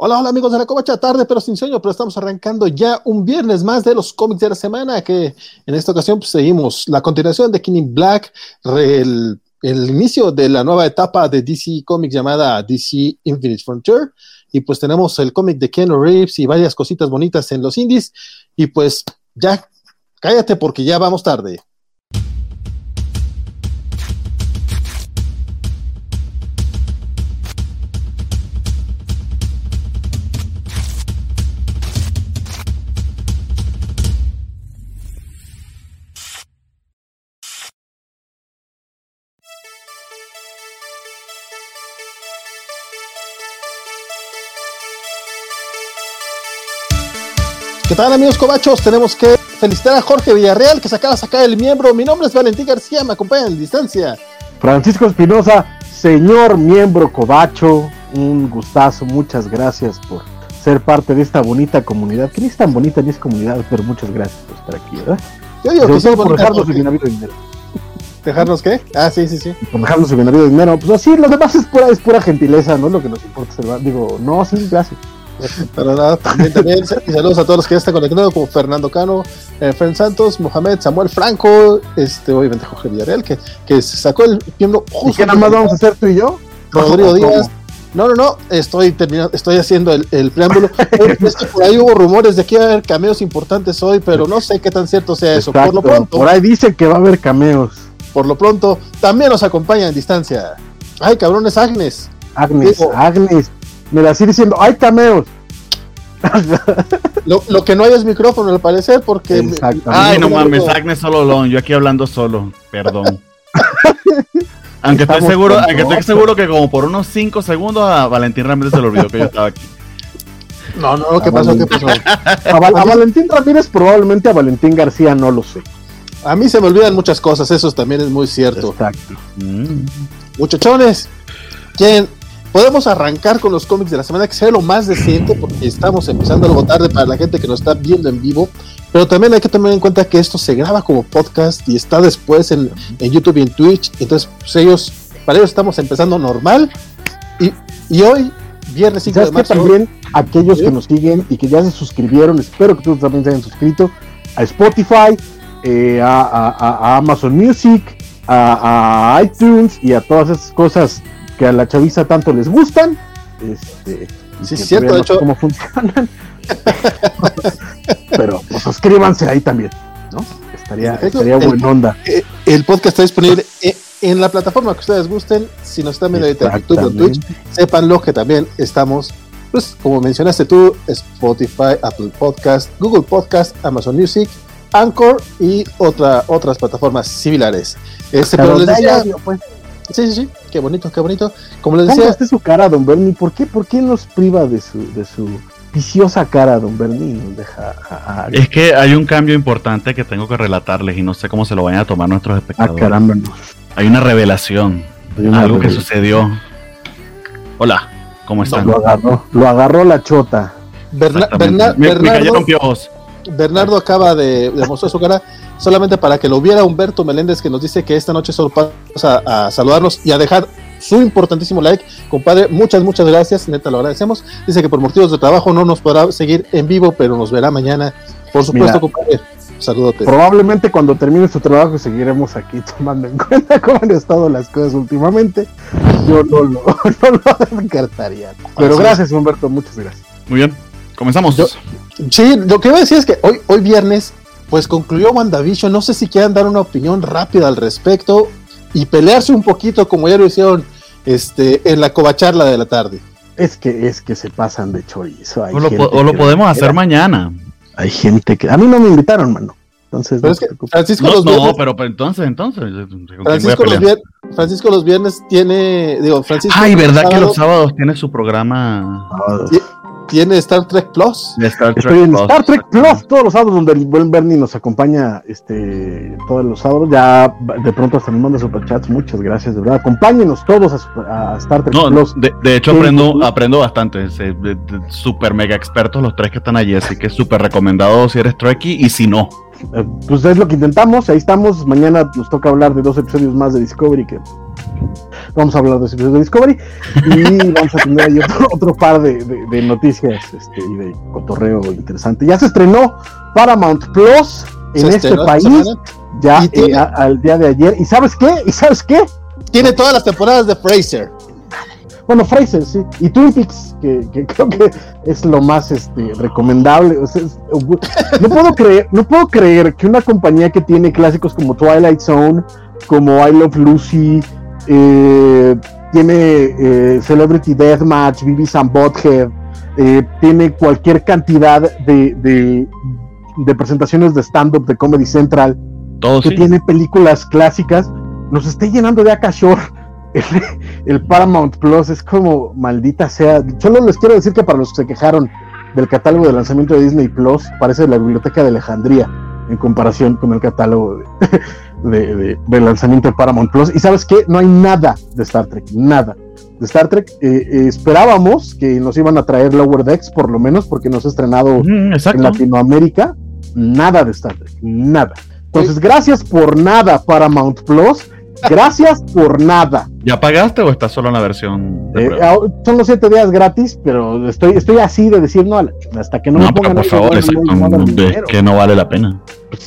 Hola, hola amigos de la Covacha, tarde pero sin sueño, pero estamos arrancando ya un viernes más de los cómics de la semana, que en esta ocasión pues, seguimos la continuación de King Black, el, el, inicio de la nueva etapa de DC Comics llamada DC Infinite Frontier, y pues tenemos el cómic de Ken Reeves y varias cositas bonitas en los indies, y pues ya cállate porque ya vamos tarde. ¿Qué tal amigos cobachos? Tenemos que felicitar a Jorge Villarreal que se acaba de sacar el miembro. Mi nombre es Valentín García, me acompaña en distancia. Francisco Espinosa, señor miembro cobacho, un gustazo, muchas gracias por ser parte de esta bonita comunidad, que ni es tan bonita ni es comunidad, pero muchas gracias por estar aquí, ¿verdad? Yo digo que sí, por dejarnos su bien dinero. ¿Dejarnos qué? Ah, sí, sí, sí. Por dejarnos su bien dinero. Pues así, lo demás es pura, es pura gentileza, ¿no? Lo que nos importa. Digo, no, sí, gracias. Pero nada, también, también y saludos a todos los que ya están conectados, como Fernando Cano, eh, Fren Santos, Mohamed, Samuel Franco, este, obviamente Jorge Villarreal, que, que se sacó el miembro justo. ¿Y qué nada más vamos a hacer tú y yo? Rodrigo Díaz. No, no, no, estoy terminando, estoy haciendo el, el preámbulo. es que por ahí hubo rumores de que iba a haber cameos importantes hoy, pero no sé qué tan cierto sea eso. por lo pronto. Por ahí dicen que va a haber cameos. Por lo pronto, también nos acompaña en distancia. Ay, cabrones, Agnes. Agnes, Agnes. Me la sigue diciendo, hay cameos. lo, lo, que no hay es micrófono al parecer porque... Ay, no mames, Agnes solo long, yo aquí hablando solo, perdón. aunque estoy seguro, aunque estoy seguro que como por unos 5 segundos a Valentín Ramírez se le olvidó que yo estaba aquí. No, no, ¿qué pasó? ¿Qué pasó? A, Valentín Ramírez probablemente a Valentín García no lo sé. A mí se me olvidan muchas cosas, eso también es muy cierto. Exacto. Mm. Muchachones, ¿quién, podemos arrancar con los cómics de la semana, que sea lo más decente, porque estamos empezando algo tarde para la gente que nos está viendo en vivo. Pero también hay que tener en cuenta que esto se graba como podcast y está después en, en YouTube y en Twitch. Entonces, pues ellos, para ellos estamos empezando normal. Y, y hoy, viernes 5 de marzo. también aquellos que nos siguen y que ya se suscribieron, espero que todos también se hayan suscrito a Spotify, eh, a, a, a, Amazon Music, a, iTunes y a todas esas cosas que a la chaviza tanto les gustan. Este, sí, es cierto, de hecho. Cómo funcionan. Pero pues, suscríbanse ahí también, ¿no? Estaría, estaría buena onda. Eh, el podcast está disponible en la plataforma que ustedes gusten. Si nos están viendo en YouTube o Twitch, sépanlo que también estamos, pues como mencionaste tú, Spotify, Apple Podcast, Google Podcast, Amazon Music, Anchor y otra, otras plataformas similares. Este, pero les decía, pues. Sí, sí, sí, qué bonito, qué bonito. Como les decía. Este su cara, don Bernie? ¿Por qué, ¿Por qué nos priva de su, de su viciosa cara, don Bernie? Nos deja Es que hay un cambio importante que tengo que relatarles y no sé cómo se lo vayan a tomar nuestros ah, espectadores. Ah, caramba, Hay una revelación. algo que sucedió. Hola, ¿cómo están? lo, agarró, lo agarró la chota. Bernardo, Bernardo acaba de, de mostrar su cara solamente para que lo viera Humberto Meléndez, que nos dice que esta noche solo pasa a, saludarnos y a dejar su importantísimo like. Compadre, muchas, muchas gracias, neta, lo agradecemos. Dice que por motivos de trabajo no nos podrá seguir en vivo, pero nos verá mañana. Por supuesto, compadre. Saludote. Probablemente cuando termine su trabajo seguiremos aquí tomando en cuenta cómo han estado las cosas últimamente. Yo no lo, no descartaría. Pero gracias, Humberto, muchas gracias. Muy bien, comenzamos. sí, lo que voy a decir es que hoy, hoy viernes pues concluyó WandaVision. No sé si quieran dar una opinión rápida al respecto y pelearse un poquito como ya lo hicieron este, en la covacharla de la tarde. Es que es que se pasan de chorizo. o lo, podemos hacer mañana. Hay gente que. A mí no me invitaron, mano. Entonces, pero es que Francisco no, los viernes, no, pero, entonces, entonces. Francisco los, viernes, Francisco los viernes tiene. Digo, Francisco. Ay, ¿verdad que los sábados tiene su programa? Tiene Star Trek Plus. Star Trek Estoy en Star Trek Plus todos los sábados, donde el buen Bernie nos acompaña este, todos los sábados. Ya de pronto hasta nos manda superchats. Muchas gracias, de verdad. Acompáñenos todos a, Star Trek Plus. De, hecho, aprendo, aprendo bastante. super mega expertos los tres que están allí. Así que es súper recomendado si eres Trekkie y si no. Eh, pues es lo que intentamos. Ahí estamos. Mañana nos toca hablar de dos episodios más de Discovery que Vamos a hablar de ese episodio de Discovery y vamos a tener ahí otro, otro par de, de- de noticias este, y de cotorreo interesante. Ya se estrenó Paramount Plus en este país ya eh, a- al día de ayer. ¿Y sabes qué? ¿Y sabes qué? Tiene todas las temporadas de Fraser. Bueno, Fraser, sí. Y Twin Peaks, que, que creo que es lo más este, recomendable. O sea, es- no, puedo creer, no puedo creer que una compañía que tiene clásicos como Twilight Zone, como I Love Lucy, eh, tiene eh, Celebrity Deathmatch, Beavis and Butthead, eh, tiene cualquier cantidad de, de, de presentaciones de stand-up de Comedy Central, Todo que sí. tiene películas clásicas, nos esté llenando de Akashore. El, el Paramount Plus es como maldita sea. Solo les quiero decir que para los que se quejaron del catálogo de lanzamiento de Disney Plus, parece la biblioteca de Alejandría en comparación con el catálogo de, de- de- de lanzamiento de Paramount Plus. Y sabes qué? No hay nada de Star Trek, nada. De Star Trek eh, eh, esperábamos que nos iban a traer Lower Decks, por lo menos, porque nos ha estrenado Mm, en. Latinoamérica, nada de Star Trek, nada. Entonces, gracias por nada, Paramount Plus. Gracias por nada. ¿Ya pagaste o estás solo en la versión de Eh, ah, son los siete días gratis, pero estoy, estoy así de decir no, hasta que no, No, me pongan por favor, exacto, dinero. que no vale la pena.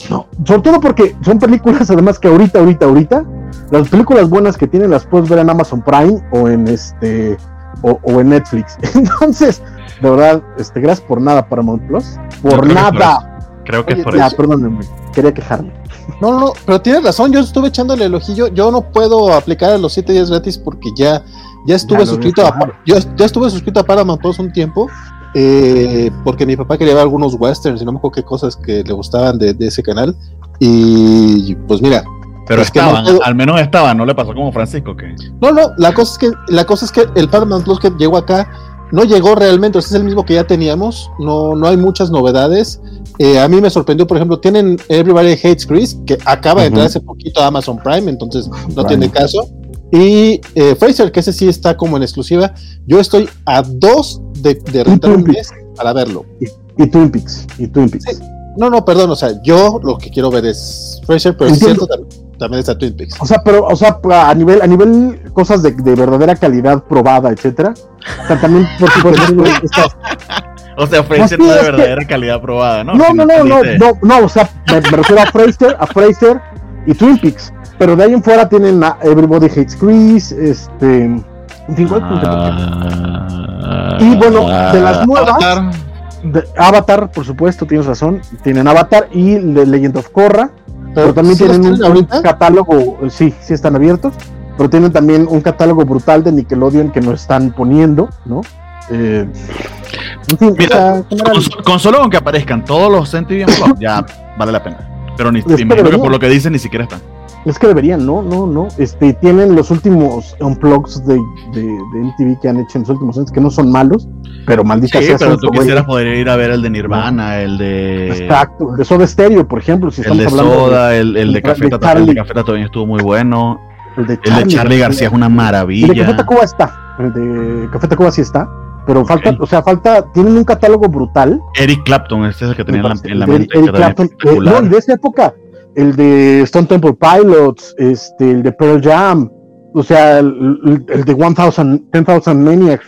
No, sobre todo porque son películas, además que ahorita, ahorita, ahorita, las películas buenas que tienen las puedes ver en Amazon Prime o en este o, o en Netflix. Entonces, de verdad, este, gracias por nada, Paramount Plus. Por creo que es nada. Creo que Oye, es por Ya, eso. perdónenme, quería quejarme. No, no, pero tienes razón, yo estuve echándole el ojillo, yo no puedo aplicar a los 7 días gratis porque ya, ya estuve suscrito a, yo ya estuve suscrito a Paramount Plus un tiempo, eh, porque mi papá quería ver algunos westerns y no me acuerdo qué cosas que le gustaban de, de ese canal, y pues mira, Pero es que no estaban, al menos estaban, no le pasó como Francisco que no, no, la cosa es que, la cosa es que el Paramount Plus que llegó acá no llegó realmente, es el mismo que ya teníamos, no, no hay muchas novedades. Eh, a mí me sorprendió, por ejemplo, tienen Everybody Hates Chris, que acaba de entrar hace poquito a Amazon Prime, entonces no Prime. tiene caso. Y eh, Fraser, que ese sí está como en exclusiva. Yo estoy a dos de, de rentar un mes para verlo. Y Twin Peaks, y Twin Peaks. Sí. No, no, perdón, o sea, yo lo que quiero ver es Fraser, pero es cierto, también, también está Twin Peaks. O sea, pero, o sea, a nivel, a nivel cosas de, de verdadera calidad probada, etcétera. O sea, también, por estas- O sea, Fraser No, de que- verdadera calidad probada, ¿no? No, Si no, no, no, dice- no, no, o sea, me, me refiero a Fraser, a Fraser y Twin Peaks. Pero de ahí en fuera tienen a Everybody Hates Chris, este. En fin, ¿cuál es el Ah, Y bueno, de las nuevas- Avatar. de- Avatar, por supuesto, tienes razón. Tienen Avatar y The Legend of Korra. Pero también ¿sí los tienen un, ahorita? catálogo, eh, sí, sí están abiertos, pero tienen también un catálogo brutal de Nickelodeon que no están poniendo, ¿no? Eh, en fin, Mira, o sea, Con, con solo con que aparezcan todos los MTV ya vale la pena. Pero ni, Es que imagino que por lo que dicen ni siquiera están. es que deberían, ¿no? No, no. Este, tienen los últimos unplugs de, de, de MTV que han hecho en los últimos años, que no son malos, pero maldita Sí, sea. pero tú quisieras poder ir a ver el de Nirvana, el de. Exacto, de Soda Stereo, por ejemplo, si El estamos de hablando Soda, el, el de Café Charlie. el de Café también estuvo muy bueno. el de El de Charlie García es una El de Café maravilla. Tacuba está, el de Café Tacuba sí está, pero falta, o sea, falta, tienen un catálogo brutal. Eric Clapton, este es el que tenía en la, en la Eric- mente. Eric que Clapton, eh, no, y de esa época, el de Stone Temple Pilots, este, el de Pearl Jam, o sea, el, el- el de 1000, 10,000 Maniacs,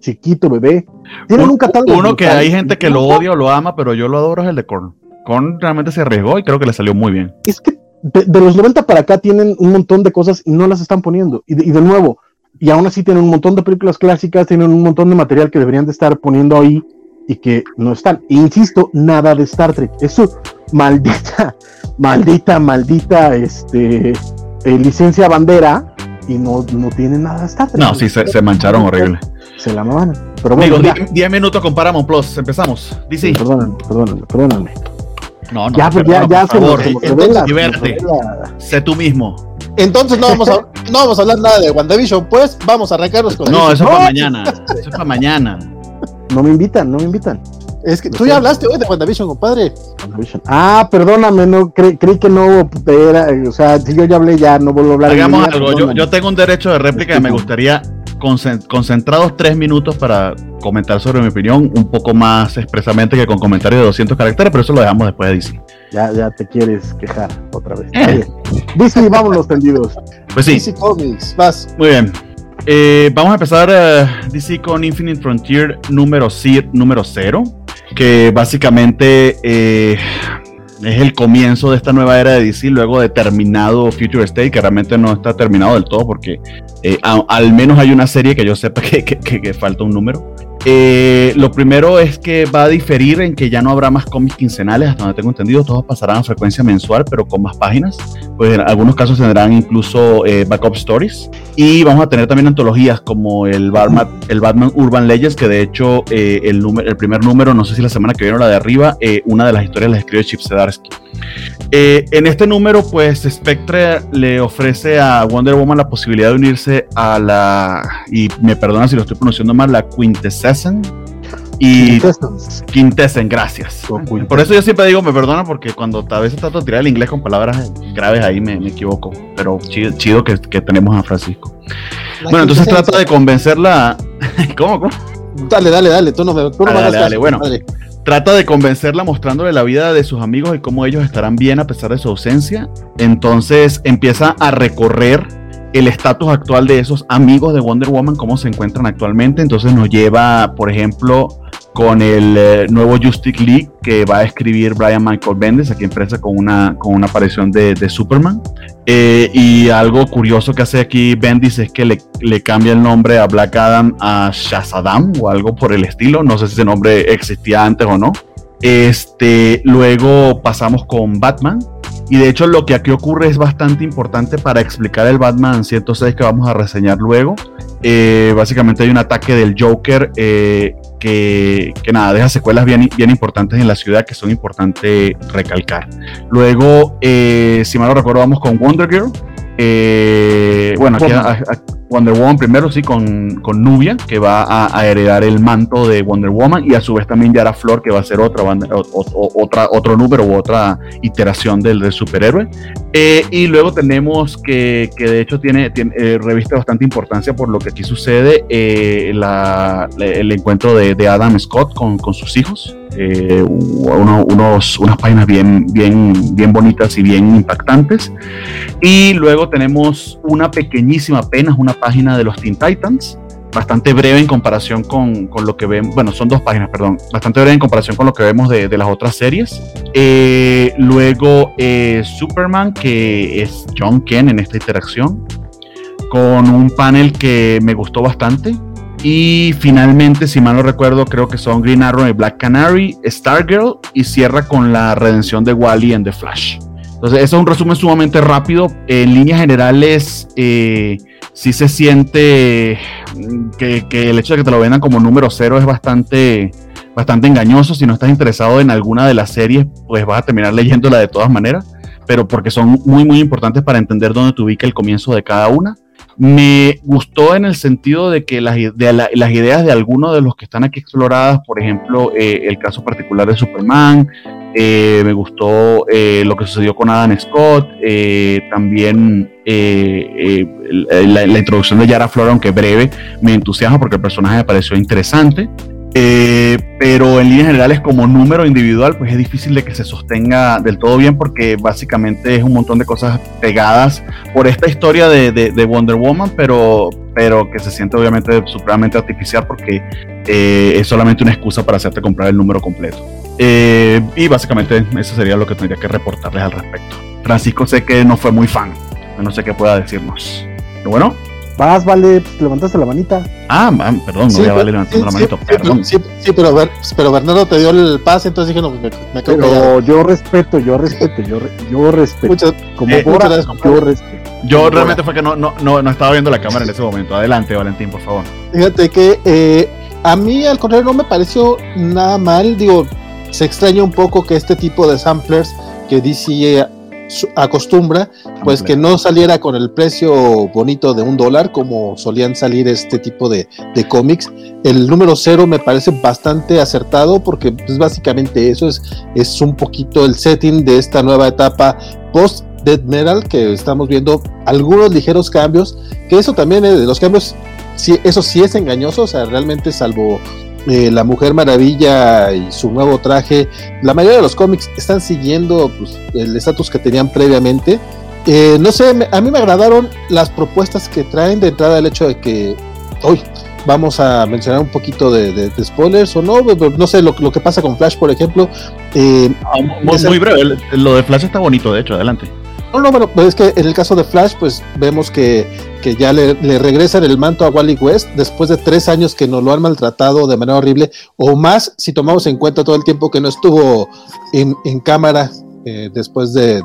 chiquito bebé. Tienen un, Un- catálogo. Uno que brutal. hay gente que lo odia o lo ama, pero yo lo adoro es el de Korn. Korn realmente se arriesgó y creo que le salió muy bien. Es que de, de los 90 para acá tienen un montón de cosas y no las están poniendo. Y de, y de nuevo, y aún así tienen un montón de películas clásicas, tienen un montón de material que deberían de estar poniendo ahí y que no están. E insisto, nada de Star Trek. Es su maldita, maldita, maldita, este, eh, licencia bandera y no, no tienen nada de Star Trek. No, sí, se, se mancharon horrible. Se la maman. Pero bueno, Digo, ya. 10 minutos con Paramount Plus. Empezamos. DC. Perdónenme, perdónenme, perdónenme. No, no. ya, ya, perdón, ya por se nos se nos entonces, se. Sé tú mismo. Entonces no vamos a, no vamos a hablar nada de WandaVision, pues vamos a arrancarnos con No, eso. es para mañana. Eso es para mañana. No me invitan, no me invitan. Es que tú ya hablaste hoy de WandaVision, compadre. WandaVision. Ah, perdóname, no cre- creí que no era, o sea, si yo ya hablé ya no vuelvo a hablar. Hagamos algo. Yo, yo tengo un derecho de réplica y me gustaría concentrados tres minutos para comentar sobre mi opinión, un poco más expresamente que con comentarios de 200 caracteres, pero eso lo dejamos después de DC. Ya, ya te quieres quejar otra vez. Eh. DC, vámonos tendidos. Pues sí. DC Comics, vas. Muy bien. Eh, vamos a empezar uh, DC con Infinite Frontier número, número 0, que básicamente eh, es el comienzo de esta nueva era de DC luego de terminado Future State, que realmente no está terminado del todo porque eh, al menos hay una serie que yo sepa que falta un número. Eh, lo primero es que va a diferir en que ya no habrá más cómics quincenales, hasta donde tengo entendido, todos pasarán a frecuencia mensual, pero con más páginas. Pues en algunos casos tendrán incluso eh, backup stories. Y vamos a tener también antologías como el Batman, el Batman Urban Legends, que de hecho eh, el, el primer número, no sé si la semana que viene o la de arriba, una de las historias la escribe Chip Zdarsky. en este número, pues Spectre le ofrece a Wonder Woman la posibilidad de unirse a la, y me perdona si lo estoy pronunciando mal, la Quintessence y Quintesen, gracias. Por eso yo siempre digo, me perdona, porque cuando a veces trato de tirar el inglés con palabras graves ahí me, equivoco. Pero chido, que, tenemos a Francisco. bueno, entonces trata de convencerla. ¿Cómo, ¿Cómo? Dale, dale, dale. Tú no me, tú dale, dale, Bueno, trata de convencerla mostrándole la vida de sus amigos y cómo ellos estarán bien a pesar de su ausencia. Entonces empieza a recorrer el estatus actual de esos amigos de Wonder Woman, cómo se encuentran actualmente. Entonces nos lleva, por ejemplo, con el eh, nuevo Justice League que va a escribir Brian Michael Bendis, aquí empresa con una, con una aparición de, Superman. Eh, y algo curioso que hace aquí Bendis es que le, le, cambia el nombre a Black Adam a Shazadam o algo por el estilo. No sé si ese nombre existía antes o no. Este, luego pasamos con Batman, y de hecho lo que aquí ocurre es bastante importante para explicar el Batman 106 que vamos a reseñar luego. Eh, básicamente hay un ataque del Joker eh, que, que, nada, deja secuelas bien, bien importantes en la ciudad que son importantes recalcar. Luego, eh, si mal no recuerdo, vamos con Wonder Girl. bueno, aquí Wonder Woman primero, sí, con, con Nubia, que va a, heredar el manto de Wonder Woman, y a su vez también Yara Flor, que va a ser otra, otra otro número u otra iteración del, superhéroe. Eh, y luego tenemos que, que de hecho tiene, eh, reviste bastante importancia por lo que aquí sucede, eh, la, el encuentro de, de, Adam Scott con, con sus hijos. unos, unas páginas bien, bien, bien bonitas y bien impactantes. Y luego tenemos una pequeñísima, apenas una página de los Teen Titans, bastante breve en comparación con, lo que vemos, bueno, son dos páginas, perdón, bastante breve en comparación con lo que vemos de, de las otras series. Eh, luego eh, Superman, que es John Ken en esta interacción, con un panel que me gustó bastante. Y finalmente, si mal no recuerdo, creo que son Green Arrow y Black Canary, Stargirl y cierra con la redención de Wally en The Flash. Entonces, eso es un resumen sumamente rápido. En líneas generales, eh, sí se siente mm, que, el hecho de que te lo vendan como número cero es bastante, bastante engañoso. Si no estás interesado en alguna de las series, pues vas a terminar leyéndola de todas maneras, pero porque son muy, muy importantes para entender dónde te ubica el comienzo de cada una. Me gustó en el sentido de que las, ideas de algunos de los que están aquí exploradas, por ejemplo, eh, el caso particular de Superman, eh, me gustó eh, lo que sucedió con Adam Scott, también la, la, introducción de Yara Flora, aunque breve, me entusiasma porque el personaje me pareció interesante. Eh, pero en líneas generales como número individual pues es difícil de que se sostenga del todo bien porque básicamente es un montón de cosas pegadas por esta historia de, de, Wonder Woman pero, pero que se siente obviamente supremamente artificial porque eh, es solamente una excusa para hacerte comprar el número completo. Eh, y básicamente eso sería lo que tendría que reportarles al respecto. Francisco sé que no fue muy fan no sé qué pueda decirnos. Pero bueno Vas, vale, pues levantaste la manita. Ah, perdón, no voy a vale levantando la manita, perdón. Sí, pero, pero, Bernardo te dio el pase, entonces dije, no, me, me Pero yo respeto, yo respeto, yo, yo respeto. como eh, yo respeto. Yo realmente fue que no, no, no, no, estaba viendo la cámara en ese momento. Adelante, Valentín, por favor. Fíjate que eh, a mí, al contrario, no me pareció nada mal. Digo, se extraña un poco que este tipo de samplers que DC acostumbra, pues que no saliera con el precio bonito de un dólar como solían salir este tipo de, cómics. El número cero me parece bastante acertado porque pues básicamente eso es, es un poquito el setting de esta nueva etapa post Dead Metal que estamos viendo algunos ligeros cambios, que eso también es de los cambios sí, eso sí es engañoso, o sea, realmente salvo eh, la Mujer Maravilla y su nuevo traje, la mayoría de los cómics están siguiendo pues, el estatus que tenían previamente. Eh, no sé, a mí me agradaron las propuestas que traen de entrada el hecho de que hoy vamos a mencionar un poquito de, spoilers o no, no sé lo, que pasa con Flash, por ejemplo. Eh, ah, muy, breve, lo de Flash está bonito, de hecho, adelante. No, no, bueno, pues es que en el caso de Flash, pues vemos que, ya le, le, regresan el manto a Wally West después de tres años que nos lo han maltratado de manera horrible, o más si tomamos en cuenta todo el tiempo que no estuvo en, en cámara eh, después de,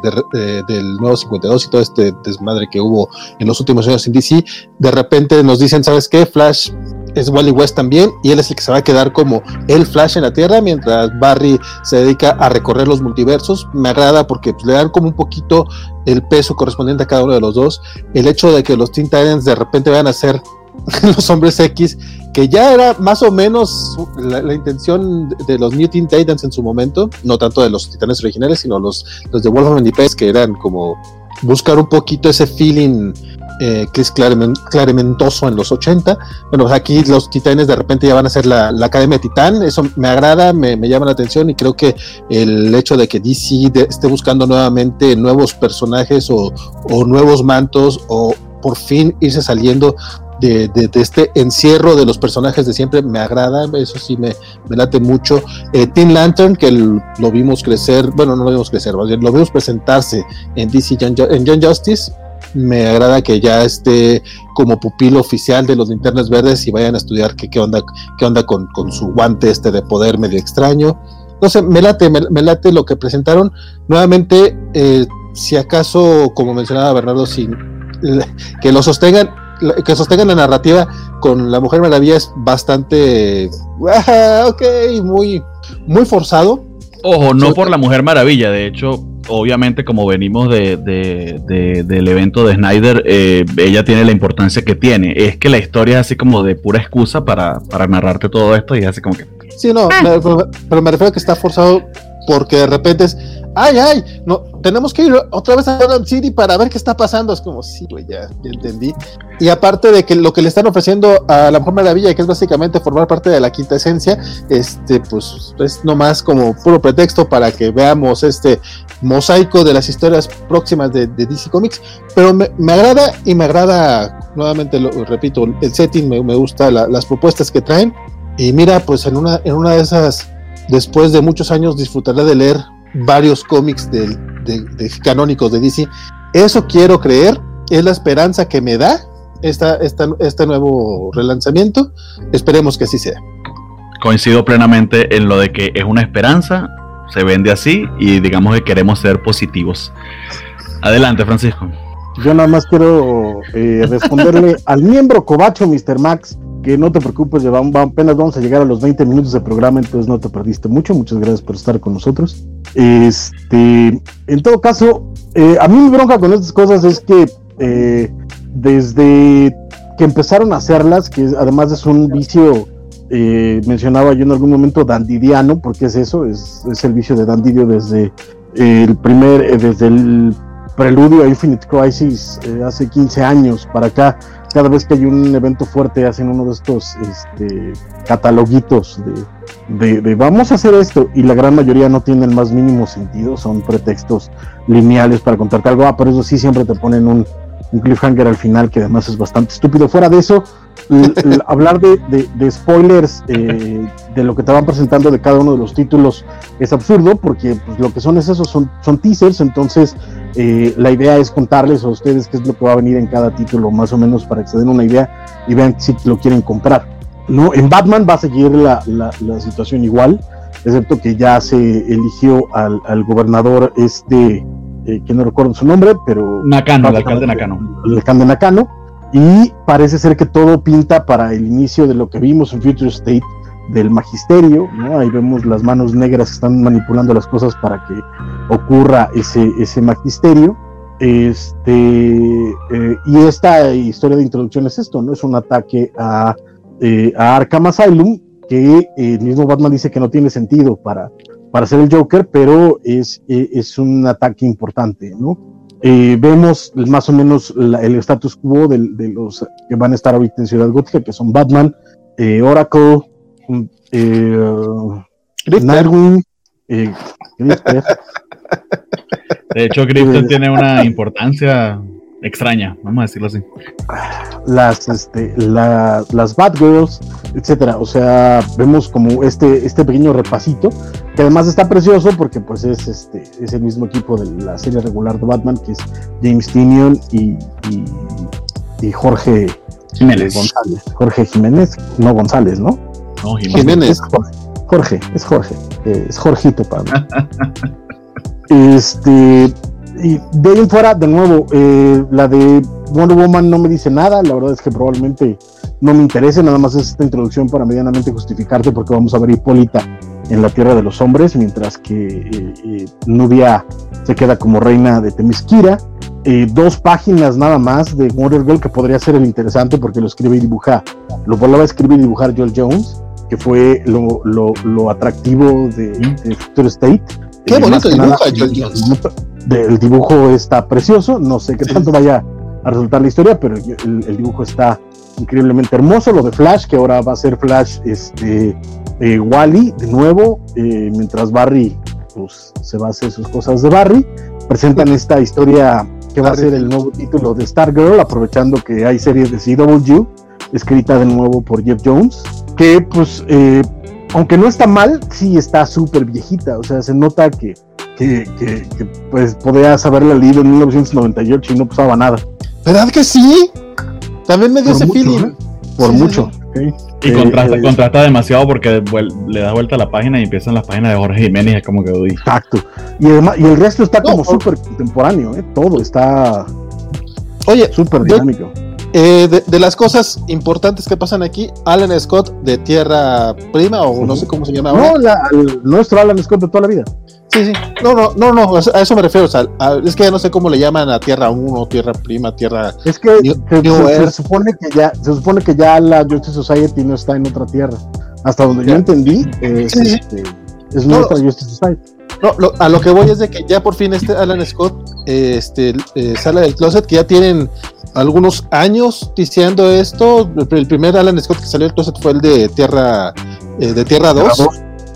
del nuevo 52 y todo este desmadre que hubo en los últimos años en DC, de repente nos dicen, ¿sabes qué? Flash es Wally West también y él es el que se va a quedar como el Flash en la Tierra mientras Barry se dedica a recorrer los multiversos. Me agrada porque pues, le dan como un poquito el peso correspondiente a cada uno de los dos. El hecho de que los Teen Titans de repente vayan a ser los hombres X, que ya era más o menos la, intención de los New Teen Titans en su momento, no tanto de los titanes originales, sino los, los de Wolfman y Pez, que eran como buscar un poquito ese feeling eh, que es clarementoso en los 80. Bueno, aquí los titanes de repente ya van a ser la, Academia Titán, eso me agrada, me, llama la atención y creo que el hecho de que DC esté buscando nuevamente nuevos personajes o, o nuevos mantos o por fin irse saliendo de, este encierro de los personajes de siempre me agrada, eso sí me, me late mucho. Eh, Teen Lantern, que lo vimos crecer, bueno, no lo vimos crecer, lo vimos presentarse en DC en John Justice. Me agrada que ya esté como pupilo oficial de los linternas verdes y vayan a estudiar qué, qué onda, qué onda con, su guante este de poder medio extraño. No sé, me late, me, late lo que presentaron. Nuevamente, eh, si acaso, como mencionaba Bernardo, sin que lo sostengan, que sostengan la narrativa con la Mujer Maravilla es bastante, ok, muy, muy forzado. Ojo, no por la Mujer Maravilla, de hecho, obviamente como venimos de, del evento de Snyder, eh, ella tiene la importancia que tiene. Es que la historia es así como de pura excusa para, para narrarte todo esto y es así como que... Sí, no, pero, pero me refiero a que está forzado porque de repente es, ay, ay, no, tenemos que ir otra vez a London City para ver qué está pasando. Es como, sí, güey, ya, entendí. Y aparte de que lo que le están ofreciendo a la Mujer Maravilla, que es básicamente formar parte de la quinta esencia, este, pues es nomás como puro pretexto para que veamos este mosaico de las historias próximas de, DC Comics. Pero me, agrada y me agrada, nuevamente lo repito, el setting, me, me gusta las propuestas que traen. Y mira, pues en una, en una de esas, después de muchos años, disfrutaré de leer varios cómics de, canónicos de DC. Eso quiero creer, es la esperanza que me da esta, este nuevo relanzamiento. Esperemos que así sea. Coincido plenamente en lo de que es una esperanza, se vende así y digamos que queremos ser positivos. Adelante, Francisco. Yo nada más quiero eh, responderle al miembro Cobacho, Mr. Max, que no te preocupes, llevamos, apenas vamos a llegar a los 20 minutos de programa, entonces no te perdiste mucho. Muchas gracias por estar con nosotros. Este, en todo caso, eh, a mí mi bronca con estas cosas es que eh, desde que empezaron a hacerlas, que además es un vicio, eh, mencionaba yo en algún momento dandidiano, porque es eso, es, es el vicio de dandidio desde el primer, desde el preludio a Infinite Crisis hace 15 años para acá cada vez que hay un evento fuerte hacen uno de estos este, cataloguitos de, vamos a hacer esto y la gran mayoría no tiene el más mínimo sentido, son pretextos lineales para contarte algo, ah, pero eso sí siempre te ponen un, cliffhanger al final que además es bastante estúpido. Fuera de eso, hablar de, spoilers eh, de lo que te van presentando de cada uno de los títulos es absurdo porque pues, lo que son es eso, son, son teasers, entonces eh, la idea es contarles a ustedes qué es lo que va a venir en cada título, más o menos para que se den una idea y vean si lo quieren comprar. ¿no? En Batman va a seguir la, la, situación igual, excepto que ya se eligió al, al gobernador este, eh, que no recuerdo su nombre, pero... Nakano, el alcalde Nakano. El alcalde Nakano. Y parece ser que todo pinta para el inicio de lo que vimos en Future State, del magisterio, ¿no? Ahí vemos las manos negras que están manipulando las cosas para que ocurra ese, ese magisterio. Este, eh, y esta historia de introducción es esto, ¿no? Es un ataque a, eh, a Arkham Asylum, que el mismo Batman dice que no tiene sentido para, para ser el Joker, pero es, es un ataque importante, ¿no? Eh, vemos más o menos el status quo de, los que van a estar ahorita en Ciudad Gótica, que son Batman, eh, Oracle, Nightwing, de hecho, Grifter tiene una importancia extraña, vamos a decirlo así. Las, este, las Batgirls, etcétera. O sea, vemos como este, este pequeño repasito, que además está precioso porque pues es este, es el mismo equipo de la serie regular de Batman, que es James Tinion y, y, Jorge Jiménez. González. Jorge Jiménez, no González, ¿no? No, Jiménez. Jorge, es Jorge, eh, es Jorgito para mí. este, y de ahí en fuera, de nuevo, eh, la de Wonder Woman no me dice nada, la verdad es que probablemente no me interese, nada más es esta introducción para medianamente justificarte porque vamos a ver Hipólita en la Tierra de los Hombres, mientras que eh, eh, Nubia se queda como reina de Temisquira. dos páginas nada más de Wonder Girl que podría ser el interesante porque lo escribe y dibuja, lo volvaba a escribir y dibujar Joel Jones, que fue lo, lo, atractivo de, de Future State. Qué bonito dibuja Joel Jones el dibujo está precioso, no sé qué tanto vaya a resultar la historia, pero el, dibujo está increíblemente hermoso. Lo de Flash, que ahora va a ser Flash este, eh, Wally de nuevo, eh, mientras Barry pues, se va a hacer sus cosas de Barry. Presentan esta historia que va a ser el nuevo título de Stargirl, aprovechando que hay series de CW, escrita de nuevo por Jeff Jones, que pues, eh, aunque no está mal, sí está súper viejita, o sea, se nota que que, pues podías haberla leído en 1998 y no pasaba nada. ¿Verdad que sí? También me dio ese feeling. ¿eh? Por mucho. Y eh, contrasta, eh, contrasta, demasiado porque le da vuelta a la página y empiezan las páginas de Jorge Jiménez, es como que uy. Exacto. Y además, y el resto está como súper contemporáneo, ¿eh? todo está Oye, súper dinámico. de, de, las cosas importantes que pasan aquí, Alan Scott de Tierra Prima, o no sé cómo se llama ahora. No, la, nuestro Alan Scott de toda la vida. Sí, sí. No, no, no, no, a eso me refiero. O sea, es que ya no sé cómo le llaman a Tierra 1, Tierra Prima, Tierra. Es que se, supone que ya, se supone que ya la Justice Society no está en otra tierra. Hasta donde yo entendí, es, este, es nuestra Justice Society. No, a lo que voy es de que ya por fin este Alan Scott este, eh, sale del closet, que ya tienen algunos años diciendo esto. El primer Alan Scott que salió del closet fue el de Tierra, eh, de Tierra 2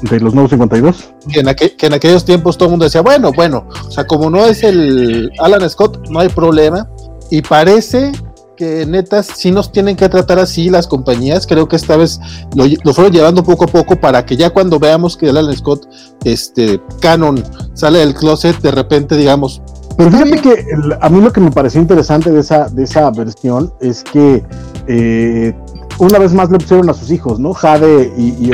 de los nuevos 52. Que en, que en aquellos tiempos todo el mundo decía, bueno, bueno, o sea, como no es el Alan Scott, no hay problema. Y parece que netas sí nos tienen que tratar así las compañías. Creo que esta vez lo, fueron llevando poco a poco para que ya cuando veamos que Alan Scott, este, canon, sale del closet, de repente digamos. Pero fíjate que a mí lo que me pareció interesante de esa, de esa versión es que eh, una vez más le pusieron a sus hijos, ¿no? Jade y,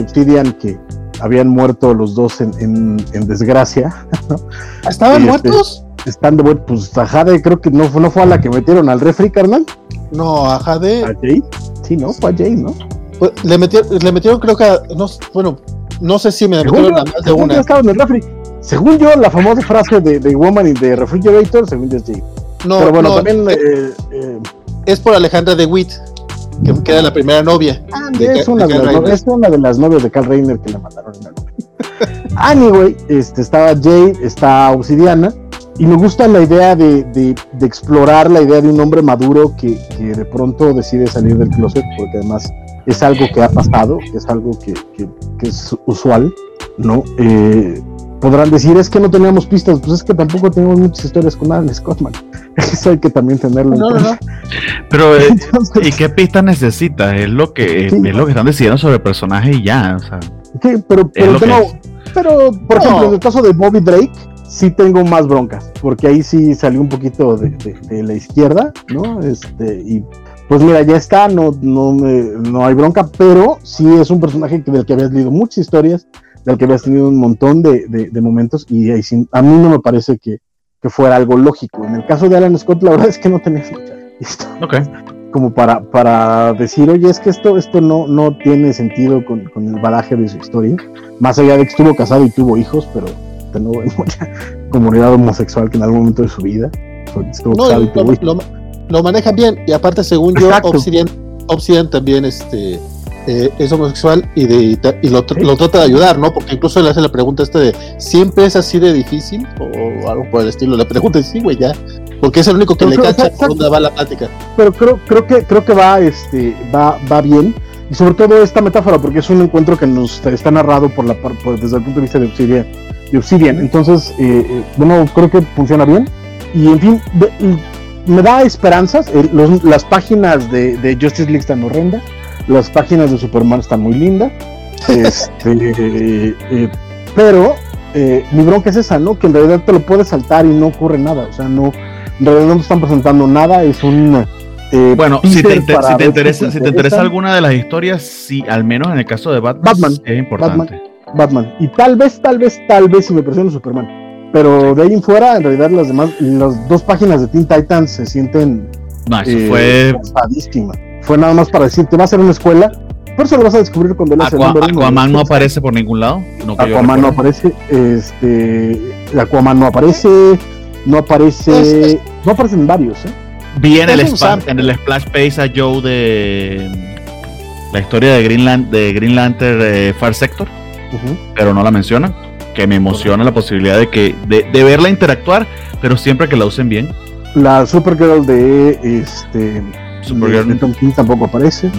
Obsidian, que habían muerto los dos en, desgracia. ¿Estaban este, muertos? Están de vuelta, pues a Jade creo que no, no fue a la que metieron al refri, carnal. No, a Jade. ¿A Jay? Sí, no, fue a Jay, ¿no? Pues, le, metieron, le metieron creo que a, no, bueno, no sé si me metieron a más de una. en el refri. Según yo, la famosa frase de, de Woman y de Refrigerator, según yo es Jay. No, Pero bueno, también... Eh, eh, es por Alejandra de Witt que queda la primera novia. Ah, es, una de, las, una de las novias de Carl Reiner que le mandaron en Anyway, este, estaba Jade, está Obsidiana, y me gusta la idea de, de, explorar la idea de un hombre maduro que, que, de pronto decide salir del closet, porque además es algo que ha pasado, es algo que, que es usual, ¿no? Eh, podrán decir, es que no teníamos pistas, pues es que tampoco tenemos muchas historias con Alan Scottman. Eso hay que también tenerlo. No, no, no. Pero, eh, ¿y qué pistas necesitas? Es lo que es lo que están decidiendo sobre el personaje y ya, o sea. Sí, pero, pero, pero por ejemplo, en el caso de Bobby Drake, sí tengo más broncas, porque ahí sí salió un poquito de, de, la izquierda, ¿no? Este, y pues mira, ya está, no, no, no hay bronca, pero sí es un personaje del que habías leído muchas historias, del que habías tenido un montón de, de, momentos y ahí a mí no me parece que, que, fuera algo lógico. En el caso de Alan Scott, la verdad es que no tenía mucha Como para, para decir, oye, es que esto, esto no, no tiene sentido con, con, el badaje de su historia. Más allá de que estuvo casado y tuvo hijos, pero tengo mucha comunidad homosexual que en algún momento de su vida estuvo casado y tuvo lo, Lo, maneja bien y aparte, según yo, Obsidian, Obsidian también este, eh, es homosexual y, de, y lo, lo, trata de ayudar, ¿no? Porque incluso le hace la pregunta este de, ¿siempre es así de difícil? O algo por el estilo. Le pregunta y sí, güey, ya. Porque es el único que le cacha por dónde va la plática. Pero creo, creo que, creo que va, este, va, va bien. Y sobre todo esta metáfora, porque es un encuentro que nos está narrado por la desde el punto de vista de Obsidian. De Obsidian. Entonces, eh, eh, bueno, creo que funciona bien. Y en fin, me da esperanzas. las páginas de, de Justice League están horrendas las páginas de Superman están muy lindas. Este, eh, pero eh, mi bronca es esa, ¿no? Que en realidad te lo puedes saltar y no ocurre nada. O sea, no, en realidad no te están presentando nada. Es un. Eh, bueno, si te, interesa, si te interesa alguna de las historias, sí, al menos en el caso de Batman, es importante. Batman, Y tal vez, tal vez, tal vez si me presiona Superman. Pero de ahí en fuera, en realidad, las demás, las dos páginas de Teen Titans se sienten. No, eso fue fue nada más para decirte, va a ser una escuela. Por eso lo vas a descubrir cuando leas Aqua, el Aquaman no aparece por ningún lado. No Aquaman no aparece. Este, Aquaman no aparece. No aparece. No aparecen varios, ¿eh? Vi en el, en el splash page a Joe de la historia de Greenland de Green Lantern eh, Far Sector, pero no la mencionan. Que me emociona la posibilidad de que de, de, verla interactuar, pero siempre que la usen bien. La Supergirl de este Supergirl. Tom King tampoco aparece.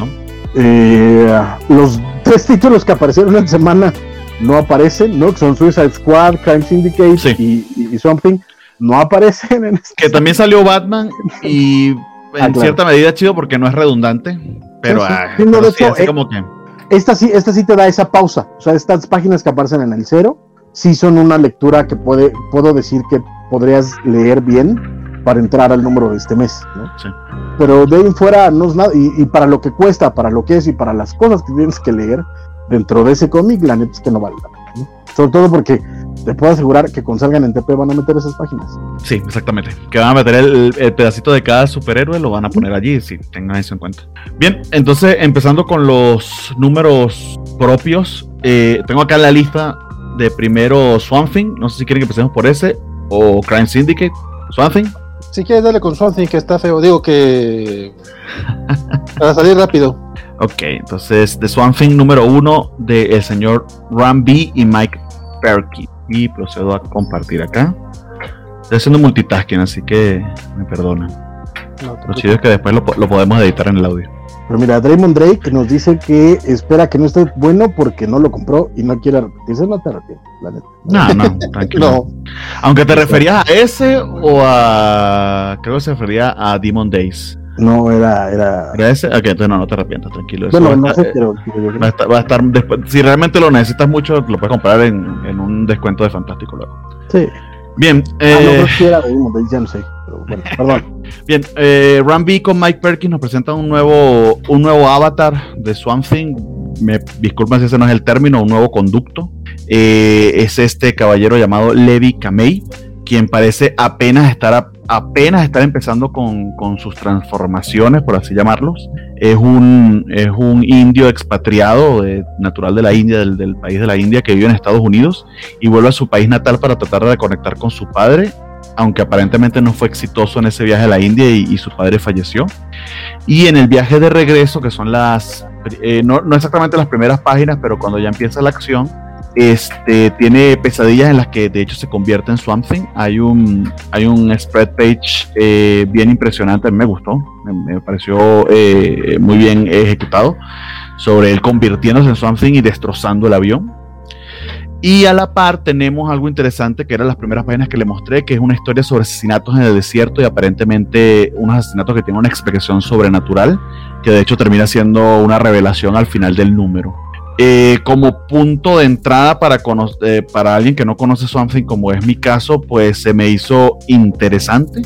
Eh, los tres títulos que aparecieron en semana no aparecen, ¿no? Que son Suicide Squad, Crime Syndicate y, Something. No aparecen en este Que también salió Batman y en ah, cierta medida chido porque no es redundante. Pero, como que. Esta sí, esta sí te da esa pausa. O sea, estas páginas que aparecen en el cero, sí son una lectura que puede, puedo decir que podrías leer bien para entrar al número de este mes. ¿no? Pero de ahí en fuera no es nada. Y, para lo que cuesta, para lo que es y para las cosas que tienes que leer dentro de ese cómic, la neta es que no vale la pena. Sobre todo porque te puedo asegurar que con salgan en TP van a meter esas páginas. Sí, exactamente. Que van a meter el, pedacito de cada superhéroe, lo van a poner allí, si tengan eso en cuenta. Bien, entonces empezando con los números propios, eh, tengo acá la lista de primero Swamp Thing, no sé si quieren que empecemos por ese, o Crime Syndicate, Swamp Thing. Si quieres, dale con Swansea, que está feo. Digo que. para salir rápido. Ok, entonces, The Swamp número uno de el señor B y Mike Perky. Y procedo a compartir acá. Estoy haciendo multitasking, así que me perdonan. lo chido es que después lo, lo podemos editar en el audio. Pero mira, Draymond Drake nos dice que espera que no esté bueno porque no lo compró y no quiere repetirse. No te arrepientes, la neta. No, no, tranquilo. Aunque te referías a ese o a. Creo que se refería a Demon Days. No, era. ¿Era, ¿Era ese? Ok, entonces no, no te arrepientas, tranquilo. bueno, no sé, pero. Va a, estar, después. Si realmente lo necesitas mucho, lo puedes comprar en, en un descuento de Fantástico luego. Sí. Bien. Eh, ah, no, no, era Demon Days, ya no sé. Pero bueno, perdón. Bien, eh, B con Mike Perkins nos presenta un nuevo, un nuevo avatar de Swamp Thing. Me disculpen si ese no es el término, un nuevo conducto. Eh, es este caballero llamado Levi Kamei, quien parece apenas estar, apenas estar empezando con, sus transformaciones, por así llamarlos. Es un, es un indio expatriado, natural de la India, del, del país de la India, que vive en Estados Unidos y vuelve a su país natal para tratar de conectar con su padre aunque aparentemente no fue exitoso en ese viaje a la India y, su padre falleció. Y en el viaje de regreso, que son las, eh, no, exactamente las primeras páginas, pero cuando ya empieza la acción, este, tiene pesadillas en las que de hecho se convierte en Swamp Thing. Hay un, hay un spread page eh, bien impresionante, me gustó, me, pareció eh, muy bien ejecutado, sobre él convirtiéndose en Swamp Thing y destrozando el avión. Y a la par tenemos algo interesante que eran las primeras páginas que le mostré, que es una historia sobre asesinatos en el desierto y aparentemente unos asesinatos que tienen una expresión sobrenatural, que de hecho termina siendo una revelación al final del número. Eh, como punto de entrada para, eh, para alguien que no conoce Something, como es mi caso, pues se me hizo interesante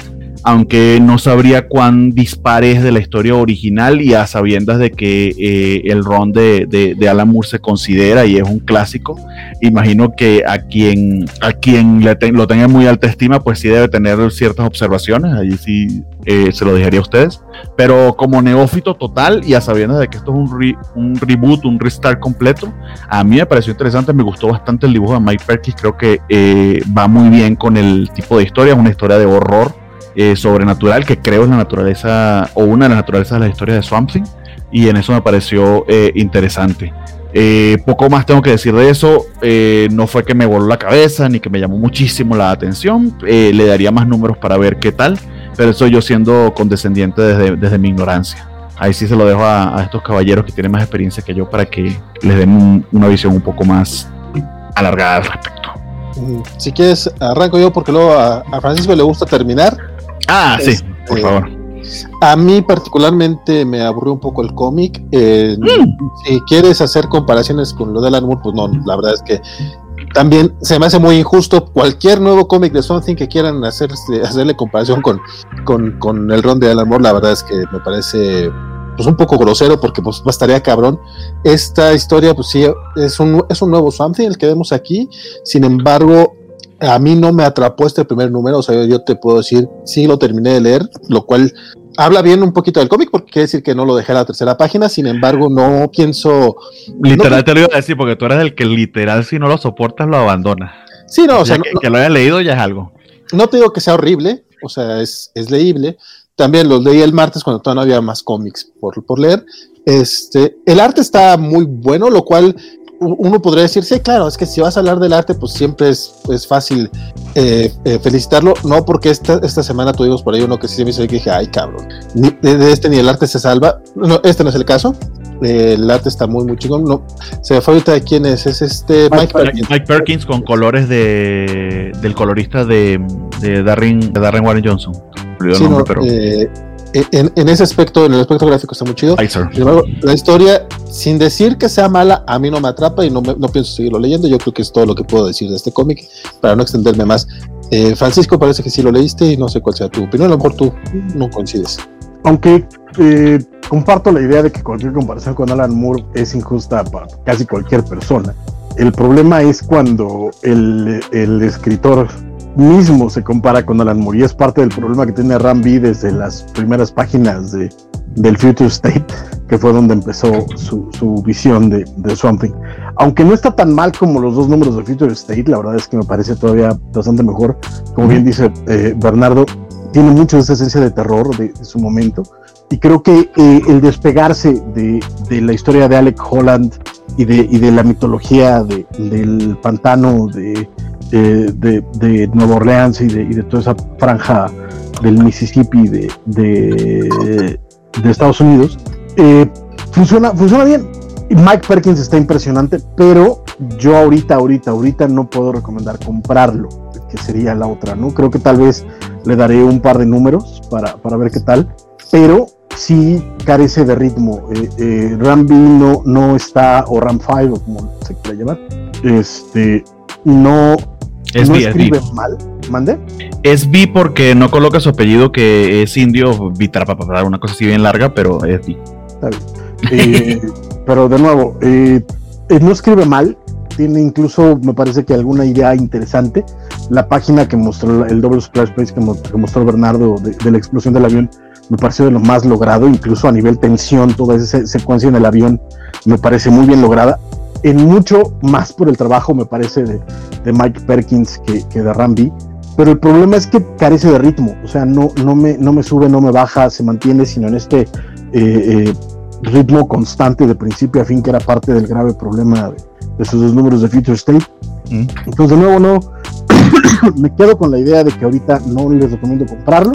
aunque no sabría cuán dispare es de la historia original y a sabiendas de que eh, el ron de, de, Moore se considera y es un clásico, imagino que a quien, a quien le lo tenga muy alta estima, pues sí debe tener ciertas observaciones, allí sí eh, se lo dejaría a ustedes, pero como neófito total y a sabiendas de que esto es un, un reboot, un restart completo, a mí me pareció interesante, me gustó bastante el dibujo de Mike Perkins, creo que eh, va muy bien con el tipo de historia, es una historia de horror eh, sobrenatural, que creo es la naturaleza o una de las naturalezas de la historia de Swamp Thing, y en eso me pareció eh, interesante. Eh, poco más tengo que decir de eso. no fue que me voló la cabeza ni que me llamó muchísimo la atención. le daría más números para ver qué tal. Pero eso yo siendo condescendiente desde, desde mi ignorancia. Ahí sí se lo dejo a, estos caballeros que tienen más experiencia que yo para que les den una visión un poco más alargada al respecto. Si quieres, arranco yo porque luego a, Francisco le gusta terminar. Ah, sí, este, por favor. A mí particularmente me aburrió un poco el cómic. Eh, mm. Si quieres hacer comparaciones con lo de Alan Moore, pues no, la verdad es que también se me hace muy injusto cualquier nuevo cómic de Something que quieran hacer, hacerle comparación con, con, el ron de Alan Moore, la verdad es que me parece pues un poco grosero porque pues bastaría cabrón. Esta historia pues sí es un, es un nuevo Something el que vemos aquí, sin embargo a mí no me atrapó este primer número, o sea, yo te puedo decir, sí lo terminé de leer, lo cual habla bien un poquito del cómic, porque quiere decir que no lo dejé a la tercera página, sin embargo, no pienso... Literal te lo iba a decir, porque tú eres el que literal si no lo soportas lo abandona. Sí, no, o sea... Que, lo haya leído ya es algo. No te digo que sea horrible, o sea, es, es leíble. También los leí el martes cuando todavía no había más cómics por, por leer. Este, el arte está muy bueno, lo cual uno podría decir, sí, claro, es que si vas a hablar del arte, pues siempre es, es fácil eh, eh, felicitarlo. No, porque esta, esta semana tuvimos por ahí uno que sí me hizo que dije, ay, cabrón, de, este ni el arte se salva. No, este no es el caso. el arte está muy, muy chingón. No, se fue ahorita de quién es. Es este Mike, Perkins. Mike Perkins con colores de, del colorista de, de, Darren, de Darren Warren Johnson. Sí, pero... Eh, en, ese aspecto, en el aspecto gráfico está muy chido. la historia, sin decir que sea mala, a mí no me atrapa y no, no pienso seguirlo leyendo. Yo creo que es todo lo que puedo decir de este cómic para no extenderme más. Eh, Francisco, parece que sí lo leíste y no sé cuál sea tu opinión. A lo mejor tú no coincides. Aunque eh, comparto la idea de que cualquier comparación con Alan Moore es injusta para casi cualquier persona. El problema es cuando el, el escritor mismo se compara con Alan Moore y es parte del problema que tiene Rambi desde las primeras páginas de, del Future State, que fue donde empezó su, su visión de, de Something. Aunque no está tan mal como los dos números de Future State, la verdad es que me parece todavía bastante mejor. Como bien dice eh, Bernardo, tiene mucho de esa esencia de terror de, su momento. Y creo que eh, el despegarse de, de, la historia de Alec Holland y de, y de la mitología del pantano de de, de, Nueva Orleans y de, toda esa franja del Mississippi de, de, Estados Unidos, eh, funciona, funciona bien. Mike Perkins está impresionante, pero yo ahorita, ahorita, ahorita no puedo recomendar comprarlo, que sería la otra, ¿no? Creo que tal vez le daré un par de números para, para ver qué tal, pero sí carece de ritmo. Eh, eh, Ram B no, no está, o Ram 5, como se quiera llamar, este, no, es no escribe mal. ¿Mande? Es B porque no coloca su apellido que es indio, dar una cosa así bien larga, pero es B. Está bien. Eh, pero de nuevo, eh, no escribe mal, tiene incluso, me parece que alguna idea interesante. La página que mostró, el Double Splash Page que, mostró Bernardo de, la explosión del avión, me pareció de lo más logrado, incluso a nivel tensión, toda esa secuencia en el avión me parece muy bien lograda en mucho más por el trabajo, me parece, de, Mike Perkins que, de Rambi. Pero el problema es que carece de ritmo, o sea, no, no, me, no me sube, no me baja, se mantiene, sino en este eh, eh, ritmo constante de principio a fin, que era parte del grave problema de, esos dos números de Future State. Mm. Entonces, de nuevo, no, me quedo con la idea de que ahorita no les recomiendo comprarlo.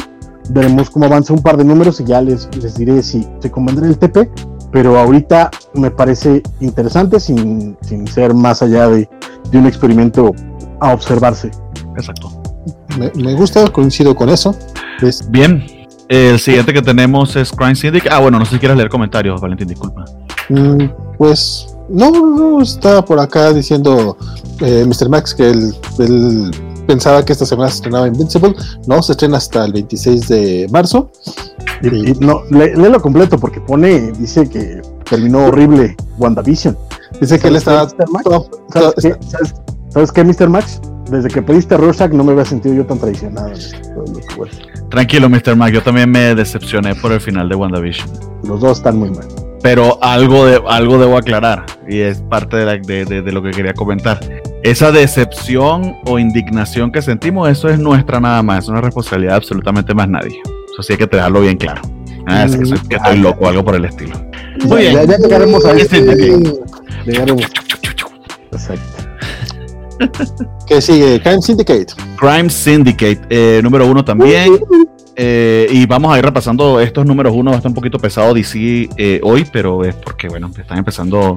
Veremos cómo avanza un par de números y ya les, les diré si se convendrá el TP pero ahorita me parece interesante sin, ser más allá de, un experimento a observarse. Exacto. Me, gusta, coincido con eso. Bien, el siguiente que tenemos es Crime Syndicate. Ah, bueno, no sé si quieres leer comentarios, Valentín, disculpa. Mm, pues no, no, está por acá diciendo eh, Mr. Max que el, pensaba que esta semana se estrenaba Invincible. No, se estrena hasta el 26 de marzo. Y, no, léelo completo porque pone, dice que terminó horrible WandaVision. Dice que él estaba. ¿Sabes, qué, Mr. Max? Desde que pediste Rorschach no me había sentido yo tan traicionado. Tranquilo, Mr. Max, yo también me decepcioné por el final de WandaVision. Los dos están muy mal. pero algo, de, algo debo aclarar y es parte de, de, lo que quería comentar. Esa decepción o indignación que sentimos, eso es nuestra nada más, es una responsabilidad absolutamente más nadie. Eso sí hay que dejarlo bien claro. Ah, es que, soy, que estoy loco, algo por el estilo. Muy bien. Ya, llegaremos a este. Llegaremos. Exacto. ¿Qué sigue? Crime Syndicate. Crime Syndicate, eh, número uno también. Eh, y vamos a ir repasando estos números uno, estar un poquito pesado DC eh, hoy, pero es porque, bueno, están empezando.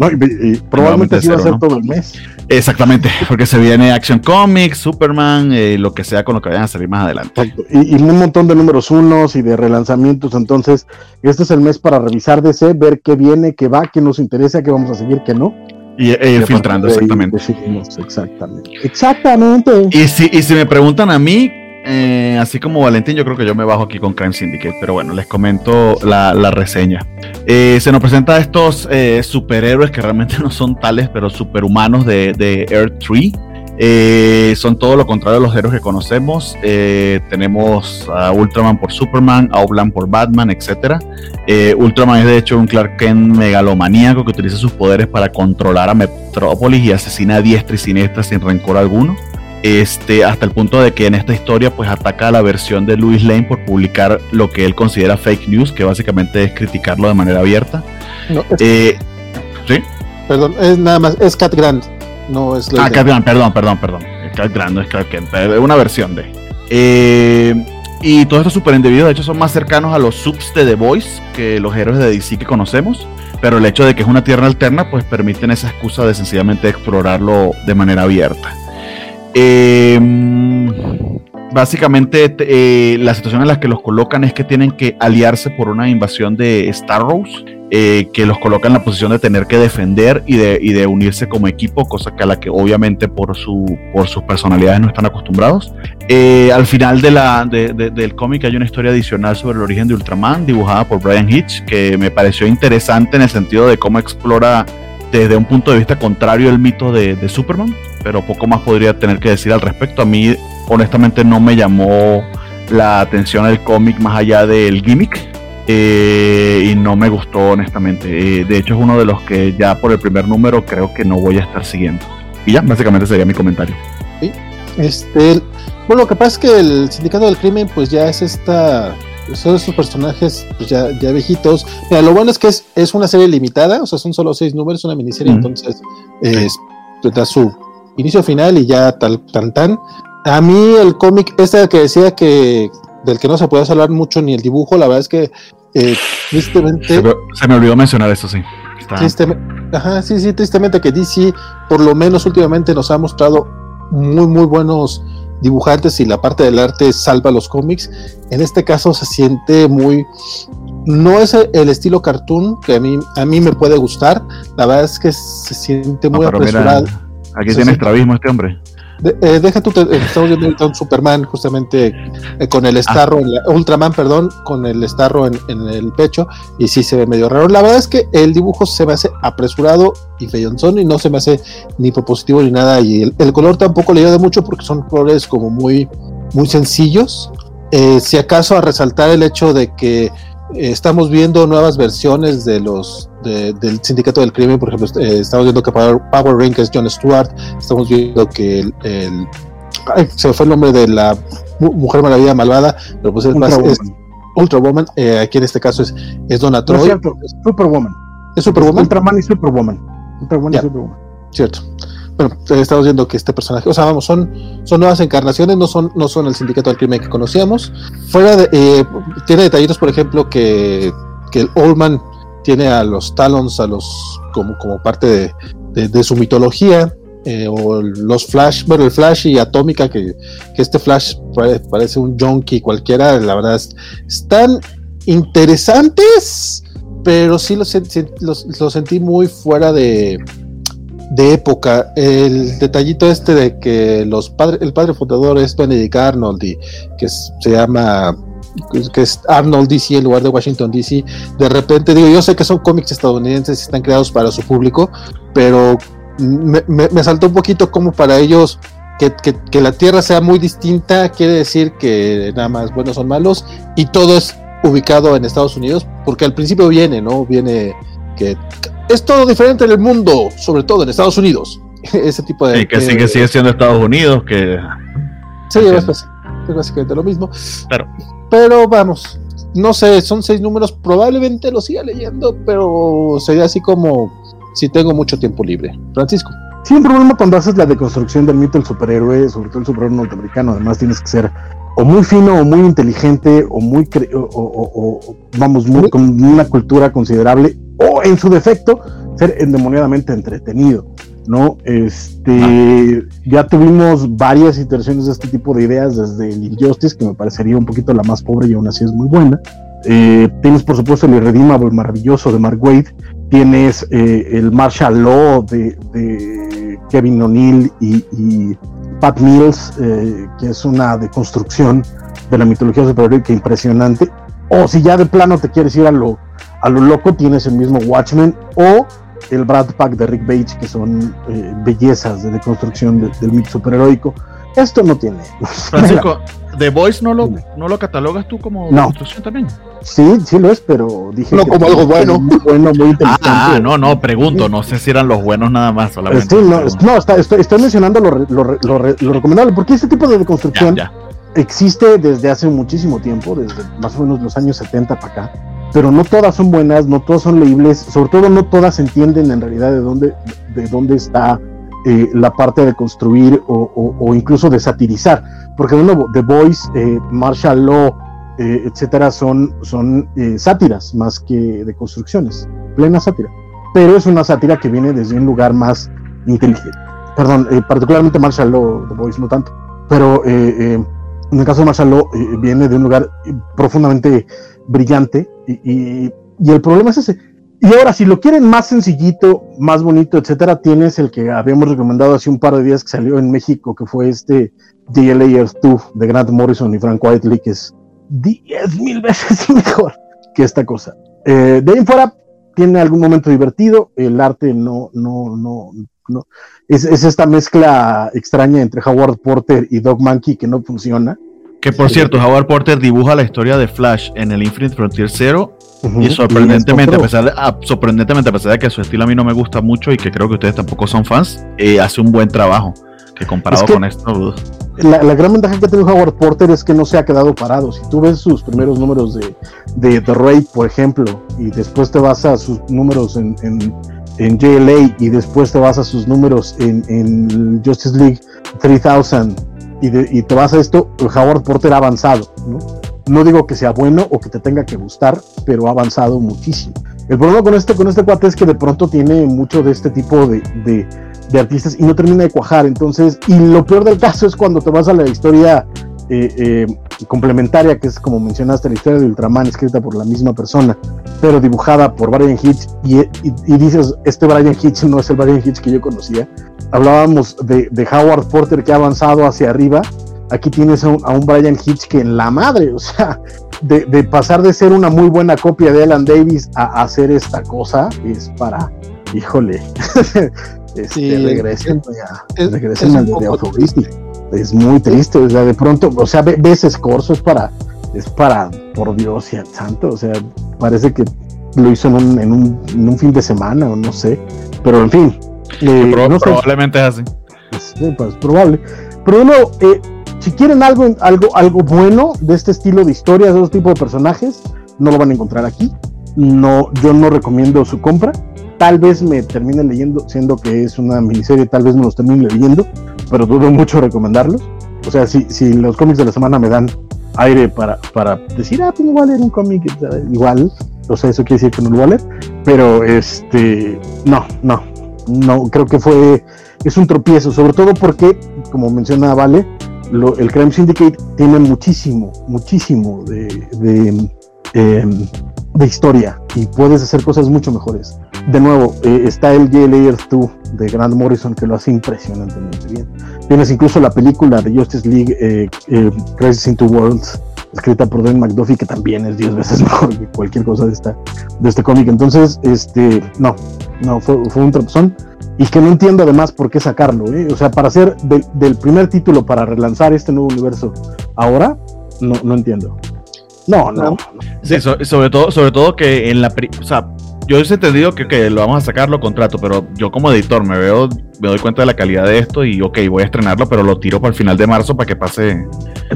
probablemente sí va a ser todo el mes. Exactamente, porque se viene Action Comics, Superman, eh, lo que sea con lo que vayan a salir más adelante. Y, un montón de números unos y de relanzamientos. Entonces, este es el mes para revisar DC, ver qué viene, qué va, qué nos interesa, qué vamos a seguir, qué no. Y ir filtrando, exactamente. Exactamente. Exactamente. Y si, y si me preguntan a mí, eh, así como Valentín, yo creo que yo me bajo aquí con Crime Syndicate, pero bueno, les comento la, reseña. Eh, se nos presenta estos eh, superhéroes que realmente no son tales, pero superhumanos de, de Earth 3. son todo lo contrario a los héroes que conocemos. tenemos a Ultraman por Superman, a Oblan por Batman, etc. Ultraman es de hecho un Clark Kent megalomaníaco que utiliza sus poderes para controlar a Metrópolis y asesina a diestra y siniestra sin rencor alguno. Este, hasta el punto de que en esta historia pues ataca a la versión de Louis Lane por publicar lo que él considera fake news, que básicamente es criticarlo de manera abierta. Eh, ¿Sí? Perdón, es nada más, es Cat Grant, no es Ah, Cat Grant, perdón, perdón, perdón. Cat Grant no es Cat Kent, es una versión de. Eh, y todo esto súper indebido, de hecho son más cercanos a los subs de The Voice que los héroes de DC que conocemos, pero el hecho de que es una tierra alterna pues permiten esa excusa de sencillamente explorarlo de manera abierta. Eh, básicamente eh, la situación en la que los colocan es que tienen que aliarse por una invasión de Starrows, eh, que los coloca en la posición de tener que defender y de, unirse como equipo, cosa que a la que obviamente por, su, por sus personalidades no están acostumbrados. Eh, al final del cómic hay una historia adicional sobre el origen de Ultraman, dibujada por Brian Hitch, que me pareció interesante en el sentido de cómo explora desde un punto de vista contrario el mito de Superman pero poco más podría tener que decir al respecto. A mí, honestamente, no me llamó la atención el cómic más allá del gimmick. Eh, y no me gustó, honestamente. Eh, de hecho, es uno de los que ya por el primer número creo que no voy a estar siguiendo. Y ya, básicamente sería mi comentario. Sí. Este, bueno, lo que pasa es que el Sindicato del Crimen, pues ya es esta. Son esos personajes pues ya, ya viejitos. Mira, lo bueno es que es, es una serie limitada, o sea, son solo seis números, una miniserie, entonces es, da su inicio final y ya tal, tan tan. A mí el cómic, este que decía que del que no se puede hablar mucho ni el dibujo, la verdad es que eh, tristemente. Se me, olvidó mencionar eso, sí. ajá, sí, sí, tristemente que DC, por lo menos últimamente, nos ha mostrado muy, muy buenos dibujantes y la parte del arte salva los cómics. En este caso se siente muy. No es el estilo cartoon que a mí, a mí me puede gustar. La verdad es que se siente muy apresurado. Aquí tiene estrabismo este hombre. Eh, deja tú, estamos viendo un Superman justamente eh, con el estarro, ah. Ultraman, perdón, con el estarro en, el pecho, y sí se ve medio raro. La verdad es que el dibujo se me hace apresurado y feyonzón y no se me hace ni propositivo ni nada. Y el, color tampoco le ayuda mucho porque son colores como muy, muy sencillos. Eh, si acaso a resaltar el hecho de que estamos viendo nuevas versiones de los del sindicato del crimen, por ejemplo, eh, estamos viendo que Power, Power Ring es John Stewart, estamos viendo que el, se me fue el nombre de la Mujer Maravilla Malvada, pero pues es, Ultra Woman, eh, aquí en este caso es, es Donna Troy. Superwoman. ¿Es Superwoman? Ultraman y Superwoman. Ultraman y Superwoman. Cierto bueno, eh, estamos viendo que este personaje, o sea, vamos, son, son nuevas encarnaciones, no son, no son el sindicato del crimen que conocíamos. Fuera de, eh, tiene detallitos, por ejemplo, que, que el Oldman tiene a los Talons, a los, como, como parte de, su mitología. Eh, o los Flash, bueno, el Flash y Atómica, que, que este Flash parece, un junkie cualquiera, la verdad, están interesantes, pero sí los, los sentí muy fuera de, de época. El detallito este de que los padres, el padre fundador es Benedict Arnold que se llama que es Arnold DC en lugar de Washington DC. De repente digo, yo sé que son cómics estadounidenses y están creados para su público, pero me, saltó un poquito como para ellos que, que, la Tierra sea muy distinta, quiere decir que nada más buenos son malos y todo es ubicado en Estados Unidos, porque al principio viene, ¿no? Viene que es todo diferente en el mundo, sobre todo en Estados Unidos. Ese tipo de. Y que sigue, sigue siendo Estados Unidos, que. Sí, es, básicamente lo mismo. Pero, pero vamos, no sé, son seis números, probablemente lo siga leyendo, pero sería así como si tengo mucho tiempo libre. Francisco. Sí, un problema cuando haces la deconstrucción del mito del superhéroe, sobre todo el superhéroe norteamericano, además tienes que ser o muy fino o muy inteligente o muy, o, vamos, muy, con una cultura considerable o en su defecto ser endemoniadamente entretenido. ¿no? Este, ya tuvimos varias iteraciones de este tipo de ideas desde el Injustice, que me parecería un poquito la más pobre y aún así es muy buena. Eh, tienes, por supuesto, el Irredeemable maravilloso de Mark Wade. Tienes eh, el Martial Law de, Kevin O'Neill y, Pat Mills, eh, que es una deconstrucción de la mitología superheroica impresionante. O si ya de plano te quieres ir a lo, a lo loco, tienes el mismo Watchmen o el Brad Pack de Rick Bates, que son eh, bellezas de deconstrucción del mito superheroico. Esto no tiene. Francisco, ¿The Voice no lo, no lo catalogas tú como deconstrucción también? Sí, sí lo es, pero dije. No, como algo bueno. Muy bueno, muy interesante. Ah, no, no, pregunto, no sé si eran los buenos nada más solamente. no, no estoy, mencionando lo, lo, recomendable, porque este tipo de deconstrucción existe desde hace muchísimo tiempo, desde más o menos los años 70 para acá pero no todas son buenas, no todas son leíbles, sobre todo no todas entienden en realidad de dónde, de dónde está eh, la parte de construir o, incluso de satirizar. Porque de nuevo, The Voice, eh, Martial Law, eh, etcétera, son, son sátiras más que de construcciones, plena sátira. Pero es una sátira que viene desde un lugar más inteligente. Perdón, particularmente Martial Law, The Voice no tanto. Pero en el caso de Martial Law, viene de un lugar profundamente brillante y, el problema es ese. Y ahora, si lo quieren más sencillito, más bonito, etcétera, tienes el que habíamos recomendado hace un par de días que salió en México, que fue este JLA Earth 2 de Grant Morrison y Frank Whiteley, que es 10 mil veces mejor que esta cosa. Eh, de ahí fuera, tiene algún momento divertido, el arte no, no, no, no. Es, es, esta mezcla extraña entre Howard Porter y Doc Monkey que no funciona. Que por cierto, Howard Porter dibuja la historia de Flash en el Infinite Frontier Zero. y sorprendentemente, a pesar de, sorprendentemente, a pesar de que su estilo a mí no me gusta mucho y que creo que ustedes tampoco son fans, eh, hace un buen trabajo. Que comparado con esto. La, gran ventaja que tiene Howard Porter es que no se ha quedado parado. Si tú ves sus primeros números de, de The Raid, por ejemplo, y después te vas a sus números en, en, en JLA y después te vas a sus números en, en Justice League 3000 y, te vas a esto, Howard Porter ha avanzado, ¿no? No digo que sea bueno o que te tenga que gustar, pero ha avanzado muchísimo. El problema con este, con este cuate es que de pronto tiene mucho de este tipo de, de, artistas y no termina de cuajar. Entonces, y lo peor del caso es cuando te vas a la historia eh, eh, complementaria, que es como mencionaste, la historia de Ultraman, escrita por la misma persona, pero dibujada por Brian Hitch, y, y, dices, este Brian Hitch no es el Brian Hitch que yo conocía. Hablábamos de, de Howard Porter que ha avanzado hacia arriba, aquí tienes a un, Brian Hitch que en la madre, o sea, de, de, pasar de ser una muy buena copia de Alan Davis a, hacer esta cosa, es para, híjole, este, sí, regresen, ya, regresen al de es muy triste, o sea, de pronto, o sea, ves escorzo, es para, es para, por Dios y al santo, o sea, parece que lo hizo en un, en un, en un fin de semana, o no sé, pero en fin. Eh, probablemente es así. Es, pues, probable. Pero bueno, eh, si quieren algo, algo, algo bueno de este estilo de historias, de este tipo de personajes, no lo van a encontrar aquí. No, yo no recomiendo su compra. Tal vez me termine leyendo, siendo que es una miniserie, tal vez me los termine leyendo pero dudo mucho recomendarlos. O sea, si, si los cómics de la semana me dan aire para, para decir, ah, pues no voy a leer un cómic, igual, o sea, eso quiere decir que no lo leer, pero este, no, no, no, creo que fue, es un tropiezo, sobre todo porque, como menciona Vale, el Crime Syndicate tiene muchísimo, muchísimo de, de, em, de historia y puedes hacer cosas mucho mejores de nuevo, eh, está el J. Layer 2 de Grant Morrison que lo hace impresionantemente bien. Tienes incluso la película de Justice League, eh, eh, Crisis into Worlds, escrita por Dan McDuffie, que también es 10 veces mejor que cualquier cosa de, esta, de este cómic. Entonces, este, no, no, fue, un tropezón. Y que no entiendo además por qué sacarlo. O sea, para hacer del primer título para relanzar este nuevo universo ahora, no, no entiendo. No, no. Sí, sobre todo, sobre todo que en la, o sea, yo he entendido que, que lo vamos a sacar, lo contrato, pero yo como editor me veo, me doy cuenta de la calidad de esto y ok, voy a estrenarlo, pero lo tiro para el final de marzo para que pase.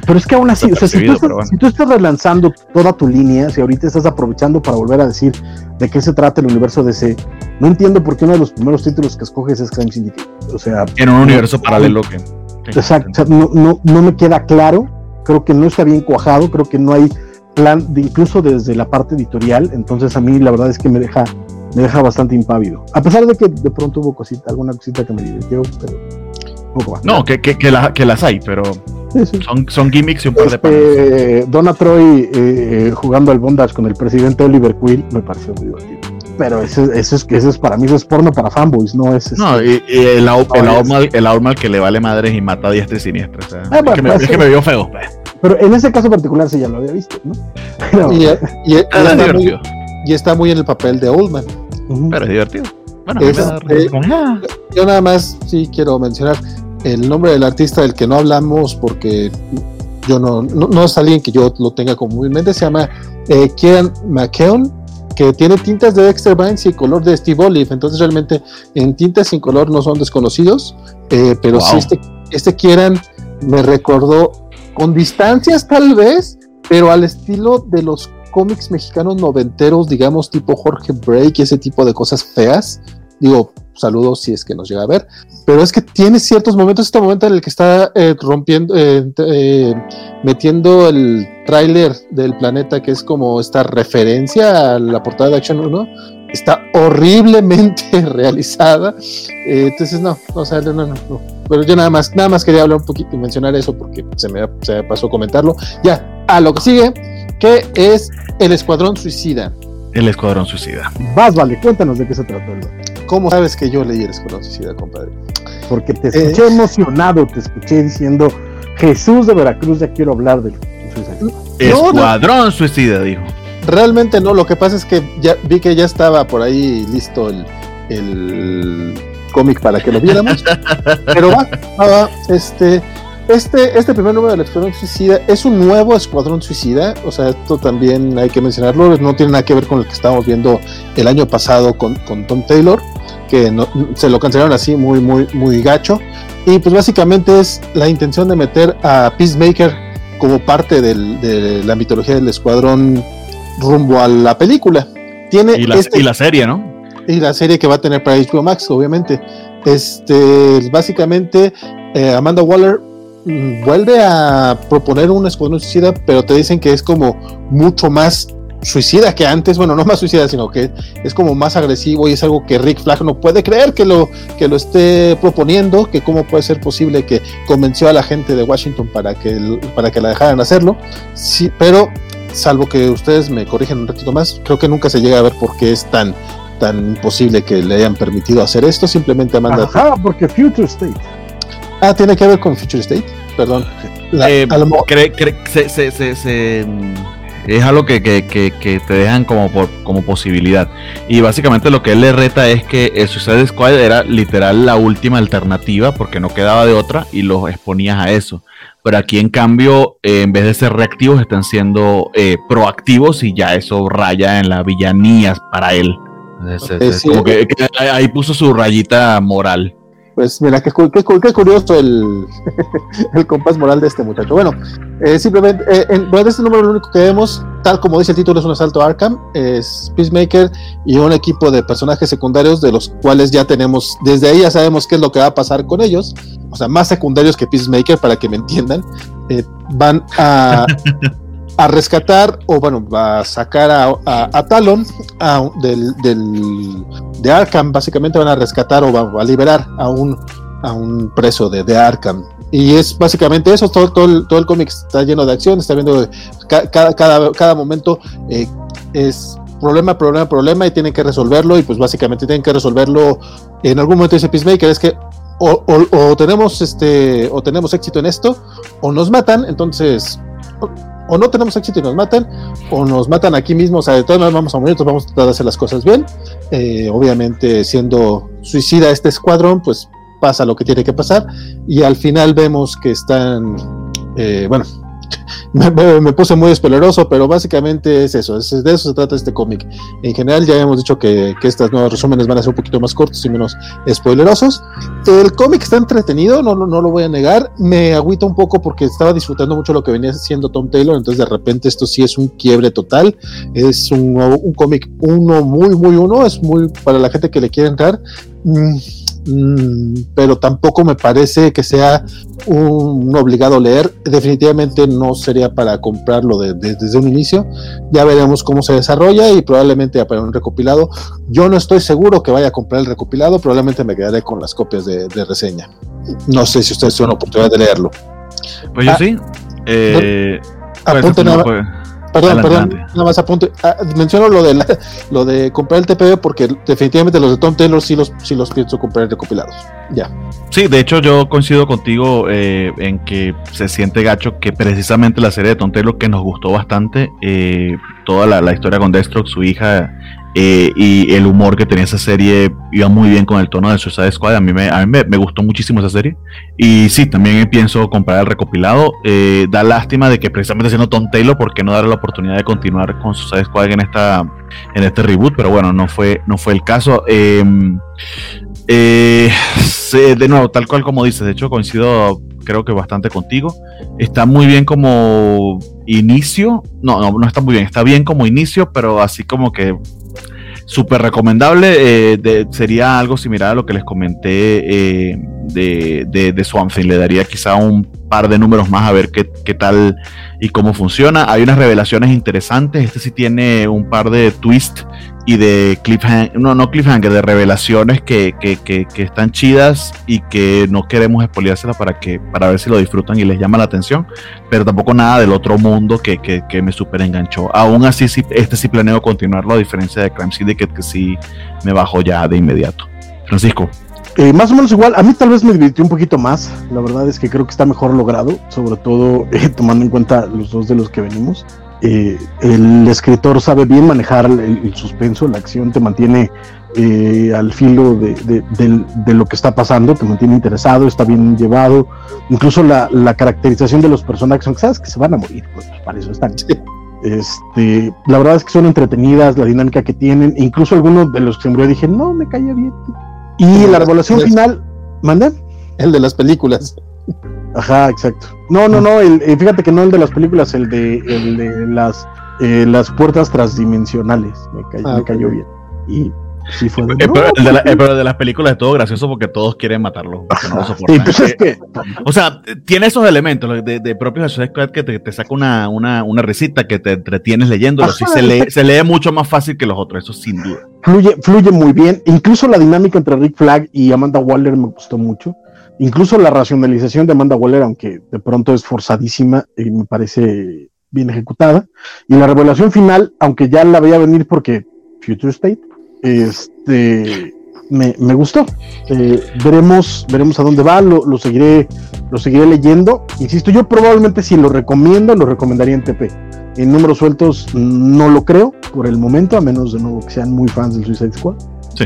Pero es que aún así, o sea, si tú, estás, si tú estás relanzando toda tu línea, si ahorita estás aprovechando para volver a decir de qué se trata el universo DC, no entiendo por qué uno de los primeros títulos que escoges es Crime Syndicate. O sea, en un universo paralelo que. Exacto, o sea, no, no, no me queda claro, creo que no está bien cuajado, creo que no hay plan, de, incluso desde la parte editorial, entonces a mí la verdad es que me deja, me deja bastante impávido. A pesar de que de pronto hubo cosita, alguna cosita que me divirtió, pero No, que, que, que, que, las hay, pero Son, son gimmicks y un par de este, Donna Troy eh, jugando al bondage con el presidente Oliver Quill me pareció muy divertido. Pero eso, eso, es, eso es para mí, eso es porno para fanboys, no es. No, y, y el, el, el, que le vale madres y mata a diestra y siniestra. O sea, ah, bueno, es, que me, pues, es, que me, vio feo. Pues. Pero en ese caso particular sí ya lo había visto, ¿no? y, y, está muy, y, está muy, en el papel de Oldman. Pero es divertido. Bueno, es, eh, yo nada más sí quiero mencionar el nombre del artista del que no hablamos porque yo no, no, no es alguien que yo lo tenga como muy en mente, se llama eh, Kieran McKeown, que tiene tintas de Dexter Vines y color de Steve Olive, entonces realmente en tintas sin color no son desconocidos, eh, pero wow. sí este, este Kieran me recordó con distancias tal vez, pero al estilo de los cómics mexicanos noventeros, digamos tipo Jorge Break y ese tipo de cosas feas. Digo, saludos si es que nos llega a ver, pero es que tiene ciertos momentos, este momento en el que está eh, rompiendo, eh, eh, metiendo el tráiler del planeta, que es como esta referencia a la portada de Action 1, está horriblemente realizada. Eh, entonces, no, o sea, no, no, no. Pero yo nada más, nada más quería hablar un poquito y mencionar eso porque se me, se me pasó comentarlo. Ya, a lo que sigue, que es el Escuadrón Suicida. El Escuadrón Suicida. Vas, vale, cuéntanos de qué se trata. ¿Cómo sabes que yo leí el Escuadrón Suicida, compadre? Porque te escuché eh, emocionado, te escuché diciendo, Jesús de Veracruz, ya quiero hablar del Suicida. Escuadrón no, Suicida, dijo. Realmente no, lo que pasa es que ya vi que ya estaba por ahí listo el, el cómic para que lo viéramos. pero va, va, este, este, este primer número del Escuadrón Suicida es un nuevo Escuadrón Suicida, o sea, esto también hay que mencionarlo, no tiene nada que ver con el que estábamos viendo el año pasado con, con Tom Taylor, que no, se lo cancelaron así muy, muy, muy gacho. Y pues básicamente es la intención de meter a Peacemaker como parte del, de la mitología del Escuadrón rumbo a la película. Tiene y la, este, y la serie, ¿no? Y la serie que va a tener para HBO Max, obviamente. Este, básicamente, eh, Amanda Waller mm, vuelve a proponer un escuadrón suicida, pero te dicen que es como mucho más suicida que antes, bueno, no más suicida, sino que es como más agresivo y es algo que Rick Flag no puede creer que lo, que lo esté proponiendo, que cómo puede ser posible que convenció a la gente de Washington para que, para que la dejaran hacerlo, sí, pero salvo que ustedes me corrigen un ratito más, creo que nunca se llega a ver por qué es tan tan imposible que le hayan permitido hacer esto, simplemente Amanda. Ajá, porque Future State. Ah, tiene que ver con Future State, perdón. La, eh, lo... cre, cre, se, se, se, se, es algo que, que, que, que, te dejan como, por, como posibilidad. Y básicamente lo que él le reta es que el Suicide Squad era literal la última alternativa porque no quedaba de otra y los exponías a eso. Pero aquí en cambio, eh, en vez de ser reactivos, están siendo eh, proactivos y ya eso raya en la villanía para él. Es, es, es, como que, que, ahí puso su rayita moral. Pues mira, qué, qué, qué curioso el, el, compás moral de este muchacho. Bueno, eh, simplemente, eh, en, este número lo único que vemos, tal como dice el título, es un asalto a Arkham, es Peacemaker y un equipo de personajes secundarios de los cuales ya tenemos, desde ahí ya sabemos qué es lo que va a pasar con ellos, o sea, más secundarios que Peacemaker, para que me entiendan, eh, van a... a rescatar o bueno, a sacar a, a, Talon a, del, del, de Arkham, básicamente van a rescatar o va a liberar a un, a un preso de, de Arkham. Y es básicamente eso, todo, todo el, todo el cómic está lleno de acción, está viendo cada, cada, cada momento eh, es problema, problema, problema y tienen que resolverlo y pues básicamente tienen que resolverlo en algún momento dice Peacemaker es que o, o tenemos este o tenemos éxito en esto o nos matan, entonces o no tenemos éxito y nos matan, o nos matan aquí mismo, o sea, de todas maneras vamos a morir, entonces vamos a tratar de hacer las cosas bien. Eh, obviamente, siendo suicida este escuadrón, pues pasa lo que tiene que pasar, y al final vemos que están, eh, bueno, me, puse muy espeleroso, pero básicamente es eso, es, de eso se trata este cómic. En general ya hemos dicho que, que estos nuevos resúmenes van a ser un poquito más cortos y menos spoilerosos. El cómic está entretenido, no, no, lo voy a negar, me agüita un poco porque estaba disfrutando mucho lo que venía haciendo Tom Taylor, entonces de repente esto sí es un quiebre total, es un, un cómic uno, muy, muy uno, es muy para la gente que le quiere entrar. Mm, Mm, pero tampoco me parece que sea un, obligado leer. Definitivamente no sería para comprarlo desde un inicio. Ya veremos cómo se desarrolla y probablemente para un recopilado. Yo no estoy seguro que vaya a comprar el recopilado, probablemente me quedaré con las copias de, reseña. No sé si ustedes tienen oportunidad de leerlo. Pues yo ah, sí. Eh, Perdón, perdón, nada más apunte. Ah, menciono lo de lo de comprar el TPB porque definitivamente los de Tom Taylor sí los, sí los pienso comprar recopilados. Ya. Sí, de hecho yo coincido contigo eh, en que se siente gacho que precisamente la serie de Tom Taylor que nos gustó bastante, eh, toda la, la, historia con Deathstroke, su hija eh, y el humor que tenía esa serie iba muy bien con el tono de Suicide Squad. A mí me, a mí me, gustó muchísimo esa serie. Y sí, también pienso comprar el recopilado. Eh, da lástima de que precisamente siendo Tom Taylor, ¿por qué no darle la oportunidad de continuar con Suicide Squad en, esta, en este reboot? Pero bueno, no fue, no fue el caso. Eh, de nuevo, tal cual como dices, de hecho coincido creo que bastante contigo. Está muy bien como inicio. No, no, no está muy bien. Está bien como inicio, pero así como que súper recomendable. Eh, sería algo similar a lo que les comenté eh, de, de, Swamp Le daría quizá un par de números más a ver qué, qué, tal y cómo funciona. Hay unas revelaciones interesantes. Este sí tiene un par de twists y de cliffhanger, no, no cliffhanger, de revelaciones que, que, que, están chidas y que no queremos expoliárselas para que para ver si lo disfrutan y les llama la atención, pero tampoco nada del otro mundo que, me super enganchó. Aún así, sí, este sí planeo continuarlo, a diferencia de Crime Syndicate, que sí me bajo ya de inmediato. Francisco. Eh, más o menos igual, a mí tal vez me divirtió un poquito más, la verdad es que creo que está mejor logrado, sobre todo eh, tomando en cuenta los dos de los que venimos. Eh, el escritor sabe bien manejar el, suspenso, la acción te mantiene eh, al filo de, lo que está pasando, te mantiene interesado, está bien llevado, incluso la, caracterización de los personajes, aunque sabes que se van a morir, pues para eso están. Este, la verdad es que son entretenidas, la dinámica que tienen, incluso algunos de los que se murió dije, no, me caía bien. Y la revelación final, ¿mandan? El de las películas. Ajá, exacto. No, no, no, el, eh, fíjate que no el de las películas, el de, el de las, eh, las puertas transdimensionales. Me, ah, cayó bien. Y sí fue. Eh, pero, el de la, pero, de las películas es todo gracioso porque todos quieren matarlo. Pues o sea, tiene esos elementos de, de propios Squad que te, te saca una, una, una, risita que te entretienes leyéndolo. Sí, se, lee, se lee mucho más fácil que los otros, eso sin duda. Fluye, fluye muy bien. Incluso la dinámica entre Rick Flag y Amanda Waller me gustó mucho. Incluso la racionalización de Amanda Waller, aunque de pronto es forzadísima, y me parece bien ejecutada. Y la revelación final, aunque ya la veía venir porque Future State, este, me, me gustó. Eh, veremos, veremos a dónde va, lo, lo, seguiré, lo seguiré leyendo. Insisto, yo probablemente si lo recomiendo, lo recomendaría en TP. En números sueltos no lo creo por el momento, a menos de nuevo que sean muy fans del Suicide Squad. Sí.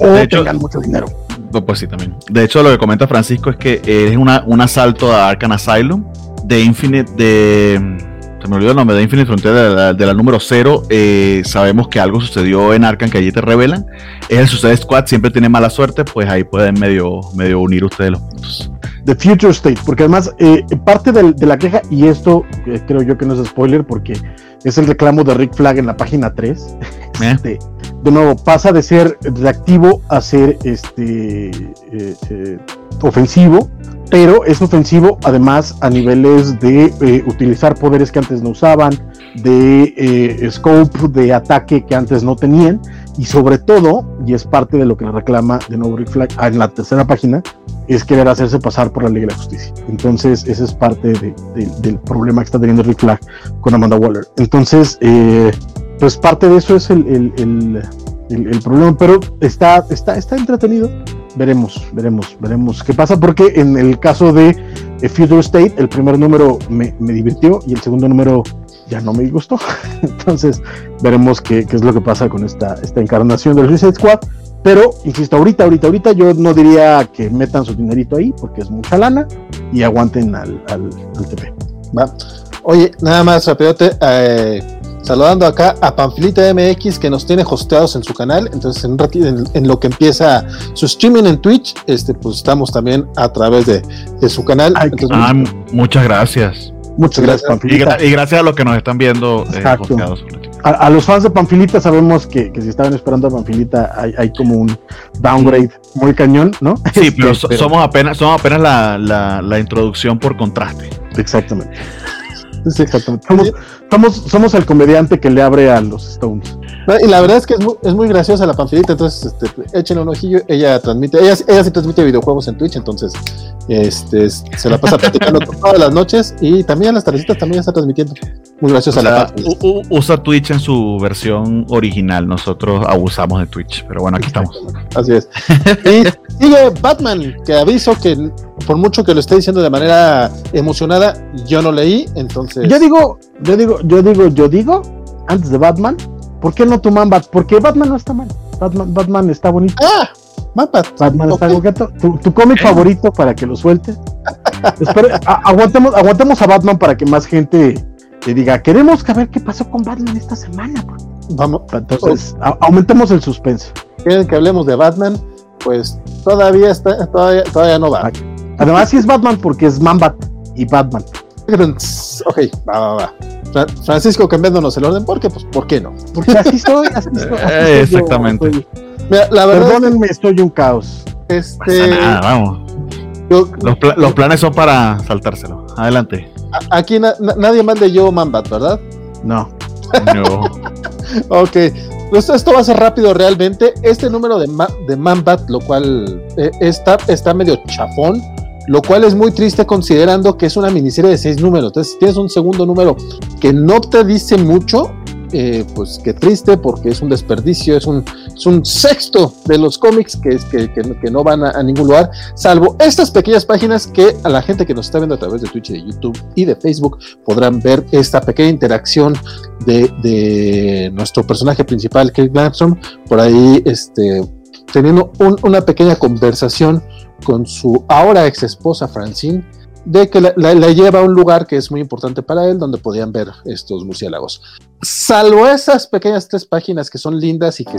O tengan mucho dinero. Pues sí, también. De hecho, lo que comenta Francisco es que es una, un asalto a Arkham Asylum de Infinite, de. Se me olvidó el nombre, de Infinite Frontier, de la, número 0. Eh, sabemos que algo sucedió en Arkham que allí te revelan. Es el Suicide Squad, siempre tiene mala suerte, pues ahí pueden medio, medio unir ustedes los puntos. The Future State, porque además, eh, parte de, la queja, y esto eh, creo yo que no es spoiler, porque es el reclamo de Rick Flag en la página 3. Este, de nuevo, pasa de ser reactivo a ser este eh, eh, ofensivo, pero es ofensivo además a niveles de eh, utilizar poderes que antes no usaban, de scope de ataque que antes no tenían, y sobre todo, y es parte de lo que le reclama de nuevo Rick Flag en la tercera página, es querer hacerse pasar por la ley de la justicia. Entonces, ese es parte del problema que está teniendo Rick Flag con Amanda Waller. Entonces, eh, pues parte de eso es el, el, problema, pero está, está, está entretenido. Veremos, veremos, veremos qué pasa, porque en el caso de Future State, el primer número me, divirtió y el segundo número ya no me gustó. Entonces, veremos qué, qué, es lo que pasa con esta, esta encarnación del Suicide Squad. Pero, insisto, ahorita, ahorita, ahorita yo no diría que metan su dinerito ahí, porque es mucha lana y aguanten al, al, al TP. Va. Oye, nada más rapidote, eh, saludando acá a Panfilita MX que nos tiene hosteados en su canal. Entonces, en, en- en lo que empieza su streaming en Twitch, este, pues estamos también a través de, de su canal. Ay, Entonces, Ah, muchas gracias. Muchas gracias. Y, Panfilita. y gracias a los que nos están viendo. eh. A, a los fans de Panfilita sabemos que, que si estaban esperando a Panfilita hay, hay como un downgrade muy cañón, ¿no? Sí, Este, pero, so- somos apenas, somos apenas la, la- la introducción por contraste. Exactamente. Sí, exactamente. Somos, somos, somos el comediante que le abre a los Stones. Y la verdad es que es muy, es muy graciosa la Panfilita, entonces este, échenle un ojillo. Ella transmite, ella, ella sí transmite videojuegos en Twitch, entonces este, es- se la pasa platicando todas las noches y también las tardecitas también está transmitiendo. Muy graciosa O la Panfilita. usa Twitch en su versión original. Nosotros abusamos de Twitch. Pero bueno, aquí estamos. Así es. Y sigue Batman, que aviso que por mucho que lo esté diciendo de manera emocionada, yo no leí, entonces. Yo digo, yo digo, yo digo, yo digo, antes de Batman, ¿por qué no tu Bat? Porque Batman no está mal. Batman, Batman está bonito. ¡Ah! Mapa. Batman está Ok. coqueto. Tu, tu cómic favorito para que lo sueltes. Espera, a- aguantemos, aguantemos a Batman para que más gente te diga, queremos saber qué pasó con Batman esta semana. Vamos. Entonces, a- aumentemos el suspenso. quieren que hablemos de Batman, pues todavía está, todavía, todavía no va. Además, sí es Batman porque es Manbat y Batman. Ok, va, va, va. Fra- Francisco cambiándonos el orden, porque pues, ¿por qué no? Porque así soy, así soy. así soy Eh, yo, exactamente. soy- Mira, la verdad, Perdónenme, estoy un caos. es Pasa que, este, nada, vamos. yo- Los, pla- los planes son para saltárselo. Adelante. a- aquí na- na- nadie más de yo Manbat, ¿verdad? No. No. Ok, pues esto va a ser rápido realmente. Este número de, Ma- de Manbat, lo cual eh, está, está medio chafón, lo cual es muy triste considerando que es una miniserie de seis números. Entonces, si tienes un segundo número que no te dice mucho, eh, pues qué triste porque es un desperdicio, es un, es un sexto de los cómics que, es- que, que- que no van a, ningún lugar, salvo estas pequeñas páginas que a la gente que nos está viendo a través de Twitch, de YouTube y de Facebook podrán ver esta pequeña interacción de, de nuestro personaje principal, Kate Blanchard, por ahí este, teniendo un- una pequeña conversación con su ahora ex esposa Francine, de que la, lleva a un lugar que es muy importante para él, donde podían ver estos murciélagos. Salvo esas pequeñas tres páginas que son lindas y que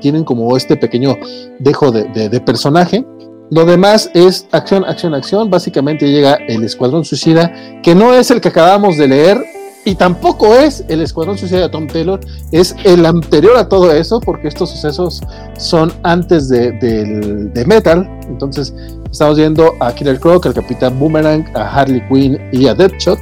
tienen como este pequeño dejo de, de- de personaje, lo demás es acción, acción, acción. Básicamente llega el Escuadrón Suicida, que no es el que acabamos de leer, y tampoco es el Escuadrón Suicida de Tom Taylor, es el anterior a todo eso, porque estos sucesos son antes de, Metal. Entonces, estamos viendo a Killer Croc, al Capitán Boomerang, a Harley Quinn y a Deadshot,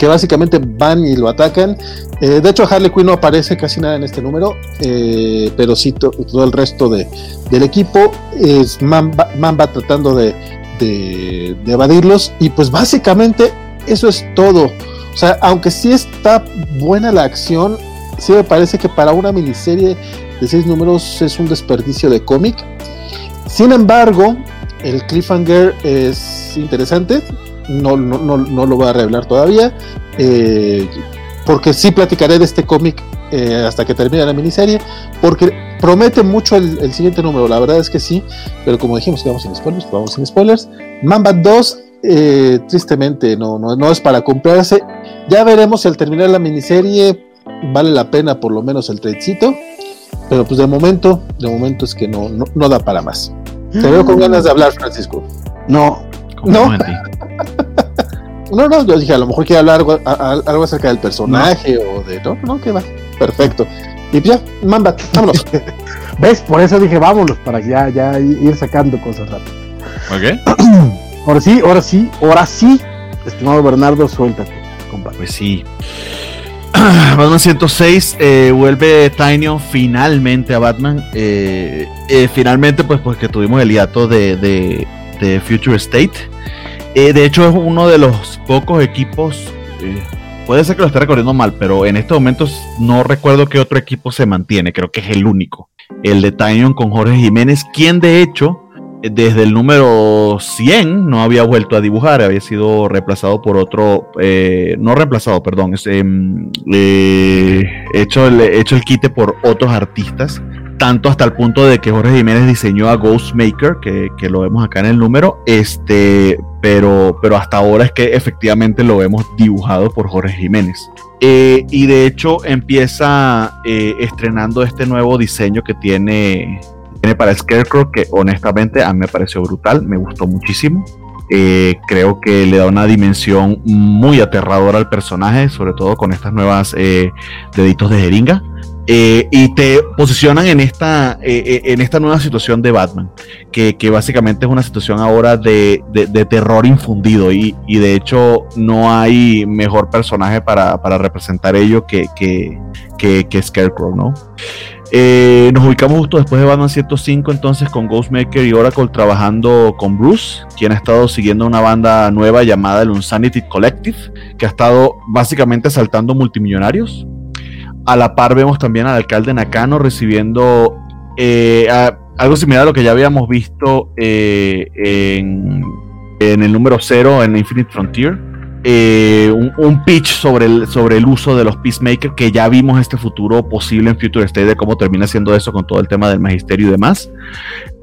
que básicamente van y lo atacan. Eh, de hecho, Harley Quinn no aparece casi nada en este número, eh, pero sí to- todo el resto de, del equipo es Mamba, Mamba tratando de- de evadirlos. Y pues básicamente eso es todo. O sea, aunque sí está buena la acción, sí me parece que para una miniserie de seis números es un desperdicio de cómic. Sin embargo, el cliffhanger es interesante. No, no, no, no lo voy a revelar todavía. eh, porque sí platicaré de este cómic eh, hasta que termine la miniserie. Porque promete mucho el, siguiente número. La verdad es que sí. Pero como dijimos vamos sin spoilers, pues vamos sin spoilers. Mamba 2, eh, tristemente, no, no, no es para comprarse. Ya veremos si al terminar la miniserie vale la pena por lo menos el tradecito. Pero pues de momento, de momento es que no, no, no da para más. Te veo con ganas de hablar, Francisco. No, No. No, no, yo dije, a lo mejor quiere hablar algo, a- a- algo acerca del personaje o de. No, no, que va. Perfecto. Y ya, mamba, vámonos. ¿ves? Por eso dije, vámonos, para ya, ya ir sacando cosas rápido. ¿Ok? Ahora sí, ahora sí, ahora sí, estimado Bernardo, suéltate, compadre. Pues sí. Batman 106 eh, vuelve Tinyon finalmente a Batman. Eh, eh, finalmente, pues porque tuvimos el hiato de, de- Future State. De hecho, es uno de los pocos equipos. puede ser que lo esté recordando mal, pero en estos momentos no recuerdo qué otro equipo se mantiene. Creo que es el único. El de Tinyon con Jorge Jiménez, quien de hecho desde el número 100 no había vuelto a dibujar, había sido reemplazado por otro, eh, no reemplazado, perdón, es, em, eh, hecho, el, hecho el quite por otros artistas, tanto hasta el punto de que Jorge Jiménez diseñó a Ghostmaker, que, que lo vemos acá en el número, este, pero, pero hasta ahora es que efectivamente lo vemos dibujado por Jorge Jiménez. Eh, y de hecho empieza estrenando este nuevo diseño que tiene, tiene para Scarecrow, que honestamente a mí me pareció brutal, me gustó muchísimo. Eh, creo que le da una dimensión muy aterradora al personaje, sobre todo con estas nuevas deditos de jeringa. Eh, y te posicionan en esta, eh, eh, en esta nueva situación de Batman, que, básicamente es una situación ahora de, terror infundido y, de hecho no hay mejor personaje para, representar ello que, que, Scarecrow, ¿no? Nos ubicamos justo después de Batman 105 entonces con Ghostmaker y Oracle trabajando con Bruce, quien ha estado siguiendo una banda nueva llamada el Unsanity Collective, que ha estado básicamente saltando multimillonarios a la par vemos también al alcalde Nakano recibiendo eh, algo similar a lo que ya habíamos visto eh, en, el número 0 en Infinite Frontier. Eh, un, pitch sobre el, sobre el uso de los Peacemakers, que ya vimos este futuro posible en Future State de cómo termina siendo eso con todo el tema del magisterio y demás.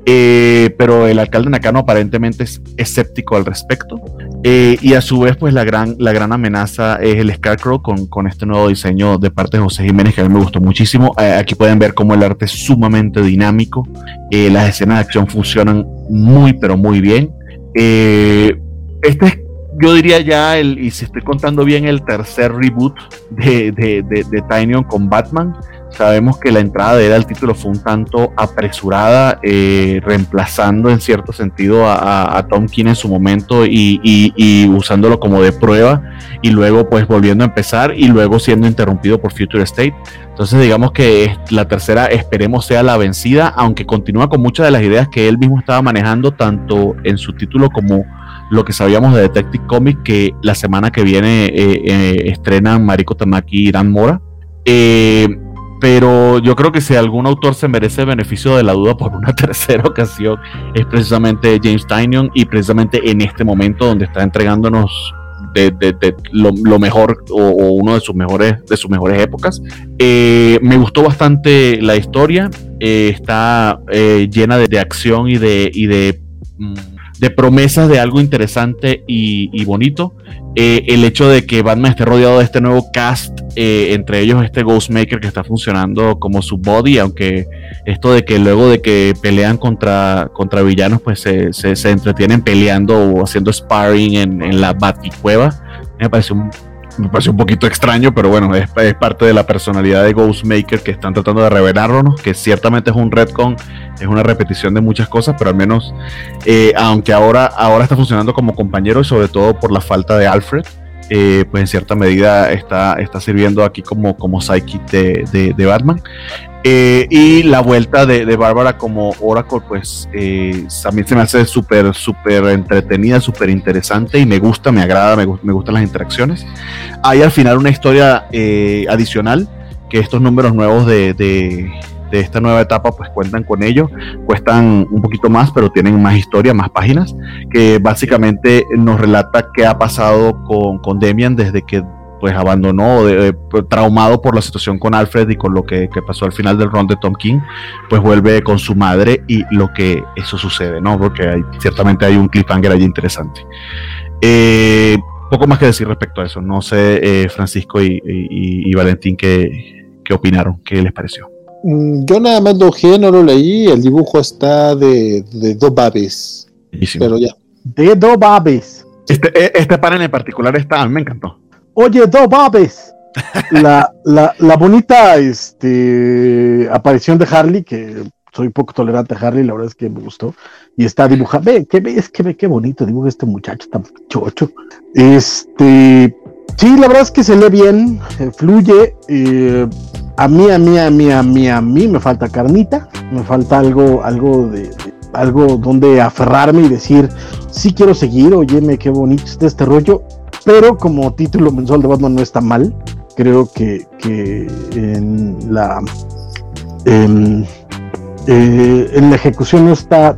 Eh, pero el alcalde Nakano aparentemente es escéptico al respecto. Eh, y a su vez, pues la gran, la gran amenaza es el Scarecrow con, con este nuevo diseño de parte de José Jiménez, que a mí me gustó muchísimo. Aquí pueden ver cómo el arte es sumamente dinámico. las escenas de acción funcionan muy, pero muy bien. este es, yo diría ya, el, y si estoy contando bien, el tercer reboot de, de, de, de con Batman. Sabemos que la entrada de él al título fue un tanto apresurada, eh, reemplazando en cierto sentido a, Tom King en su momento y, usándolo como de prueba y luego pues volviendo a empezar y luego siendo interrumpido por Future State. Entonces digamos que la tercera esperemos sea la vencida, aunque continúa con muchas de las ideas que él mismo estaba manejando tanto en su título como lo que sabíamos de Detective Comics que la semana que viene eh, eh, estrenan Mariko Tamaki y Dan Mora. Eh, pero yo creo que si algún autor se merece el beneficio de la duda por una tercera ocasión es precisamente James Tynion y precisamente en este momento donde está entregándonos de, lo, mejor o, uno de sus mejores de sus mejores épocas eh, me gustó bastante la historia eh, está eh, llena de, acción y de y de mm, de promesas de algo interesante y, bonito. Eh, el hecho de que Batman esté rodeado de este nuevo cast, eh, entre ellos este Ghostmaker que está funcionando como su body, aunque esto de que luego de que pelean contra, contra villanos, pues se, se, entretienen peleando o haciendo sparring en, en la Baticueva, me parece un me pareció un poquito extraño, pero bueno, es, parte de la personalidad de Ghostmaker que están tratando de revelarnos, que ciertamente es un retcon, es una repetición de muchas cosas, pero al menos, eh, aunque ahora, ahora está funcionando como compañero y sobre todo por la falta de Alfred, eh, pues en cierta medida está, está sirviendo aquí como, como de, de, Batman. Eh, y la vuelta de, de Bárbara como Oracle, pues eh, también se me hace súper, súper entretenida, súper interesante y me gusta, me agrada, me, me, gustan las interacciones. Hay al final una historia adicional que estos números nuevos de, de esta nueva etapa pues cuentan con ello, cuestan un poquito más, pero tienen más historia, más páginas, que básicamente nos relata qué ha pasado con, con Demian desde que pues abandonó, de, pues, traumado por la situación con Alfred y con lo que, pasó al final del run de Tom King, pues vuelve con su madre y lo que eso sucede, ¿no? Porque hay, ciertamente hay un cliffhanger allí interesante. Eh, poco más que decir respecto a eso. No sé, eh, Francisco y, Valentín, qué, qué opinaron, qué les pareció. Mm, yo nada más lo ojé, no lo leí. El dibujo está de, de dos babes. Pero ya. De dos babes. Este, este panel en particular está, me encantó. Oye, dos babes. la, la, la, bonita este, aparición de Harley, que soy poco tolerante a Harley, la verdad es que me gustó. Y está dibujado. Ve, que ves, que ve, qué bonito dibuja este muchacho tan chocho. Este. Sí, la verdad es que se lee bien, eh, fluye. Eh, a mí, a mí, a mí, a mí, a mí me falta carnita, me falta algo, algo de, algo donde aferrarme y decir, sí quiero seguir, óyeme, qué bonito está este rollo, pero como título mensual de Batman no está mal, creo que, en la en, eh, en la ejecución no está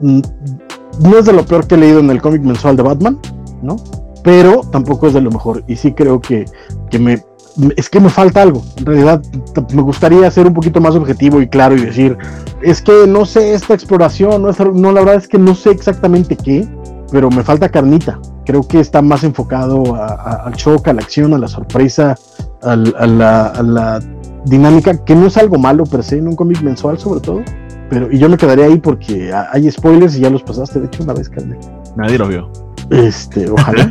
no es de lo peor que he leído en el cómic mensual de Batman, ¿no? Pero tampoco es de lo mejor. Y sí creo que, que me es que me falta algo. En realidad, me gustaría ser un poquito más objetivo y claro y decir, es que no sé esta exploración, no, no la verdad es que no sé exactamente qué, pero me falta carnita. Creo que está más enfocado al shock, a la acción, a la sorpresa, a, la, dinámica, que no es algo malo per se en un cómic mensual sobre todo. Pero, y yo me quedaré ahí porque hay spoilers y ya los pasaste, de hecho, una vez, carne. Nadie lo vio. Este, ojalá.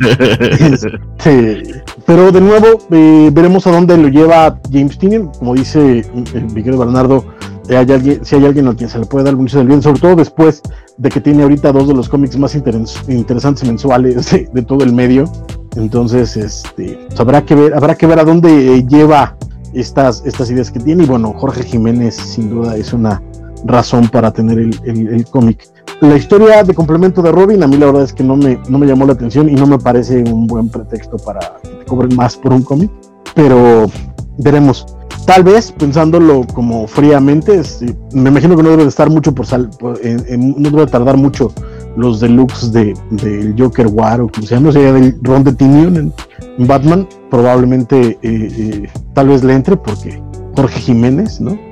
este, pero de nuevo, eh, veremos a dónde lo lleva James Tinian. Como dice eh, Miguel Bernardo, eh, hay alguien, si hay alguien a quien se le puede dar mucho del bien, sobre todo después de que tiene ahorita dos de los cómics más interesantes mensuales de, todo el medio. Entonces, este, habrá que ver, habrá que ver a dónde lleva estas, estas ideas que tiene. Y bueno, Jorge Jiménez sin duda es una razón para tener el, el cómic. La historia de complemento de Robin, a mí la verdad es que no me, no me llamó la atención y no me parece un buen pretexto para que cobren más por un cómic, pero veremos. Tal vez, pensándolo como fríamente, me imagino que no debe de estar mucho por sal, no debe tardar mucho los deluxe de, del Joker War o como se llama, sea, del Ron de Tinion en, Batman, probablemente eh, eh, tal vez le entre porque Jorge Jiménez, ¿no?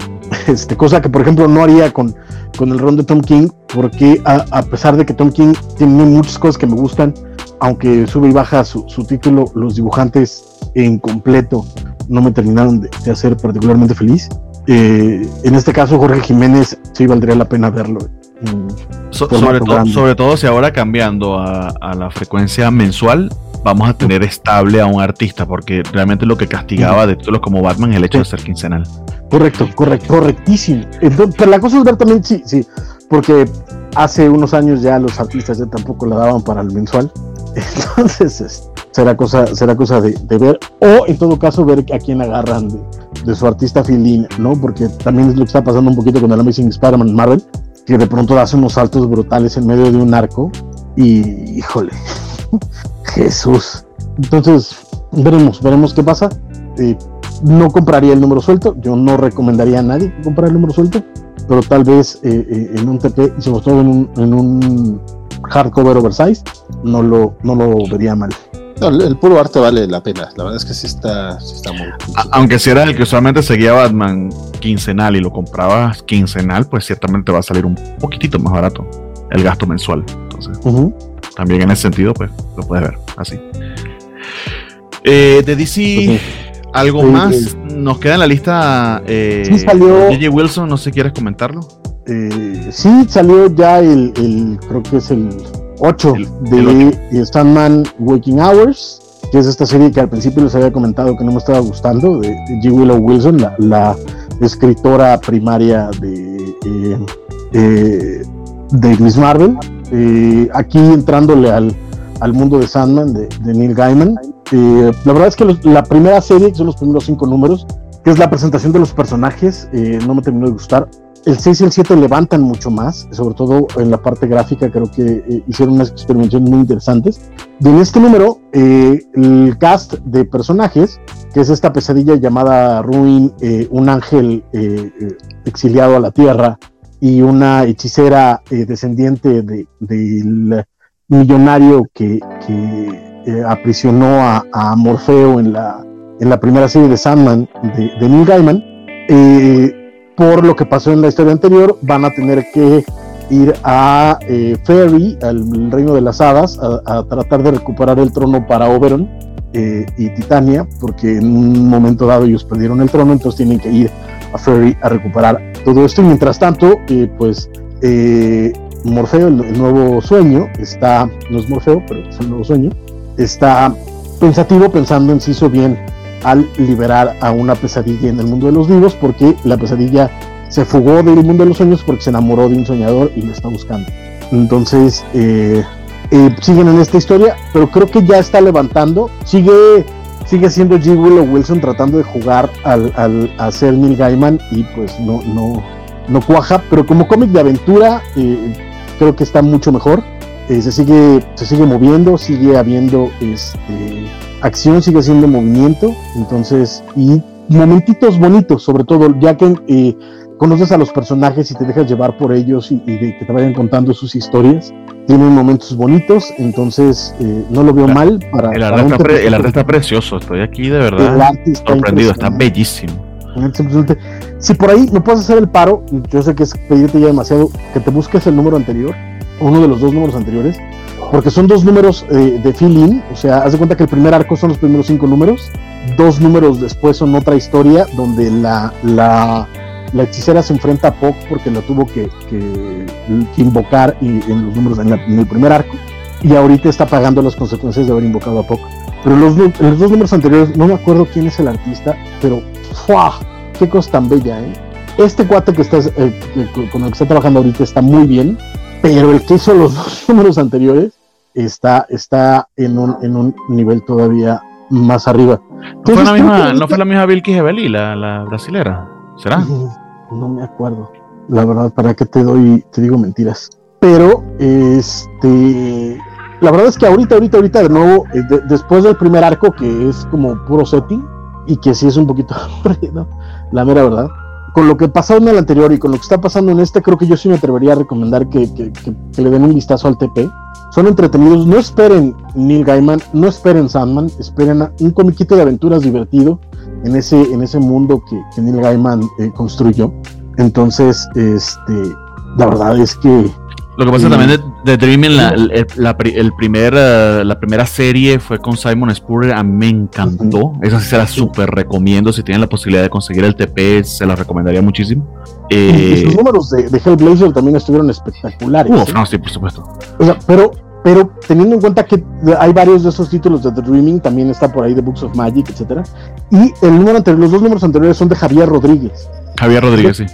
Este, cosa que por ejemplo no haría con con el ron de Tom King, porque a, pesar de que Tom King tiene muchas cosas que me gustan, aunque sube y baja su, título, los dibujantes en completo no me terminaron de, hacer particularmente feliz. Eh, en este caso, Jorge Jiménez sí valdría la pena verlo. sobre, todo si ahora cambiando a, la frecuencia mensual, vamos a tener estable a un artista, porque realmente lo que castigaba de títulos como Batman es el hecho de ser quincenal. Correcto, correcto, correctísimo. Entonces, pero la cosa es ver también, sí, sí, porque hace unos años ya los artistas ya tampoco la daban para el mensual. Entonces, será cosa, será cosa de, ver, o en todo caso ver a quién agarran de, su artista filín, ¿no? Porque también es lo que está pasando un poquito con el Amazing Spider-Man Marvel, que de pronto hace unos saltos brutales en medio de un arco y, híjole, Jesús. Entonces, veremos, veremos qué pasa. Eh, no compraría el número suelto, yo no recomendaría a nadie comprar el número suelto, pero tal vez eh, eh, en un TP y sobre todo en un hardcover oversize, no lo, no lo vería mal. el, puro arte vale la pena, la verdad es que sí está, sí está muy... aunque si era el que usualmente seguía Batman quincenal y lo comprabas quincenal, pues ciertamente va a salir un poquitito más barato el gasto mensual. Entonces, también en ese sentido, pues lo puedes ver así. Eh, de DC... ¿Algo más? Nos queda en la lista eh, sí, salió, Wilson, no sé si quieres comentarlo. Eh, sí, salió ya el, creo que es el 8 de Sandman Waking Hours, que es esta serie que al principio les había comentado que no me estaba gustando, de, G. Willow Wilson, la, escritora primaria de, eh, eh de Miss Marvel. Eh, aquí entrándole al, al mundo de Sandman de, de Neil Gaiman. Eh, la verdad es que la primera serie, que son los primeros cinco números, que es la presentación de los personajes, no me terminó de gustar. El 6 y el 7 levantan mucho más, sobre todo en la parte gráfica, creo que eh, hicieron unas experimentaciones muy interesantes. Y en este número, el cast de personajes, que es esta pesadilla llamada Ruin, un ángel exiliado a la Tierra y una hechicera descendiente del millonario que, eh, aprisionó a, Morfeo en la, en la primera serie de Sandman de, de Neil Gaiman, eh, por lo que pasó en la historia anterior, van a tener que ir a eh, Fairy, al reino de las hadas, a, tratar de recuperar el trono para Oberon y Titania, porque en un momento dado ellos perdieron el trono, entonces tienen que ir a Fairy a recuperar todo esto. Y mientras tanto, pues Morfeo, el, nuevo sueño, está, no es Morfeo, pero es el nuevo sueño, está pensativo pensando en si hizo bien al liberar a una pesadilla en el mundo de los vivos, porque la pesadilla se fugó del mundo de los sueños porque se enamoró de un soñador y lo está buscando. Entonces, eh, eh, siguen en esta historia, pero creo que ya está levantando. Sigue, sigue siendo G. Willow Wilson tratando de jugar al, al a ser Neil Gaiman y pues no, no, no cuaja, pero como cómic de aventura eh, creo que está mucho mejor. Eh, se, sigue, se sigue moviendo, sigue habiendo este, acción, sigue haciendo movimiento, entonces, y momentitos bonitos, sobre todo, ya que eh, conoces a los personajes y te dejas llevar por ellos y, de que te vayan contando sus historias. Tienen momentos bonitos, entonces eh, no lo veo mal. Para, el, arte está precioso, estoy aquí de verdad sorprendido, está bellísimo. Si por ahí no puedes hacer el paro, yo sé que es pedirte ya demasiado, que te busques el número anterior uno de los dos números anteriores, porque son dos números eh, de fill-in, o sea, haz de cuenta que el primer arco son los primeros cinco números, dos números después son otra historia donde la, la, la hechicera se enfrenta a Puck porque la tuvo que, que- que invocar y, en los números en, la- en el primer arco, y ahorita está pagando las consecuencias de haber invocado a Puck. Pero los, los dos números anteriores, no me acuerdo quién es el artista, pero ¡fua! ¡Qué cosa tan bella, eh! Este cuate que estás, eh, con el que está trabajando ahorita está muy bien, pero el que hizo los dos números anteriores está, está en, un, en un nivel todavía más arriba. ¿No fue, la Entonces, misma, ¿No fue la misma Vilky Gebeli, la, la brasilera? ¿Será? No me acuerdo. La verdad, ¿para qué te doy, te digo mentiras? Pero, este, la verdad es que ahorita, ahorita, ahorita de nuevo, eh, de- después del primer arco, que es como puro setting, y que sí es un poquito aburrido, la mera verdad, con lo que pasó en el anterior y con lo que está pasando en este, creo que yo sí me atrevería a recomendar que, que- que- que le den un vistazo al TP. Son entretenidos, no esperen Neil Gaiman, no esperen Sandman, esperen a- un comiquito de aventuras divertido en ese, en ese mundo que, Neil Gaiman eh, construyó. Entonces, este, la verdad es que Lo que pasa Mm. también de, de Dreaming, la, el, la el primer, eh, la primera serie fue con Simon Spurrier, a mí me encantó. Esa sí se la súper recomiendo. Si tienen la posibilidad de conseguir el TP, se la recomendaría muchísimo. y Eh, sus números de, de Hellblazer también estuvieron espectaculares. uf, ¿eh? no, sí, por supuesto. O sea, pero, pero teniendo en cuenta que hay varios de esos títulos de The Dreaming, también está por ahí The Books of Magic, etcétera. Y el número anterior, los dos números anteriores son de Javier Rodríguez. Javier Rodríguez, sí.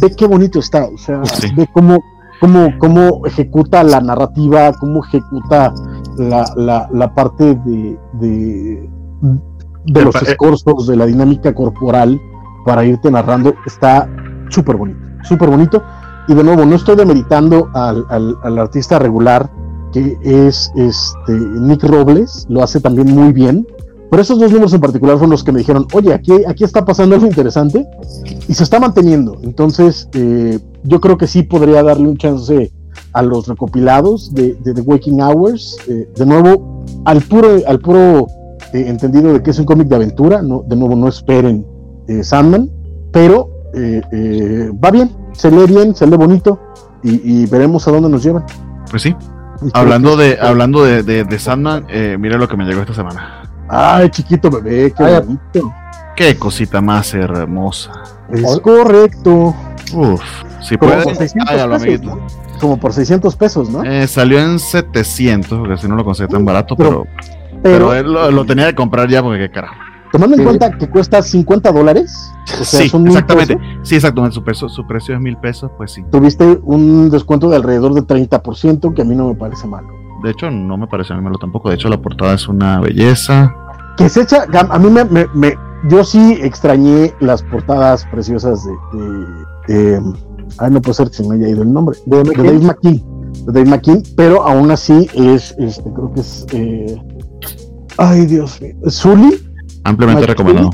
Ve qué bonito está, o sea, Sí. ve cómo, cómo, cómo ejecuta la narrativa, cómo ejecuta la, la, la parte de, de, los eh. escorzos, de la dinámica corporal para irte narrando. Está súper bonito, súper bonito. Y de nuevo, no estoy demeritando al, al, al artista regular, que es este Nick Robles, lo hace también muy bien. Pero esos dos números en particular fueron los que me dijeron, oye, aquí, aquí está pasando algo interesante y se está manteniendo. Entonces, eh, yo creo que sí podría darle un chance a los recopilados de, de The Waking Hours. eh, de nuevo, al puro, al puro eh, entendido de que es un cómic de aventura. No, de nuevo, no esperen eh, Sandman, pero eh, eh, va bien, se lee bien, se lee bonito y, y veremos a dónde nos llevan. Pues sí. Hablando de, hablando de, de, de Sandman, eh, mira lo que me llegó esta semana. Ay, chiquito bebé, qué Ay, bonito. Qué cosita más hermosa. Es correcto. Uf, si Como pueden, por 600 hágalo, pesos. ¿no? Como por 600 pesos, ¿no? Eh, salió en 700, porque si no lo conseguí tan barato, Pero- pero, él lo, lo tenía que comprar ya porque qué carajo. tomando en Sí. cuenta que cuesta 50 dólares, o sea, sí, son exactamente. pesos, Sí, exactamente. Su, peso, su precio es mil pesos, pues sí. tuviste un descuento de alrededor de 30%, que a mí no me parece malo. De hecho, no me parece a mí malo tampoco. De hecho, la portada es una belleza. Que se echa, a mí me, me- me- yo sí extrañé las portadas preciosas de, de- de- ay, no puede ser que se me haya ido el nombre, de, de Dave McKean, de Dave McKean, pero aún así es, este, creo que es, eh, ay Dios mío, Zully, Ampliamente recomendado.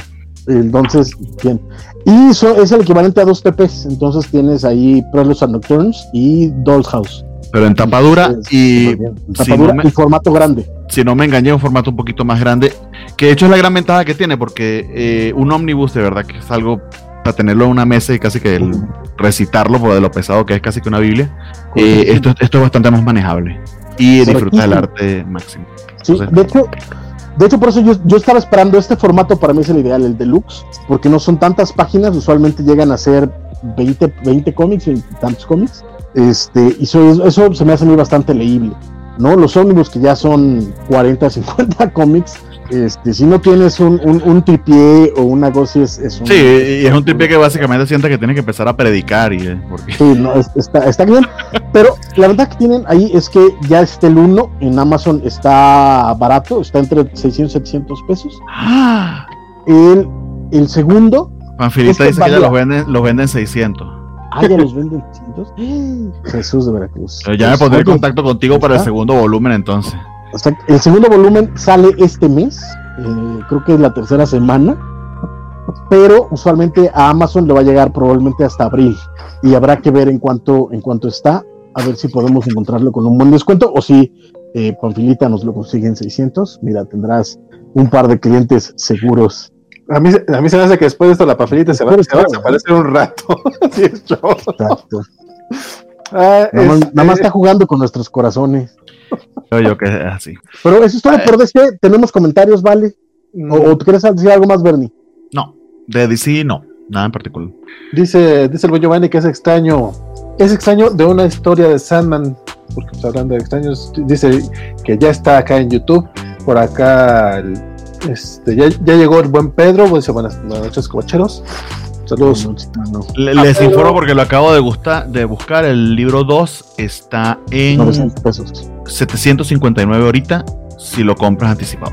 entonces, bien. Y so- es el equivalente a dos TPs, entonces tienes ahí Preludes and Nocturnes y Doll's House. Pero en tapadura y si Tapadura no me- y formato grande. si no me engañé, un formato un poquito más grande. Que de hecho es la gran ventaja que tiene, porque eh, un ómnibus de verdad que es algo para tenerlo en una mesa y casi que el recitarlo por de lo pesado que es casi que una Biblia. eh, esto, esto es bastante más manejable y disfrutas del arte máximo. Sí, Entonces- de hecho, de hecho por eso yo, yo estaba esperando este formato para mí es el ideal, el deluxe, porque no son tantas páginas, usualmente llegan a ser 20, 20 cómics, 20 tantos cómics, este, y eso, eso se me hace a mí bastante leíble, ¿no? Los ómnibus que ya son 40, 50 cómics, este, si no tienes un, un, un tripié o una cosa, es, es un... Sí, y es un tipo que básicamente siente que tiene que empezar a predicar y eh, porque Sí, no, es- está, está bien. Pero la verdad que tienen ahí es que ya este el 1 en Amazon está barato, está entre 600 y 700 pesos. ¡Ah! El, el segundo, Panfilita dice que ya los venden, los venden 600. ah, ya los venden 600. Jesús de Veracruz. Pero ya me Pues, pondré en contacto contigo para el ¿está? segundo volumen entonces. O sea, el segundo volumen sale este mes, eh, creo que es la tercera semana. Pero usualmente a Amazon le va a llegar probablemente hasta abril. Y habrá que ver en cuánto, en cuánto está, a ver si podemos encontrarlo con un buen descuento o si eh, Panfilita nos lo consigue en 600. Mira, tendrás un par de clientes seguros. A mí, a mí se me hace que después de esto la papelita se va, se va a desaparecer un rato. Exacto. Ah, Nada, más, este, nada más está jugando con nuestros corazones. Creo yo que es así. Pero eso es todo por DC. ¿Tenemos comentarios, vale? ¿O, o quieres decir algo más, Bernie? No, de DC no, nada en particular. Dice, dice el buen Giovanni que es extraño. Es extraño de una historia de Sandman, porque pues, hablando de extraños, dice que ya está acá en YouTube. Por acá, el- este, ya, ya llegó el buen Pedro. Dice buenas noches, covacheros. Saludos. No, Le- Ah, les informo porque lo acabo de, gusta- de buscar. El libro 2 está en 900 pesos. 759 ahorita si lo compras anticipado.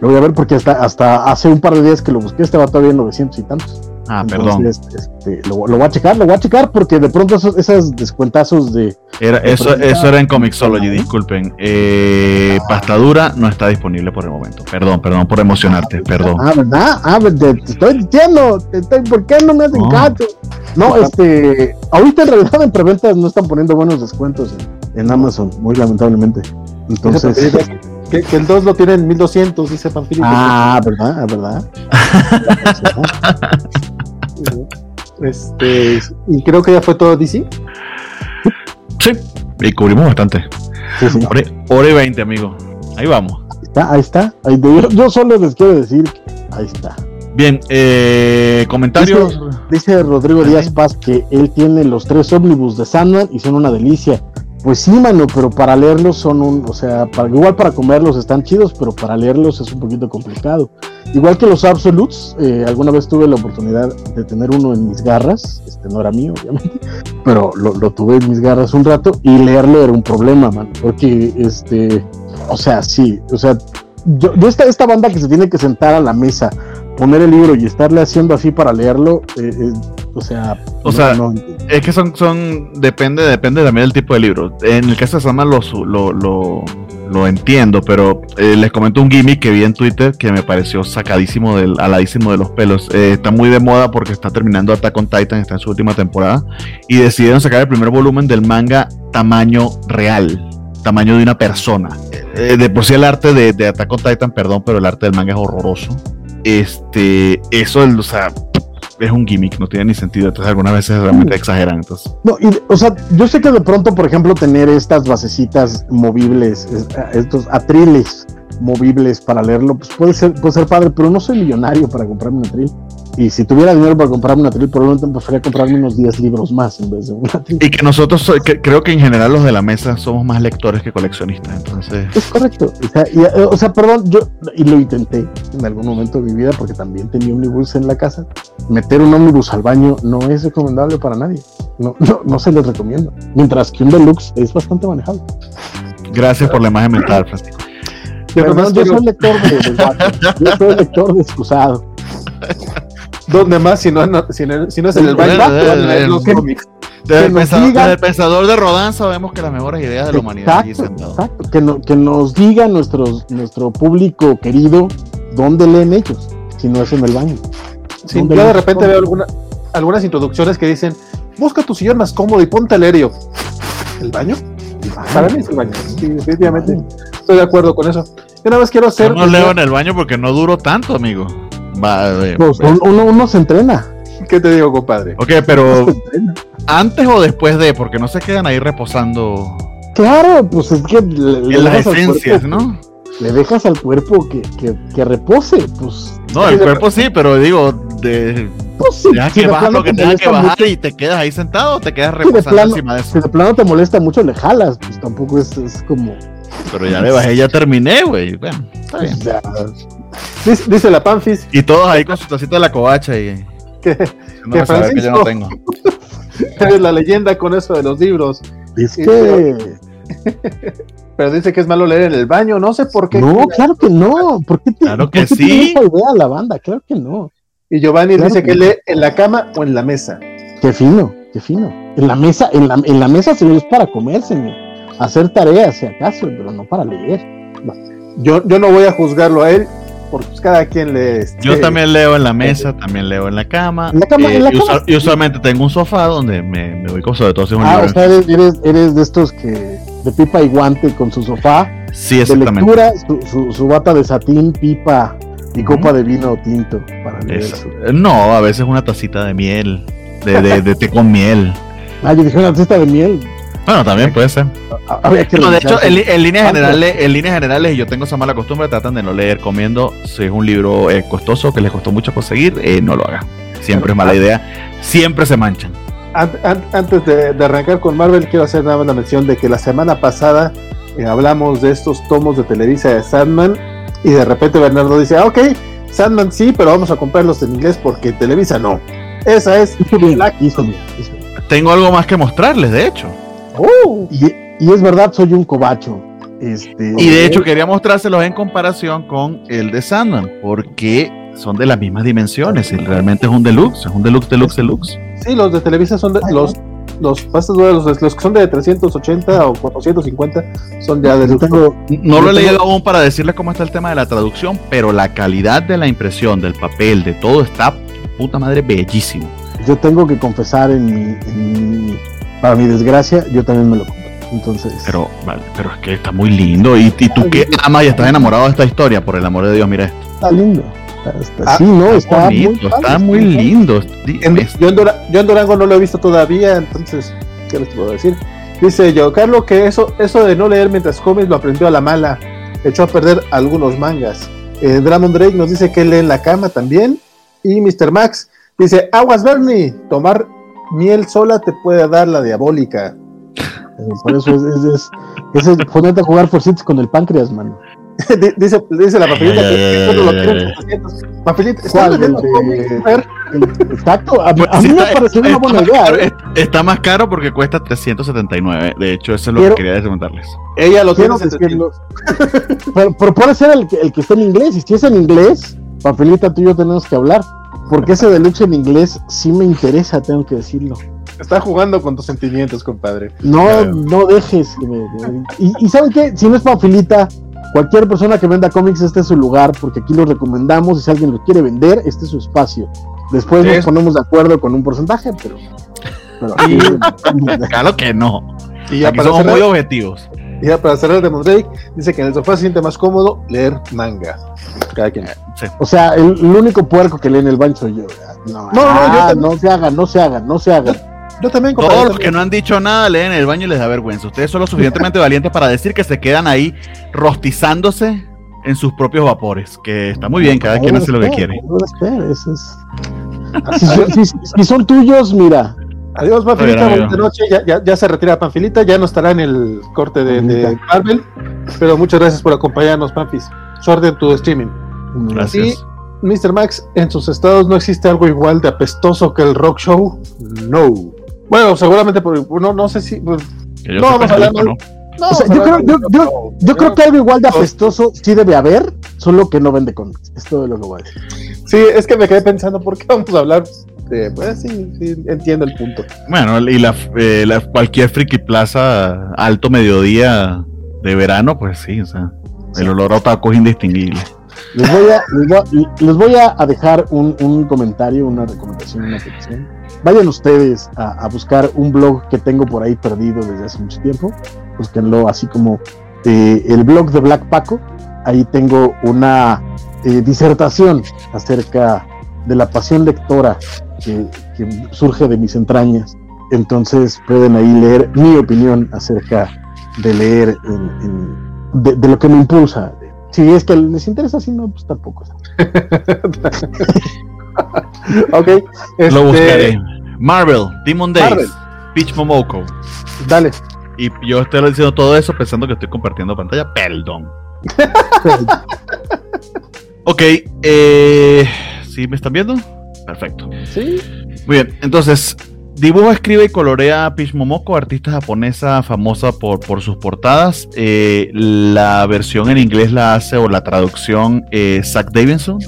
Lo voy a ver porque hasta, hasta hace un par de días que lo busqué, estaba todavía en 900 y tantos. Ah, perdón. Este, lo, lo voy a checar, lo voy a checar porque de pronto esos, esos descuentazos de. Era, eso, eso era en Comixology, disculpen. Eh, Pastadura no está disponible por el momento. Perdón, perdón por emocionarte, perdón. Ah, ¿verdad? Ah, te, te estoy diciendo, te estoy- ¿por qué no me hacen No. caso? No, este, ahorita en realidad en preventas no están poniendo buenos descuentos en, en Amazon, muy lamentablemente. Entonces, que, que el 2 lo tiene en 1200, dice Panfilito. ah, ¿verdad? Ah, ¿verdad? Este, y creo que ya fue todo DC. Sí, y cubrimos bastante. Sí, sí. Hora, hora y 20, amigo. Ahí vamos. Ahí está, ahí está. Ahí- yo, yo solo les quiero decir, que ahí está. Bien, eh, comentarios. Dice Rodrigo Ajá. Díaz Paz que él tiene los tres ómnibus de Sandman y son una delicia. Pues sí, mano, pero para leerlos son un, o sea, para, igual para comerlos están chidos, pero para leerlos es un poquito complicado. Igual que los Absolutes, eh, alguna vez tuve la oportunidad de tener uno en mis garras, este no era mío, obviamente, pero lo, lo tuve en mis garras un rato y leerlo era un problema, man, porque este, o sea, sí, o sea, yo, yo esta, esta banda que se tiene que sentar a la mesa, poner el libro y estarle haciendo así para leerlo, eh, eh, o sea, O no- sea, no- Es que son, son, depende, depende también del tipo de libro. En el caso de Sandman lo, lo, lo, lo entiendo, pero eh, les comento un gimmick que vi en Twitter que me pareció sacadísimo, del, aladísimo de los pelos. Eh, está muy de moda porque está terminando Attack on Titan, está en su última temporada, y decidieron sacar el primer volumen del manga tamaño real, tamaño de una persona. Eh, de por sí el arte de, de Attack on Titan, perdón, pero el arte del manga es horroroso. Este, eso, o sea, es un gimmick, no tiene ni sentido. Entonces, algunas veces realmente exageran. Entonces, No, y, o sea, yo sé que de pronto, por ejemplo, tener estas basecitas movibles, es- estos atriles movibles para leerlo, pues puede ser, puede ser padre, pero no soy millonario para comprarme un atril. Y si tuviera dinero para comprarme un atril, probablemente preferiría comprarme unos 10 libros más en vez de un atril. y que nosotros, so- que- creo que en general los de la mesa somos más lectores que coleccionistas. Entonces, Es correcto. O sea, y, eh, o sea, perdón, yo, y lo intenté en algún momento de mi vida porque también tenía omnibus en la casa. Meter un omnibus al baño no es recomendable para nadie. No, no, no se les recomienda. Mientras que un deluxe es bastante manejable. gracias por la imagen mental, Francisco. Yo Perdón, nomás yo soy lector de, vato. Yo soy lector de excusado. ¿Dónde más si no, no- si no, si no es en el el- el- cómics. Desde el, pensador, digan- desde el pensador de Rodán sabemos que las mejores ideas de la humanidad Exacto. Que, no- que nos diga nuestros, nuestro público querido dónde leen ellos, si no es en el baño. Sí, ¿Dónde yo de repente veo alguna, algunas introducciones que dicen, busca tu sillón más cómodo y ponte a leer. Y yo, ¿El baño? Para mí es el baño. Sí, definitivamente. Estoy de acuerdo con eso. Yo una vez quiero hacer... Yo no leo en el baño porque no duro tanto, amigo. Va, eh, Pues, pues, un- uno, uno se entrena. ¿Qué te digo, compadre? ok, pero antes o después de, porque no se quedan ahí reposando Claro, pues es que le, le en las esencias, cuerpo- ¿no? Le dejas al cuerpo que, que, que repose, pues. No, el cuerpo sí, pero digo, de, pues sí, deja si que de baja plano lo que te tenga que bajar mucho- y te quedas ahí sentado o te quedas Si de, reposando plano, encima de eso. si de plano te molesta mucho, le jalas, pues tampoco es, es como. Pero ya le bajé, ya terminé, güey. Bueno, está pues, bien. Dice, dice la Panfis Y todos ahí con su tacita de la covacha y que no que yo no tengo. eres la leyenda con eso de los libros. Sí, que. Pero dice que es malo leer en el baño. No sé por qué. No, claro que no. ¿Por qué, te, Claro por que qué tiene sí. esa idea la banda? Claro que no. Y Giovanni Claro dice que lee en la cama o en la mesa. Qué fino, qué fino. En la mesa, en la, en la mesa, señor, es para comer, señor. Hacer tareas, si acaso, pero no para leer. Yo, yo no voy a juzgarlo a él, porque pues, cada quien le. este, Yo también leo en la mesa, también leo en la cama. En la cama, eh, en la y, cama. usual- y usualmente tengo un sofá donde me, me voy con sobre todo si es un Ah, libro. o sea, eres, eres, eres de estos que de pipa y guante con su sofá, sí, de exactamente. lectura, su, su, su bata de satín, pipa y copa de vino tinto para leer. Eso. No, a veces una tacita de miel, de, de, de té con miel. Ah, yo dije una cesta de miel. Bueno, también puede ser. No, de hecho, en, en líneas generales, en líneas generales, y yo tengo esa mala costumbre, tratan de no leer comiendo. Si es un libro eh, costoso que les costó mucho conseguir, eh, no lo hagan. Siempre es mala idea. Siempre se manchan. An- an- antes de, de arrancar con Marvel, quiero hacer nada más la mención de que la semana pasada eh, hablamos de estos tomos de Televisa de Sandman y de repente Bernardo dice, ah, ok, Sandman sí, pero vamos a comprarlos en inglés porque Televisa no. Esa es Hizo bien, Black- hizo bien, hizo bien. Tengo algo más que mostrarles, de hecho. ¡Uh! Y, y es verdad, soy un cobacho. Este, Y de hecho quería mostrárselos en comparación con el de Sandman, porque son de las mismas dimensiones. y realmente es un deluxe, es un deluxe, deluxe, deluxe. Sí, los de Televisa son de, los los, pastas duras, los, los que son de 380 o 450 son ya de yo tengo, No lo he leído aún para decirles cómo está el tema de la traducción, pero la calidad de la impresión, del papel, de todo está puta madre bellísimo. yo tengo que confesar en mi, en mi- para mi desgracia, yo también me lo compré. Entonces, Pero, vale, pero es que está muy lindo. Y, y tú que amas y estás enamorado de esta historia, por el amor de Dios, mira esto. está lindo. Está, está- Ah, sí, no, está, bonito, muy padre, está muy lindo. En- yo, en Dura- yo en Durango no lo he visto todavía, entonces, ¿qué les puedo decir? Dice yo, Carlos, que eso, eso de no leer mientras comes lo aprendió a la mala. Echó a perder algunos mangas. Eh, Dramon Drake nos dice que lee en la cama también. Y Mr. Max dice, aguas Bernie, tomar miel sola te puede dar la diabólica. Eh, Por eso es, es, es, ponerte a jugar forcitos con el páncreas, mano. Di- dice, dice la papelita que, lo Ay, quieren ay, 700. Papelita, ¿estás ¿Cuál? Exacto, a, Pues a sí mí me está- pareció una está buena idea. caro- ¿eh? es- Está más caro porque cuesta 379. De hecho, eso es lo Quiero- que quería preguntarles. Ella lo tiene Quiero 700. decirlo. Pero, pero puede ser el que, el que esté en inglés. Y si es en inglés, papelita, tú y yo tenemos que hablar. Porque ese deluxe en inglés sí me interesa, tengo que decirlo. Está jugando con tus sentimientos, compadre. No, Claro. no dejes que me. Y, y ¿saben qué? Si no es papelita, cualquier persona que venda cómics, este es su lugar. Porque aquí lo recomendamos. Y si alguien lo quiere vender, este es su espacio. Después nos ponemos de acuerdo con un porcentaje, pero. pero aquí- Claro que no. Y ya Aquí para somos muy objetivos. y ya para cerrar de Drake, dice que en el sofá se siente más cómodo leer manga. Cada quien. O sea, el, el único puerco que lee en el baño soy yo. No, No, no, ah, no se hagan, no se hagan, no se hagan. Yo también, compadre. Todos los que no han dicho nada leen el baño y les da vergüenza. Ustedes son lo suficientemente valientes para decir que se quedan ahí rostizándose en sus propios vapores. Que está muy bien, cada quien hace lo que quiere. Si, son- si- si son tuyos, mira, Adiós, Panfilita. Buenas noches. Ya, ya, ya se retira Panfilita. Ya no estará en el corte de. Marvel. Pero muchas gracias por acompañarnos, Panfis. Suerte en tu streaming. Gracias. Mr. Max, en sus estados no existe algo igual de apestoso que el rock show. No. Bueno, seguramente, por, no, no sé si. pues, No, vamos a hablar ¿no? no, O sea, yo creo- yo- yo- yo creo que algo igual de apestoso sí debe haber, solo que no vende cómics. Es todo lo que voy a decir. Sí, es que me quedé pensando, ¿por qué vamos a hablar de.? Pues sí, sí, entiendo el punto. Bueno, y la, eh, la- cualquier friki plaza alto mediodía de verano, pues sí, o sea, el olor a otaku es indistinguible. Les voy a, dejar un, comentario, una recomendación, una petición. Vayan ustedes a, buscar un blog que tengo por ahí perdido desde hace mucho tiempo. Búsquenlo así como eh, el blog de Black Paco. Ahí tengo una eh, disertación acerca de la pasión lectora que, surge de mis entrañas. Entonces pueden ahí leer mi opinión acerca de leer de lo que me impulsa. Si es que les interesa, si no, pues tampoco. Ok. este, Lo buscaré. Marvel, Demon Days, Marvel. Peach Momoko. Dale. Y yo estoy diciendo todo eso pensando que estoy compartiendo pantalla. Perdón. Ok, eh, ¿sí me están viendo? Perfecto. Sí. Muy bien, entonces, dibuja, escribe y colorea Peach Momoko, artista japonesa famosa por, por sus portadas. Eh, la versión en inglés la hace, o la traducción, eh, Zach Davidson.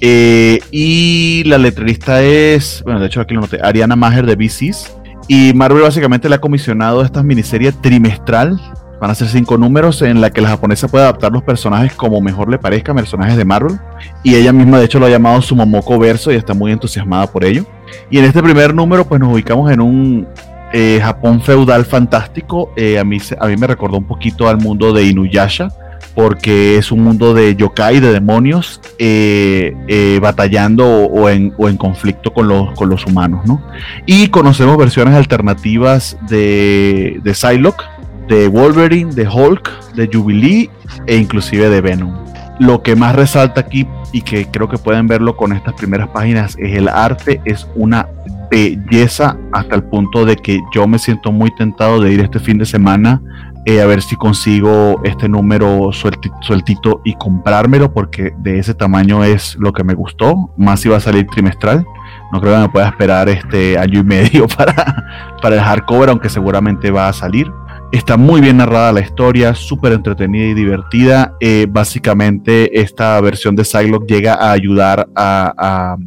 Eh, y la letrista es, bueno, de hecho aquí lo noté, Ariana Maher de BCs. Y Marvel básicamente le ha comisionado esta miniserie trimestral. Van a ser cinco números en la que la japonesa puede adaptar los personajes como mejor le parezca, personajes de Marvel. Y ella misma, de hecho, lo ha llamado su Momoko verso y está muy entusiasmada por ello. Y en este primer número, pues nos ubicamos en un eh, Japón feudal fantástico. Eh, a, mí, a mí me recordó un poquito al mundo de Inuyasha, porque es un mundo de yokai, de demonios, eh, batallando o, en, conflicto con los, con los humanos, ¿no? Y conocemos versiones alternativas de, de Psylocke, de Wolverine, de Hulk, de Jubilee e inclusive de Venom. Lo que más resalta aquí y que creo que pueden verlo con estas primeras páginas es el arte, es una belleza hasta el punto de que yo me siento muy tentado de ir este fin de semana eh, a ver si consigo este número sueltito, y comprármelo porque de ese tamaño es lo que me gustó, más si va a salir trimestral. No creo que me pueda esperar este año y medio para, para el hardcover, aunque seguramente va a salir. Está muy bien narrada la historia, súper entretenida y divertida. Eh, básicamente, esta versión de Psylocke llega a ayudar a,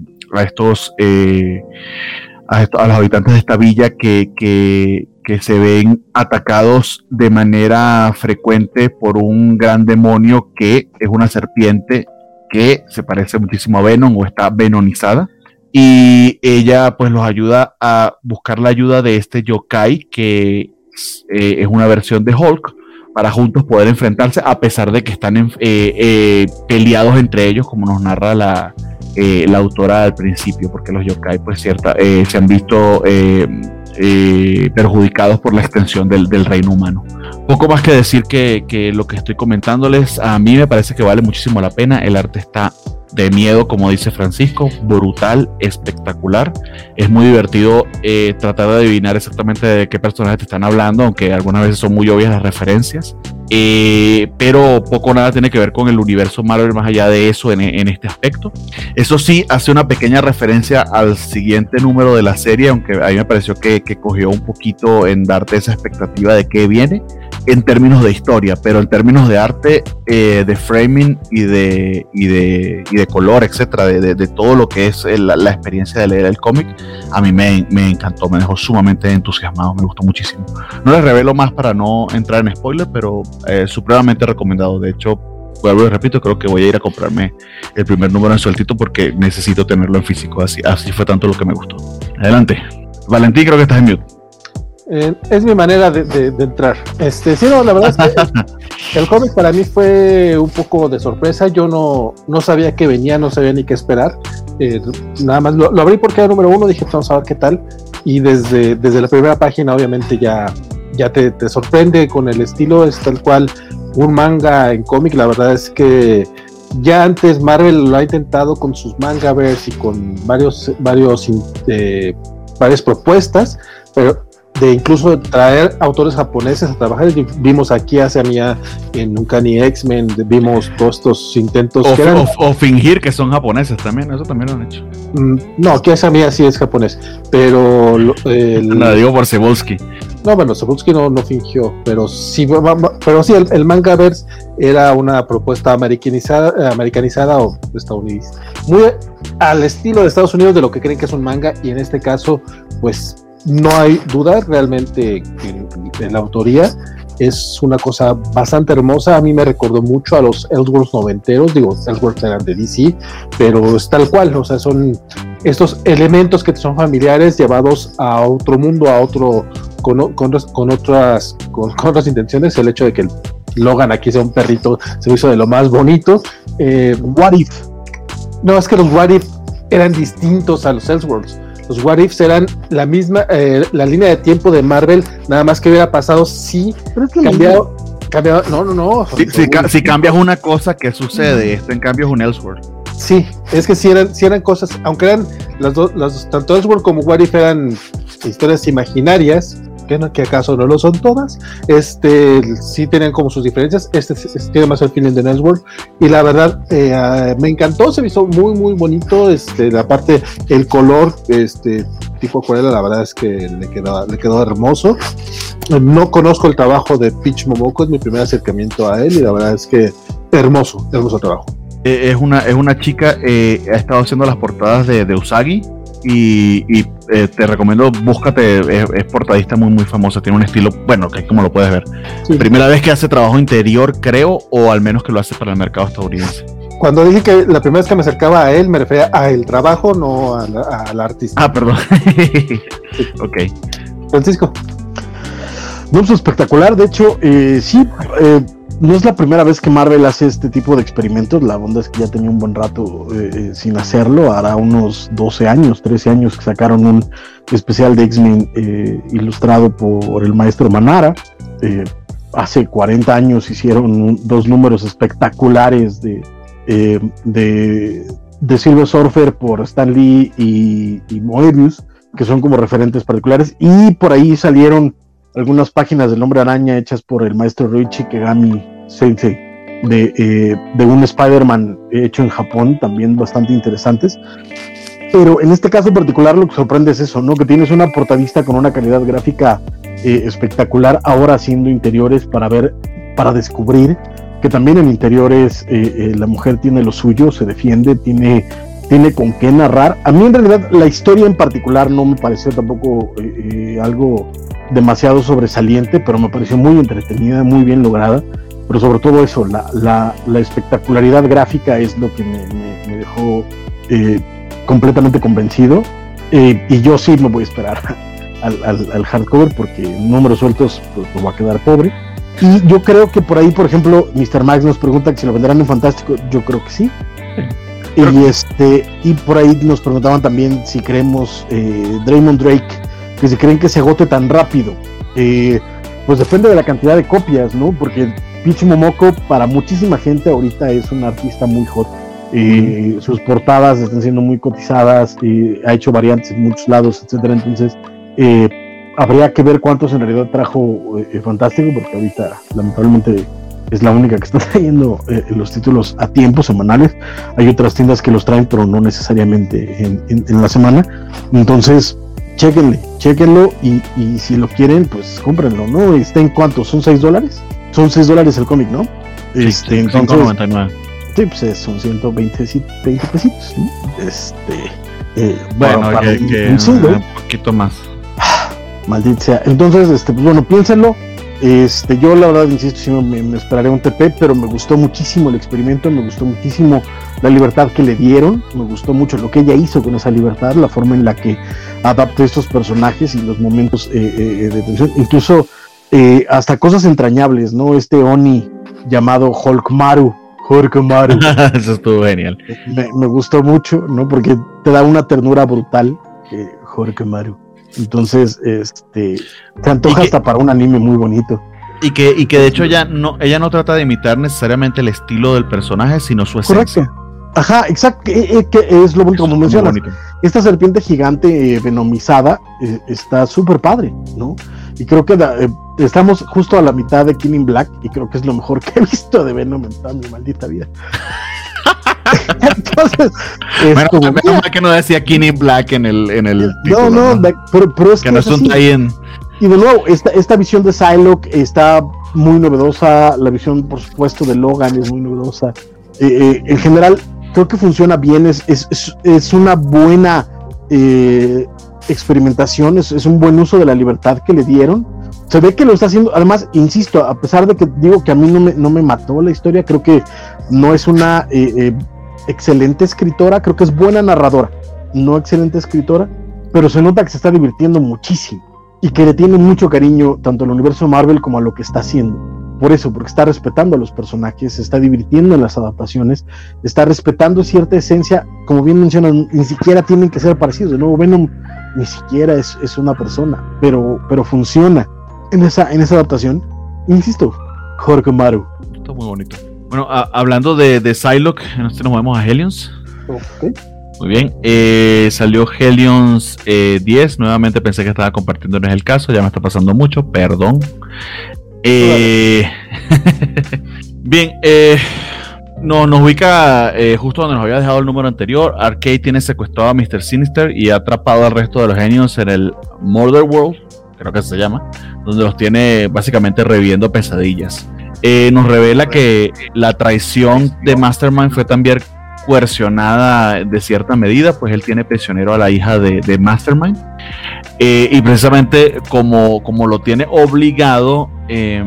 estos, eh, a, los habitantes de esta villa que, que, se ven atacados de manera frecuente por un gran demonio que es una serpiente que se parece muchísimo a Venom o está venonizada y ella pues los ayuda a buscar la ayuda de este yokai que eh, es una versión de Hulk para juntos poder enfrentarse a pesar de que están eh, eh, peleados entre ellos como nos narra la, la autora al principio porque los yokai pues cierta se han visto perjudicados por la extensión del, del, reino humano. Poco más que decir que, que lo que estoy comentándoles a mí me parece que vale muchísimo la pena el arte está de miedo, como dice Francisco, brutal, espectacular. Es muy divertido eh, tratar de adivinar exactamente de qué personajes te están hablando, aunque algunas veces son muy obvias las referencias. Eh, pero poco o nada tiene que ver con el universo Marvel más allá de eso en, este aspecto. Eso sí, hace una pequeña referencia al siguiente número de la serie, aunque a mí me pareció que, que cogió un poquito en darte esa expectativa de qué viene en términos de historia, pero en términos de arte, eh, de framing y de, y de, y de color, etcétera, de, de, todo lo que es la, experiencia de leer el cómic, a mí me, me, encantó, me dejó sumamente entusiasmado, me gustó muchísimo. No les revelo más para no entrar en spoiler, pero eh, supremamente recomendado. De hecho, vuelvo y repito, creo que voy a ir a comprarme el primer número en sueltito porque necesito tenerlo en físico. Así, así fue tanto lo que me gustó. Adelante. Valentín, creo que estás en mute. Eh, es mi manera de, entrar. Este, sí, no, la verdad es que el cómic para mí fue un poco de sorpresa. Yo no, no sabía que venía, no sabía ni qué esperar. Eh, nada más lo, abrí porque era número uno, dije, vamos a ver qué tal. Y desde, desde la primera página, obviamente, ya, ya te, te sorprende con el estilo, es tal cual un manga en cómic. La verdad es que ya antes Marvel lo ha intentado con sus mangaverse y con varios, varios, eh, varias propuestas, pero de incluso traer autores japoneses a trabajar. Vimos aquí hace mía en Uncanny X-Men, vimos todos estos intentos. O, fingir que son japoneses también, eso también lo han hecho. Mm, no, aquí hace mía sí es japonés, pero. El, digo por Cebulski. No, bueno, Cebulski no, no fingió, pero sí, pero sí el, el Mangaverse era una propuesta americanizada, americanizada o estadounidense. Muy al estilo de Estados Unidos de lo que creen que es un manga, y en este caso, pues no hay duda realmente en, la autoría. Es una cosa bastante hermosa. A mí me recordó mucho a los Elseworlds noventeros. Digo, Elseworlds eran de DC, pero es tal cual. O sea, son estos elementos que son familiares llevados a otro mundo, a otro, con, con, otras, con, otras intenciones. El hecho de que Logan aquí sea un perrito se hizo de lo más bonito. Eh, what if? No, es que los What if eran distintos a los Elseworlds los What Ifs eran la misma, eh, la línea de tiempo de Marvel, nada más que hubiera pasado si cambiado, cambiado, no, no, no. Si, cambias una cosa, ¿qué sucede? Esto en cambio es un Elseworld. Sí, es que si eran, si eran cosas, aunque eran las dos, tanto Elseworld como What If eran historias imaginarias, no, que acaso no lo son todas, este sí tienen como sus diferencias, este, tiene más el feeling de Network y la verdad eh, ah, me encantó, se me hizo muy muy bonito, este, la parte, el color, este tipo acuarela, la verdad es que le quedó, le quedó hermoso. No conozco el trabajo de Pitch Momoko, es mi primer acercamiento a él y la verdad es que hermoso, hermoso trabajo. Eh, es una, es una chica, eh, ha estado haciendo las portadas de, de Usagi, y, eh, te recomiendo, búscate, es, portadista muy muy famosa, tiene un estilo, bueno, que como lo puedes ver. Primera vez que hace trabajo interior, creo, o al menos que lo hace para el mercado estadounidense. Cuando dije que la primera vez que me acercaba a él, me refería a el trabajo, no al artista. Ah, perdón. ok. Francisco. No, pues espectacular, de hecho, eh, sí, eh, no es la primera vez que Marvel hace este tipo de experimentos. La onda es que ya tenía un buen rato eh, eh, sin hacerlo. Hará unos 12 años, 13 años que sacaron un especial de X-Men eh, ilustrado por el maestro Manara. hace 40 años hicieron dos números espectaculares de, de, Silver Surfer por Stan Lee y, y Moebius, que son como referentes particulares. Y por ahí salieron algunas páginas del Hombre Araña hechas por el maestro Ruichi Kegami Sensei de, eh, de un Spider-Man hecho en Japón, también bastante interesantes. Pero en este caso particular lo que sorprende es eso, ¿no? Que tienes una portadista con una calidad gráfica eh, espectacular, ahora haciendo interiores para ver, para descubrir que también en interiores eh, la mujer tiene lo suyo, se defiende, tiene, tiene con qué narrar. A mí en realidad la historia en particular no me pareció tampoco algo demasiado sobresaliente, pero me pareció muy entretenida, muy bien lograda. Pero sobre todo eso, la, la, espectacularidad gráfica es lo que me, dejó eh, completamente convencido. Eh, y yo sí me voy a esperar al, al, hardcover porque números sueltos pues, pues, va a quedar pobre. Y yo creo que por ahí, por ejemplo, Mr. Max nos pregunta que si lo venderán en Fantástico. Yo creo que sí. Y, este, y por ahí nos preguntaban también si creemos eh, Draymond Drake que se creen que se agote tan rápido. Eh, pues depende de la cantidad de copias, ¿no? Porque Pichi Momoko para muchísima gente ahorita es un artista muy hot. Eh, sus portadas están siendo muy cotizadas, eh, ha hecho variantes en muchos lados, etcétera. Entonces, habría que ver cuántos en realidad trajo Fantástico, porque ahorita lamentablemente es la única que está trayendo los títulos a tiempo semanales. Hay otras tiendas que los traen, pero no necesariamente en, en la semana. Entonces, chéquenle, chéquenlo y, y, si lo quieren, pues cómprenlo, ¿no? ¿Está en cuánto? ¿Son 6 dólares? Son 6 dólares el cómic, ¿no? Sí, este, entonces, 5.99. Sí, pues son 120 20 pesitos, ¿no? Este, eh, bueno, que, que un, poquito más. maldita sea. Entonces, este, pues bueno, piénsenlo. Este, yo la verdad, insisto, sí me, me, esperaré un TP, pero me gustó muchísimo el experimento, me gustó muchísimo la libertad que le dieron, me gustó mucho lo que ella hizo con esa libertad, la forma en la que adapta estos personajes y los momentos eh, eh, de tensión, incluso eh, hasta cosas entrañables, ¿no? Este Oni llamado Hulkmaru, Hulkmaru. Eso estuvo genial. Me, me, gustó mucho, ¿no? Porque te da una ternura brutal, Hulkmaru. Entonces, este, se antoja hasta para un anime muy bonito. Y que, y que de hecho ella no, ella no trata de imitar necesariamente el estilo del personaje, sino su esencia. Ajá, exacto, que, es lo bonito como mencionas. Esta serpiente gigante eh, venomizada eh, está súper padre, ¿no? Y creo que eh, estamos justo a la mitad de Killing Black y creo que es lo mejor que he visto de Venom en toda mi maldita vida. Entonces, es bueno, como, menos mal que no decía Kenny Black en el, en el título, No, no, Pero, pero, es que, no es un Y de nuevo, esta, esta visión de Psylocke está muy novedosa, la visión, por supuesto, de Logan es muy novedosa. Eh, eh, en general, creo que funciona bien, es, es, es una buena eh, experimentación, es, un buen uso de la libertad que le dieron se ve que lo está haciendo, además, insisto, a pesar de que digo que a mí no me, no me mató la historia, creo que no es una eh, eh, excelente escritora, creo que es buena narradora, no excelente escritora, pero se nota que se está divirtiendo muchísimo y que le tiene mucho cariño tanto al universo Marvel como a lo que está haciendo. Por eso, porque está respetando a los personajes, se está divirtiendo en las adaptaciones, está respetando cierta esencia, como bien mencionan, ni siquiera tienen que ser parecidos. De nuevo, Venom ni siquiera es, es una persona, pero, pero funciona en esa, en esa adaptación. Insisto, Jorge Maru. Está muy bonito. Bueno, hablando de, de Psylocke, nos movemos a Helions. Muy bien, eh, salió Helions 10. Eh, Nuevamente pensé que estaba compartiendo en el caso, ya me está pasando mucho, perdón. Eh, bien, no, nos ubica justo donde nos había dejado el número anterior. Arcade tiene secuestrado a Mr. Sinister y ha atrapado al resto de los Helions en el Murder World, creo que se llama, donde los tiene básicamente reviviendo pesadillas. Eh, nos revela que la traición de Mastermind fue también coercionada de cierta medida, pues él tiene prisionero a la hija de, Mastermind. Eh, y precisamente como, como lo tiene obligado, em,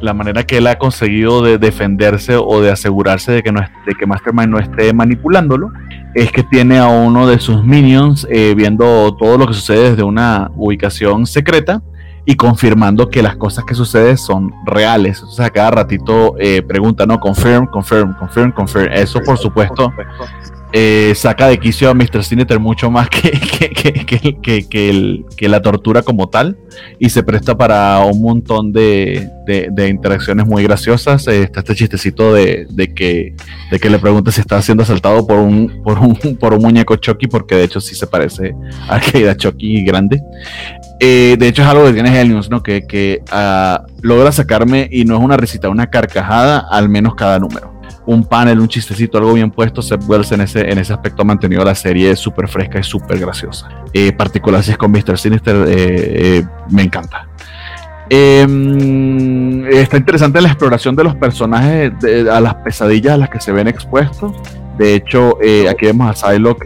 la manera que él ha conseguido de defenderse o de asegurarse de que, no de que Mastermind no esté manipulándolo, es que tiene a uno de sus minions eh, viendo todo lo que sucede desde una ubicación secreta y confirmando que las cosas que suceden son reales. O sea, cada ratito eh, pregunta, ¿no? Confirm, confirm, confirm, confirm. Eso, por supuesto, eh, saca de quicio a Mr. Sinister mucho más que, que, la tortura como tal y se presta para un montón de, interacciones muy graciosas. Eh, está este chistecito de, que, de que le pregunta si está siendo asaltado por un, por un, por un muñeco Chucky, porque de hecho sí se parece a que Chucky grande. Eh, de hecho es algo que tiene Helios, ¿no? Que, ah, logra sacarme y no es una risita, una carcajada al menos cada número un panel, un chistecito, algo bien puesto, Seth Wells en ese, en ese aspecto ha mantenido la serie súper fresca y súper graciosa. Eh, particular si es con Mr. Sinister, eh, eh, me encanta. Em, está interesante la exploración de los personajes, a las pesadillas a las que se ven expuestos. De hecho, aquí vemos a Psylocke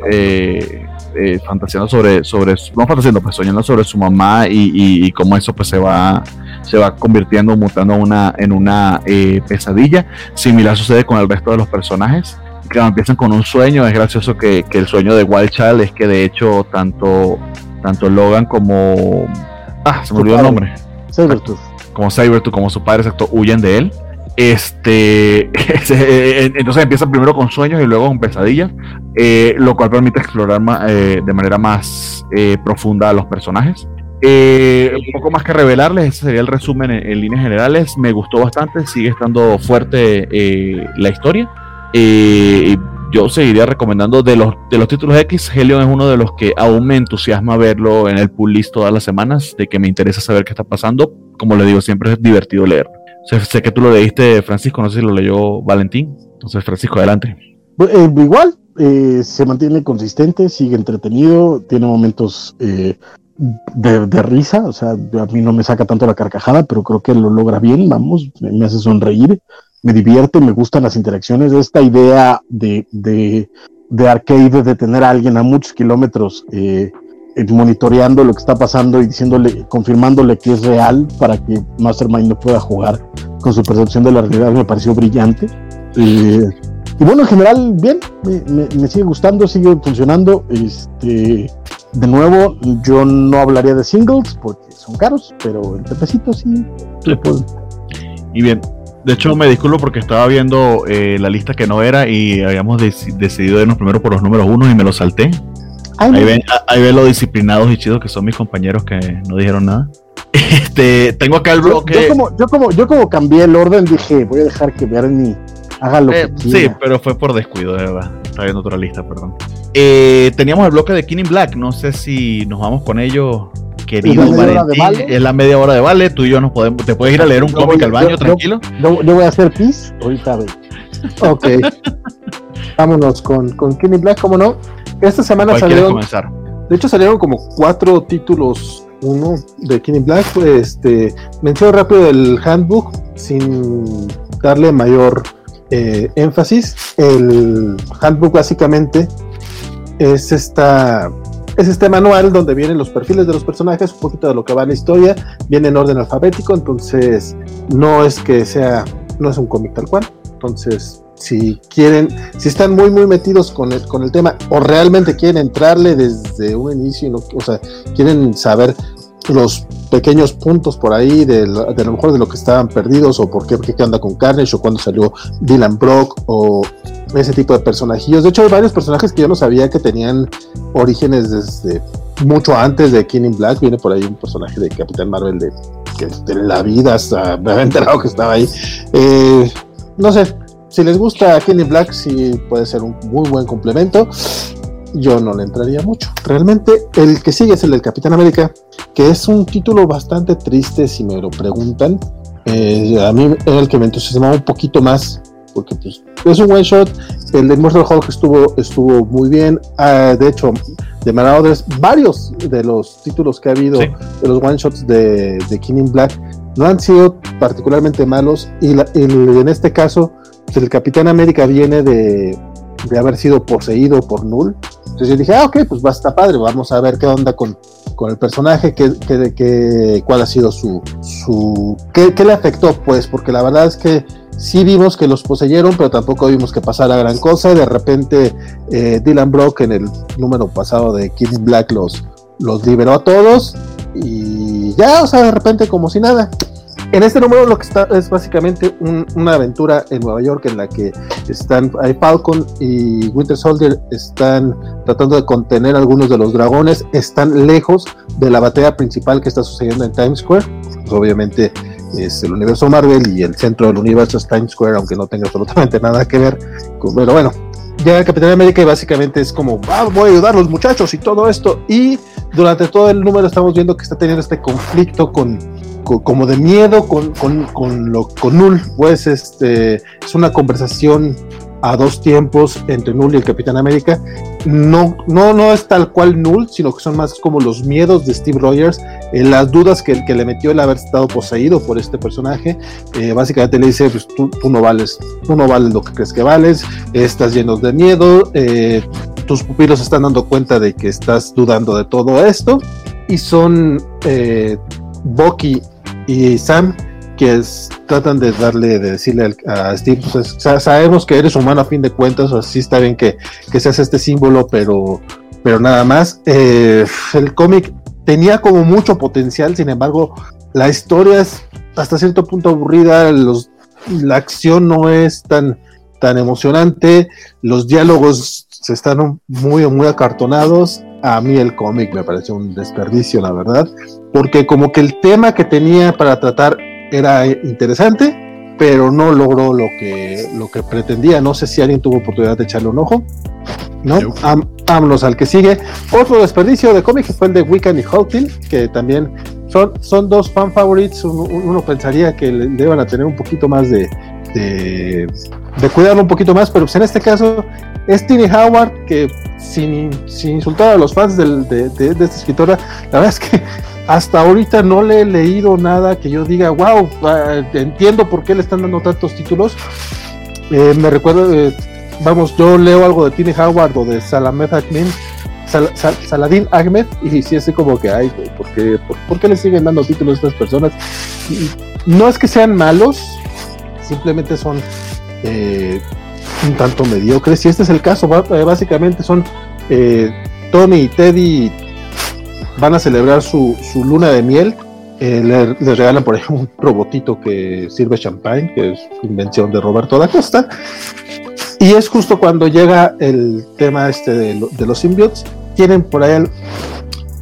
fantaseando sobre, sobre, no fantaseando, pues soñando sobre su mamá y, y cómo eso pues se va se va convirtiendo, mutando una, en una eh, pesadilla. Similar sucede con el resto de los personajes. Que empiezan con un sueño, es gracioso que, el sueño de Wild Child es que de hecho tanto, tanto Logan como... Ah, se me olvidó el nombre. Sabertooth. Como Sabertooth, como su padre, exacto, huyen de él. Este, entonces empieza primero con sueños y luego con pesadillas, eh, lo cual permite explorar eh, de manera más profunda a los personajes. Eh, un poco más que revelarles, ese sería el resumen en, líneas generales. Me gustó bastante, sigue estando fuerte eh, la historia. Eh, yo seguiría recomendando de los, de los títulos X. Helion es uno de los que aún me entusiasma verlo en el pull list todas las semanas, de que me interesa saber qué está pasando. Como le digo, siempre es divertido leer. Sé que tú lo leíste, Francisco, no sé si lo leyó Valentín. Entonces, Francisco, adelante. igual, se mantiene consistente, sigue entretenido, tiene momentos de, risa, o sea, a mí no me saca tanto la carcajada, pero creo que lo logra bien, vamos, me, hace sonreír, me divierte, me gustan las interacciones, esta idea de, de, de arcade, de tener a alguien a muchos kilómetros eh, eh, monitoreando lo que está pasando y diciéndole, confirmándole que es real para que Mastermind no pueda jugar con su percepción de la realidad, me pareció brillante. Eh, y bueno, en general, bien, me, me, sigue gustando, sigue funcionando. Este, de nuevo, yo no hablaría de singles porque son caros, pero el pepecito sí puedo. Y bien, de hecho me disculpo porque estaba viendo eh, la lista que no era y habíamos decidido irnos primero por los números uno y me lo salté. Ahí, ven, ahí ven lo disciplinados y chidos que son mis compañeros que no dijeron nada. Este, tengo acá el bloque. Yo, como, yo, como, yo como cambié el orden, dije, voy a dejar que Bernie haga lo eh, que quiera. Sí, pero fue por descuido, de verdad. Estaba viendo otra lista, perdón. Eh, teníamos el bloque de King Black, no sé si nos vamos con ello, querido Valentín. Es la media hora de vale, tú y yo nos podemos, te puedes ir a leer un cómic al baño, tranquilo. Yo, voy a hacer pis, ahorita Ok. Vámonos con, con King Black, ¿cómo no? Esta semana salieron. Comenzar? De hecho, salieron como cuatro títulos uno de King Black. Este, menciono rápido el handbook sin darle mayor eh, énfasis. El handbook básicamente es esta es este manual donde vienen los perfiles de los personajes, un poquito de lo que va en la historia, viene en orden alfabético, entonces no es que sea, no es un cómic tal cual. Entonces, si quieren, si están muy muy metidos con el, con el tema o realmente quieren entrarle desde un inicio, o sea, quieren saber los pequeños puntos por ahí de, lo mejor de lo que estaban perdidos o por qué, qué anda con Carnage o cuando salió Dylan Brock o ese tipo de personajillos. De hecho, hay varios personajes que yo no sabía que tenían orígenes desde mucho antes de King in Black. Viene por ahí un personaje de Capitán Marvel de que de la vida hasta me había enterado que estaba ahí. Eh, no sé, si les gusta in Black, sí puede ser un muy buen complemento. Yo no le entraría mucho. Realmente, el que sigue es el del Capitán América, que es un título bastante triste si me lo preguntan. Eh, a mí era el que me entusiasmaba un poquito más porque pues, es un one shot. El de Immortal Hulk estuvo, estuvo muy bien. Ah, de hecho, de Marauders, varios de los títulos que ha habido de los one shots de, de King Black no han sido particularmente malos. Y, en este caso, pues, el Capitán América viene de, de haber sido poseído por Null. Entonces yo dije, ah, ok, pues va a estar padre, vamos a ver qué onda con, con el personaje, qué, qué, cuál ha sido su, su qué, qué, le afectó, pues, porque la verdad es que sí vimos que los poseyeron, pero tampoco vimos que pasara gran cosa. De repente, eh, Dylan Brock en el número pasado de King Black los, los liberó a todos y ya, o sea, de repente como si nada. En este número lo que está es básicamente una aventura en Nueva York en la que están hay Falcon y Winter Soldier están tratando de contener algunos de los dragones, están lejos de la batalla principal que está sucediendo en Times Square. Pues obviamente es el universo Marvel y el centro del universo es Times Square, aunque no tenga absolutamente nada que ver. pero bueno, llega Capitán América y básicamente es como, ah, voy a ayudar a los muchachos y todo esto. Y durante todo el número estamos viendo que está teniendo este conflicto con como de miedo con, con, con, lo, con Null, pues este, es una conversación a dos tiempos entre Null y el Capitán América. No, no, no es tal cual Null, sino que son más como los miedos de Steve Rogers, eh, las dudas que, que, le metió el haber estado poseído por este personaje. Eh, básicamente le dice, pues tú, tú, no vales, tú no vales lo que crees que vales, estás lleno de miedo, eh, tus pupilos están dando cuenta de que estás dudando de todo esto. Y son Bucky y Sam que tratan de darle, de decirle a Steve, pues, sabemos que eres humano a fin de cuentas, así está bien que, que seas este símbolo, pero, pero nada más. Eh, el cómic tenía como mucho potencial, sin embargo, la historia es hasta cierto punto aburrida, la acción no es tan, tan emocionante, los diálogos se están muy, muy acartonados. A mí el cómic me pareció un desperdicio, la verdad porque como que el tema que tenía para tratar era interesante, pero no logró lo que, lo que pretendía. No sé si alguien tuvo oportunidad de echarle un ojo. ¿no? vámonos al que sigue. Otro desperdicio de cómic fue el de Wiccan y Hawkins, que también son, son dos fan favorites. Uno, pensaría que le, deben a tener un poquito más de, de, cuidarlo un poquito más, pero pues en este caso es Tini Howard, que sin, sin insultar a los fans de, esta escritora, la verdad es que hasta ahorita no le he leído nada que yo diga, wow, ah, entiendo por qué le están dando tantos títulos. Eh, me recuerdo, eh, vamos, yo leo algo de Tini Howard o de Salamed Ahmed, Saladin Ahmed, y si es como que, ay, ¿por qué, por, qué le siguen dando títulos a estas personas? No es que sean malos, simplemente son eh, un tanto mediocres, y este es el caso, básicamente son Tony y Teddy van a celebrar su, luna de miel. Eh, les regalan, por ejemplo, un robotito que sirve champagne, que es invención de Roberto da Costa. Y es justo cuando llega el tema este de, los symbiotes. Tienen por ahí,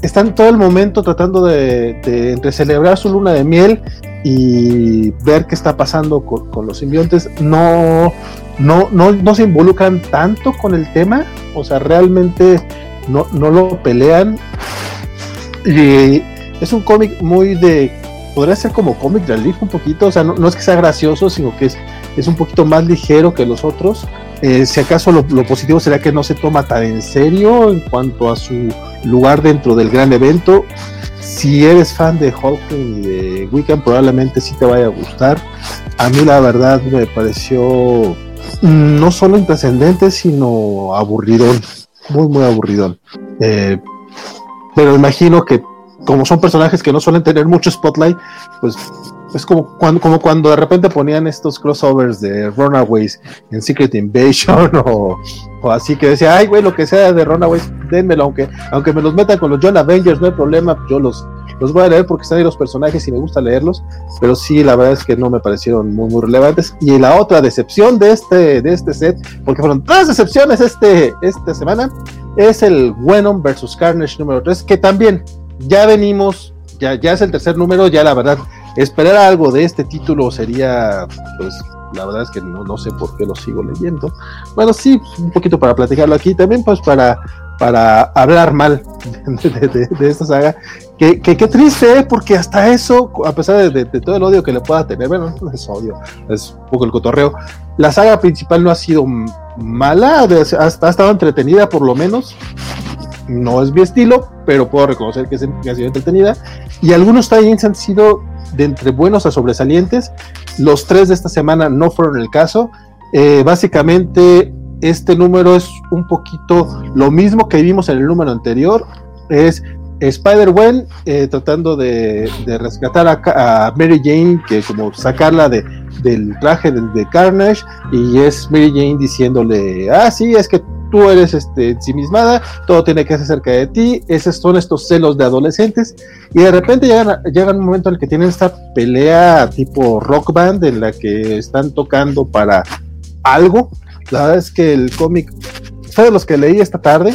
están todo el momento tratando de, entre celebrar su luna de miel y ver qué está pasando con, los simbiontes. No, no, no, no, se involucran tanto con el tema, o sea, realmente no, no lo pelean. Y es un cómic muy de. Podría ser como cómic relief un poquito. O sea, no, es que sea gracioso, sino que es, es un poquito más ligero que los otros. Eh, si acaso lo, positivo sería que no se toma tan en serio en cuanto a su lugar dentro del gran evento. Si eres fan de Hulk y de Wiccan, probablemente sí te vaya a gustar. A mí, la verdad, me pareció no solo intrascendente, sino aburridón. Muy, muy aburridón. Eh, pero imagino que como son personajes que no suelen tener mucho spotlight, pues es como cuando, de repente ponían estos crossovers de Runaways en Secret Invasion o, así que decía, ay güey, lo que sea de Runaways, denmelo, aunque, aunque me los metan con los John Avengers, no hay problema, yo los, los voy a leer porque están ahí los personajes y me gusta leerlos, pero sí, la verdad es que no me parecieron muy, relevantes. Y la otra decepción de este, de este set, porque fueron tres decepciones este, esta semana, es el Venom versus Carnage número 3, que también ya venimos, ya, ya es el tercer número, ya la verdad, esperar algo de este título sería, pues, la verdad es que no, no sé por qué lo sigo leyendo. Bueno, sí, un poquito para platicarlo aquí, también pues para, para hablar mal de, esta saga. Que, qué triste, ¿eh? porque hasta eso, a pesar de, todo el odio que le pueda tener, bueno, no es odio, es un poco el cotorreo, la saga principal no ha sido mala, ha, estado entretenida por lo menos. No es mi estilo, pero puedo reconocer que, ha sido entretenida. Y algunos tie han sido de entre buenos a sobresalientes. Los tres de esta semana no fueron el caso. Eh, básicamente, este número es un poquito lo mismo que vimos en el número anterior. Es Spider-Gwen eh, tratando de, rescatar a, Mary Jane, que como sacarla de, del traje de, Carnage, y es Mary Jane diciéndole, ah, sí, es que tú eres este, ensimismada, todo tiene que ser cerca de ti, esos son estos celos de adolescentes, y de repente llegan, llega un momento en el que tienen esta pelea tipo rock band en la que están tocando para algo. La verdad es que el cómic fue de los que leí esta tarde,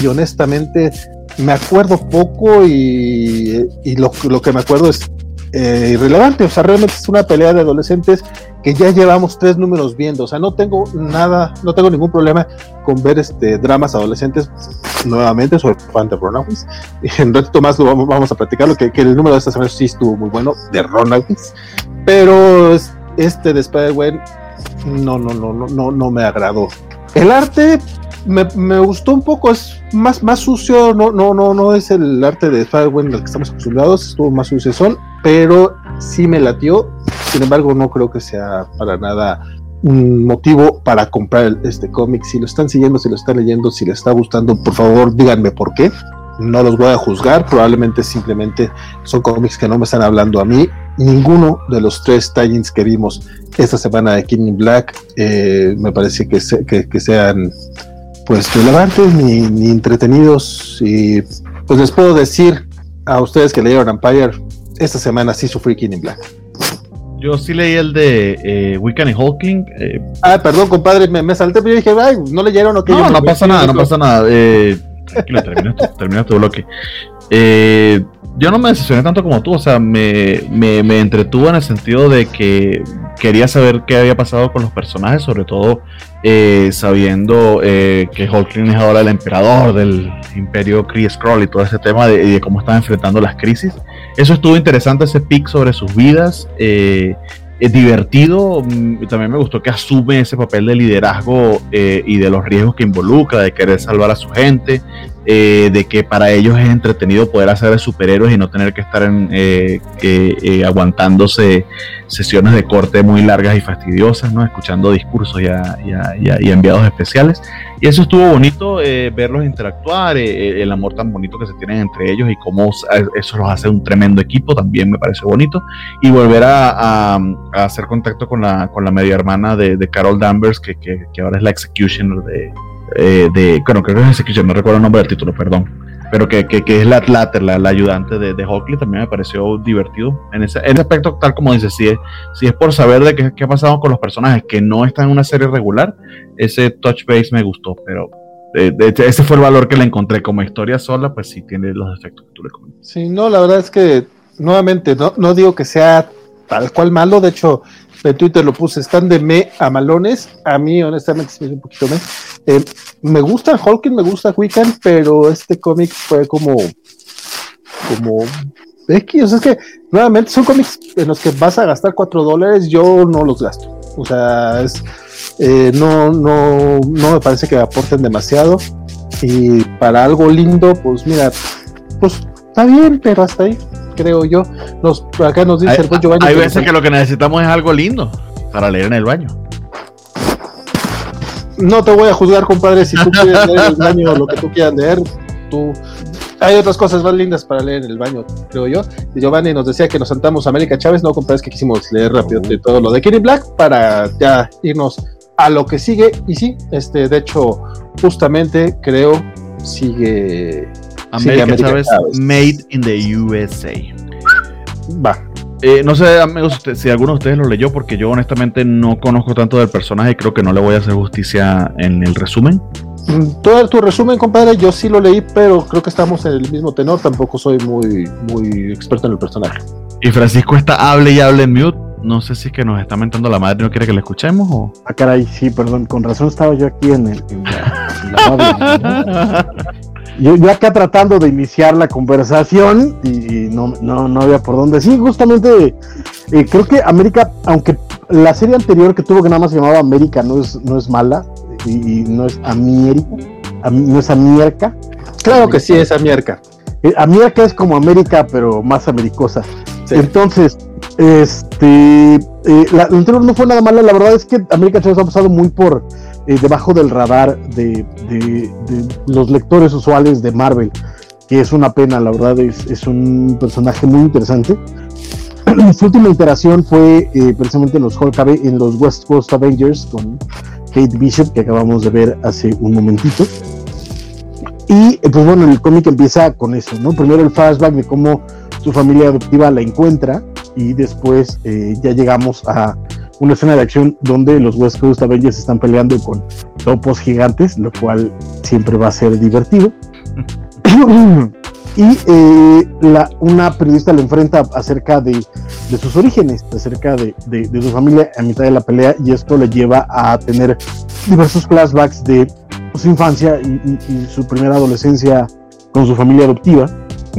y honestamente me acuerdo poco y, lo, lo, que me acuerdo es eh, irrelevante. O sea, realmente es una pelea de adolescentes que ya llevamos tres números viendo. O sea, no tengo nada, no tengo ningún problema con ver este dramas adolescentes. Nuevamente, fan de Ronawis. En un ratito más lo vamos, a platicarlo, que, que, el número de esta semana sí estuvo muy bueno, de Ronawis. Pero este de Spider-Man no, no, no, no, no, no me agradó. El arte me, me, gustó un poco, es más, más sucio, no, no, no, no es el arte de Spider-Man al que estamos acostumbrados, estuvo más sucio pero sí me latió. Sin embargo, no creo que sea para nada un motivo para comprar este cómic. Si lo están siguiendo, si lo están leyendo, si les está gustando, por favor díganme por qué. No los voy a juzgar, probablemente simplemente son cómics que no me están hablando a mí. Ninguno de los tres tie que vimos esta semana de King Black eh, me parece que, que, sean pues relevantes ni, ni entretenidos. Y pues les puedo decir a ustedes que leyeron Empire, esta semana sí sufrí King in Black. Yo sí leí el de eh, y Hulkling. Eh. Ah, perdón, compadre, me, salté, pero yo dije, ay, no leyeron o qué. No, no pasa nada, no pasa nada. Eh, tranquilo, termina tu, termina tu bloque. Eh, yo no me decepcioné tanto como tú, o sea, me, me, me, entretuvo en el sentido de que quería saber qué había pasado con los personajes, sobre todo eh, sabiendo eh, que Hulkling es ahora el emperador del imperio Kree Skrull y todo ese tema de, cómo están enfrentando las crisis. Eso estuvo interesante, ese pic sobre sus vidas. Eh, es divertido, mm, también me gustó que asume ese papel de liderazgo y de los riesgos que involucra, de querer salvar a su gente, eh, de que para ellos es entretenido poder hacer de superhéroes y no tener que estar eh, eh, aguantándose sesiones de corte muy largas y fastidiosas, ¿no? escuchando discursos y, enviados especiales. Y eso estuvo bonito, verlos interactuar, el amor tan bonito que se tienen entre ellos y cómo eso los hace un tremendo equipo, también me parece bonito. Y volver a, hacer contacto con la, con la media hermana de, Carol Danvers, que, que ahora es la executioner de, eh, de, bueno, creo que es Execution, no recuerdo el nombre del título, perdón, pero que, que, que es la Latter, la, la, ayudante de, de Hockley, también me pareció divertido. En ese, en ese aspecto, tal como dice, si es, si es por saber de qué, qué, ha pasado con los personajes que no están en una serie regular, ese touch base me gustó, pero eh, ese fue el valor que le encontré como historia sola, pues sí tiene los efectos que tú le comentas. Sí, no, la verdad es que, nuevamente, no, no digo que sea tal cual malo, de hecho, en Twitter lo puse, están de me a malones. A mí, honestamente, sí me un poquito me. Eh, me gusta Hulking, me gusta Wiccan, pero este cómic fue como. como. X, o es que nuevamente son cómics en los que vas a gastar 4 dólares, yo no los gasto. O sea, es, eh, no, no, no me parece que aporten demasiado. Y para algo lindo, pues mira, pues está bien, pero hasta ahí creo yo. Nos, acá nos dice el buen Giovanni. Hay veces que lo que necesitamos es algo lindo para leer en el baño. No te voy a juzgar, compadre, si tú quieres leer en el baño lo que tú quieras leer. Tú hay otras cosas más lindas para leer en el baño, creo yo. Y Giovanni nos decía que nos saltamos a América Chávez, no, compadre, es que quisimos leer rápido de todo lo de Kitty Black para ya irnos a lo que sigue. Y sí, este, de hecho, justamente creo sigue América, Chávez, Made in the USA. Va. Eh, no sé, amigos, si alguno de ustedes lo leyó, porque yo honestamente no conozco tanto del personaje y creo que no le voy a hacer justicia en el resumen. Mm, todo tu resumen, compadre, yo sí lo leí, pero creo que estamos en el mismo tenor. Tampoco soy muy, muy experto en el personaje. Y Francisco está hable y hable en mute. No sé si es que nos está mentando la madre, no quiere que le escuchemos o. Ah, caray, sí, perdón, con razón estaba yo aquí en, el, la, yo, yo, acá tratando de iniciar la conversación y, no, no, no, había por dónde. Sí, justamente eh, creo que América, aunque la serie anterior que tuvo que nada más se llamaba América no es, no es mala y, no es América, no es América. Claro que sí es América. Eh, América es como América, pero más americosa. Entonces, este, eh, la, anterior no fue nada mala. La verdad es que América Chávez ha pasado muy por eh, debajo del radar de, los lectores usuales de Marvel, que es una pena, la verdad es, un personaje muy interesante. Su última iteración fue eh, precisamente en los, en los West Coast Avengers con Kate Bishop que acabamos de ver hace un momentito. Y pues bueno, el cómic empieza con eso, ¿no? Primero el flashback de cómo su familia adoptiva la encuentra y después eh, ya llegamos a una escena de acción donde los West Coast Avengers están peleando con topos gigantes, lo cual siempre va a ser divertido. y eh, la, una periodista le enfrenta acerca de, sus orígenes, acerca de, su familia a mitad de la pelea y esto le lleva a tener diversos flashbacks de su infancia y su primera adolescencia con su familia adoptiva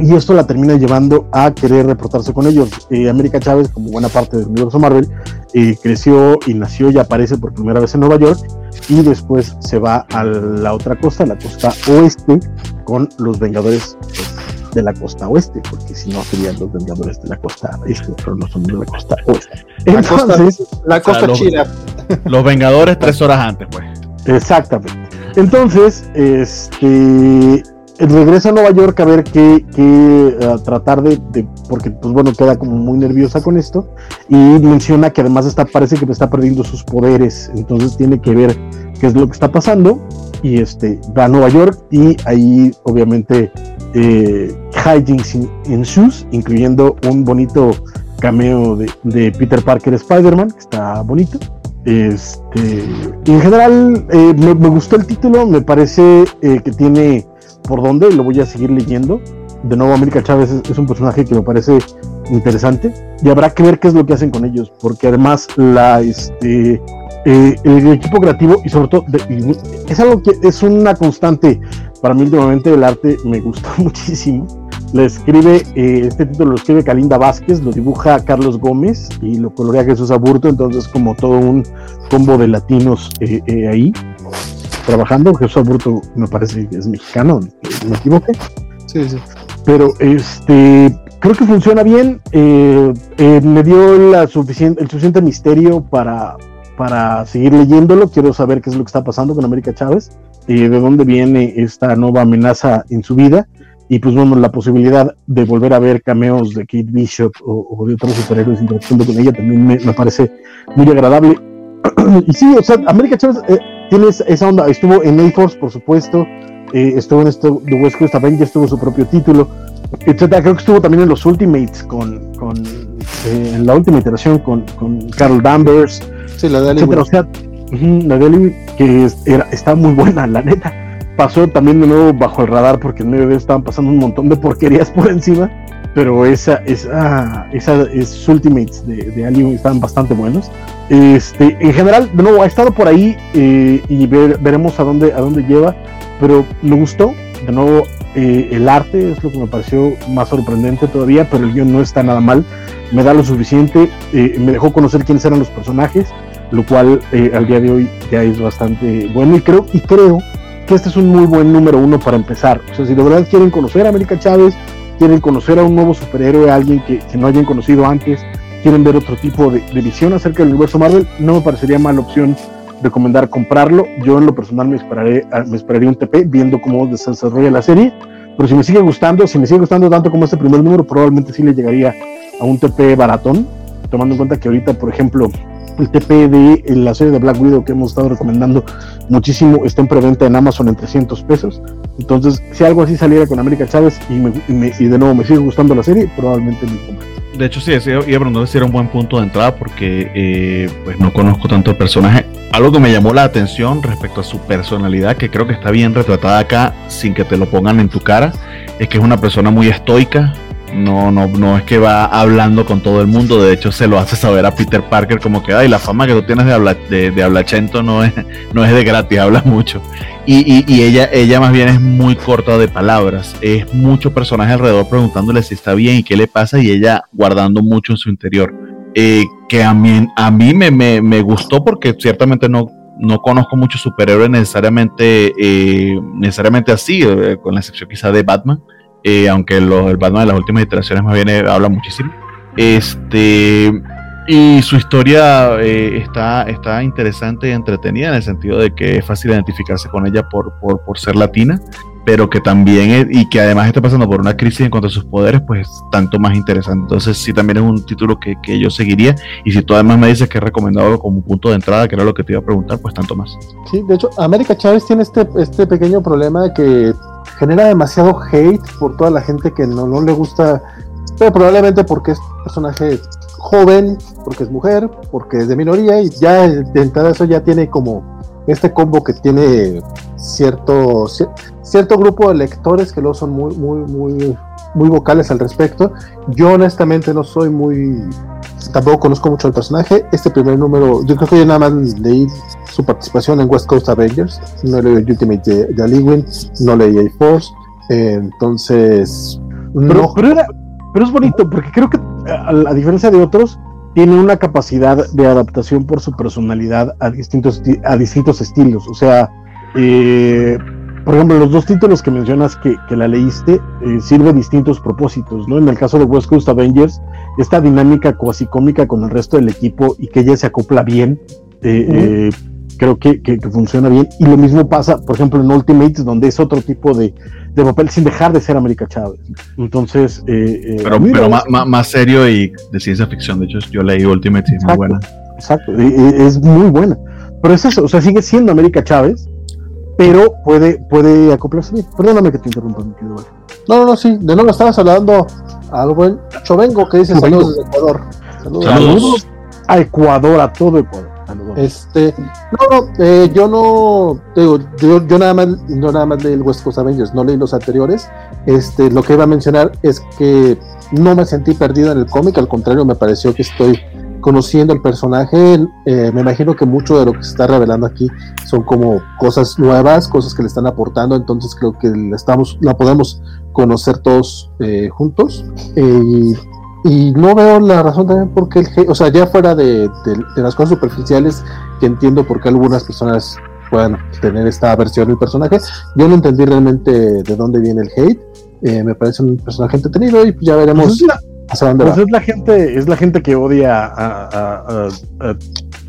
y esto la termina llevando a querer reportarse con ellos. Eh, América Chávez, como buena parte del universo Marvel, eh, creció y nació y aparece por primera vez en Nueva York y después se va a la otra costa, la costa oeste, con los Vengadores pues, de la costa oeste, porque si no serían los Vengadores de la costa este, pero no son de la costa oeste. Entonces, la costa, la china. Los Vengadores tres horas antes, pues. Exactamente. Entonces, este regresa a Nueva York a ver qué, qué tratar de, porque pues bueno, queda como muy nerviosa con esto y menciona que además está, parece que está perdiendo sus poderes, entonces tiene que ver qué es lo que está pasando y este va a Nueva York y ahí obviamente eh, hijinks ensues, incluyendo un bonito cameo de, Peter Parker Spider-Man, que está bonito. Este, en general eh, me, gustó el título, me parece eh, que tiene por dónde, lo voy a seguir leyendo. De nuevo, América Chávez es, un personaje que me parece interesante y habrá que ver qué es lo que hacen con ellos, porque además la este eh, el equipo creativo y sobre todo es algo que es una constante para mí últimamente el arte me gusta muchísimo. Le escribe, eh, este título lo escribe Kalinda Vázquez, lo dibuja Carlos Gómez y lo colorea Jesús Aburto, entonces como todo un combo de latinos eh, ahí trabajando. Jesús Aburto me parece que es mexicano, me equivoqué. Sí, sí. Pero este creo que funciona bien. Eh, eh, me dio la suficiente, el suficiente misterio para, para seguir leyéndolo. Quiero saber qué es lo que está pasando con América Chávez, y de dónde viene esta nueva amenaza en su vida. Y pues bueno, la posibilidad de volver a ver cameos de Kate Bishop o, de otros superhéroes interactuando con ella también me, me parece muy agradable. y sí, o sea, América Chávez eh, tiene esa onda. Estuvo en A-Force, por supuesto. Eh, estuvo en esto de West Coast Avengers, tuvo su propio título, etcétera. Creo que estuvo también en los Ultimates, con, con eh, en la última iteración con, con Carl Danvers. Sí, la de etcétera. O sea, la de que era, está muy buena, la neta. Pasó también de nuevo bajo el radar porque en medio de estaban pasando un montón de porquerías por encima pero esa, esa, esa, esos Ultimates de, de Alien están bastante buenos. Este, en general, de nuevo, ha estado por ahí eh, y veremos a dónde, a dónde lleva, pero me gustó. De nuevo, eh, el arte es lo que me pareció más sorprendente todavía, pero el guion no está nada mal. Me da lo suficiente, eh, me dejó conocer quiénes eran los personajes, lo cual al día de hoy ya es bastante bueno y creo, y creo que este es un muy buen número uno para empezar. O sea, si de verdad quieren conocer a América Chávez, quieren conocer a un nuevo superhéroe, a alguien que, no hayan conocido antes, quieren ver otro tipo de, visión acerca del universo Marvel, no me parecería mala opción recomendar comprarlo. Yo en lo personal me esperaré, me esperaría un TP viendo cómo se desarrolla la serie. Pero si me sigue gustando, si me sigue gustando tanto como este primer número, probablemente sí le llegaría a un TP baratón, tomando en cuenta que ahorita, por ejemplo, el TP de la serie de Black Widow que hemos estado recomendando muchísimo está en preventa en Amazon en 300 pesos. Entonces, si algo así saliera con América Chávez y, de nuevo me sigue gustando la serie, probablemente me compre. De hecho, sí, iba a preguntar si era un buen punto de entrada porque eh, pues no conozco tanto el personaje. Algo que me llamó la atención respecto a su personalidad, que creo que está bien retratada acá sin que te lo pongan en tu cara, es que es una persona muy estoica, no, no, no es que va hablando con todo el mundo, de hecho se lo hace saber a Peter Parker como que, ay, la fama que tú tienes de, habla, de, hablachento no es, no es de gratis, habla mucho. Y, y, ella, ella más bien es muy corta de palabras, es mucho personaje alrededor preguntándole si está bien y qué le pasa y ella guardando mucho en su interior. Eh, que a mí, a mí me, me, me gustó porque ciertamente no, no conozco muchos superhéroes necesariamente, eh, necesariamente así, eh, con la excepción quizá de Batman. Eh, aunque el Batman de las últimas iteraciones más bien eh, habla muchísimo. Este, y su historia eh, está, está interesante y entretenida en el sentido de que es fácil identificarse con ella por, por, por ser latina. pero que también, es- y que además está pasando por una crisis en cuanto a sus poderes, pues tanto más interesante. Entonces sí, también es un título que, que yo seguiría, y si tú además me dices que es recomendado como punto de entrada, que era lo que te iba a preguntar, pues tanto más. Sí, de hecho, América Chávez tiene este, este pequeño problema de que genera demasiado hate por toda la gente que no, no le gusta, pero probablemente porque es un personaje joven, porque es mujer, porque es de minoría, y ya de entrada eso ya tiene como este combo que tiene cierto, cier- cierto grupo de lectores que luego son muy, muy, muy, muy vocales al respecto. Yo honestamente no soy muy tampoco conozco mucho al personaje. Este primer número, yo creo que yo nada más leí su participación en West Coast Avengers. No leí Ultimate de, de Aliwin, no leí A-Force. Eh, entonces, Pero, no, pero, era- pero es bonito, porque creo que a, a diferencia de otros, tiene una capacidad de adaptación por su personalidad a distintos, a distintos estilos. O sea, eh, por ejemplo, los dos títulos que mencionas que, que la leíste eh, sirve distintos propósitos, ¿no? En el caso de West Coast Avengers, esta dinámica cuasi cómica con el resto del equipo y que ella se acopla bien, eh, eh, creo que, que- que funciona bien. Y lo mismo pasa, por ejemplo, en Ultimates, donde es otro tipo de, de papel sin dejar de ser América Chávez. Entonces, eh, eh, a Pero, pero más, más, más serio y de ciencia ficción. De hecho, yo leí Ultimate y es muy buena. Exacto, es muy buena. Pero es eso, o sea, sigue siendo América Chávez, pero puede, puede acoplarse bien. Perdóname que te interrumpa, mi querido no, no, no, sí, de nuevo estabas hablando al buen Chovengo que dice Chovengo. saludos desde Ecuador. Saludos. Saludos. a Ecuador, a todo Ecuador. Saludos. Este, no, no, eh, yo no, te digo, yo, yo nada más, no nada más leí el West Coast Avengers, no leí los anteriores. Este, lo que iba a mencionar es que no me sentí perdido en el cómic, al contrario, me pareció que estoy conociendo el personaje. Eh, me imagino que mucho de lo que se está revelando aquí son como cosas nuevas, cosas que le están aportando, entonces creo que la estamos, la podemos conocer todos eh, juntos. Eh, y no veo la razón también por qué el hate, o sea, ya fuera de, las cosas superficiales, que entiendo por qué algunas personas puedan tener esta versión del personaje, yo no entendí realmente de dónde viene el hate. Me parece un personaje entretenido y pues ya Pues veremos es, la, hacia dónde pues va. es la gente, es la gente que odia a, a, a, a-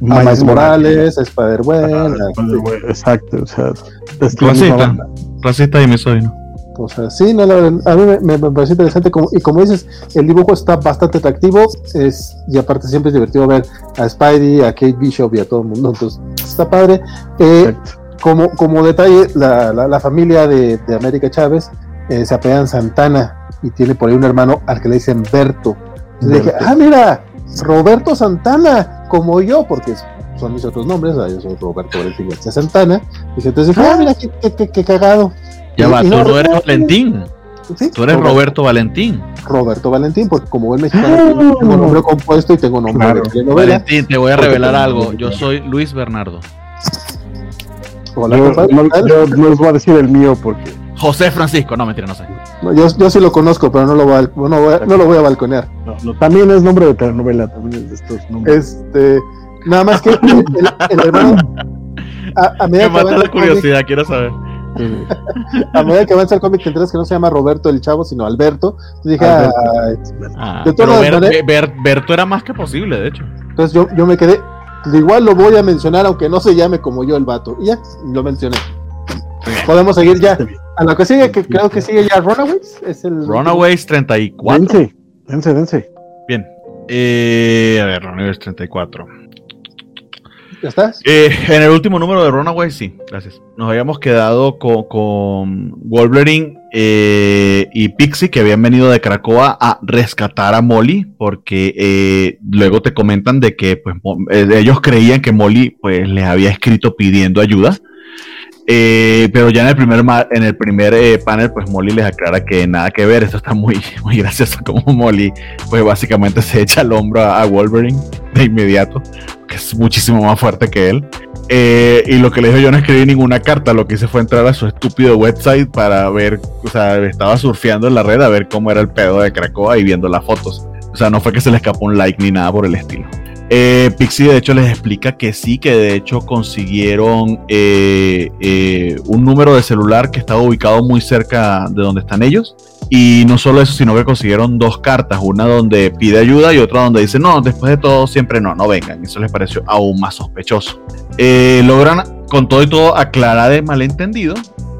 Miles Morales, a Spider-Man, a- Exacto, o sea, es la misma Racista. Racista y misógino. o sea, sí, no, la verdad, a mí me, me- me parece interesante como, y como dices, el dibujo está bastante atractivo, es, y aparte siempre es divertido ver a Spidey, a Kate Bishop y a todo el mundo, entonces está padre. Eh, Exacto. como, como detalle, la, la- la familia de, de América Chávez eh, se apellan Santana y tiene por ahí un hermano al que le dicen Berto. Le dije, ah, mira, Roberto Santana, como yo, porque son mis otros nombres, ah, yo soy Roberto Valentín García Santana. Dije, entonces dije, ah, mira, qué, qué- qué- qué cagado. Ya Y- va, y tú no- eres Valentín. Sí, Tú eres Roberto Valentín. Roberto Valentín, porque como buen mexicano Ah. tengo nombre compuesto y tengo nombre Claro. de telenovela. Valentín, te voy a revelar algo. Yo soy Luis Bernardo. Hola, Yo, no, ¿qué tal? yo no les voy a decir el mío porque José Francisco. No, mentira, no sé. No, yo, yo sí lo conozco, pero no lo, voy a, no, voy a- no lo voy a balconear. no, no, también es nombre de telenovela, también es de estos nombres. Este, nada más que el, hermano, a, a medida Me que mata la cómic, curiosidad, quiero saber. a medida que avanza el cómic, te enteras que no se llama Roberto el Chavo, sino Alberto. Entonces dije. Ah, De todas maneras- Ber- Berto era más que posible, de hecho. entonces yo, yo me quedé, igual lo voy a mencionar, aunque no se llame como yo el vato. Y ya, lo mencioné. Podemos seguir ya. Está bien. A lo que sigue, que creo que sigue ya Runaways. Es el Runaways 34. Dense, dense, dense. Bien. Eh, a ver, Runaways 34. ¿Ya estás? Eh, en el último número de Runaways, sí, gracias. Nos habíamos quedado con, con Wolverine eh, y Pixie, que habían venido de Cracoa a rescatar a Molly, porque eh, luego te comentan de que pues, ellos creían que Molly pues, les había escrito pidiendo ayuda. Eh, pero ya en el primer, en el primer eh, panel, pues Molly les aclara que nada que ver. Esto está muy, muy gracioso como Molly, pues básicamente se echa al hombro a, a Wolverine de inmediato, que es muchísimo más fuerte que él. Eh, y lo que le dijo, yo no escribí ninguna carta, lo que hice fue entrar a su estúpido website para ver, o sea, estaba surfeando en la red a ver cómo era el pedo de Cracoa y viendo las fotos. O sea, no fue que se le escapó un like ni nada por el estilo. Eh, Pixie de hecho les explica que sí, que de hecho consiguieron eh, eh, un número de celular que estaba ubicado muy cerca de donde están ellos. Y no solo eso, sino que consiguieron dos cartas, una donde pide ayuda y otra donde dice, no, después de todo siempre no, no vengan. Eso les pareció aún más sospechoso. Logran con todo y todo aclarar el malentendido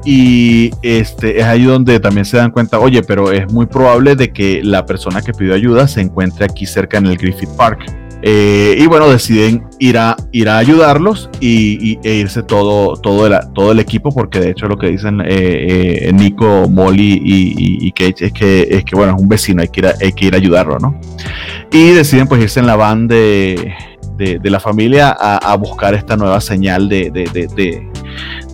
y este es ahí donde también se dan cuenta, oye, pero es muy probable de que la persona que pidió ayuda se encuentre aquí cerca en el Griffith Park. Eh, y bueno, deciden ir a, ir a ayudarlos y, e irse todo, todo, el, todo el equipo, porque de hecho lo que dicen eh, eh, Nico, Molly y, y, es que, es que, bueno, es un vecino, hay que ir a, hay que ir a ayudarlo, ¿no? Y deciden pues irse en la van de, de, la familia a, buscar esta nueva señal de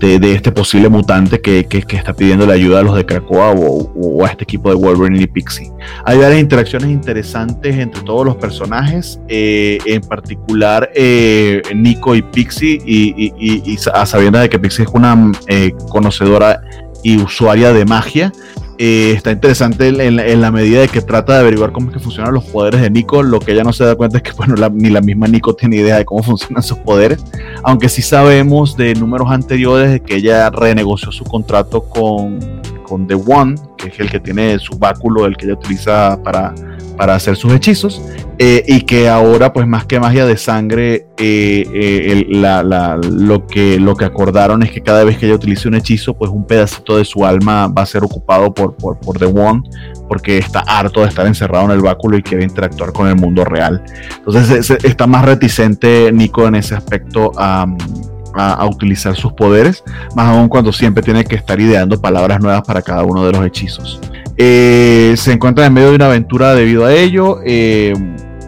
este posible mutante que, está pidiendo la ayuda a los de Krakoa o, a este equipo de Wolverine y Pixie. Hay varias interacciones interesantes entre todos los personajes, eh, en particular eh, Nico y Pixie, y, a sabiendas de que Pixie es una eh, conocedora y usuaria de magia, eh, está interesante en, la medida de que trata de averiguar cómo es que funcionan los poderes de Nico. Lo que ella no se da cuenta es que bueno, ni la misma Nico tiene idea de cómo funcionan sus poderes. Aunque sí sabemos de números anteriores de que ella renegoció su contrato con, con The One, que es el que tiene su báculo, el que ella utiliza para para hacer sus hechizos eh, y que ahora pues más que magia de sangre eh, eh, lo, que, lo que acordaron es que cada vez que ella utilice un hechizo pues un pedacito de su alma va a ser ocupado por, por, por The One porque está harto de estar encerrado en el báculo y quiere interactuar con el mundo real entonces está más reticente Nico en ese aspecto a a, utilizar sus poderes, más aún cuando siempre tiene que estar ideando palabras nuevas para cada uno de los hechizos. Eh, se encuentra en medio de una aventura debido a ello. Eh,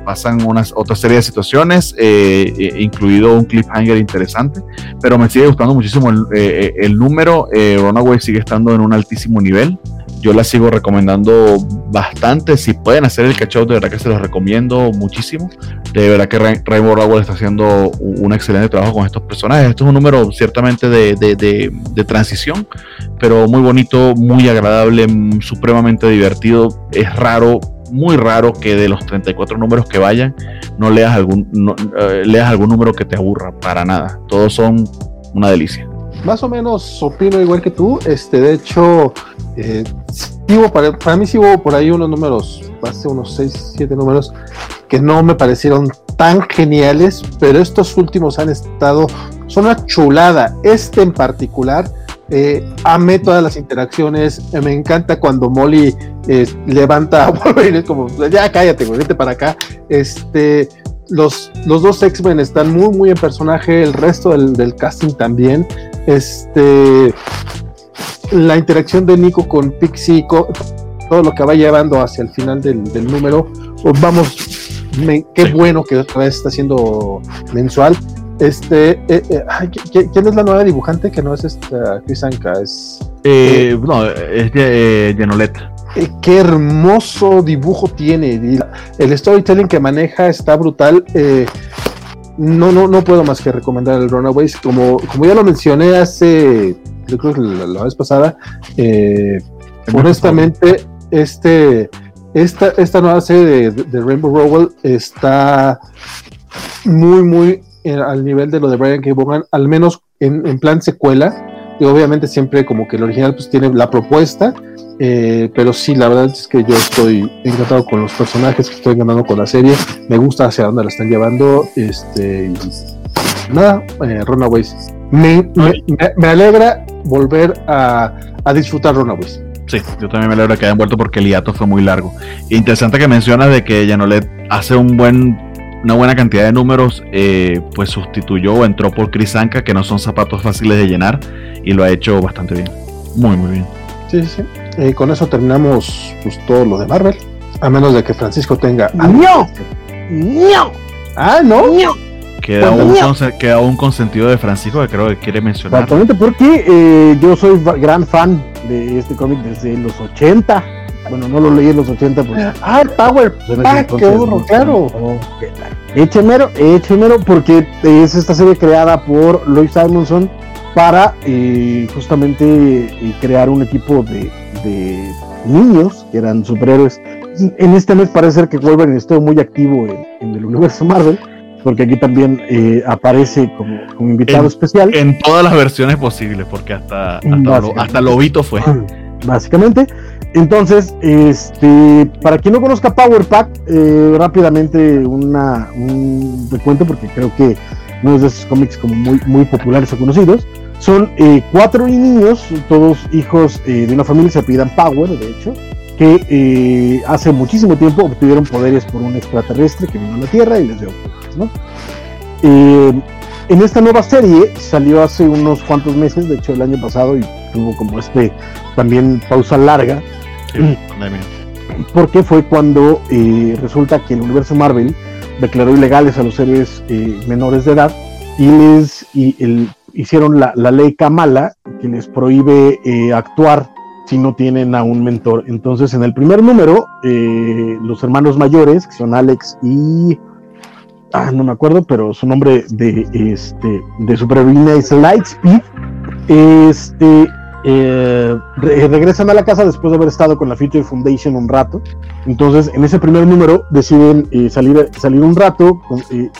pasan unas otra serie de situaciones, eh, incluido un cliffhanger interesante, pero me sigue gustando muchísimo el, el número. Runaway sigue estando en un altísimo nivel yo la sigo recomendando bastante. Si pueden hacer el catch de verdad que se los recomiendo muchísimo. De verdad que Rainbow Rowell está haciendo un excelente trabajo con estos personajes. Esto es un número ciertamente de, de, transición, pero muy bonito, muy agradable, supremamente divertido. Es raro, muy raro que de los 34 números que vayan, no leas algún, eh, leas algún número que te aburra, para nada. Todos son una delicia más o menos opino igual que tú. Este, de hecho, eh, para, para, mí sí hubo por ahí unos números, hace unos 6, 7 números, que no me parecieron tan geniales, pero estos últimos han estado, son una chulada. Este en particular, eh, amé todas las interacciones. me encanta cuando Molly eh, levanta a Wolverine, como, ya cállate, vete para acá. Este los, los dos X-Men están muy, muy en personaje, el resto del, casting también. Este, la interacción de Nico con Pixie, todo lo que va llevando hacia el final del, número, pues vamos, qué bueno que otra vez está siendo mensual. Este, eh, eh, ¿quién es la nueva dibujante que no es esta Chris Anka? Es, eh, no, es de, eh, qué hermoso dibujo tiene. El storytelling que maneja está brutal. No, no, no puedo más que recomendar el Runaways. Como, como ya lo mencioné hace, yo creo que la, vez pasada, honestamente, este, esta, esta nueva serie de, Rainbow Rowell está muy, muy al nivel de lo de Brian K. Vaughan, al menos en, en plan secuela. Y obviamente siempre como que el original pues tiene la propuesta eh, pero sí, la verdad es que yo estoy encantado con los personajes, que estoy encantado con la serie. Me gusta hacia dónde la están llevando. Este, nada, eh, Runaways. Me, me, alegra volver a, a disfrutar Runaways. Sí, yo también me alegra que hayan vuelto porque el hiato fue muy largo. Interesante que mencionas de que Janolet hace un buen una buena cantidad de números, eh, pues sustituyó o entró por Chris Anka, que no son zapatos fáciles de llenar, y lo ha hecho bastante bien. Muy, muy bien. Sí, sí, sí. Y con eso terminamos pues, todo lo de Marvel. A menos de que Francisco tenga. ¡No! ¡No! Ah, no. Queda, un, un consentido de Francisco que creo que quiere mencionar. Exactamente, porque eh, yo soy gran fan de este cómic desde los 80. Bueno, no lo leí en los 80. Pues, ah, Power ah, qué burro, claro. Echemero, Echemero, porque es esta serie creada por Lois Simonson para eh, justamente eh, crear un equipo de, de niños que eran superhéroes. En este mes parece ser que Wolverine estuvo muy activo en, el universo Marvel, porque aquí también eh, aparece como, invitado especial. En todas las versiones posibles, porque hasta, hasta, lo, hasta Lobito fue. Básicamente. Entonces, este, para quien no conozca Power Pack, eh, rápidamente una, un recuento, porque creo que uno de esos cómics como muy, muy populares o conocidos. Son eh, cuatro niños, todos hijos eh, de una familia, se pidan Power, de hecho, que hace muchísimo tiempo obtuvieron poderes por un extraterrestre que vino a la Tierra y les dio poderes, ¿no? en esta nueva serie salió hace unos cuantos meses, de hecho el año pasado, y tuvo como este también pausa larga. Porque fue cuando resulta que el universo Marvel declaró ilegales a los héroes menores de edad y les y el, hicieron la, ley Kamala que les prohíbe eh, actuar si no tienen a un mentor. Entonces, en el primer número, eh, los hermanos mayores, que son Alex y. Ah, no me acuerdo, pero su nombre de, este, de superheroína es Lightspeed. Este, eh, regresan a la casa después de haber estado con la Future Foundation un rato. Entonces, en ese primer número deciden salir, salir un rato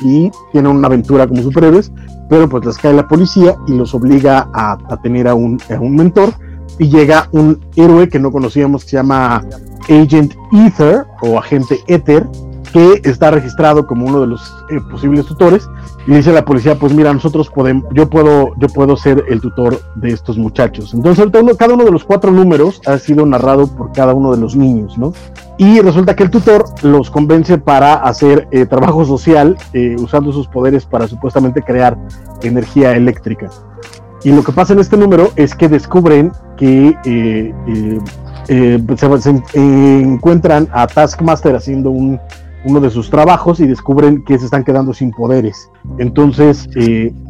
y tienen una aventura como superhéroes pero pues les cae la policía y los obliga a, tener a un, mentor y llega un héroe que no conocíamos que se llama Agent Ether o Agente Ether que está registrado como uno de los eh, posibles tutores y dice la policía pues mira nosotros podemos yo puedo yo puedo ser el tutor de estos muchachos entonces cada uno de los cuatro números ha sido narrado por cada uno de los niños no y resulta que el tutor los convence para hacer eh, trabajo social eh, usando sus poderes para supuestamente crear energía eléctrica. Y lo que pasa en este número es que descubren que se, encuentran a Taskmaster haciendo un, uno de sus trabajos y descubren que se están quedando sin poderes. Entonces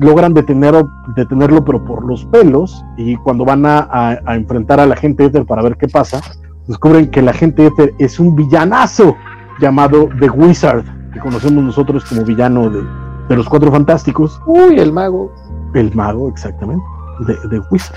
logran detenerlo, detenerlo, pero por los pelos. Y cuando van a, a enfrentar a la gente Ether para ver qué pasa, descubren que la gente Ether es un villanazo llamado The Wizard, que conocemos nosotros como villano de, los Cuatro Fantásticos. Uy, el mago. El mago, exactamente, de, Wizard.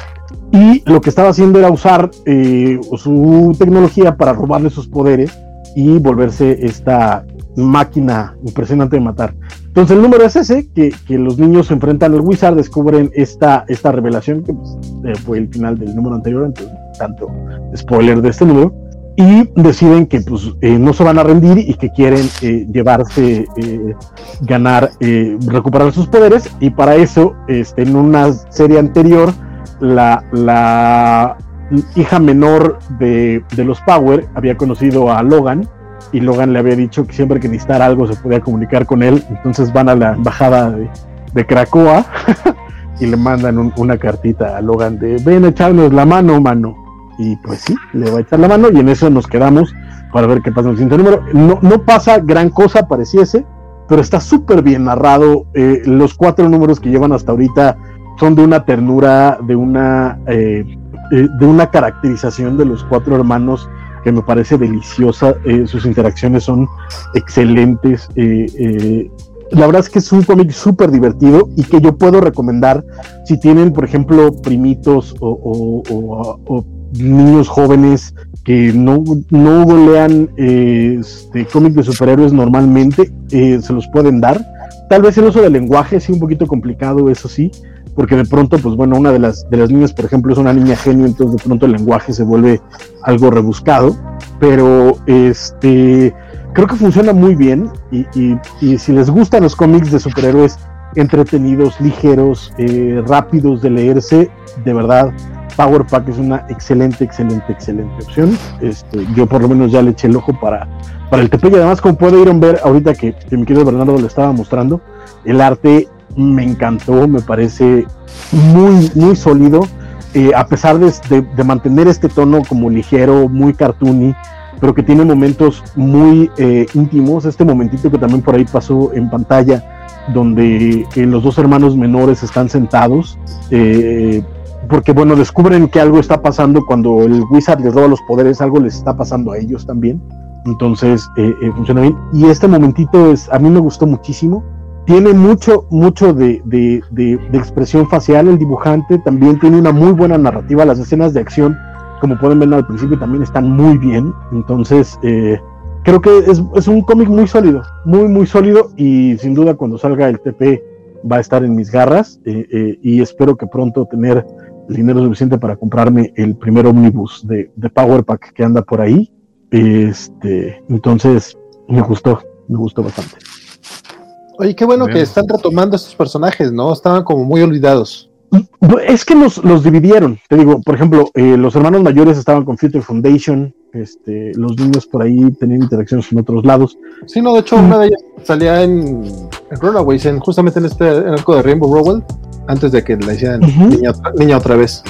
Y lo que estaba haciendo era usar eh, su tecnología para robarle sus poderes y volverse esta máquina impresionante de matar. Entonces el número es ese, que, los niños se enfrentan al Wizard, descubren esta, esta revelación, que pues, eh, fue el final del número anterior, entonces tanto spoiler de este número, y deciden que pues eh, no se van a rendir y que quieren eh, llevarse, ganar, recuperar sus poderes, y para eso, este, en una serie anterior, la, la hija menor de, de los Power había conocido a Logan, y Logan le había dicho que siempre que necesitara algo se podía comunicar con él. Entonces van a la embajada de, de Cracoa y le mandan una cartita a Logan de ven a echarnos la mano, mano. Y pues sí, le va a echar la mano y en eso nos quedamos para ver qué pasa en el siguiente número. No, no pasa gran cosa, pareciese, pero está súper bien narrado. Eh, los cuatro números que llevan hasta ahorita son de una ternura, de una, eh, eh, de una caracterización de los cuatro hermanos que me parece deliciosa, eh, sus interacciones son excelentes. Eh, eh, la verdad es que es un cómic súper divertido y que yo puedo recomendar si tienen, por ejemplo, primitos o, niños jóvenes que no, no lean este, cómics de superhéroes normalmente, se los pueden dar. Tal vez el uso del lenguaje sí un poquito complicado, eso sí, porque de pronto, pues bueno, una de las, de las niñas, por ejemplo, es una niña genio, entonces de pronto el lenguaje se vuelve algo rebuscado, pero este, creo que funciona muy bien y, y, si les gustan los cómics de superhéroes entretenidos, ligeros, eh, rápidos de leerse, de verdad, Power Pack es una excelente, excelente, excelente opción. Este, yo por lo menos ya le eché el ojo para, para el TP y además como pueden ver ahorita que, que mi querido Bernardo le estaba mostrando, el arte me encantó, me parece muy, muy sólido, eh, a pesar de, mantener este tono como ligero, muy cartoony, pero que tiene momentos muy eh, íntimos. Este momentito que también por ahí pasó en pantalla, donde eh, los dos hermanos menores están sentados, porque bueno, descubren que algo está pasando cuando el Wizard les roba los poderes, algo les está pasando a ellos también. Entonces funciona bien. Y este momentito es, a mí me gustó muchísimo tiene mucho, mucho de, expresión facial el dibujante, también tiene una muy buena narrativa, las escenas de acción, como pueden ver al principio, también están muy bien, entonces eh, creo que es, un cómic muy sólido, muy, muy sólido, y sin duda cuando salga el TP va a estar en mis garras, eh, eh, y espero que pronto tener el dinero suficiente para comprarme el primer omnibus de, de Power Pack que anda por ahí, este, entonces me gustó, me gustó bastante. Oye, qué bueno que están retomando estos personajes, ¿no? Estaban como muy olvidados. Es que los, los dividieron, te digo, por ejemplo, eh, los hermanos mayores estaban con Future Foundation, este, los niños por ahí tenían interacciones en otros lados. Sí, no, de hecho, una de ellas salía en, en Runaways, en, justamente en este en el arco de Rainbow Rowell, antes de que la hicieran niña, niña otra vez.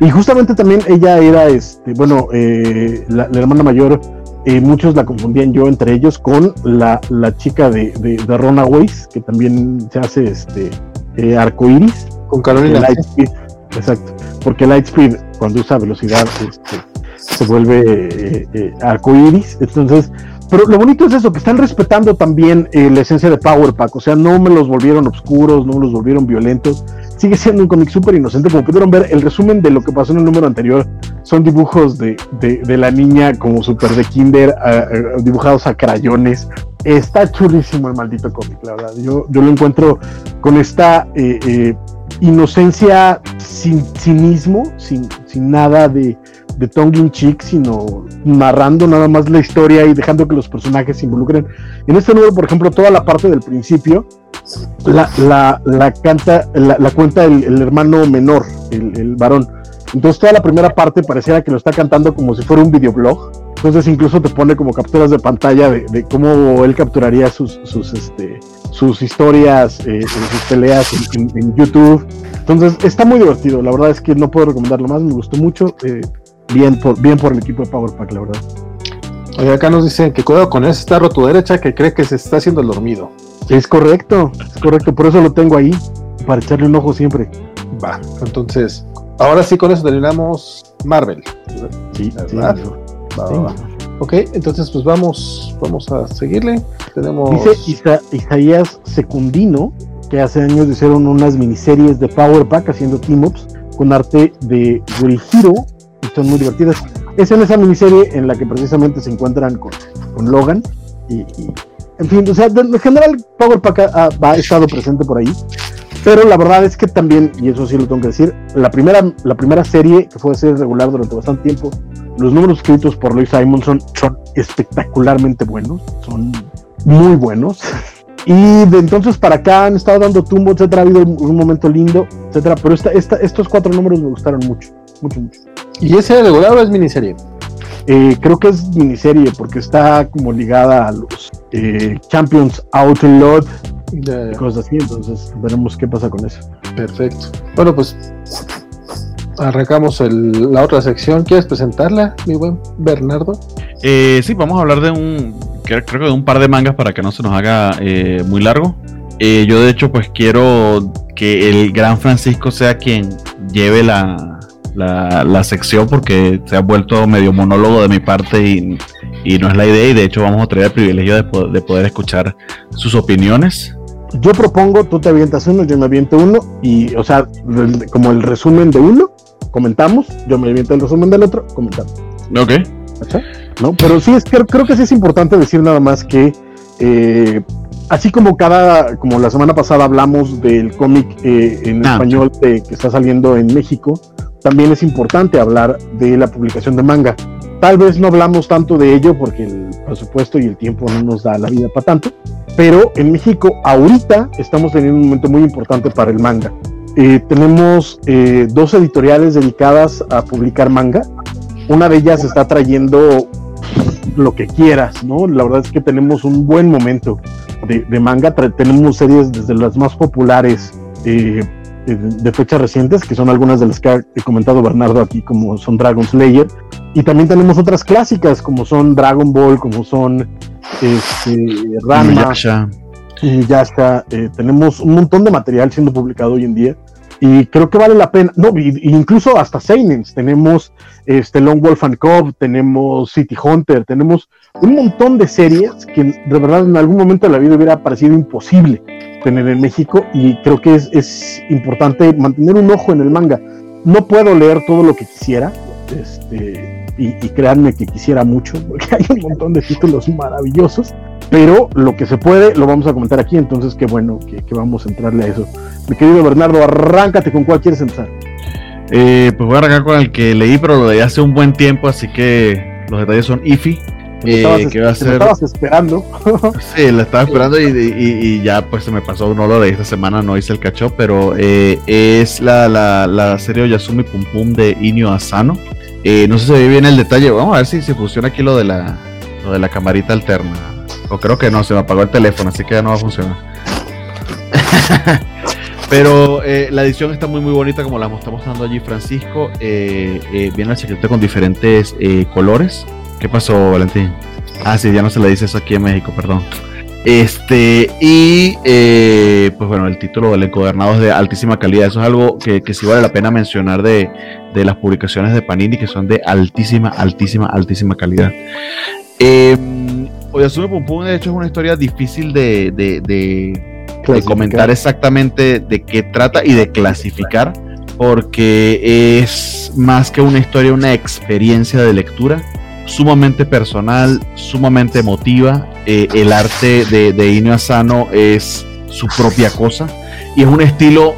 Y justamente también ella era, este, bueno, eh, la, la hermana mayor, eh, muchos la confundían yo entre ellos con la, la chica de, de, de Runaways, que también se hace este eh, arcoiris. Con Carolina. Lightspeed, exacto, porque Lightspeed cuando usa velocidad este, se vuelve eh, eh, arcoiris, entonces, pero lo bonito es eso, que están respetando también eh, la esencia de Power Pack, o sea, no me los volvieron oscuros, no me los volvieron violentos, sigue siendo un cómic súper inocente, como pudieron ver, el resumen de lo que pasó en el número anterior son dibujos de, de, la niña como súper de kinder, dibujados a crayones, está churrísimo el maldito cómic, la verdad, yo, yo lo encuentro con esta... eh, eh, inocencia sin cinismo, sin, sin nada de, de tongue in cheek, sino narrando nada más la historia y dejando que los personajes se involucren. En este número, por ejemplo, toda la parte del principio la, la, la canta, la, cuenta el, hermano menor, el, el varón. Entonces toda la primera parte pareciera que lo está cantando como si fuera un videoblog. Entonces incluso te pone como capturas de pantalla de, cómo él capturaría sus, sus, este, sus historias, eh, sus peleas en YouTube. Entonces está muy divertido. La verdad es que no puedo recomendarlo más. Me gustó mucho. eh, bien, por, bien por el equipo de Power Pack, la verdad. Oye, acá nos dicen que cuidado con ese está a tu derecha que cree que se está haciendo el dormido. Es correcto, es correcto. Por eso lo tengo ahí. Para echarle un ojo siempre. Va, entonces, ahora sí con eso terminamos Marvel. Sí, ¿Verdad? Va, va. Ok, entonces pues vamos, vamos a seguirle. Tenemos Dice Isa- Isaías Secundino que hace años hicieron unas miniseries de Power Pack haciendo team-ups con arte de Gurihiro son muy divertidas. Es en esa miniserie en la que precisamente se encuentran con, con Logan y, y- en fin, o sea, en general Power Pack ha, ha- ha estado presente por ahí. Pero la verdad es que también, y eso sí lo tengo que decir, la primera, la primera serie que fue serie regular durante bastante tiempo, los números escritos por Louis Simonson son espectacularmente buenos, son muy buenos. Y de entonces para acá han estado dando tumbo, etcétera, ha habido un, un momento lindo, etcétera. Pero esta, esta, estos cuatro números me gustaron mucho, mucho, mucho. ¿Y ese regular o es miniserie? Eh, creo que es miniserie porque está como ligada a los eh, Champions Outlawed Ya, y cosas así, entonces veremos qué pasa con eso. perfecto. Bueno, pues arrancamos el- la otra sección. ¿Quieres presentarla, mi buen Bernardo? Eh, sí, vamos a hablar de un, creo, creo que de un par de mangas para que no se nos haga eh, muy largo. Eh, yo de hecho pues quiero que el gran Francisco sea quien lleve la, la, la sección porque se ha vuelto medio monólogo de mi parte y, y no es la idea y de hecho vamos a tener el privilegio de, po- de poder escuchar sus opiniones. Yo propongo, tú te avientas uno, yo me aviento uno, y, o sea, como el resumen de uno, comentamos, yo me aviento el resumen del otro, comentamos. Ok. ¿no? Pero sí, es, creo, creo que sí es importante decir nada más que, eh, así como cada, como la semana pasada hablamos del cómic eh, en Ah, español de- que está saliendo en México, también es importante hablar de la publicación de manga. Tal vez no hablamos tanto de ello porque el presupuesto y el tiempo no nos da la vida para tanto, pero en México ahorita estamos teniendo un momento muy importante para el manga. Eh, tenemos eh, dos editoriales dedicadas a publicar manga. Una de ellas está trayendo lo que quieras, ¿no? La verdad es que tenemos un buen momento de, manga. Tenemos series desde las más populares eh, de fechas recientes, que son algunas de las que ha comentado Bernardo aquí, como son Dragon Slayer. Y también tenemos otras clásicas, como son Dragon Ball, como son este, Ranma. Y ya está, eh, tenemos un montón de material siendo publicado hoy en día y creo que vale la pena, no, incluso hasta Seinens, tenemos este Lone Wolf and Cub, tenemos City Hunter, tenemos un montón de series que de verdad en algún momento de la vida hubiera parecido imposible tener en México y creo que es, es importante mantener un ojo en el manga. No puedo leer todo lo que quisiera, este, y, y créanme que quisiera mucho, porque hay un montón de títulos maravillosos, pero lo que se puede lo vamos a comentar aquí, entonces qué bueno que, vamos a entrarle a eso. Mi querido Bernardo, arráncate con cuál quieres empezar. Eh, pues voy a arrancar con el que leí, pero lo leí hace un buen tiempo, así que los detalles son iffy. Eh, que va a ser... estabas esperando. sí, la estaba esperando y, ya pues se me pasó un olor de esta semana, no hice el cacho, pero eh, es la, la, la serie Yasumi Pum Pum de Inio Asano. Eh, no sé si se ve bien el detalle, vamos a ver si, si funciona aquí lo de la, lo de la camarita alterna. O creo que no, se me apagó el teléfono, así que ya no va a funcionar. Pero eh, la edición está muy muy bonita como la está mostrando allí Francisco. Eh, eh, viene el secreto con diferentes colores. ¿Qué pasó, Valentín? Ah, sí, ya no se le dice eso aquí en México, perdón. Este, y pues bueno, el título del encodernado es de altísima calidad. Eso es algo que, sí vale la pena mencionar de, las publicaciones de Panini, que son de altísima, altísima, altísima calidad. Eh, Oyasumi Pum Pum, de hecho, es una historia difícil de de comentar exactamente de qué trata y de clasificar, porque es más que una historia, una experiencia de lectura sumamente personal, sumamente emotiva. Eh, el arte de, de Asano es su propia cosa y es un estilo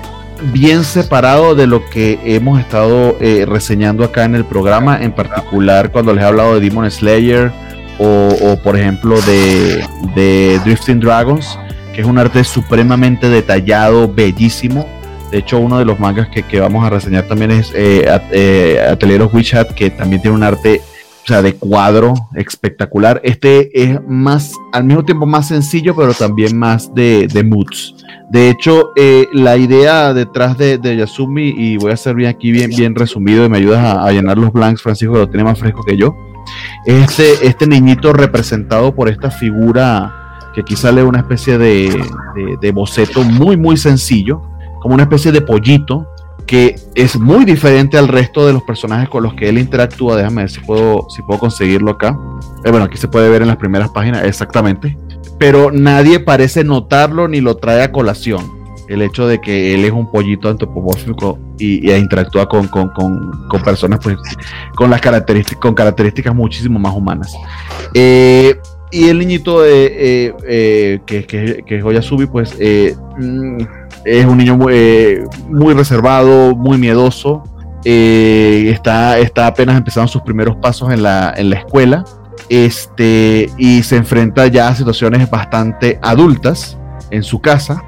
bien separado de lo que hemos estado eh, reseñando acá en el programa, en particular cuando les he hablado de Demon Slayer o, por ejemplo de, Drifting Dragons que es un arte supremamente detallado, bellísimo. De hecho, uno de los mangas que, vamos a reseñar también es eh, eh Atelieros Witch Hat, que también tiene un arte o sea, de cuadro espectacular. Este es más, al mismo tiempo más sencillo, pero también más de, moods. De hecho, eh, la idea detrás de, Yasumi, y voy a hacer bien aquí bien, resumido y me ayudas a, llenar los blanks, Francisco, lo tiene más fresco que yo. Este, este niñito representado por esta figura que aquí sale una especie de, boceto muy, muy sencillo, como una especie de pollito, que es muy diferente al resto de los personajes con los que él interactúa. Déjame ver si puedo, si puedo conseguirlo acá. Eh, bueno, aquí se puede ver en las primeras páginas exactamente. Pero nadie parece notarlo ni lo trae a colación. El hecho de que él es un pollito antropomórfico y, e interactúa con, personas pues, con, las características, con características muchísimo más humanas. Eh, y el niñito de, eh, que, que, que, es pues mm, es un niño muy, muy reservado, muy miedoso. está, está apenas empezando sus primeros pasos en la, en la escuela. Este, y se enfrenta ya a situaciones bastante adultas en su casa,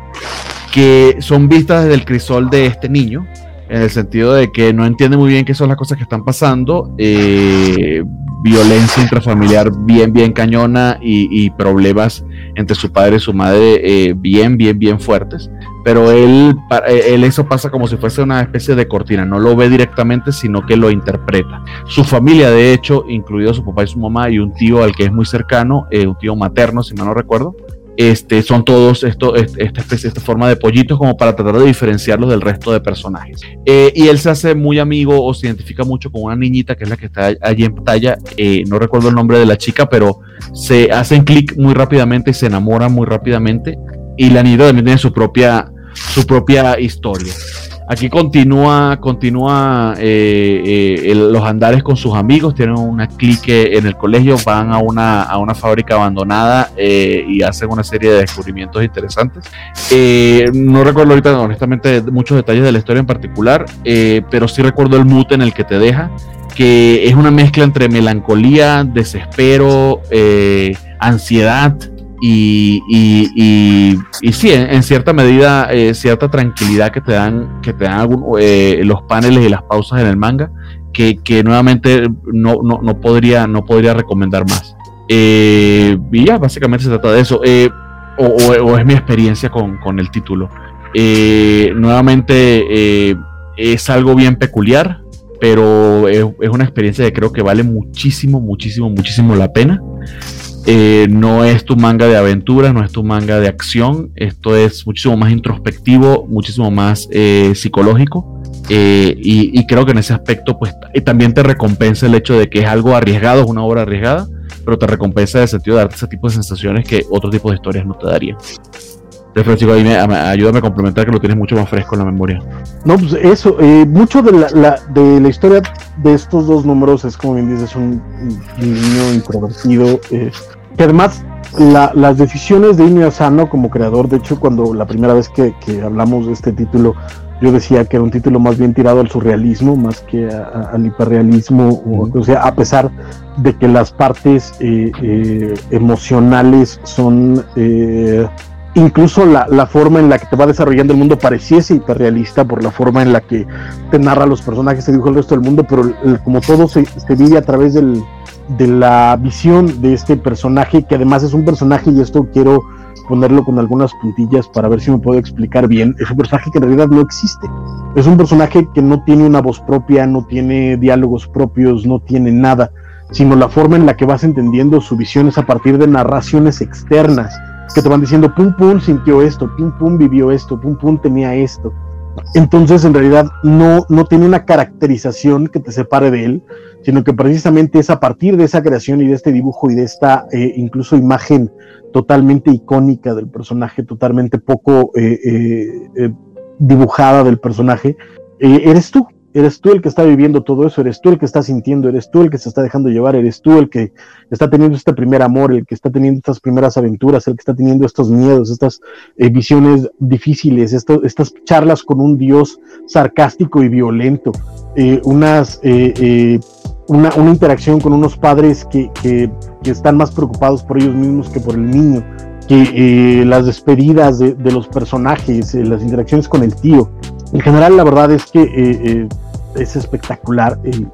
que son vistas desde el crisol de este niño, en el sentido de que no entiende muy bien qué son las cosas que están pasando, eh, violencia intrafamiliar bien, bien cañona y, problemas entre su padre y su madre eh, bien, bien, bien fuertes. Pero él, eh, él eso pasa como si fuese una especie de cortina, no lo ve directamente, sino que lo interpreta. Su familia, de hecho, incluido su papá y su mamá y un tío al que es muy cercano, un tío materno, si mal no recuerdo, este, son todos esto, esta especie, esta forma de pollitos como para tratar de diferenciarlos del resto de personajes. Eh, y él se hace muy amigo o se identifica mucho con una niñita que es la que está allí en pantalla, eh, no recuerdo el nombre de la chica, pero se hacen clic muy rápidamente y se enamoran muy rápidamente. Y la niñita también tiene su propia, su propia historia. Aquí continúa, continúa eh, eh, los andares con sus amigos, tienen una clique en el colegio, van a una, a una fábrica abandonada eh, y hacen una serie de descubrimientos interesantes. no recuerdo ahorita honestamente muchos detalles de la historia en particular, pero sí recuerdo el mood en el que te deja, que es una mezcla entre melancolía, desespero, ansiedad y, y, y, sí, en, cierta medida, eh, cierta tranquilidad que te dan, que te dan eh, los paneles y las pausas en el manga, que, nuevamente no, no, no, podría, no podría recomendar más. Eh, y ya, básicamente se trata de eso. O, es mi experiencia con, con el título. nuevamente es algo bien peculiar, pero es una experiencia que creo que vale muchísimo, muchísimo, muchísimo la pena. Eh, no es tu manga de aventura, no es tu manga de acción, esto es muchísimo más introspectivo, muchísimo más eh, psicológico. Eh, y, creo que en ese aspecto, pues también te recompensa el hecho de que es algo arriesgado, es una obra arriesgada, pero te recompensa en el sentido de darte ese tipo de sensaciones que otro tipo de historias no te darían. Francisco, ahí me, ayúdame a complementar que lo tienes mucho más fresco en la memoria. No, pues eso, mucho de la, de la historia de estos dos números es como bien dices, un, niño introvertido, que además las decisiones de Inio Asano como creador, de hecho cuando la primera vez que, hablamos de este título yo decía que era un título más bien tirado al surrealismo, más que al hiperrealismo, o, sea, a pesar de que las partes eh, eh, emocionales son, eh, incluso la, forma en la que te va desarrollando el mundo pareciese hiperrealista por la forma en la que te narra los personajes, te dibuja el resto del mundo, pero como todo se, se vive a través del, de la visión de este personaje, que además es un personaje, y esto quiero ponerlo con algunas puntillas para ver si me puedo explicar bien. Es un personaje que en realidad no existe. Es un personaje que no tiene una voz propia, no tiene diálogos propios, no tiene nada, sino la forma en la que vas entendiendo su visión es a partir de narraciones externas que te van diciendo, pum, pum, sintió esto, pum, pum, vivió esto, pum, pum, tenía esto. Entonces, en realidad, no, no tiene una caracterización que te separe de él, sino que precisamente es a partir de esa creación y de este dibujo y de esta eh, incluso imagen totalmente icónica del personaje, totalmente poco eh, eh, dibujada del personaje, eres tú, eres tú el que está viviendo todo eso, eres tú el que está sintiendo, eres tú el que se está dejando llevar, eres tú el que está teniendo este primer amor, el que está teniendo estas primeras aventuras, el que está teniendo estos miedos, estas visiones difíciles, estas charlas con un Dios sarcástico y violento, unas una, interacción con unos padres que, están más preocupados por ellos mismos que por el niño, que eh, las despedidas de, los personajes, eh, las interacciones con el tío. En general, la verdad es que eh, es espectacular el,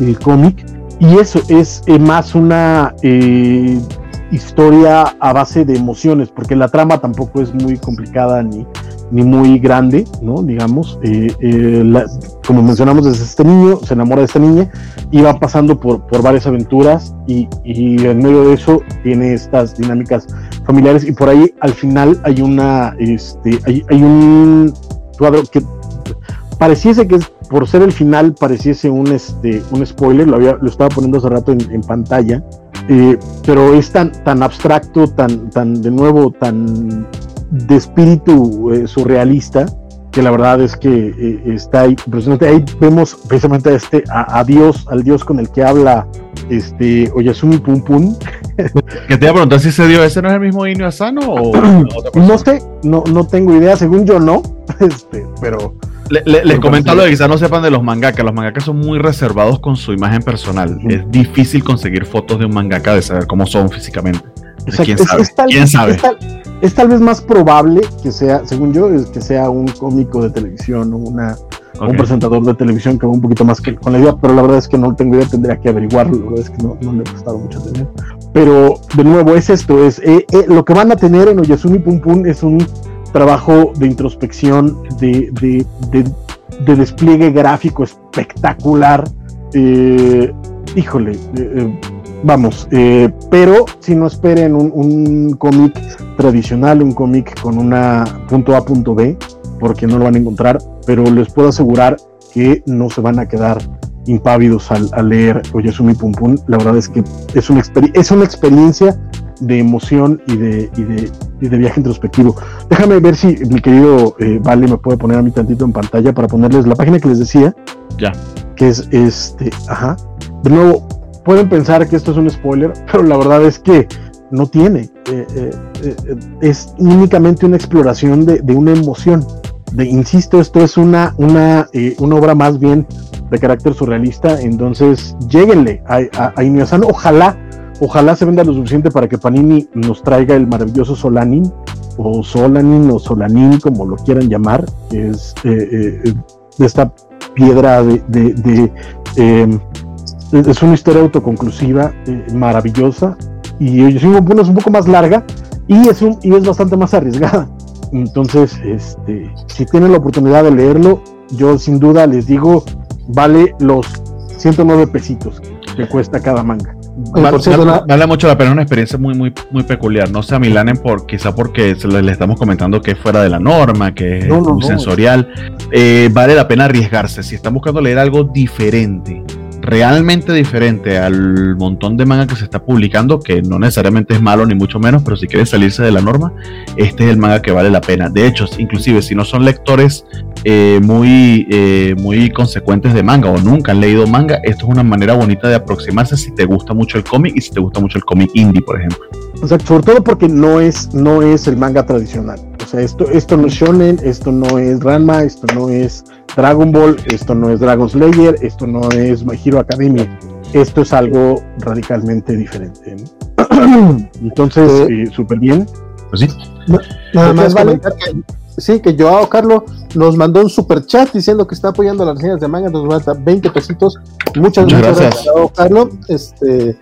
el cómic y eso es más una historia a base de emociones, porque la trama tampoco es muy complicada ni, ni muy grande, ¿no? Digamos, eh, eh, como mencionamos, desde este niño se enamora de esta niña y va pasando por, por varias aventuras y, y, en medio de eso tiene estas dinámicas familiares y por ahí al final hay una, este, hay, hay un cuadro que pareciese que por ser el final pareciese un, este, un spoiler, lo, había, lo estaba poniendo hace rato en, en pantalla, eh, pero es tan, tan abstracto, tan, tan de nuevo, tan de espíritu eh, surrealista, que la verdad es que eh, está ahí impresionante. Ahí vemos precisamente a este, a, Dios, al Dios con el que habla este Oyasumi Pum Pum. Que te iba a preguntar si ese Dios, ese no es el mismo Inio Asano o no sé, no, no tengo idea, según yo no, este, pero les comento lo de quizás no sepan de los mangakas. Los mangakas son muy reservados con su imagen personal. Es difícil conseguir fotos de un mangaka de saber cómo son físicamente. ¿Quién sabe? Es, tal, ¿Quién sabe? Es tal, vez más probable que sea, según yo, es que sea un cómico de televisión o una, un presentador de televisión que va un poquito más que con la idea, pero la verdad es que no tengo idea, tendría que averiguarlo. La verdad es que no, no le he prestado mucha atención. Pero de nuevo, es esto: es eh, eh, lo que van a tener en Oyasumi Pum Pum es un trabajo de introspección, de, de, despliegue gráfico espectacular. Eh, híjole, eh, eh, vamos, pero si no esperen un, un cómic tradicional, un cómic con una punto A, punto B, porque no lo van a encontrar, pero les puedo asegurar que no se van a quedar impávidos al, leer Oyasumi Pum Pum. La verdad es que es una, es una experiencia de emoción y de, y de, y de viaje introspectivo. Déjame ver si mi querido eh, Vale me puede poner a mí tantito en pantalla para ponerles la página que les decía. Ya. Que es este, ajá. De nuevo, pueden pensar que esto es un spoiler, pero la verdad es que no tiene. Eh, eh, es únicamente una exploración de, de una emoción. De, insisto, esto es una, una, una obra más bien de carácter surrealista, entonces lleguenle a, a, a Ojalá Ojalá se venda lo suficiente para que Panini nos traiga el maravilloso Solanin, o Solanin, o Solanin, como lo quieran llamar, es eh, eh, esta piedra de. Em, es una historia autoconclusiva, eh, maravillosa, y es un poco más larga y es, un, y es bastante más arriesgada. Entonces, este, si tienen la oportunidad de leerlo, yo sin duda les digo, vale los 109 pesitos que cuesta cada manga. Vale, mucho la pena, una experiencia muy, muy, muy peculiar. No sé a Milanen por, quizá porque le, estamos comentando que es fuera de la norma, que es muy sensorial. Eh, vale la pena arriesgarse. Si están buscando leer algo diferente, realmente diferente al montón de manga que se está publicando, que no necesariamente es malo ni mucho menos, pero si quieren salirse de la norma, este es el manga que vale la pena. De hecho, inclusive si no son lectores eh, muy, eh, muy consecuentes de manga o nunca han leído manga, esto es una manera bonita de aproximarse si te gusta mucho el cómic y si te gusta mucho el cómic indie, por ejemplo. O sea, sobre todo porque no es, no es el manga tradicional. O sea, esto, esto no es Shonen, esto no es Ranma, esto no es Dragon Ball, esto no es Dragon Slayer, esto no es My Hero Academia. Esto es algo radicalmente diferente. Entonces, eh, súper bien. Pues sí. nada más vale. que, sí, que Joao Carlos nos mandó un super chat diciendo que está apoyando las reseñas de manga, nos manda 20 pesitos. Muchas, muchas, gracias, Joao Carlos. Este,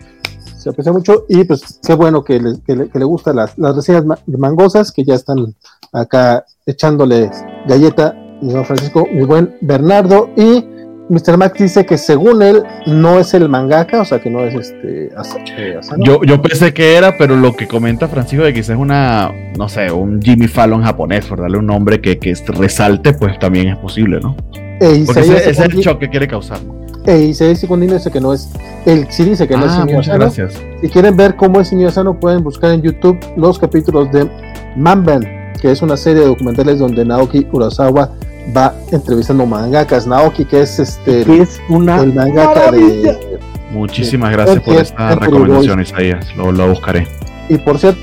se aprecia mucho y pues qué bueno que le, que le, gustan las, las reseñas mangosas que ya están acá echándole galleta mi don Francisco, mi buen Bernardo y Mr. Max dice que según él no es el mangaka, o sea que no es este eh, Yo, yo pensé que era, pero lo que comenta Francisco de que es una, no sé, un Jimmy Fallon japonés, por darle un nombre que, que resalte, pues también es posible, ¿no? E Porque ese, es el shock que quiere causar. E Isaías Secundino dice que no es, él sí dice que no es ah, Muchas gracias. Si quieren ver cómo es Inuyasano, pueden buscar en YouTube los capítulos de Mamben, que es una serie de documentales donde Naoki Urasawa va entrevistando mangakas. Naoki, que es este es una el mangaka de. Muchísimas gracias por esta recomendación, Isaías. Lo, lo, buscaré. Y por cierto,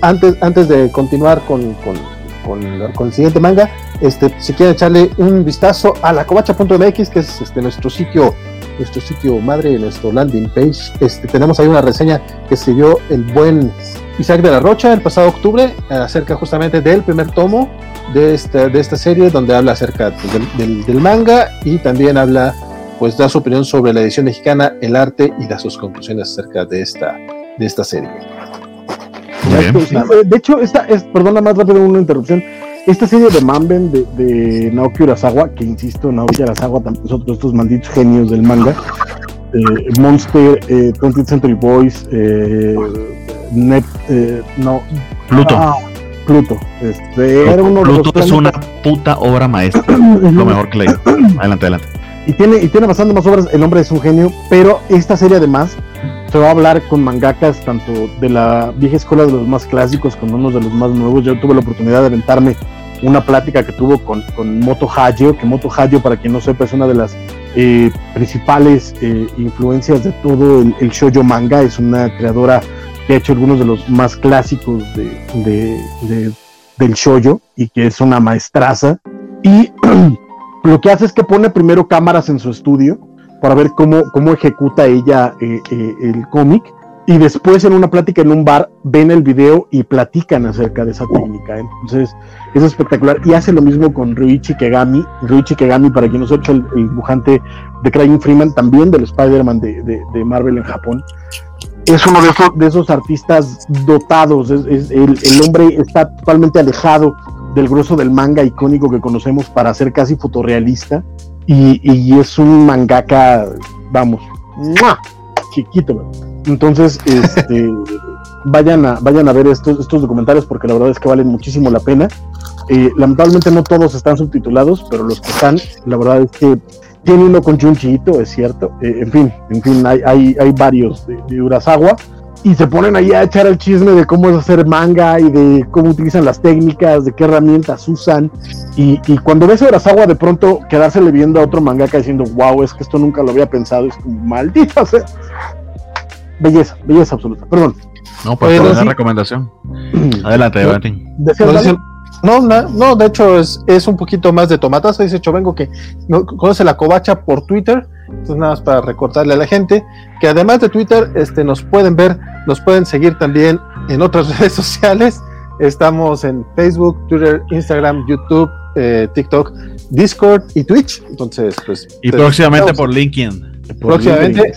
antes, antes de continuar con, con, con, el siguiente manga, este, si quieren echarle un vistazo a la covacha.mx, que es este, nuestro sitio nuestro sitio madre, nuestro landing page, este, tenemos ahí una reseña que escribió el buen Isaac de la Rocha el pasado octubre acerca justamente del primer tomo de esta, de esta serie donde habla acerca pues, del, manga y también habla, pues da su opinión sobre la edición mexicana, el arte y da sus conclusiones acerca de esta, de esta serie. de hecho, esta es, perdona más rápido una interrupción. Esta serie de Mamben de, Naoki Urasawa, que insisto, Naoki Urasawa también es otro de estos malditos genios del manga, eh, Monster, eh, 20th Century Boys, eh, Net, eh, no, Pluto. Ah, Pluto. Este, era uno Pluto es una puta obra maestra. lo mejor que leí. Adelante, adelante. Y tiene, y tiene bastante más obras. El hombre es un genio. Pero esta serie, además, se va a hablar con mangakas tanto de la vieja escuela de los más clásicos como unos de los más nuevos. Yo tuve la oportunidad de aventarme una plática que tuvo con, con Moto Hagio, que Moto Hagio, para quien no sepa, es una de las eh, principales eh, influencias de todo el, el shoujo manga. Es una creadora que ha hecho algunos de los más clásicos de, del shoyo y que es una maestraza. Y lo que hace es que pone primero cámaras en su estudio para ver cómo, cómo ejecuta ella eh, el cómic. Y después en una plática en un bar ven el video y platican acerca de esa técnica. Entonces es espectacular. Y hace lo mismo con Ryuichi Kegami. Ryuichi Kegami, para quien no sepa, el, el dibujante de Crying Freeman, también del Spider-Man de, de Marvel en Japón es uno de esos, de esos artistas dotados. Es, el, hombre está totalmente alejado del grueso del manga icónico que conocemos para ser casi fotorrealista. Y, es un mangaka, vamos, chiquito. Entonces, este, vayan, a, vayan a ver estos, estos documentales porque la verdad es que valen muchísimo la pena. Eh, lamentablemente no todos están subtitulados, pero los que están, la verdad es que tiene uno con Junchiito, es cierto. Eh, en fin, en fin, hay, hay, hay varios de, de, Urasawa. Y se ponen ahí a echar el chisme de cómo es hacer manga y de cómo utilizan las técnicas, de qué herramientas usan. Y, y cuando ves a Urasawa, de pronto quedársele viendo a otro mangaka diciendo, wow, es que esto nunca lo había pensado. Es como, maldita sea. Belleza, belleza absoluta. Perdón. No, pues una recomendación. Adelante, adelante. No, no, de hecho es, es un poquito más de tomatazo. Dice Chovengo que no, conoce la covacha por Twitter. Entonces, nada más para recordarle a la gente que además de Twitter, este, nos pueden ver, nos pueden seguir también en otras redes sociales. Estamos en Facebook, Twitter, Instagram, YouTube, eh, TikTok, Discord y Twitch. Entonces, pues. Y próximamente por LinkedIn. Próximamente.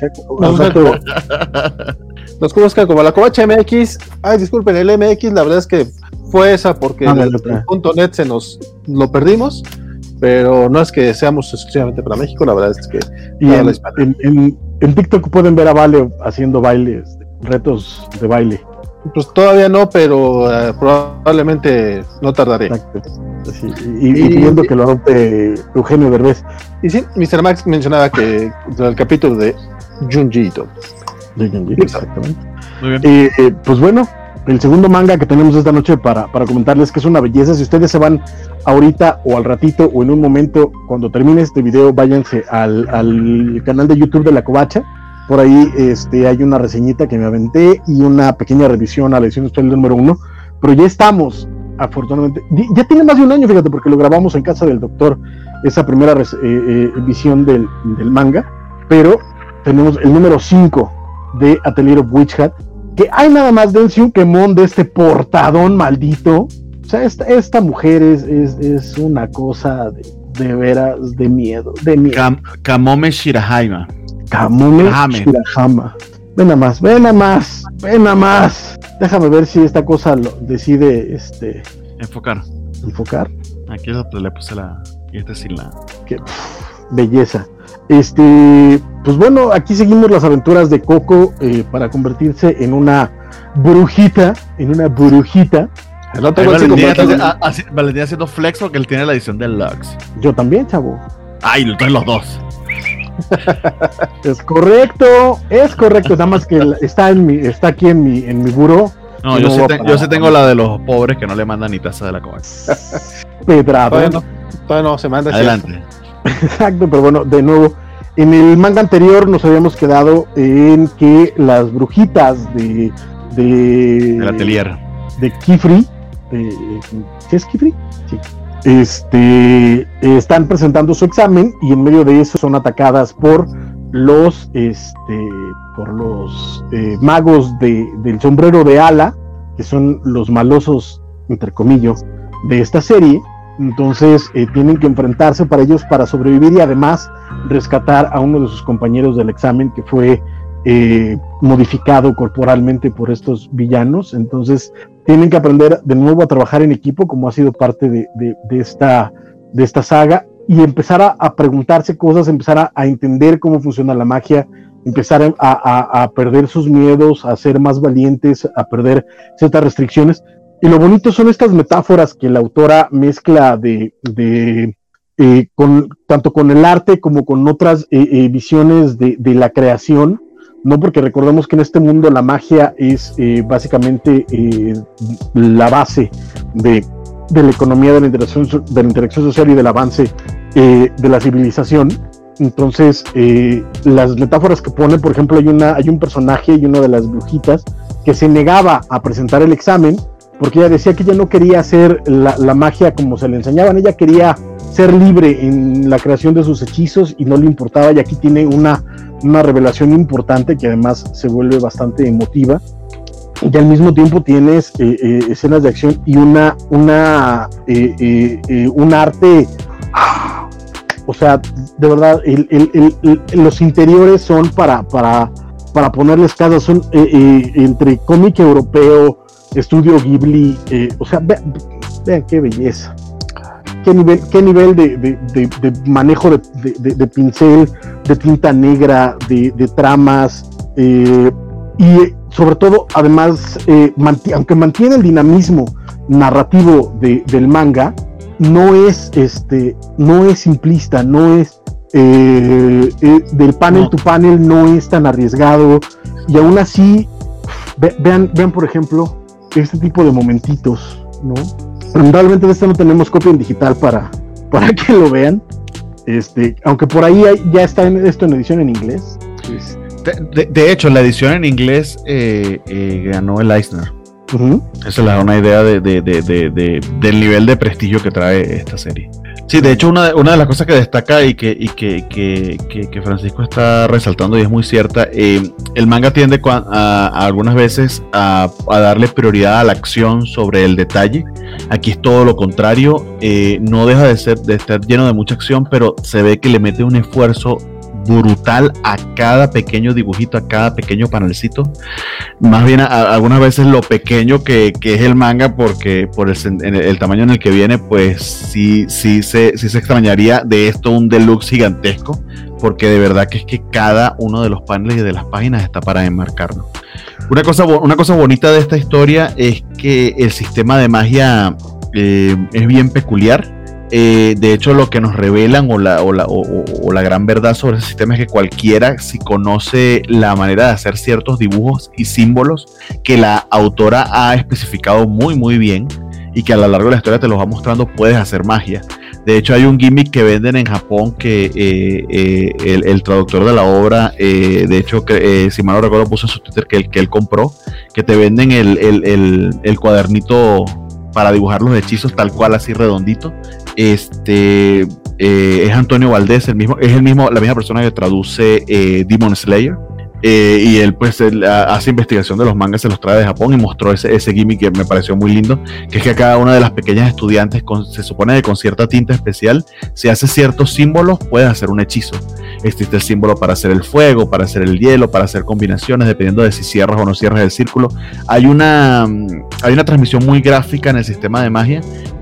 nos conozcan como la Covacha MX. Ay, disculpen, el MX, la verdad es que fue esa porque ah, el, punto net se nos lo perdimos, pero no es que seamos exclusivamente para México, la verdad es que y en, en, TikTok pueden ver a Vale haciendo bailes, retos de baile. Pues todavía no, pero uh, probablemente no tardaré. y, y, pidiendo que lo adopte Eugenio Derbez. Y sí, Mr. Max mencionaba que el capítulo de Junjito. De Junjito, exactamente. Muy bien. Eh, pues bueno, el segundo manga que tenemos esta noche para, comentarles que es una belleza. Si ustedes se van ahorita o al ratito o en un momento, cuando termine este video, váyanse al, canal de YouTube de La Covacha. Por ahí este, hay una reseñita que me aventé y una pequeña revisión a la edición especial número uno. Pero ya estamos afortunadamente, ya tiene más de un año, fíjate, porque lo grabamos en casa del doctor, esa primera eh, eh, visión del, manga, pero tenemos el número 5 de Atelier of Witch Hat, que hay nada más de un quemón de este portadón maldito. O sea, esta, mujer es, es, una cosa de, veras de miedo, de miedo. Kamome. Kamome Shirahama. Ven a más, ven a más, ven a más. Déjame ver si esta cosa lo decide este enfocar. Enfocar. Aquí le puse la. Y este sin la. Qué belleza. Este, pues bueno, aquí seguimos las aventuras de Coco eh, para convertirse en una brujita, en una brujita. Tengo Valentín, Valentín haciendo flex porque él tiene la edición del Lux. Yo también, chavo. Ay, entonces los dos. es correcto, es correcto, nada más que está en mi, está aquí en mi, en mi buro. No, yo, sí tengo la de los pobres que no le mandan ni taza de la comer. Pedrado. Todavía no, se manda. Adelante. Exacto, pero bueno, de nuevo, en el manga anterior nos habíamos quedado en que las brujitas de. de el atelier. De Kifri. ¿Qué es Kifri? Sí este, están presentando su examen y en medio de eso son atacadas por los, este, por los eh, magos del sombrero de ala, que son los malosos, entre comillas, de esta serie. Entonces eh, tienen que enfrentarse para ellos para sobrevivir y además rescatar a uno de sus compañeros del examen que fue eh, modificado corporalmente por estos villanos. Entonces tienen que aprender de nuevo a trabajar en equipo, como ha sido parte de, esta, de esta saga, y empezar a, preguntarse cosas, empezar a, entender cómo funciona la magia, empezar a, perder sus miedos, a ser más valientes, a perder ciertas restricciones. Y lo bonito son estas metáforas que la autora mezcla de, eh, con, tanto con el arte como con otras eh, eh, visiones de, la creación ¿no? Porque recordemos que en este mundo la magia es eh, básicamente eh, la base de, la economía de la, interacción, de la interacción social y del avance eh, de la civilización. Entonces, las metáforas que pone, por ejemplo, hay, una, hay un personaje y una de las brujitas que se negaba a presentar el examen porque ella decía que ella no quería hacer la, la magia como se le enseñaban, ella quería ser libre en la creación de sus hechizos y no le importaba y aquí tiene una una revelación importante que además se vuelve bastante emotiva. Y al mismo tiempo tienes eh, eh, escenas de acción y una, una, eh, un arte. O sea, de verdad, los interiores son para, para, para ponerles casa, son entre cómic europeo, estudio Ghibli, o sea, vean qué belleza qué nivel, qué nivel de, manejo de, pincel, de tinta negra, de, tramas, eh, y sobre todo, además, eh, aunque mantiene el dinamismo narrativo del manga, no es, este, no es simplista, no es eh, del panel to panel, no es tan arriesgado, y aún así, vean, vean, por ejemplo, este tipo de momentitos, ¿no? Lamentablemente de este no tenemos copia en digital para, para que lo vean. Este, aunque por ahí ya está en, esto en edición en inglés. Pues. De, hecho, la edición en inglés eh, eh, ganó el Eisner. Esa es da una idea de, del nivel de prestigio que trae esta serie. Sí, de hecho, una, una de las cosas que destaca y que, y que, que, Francisco está resaltando y es muy cierta, eh, el manga tiende a, algunas veces a, darle prioridad a la acción sobre el detalle. Aquí es todo lo contrario, eh, no deja de, ser, de estar lleno de mucha acción, pero se ve que le mete un esfuerzo brutal a cada pequeño dibujito, a cada pequeño panelcito. Más bien, algunas veces lo pequeño que, es el manga, porque por el, tamaño en el que viene, pues sí, sí, se, sí se extrañaría de esto un deluxe gigantesco, porque de verdad que es que cada uno de los paneles y de las páginas está para enmarcarlo. Una cosa, una cosa bonita de esta historia es que el sistema de magia eh, es bien peculiar eh, de hecho, lo que nos revelan o la, o, la, o, la, gran verdad sobre ese sistema es que cualquiera, si conoce la manera de hacer ciertos dibujos y símbolos que la autora ha especificado muy, muy bien y que a lo largo de la historia te los va mostrando, puedes hacer magia. De hecho, hay un gimmick que venden en Japón que eh, eh, el, traductor de la obra, de hecho, si mal no recuerdo, puso en su Twitter que, que él compró, que te venden el, el cuadernito para dibujar los hechizos tal cual, así redondito. Este eh, es Antonio Valdés, el mismo, es el mismo, la misma persona que traduce eh, Demon Slayer. Eh, y él pues hace investigación de los mangas, se los trae de Japón y mostró ese, ese gimmick que me pareció muy lindo, que es que cada una de las pequeñas estudiantes se supone que con cierta tinta especial, si hace ciertos símbolos, puede hacer un hechizo. Existe el símbolo para hacer el fuego, para hacer el hielo, para hacer combinaciones, dependiendo de si cierras o no cierras el círculo. Hay una, mm, hay una transmisión muy gráfica en el sistema de magia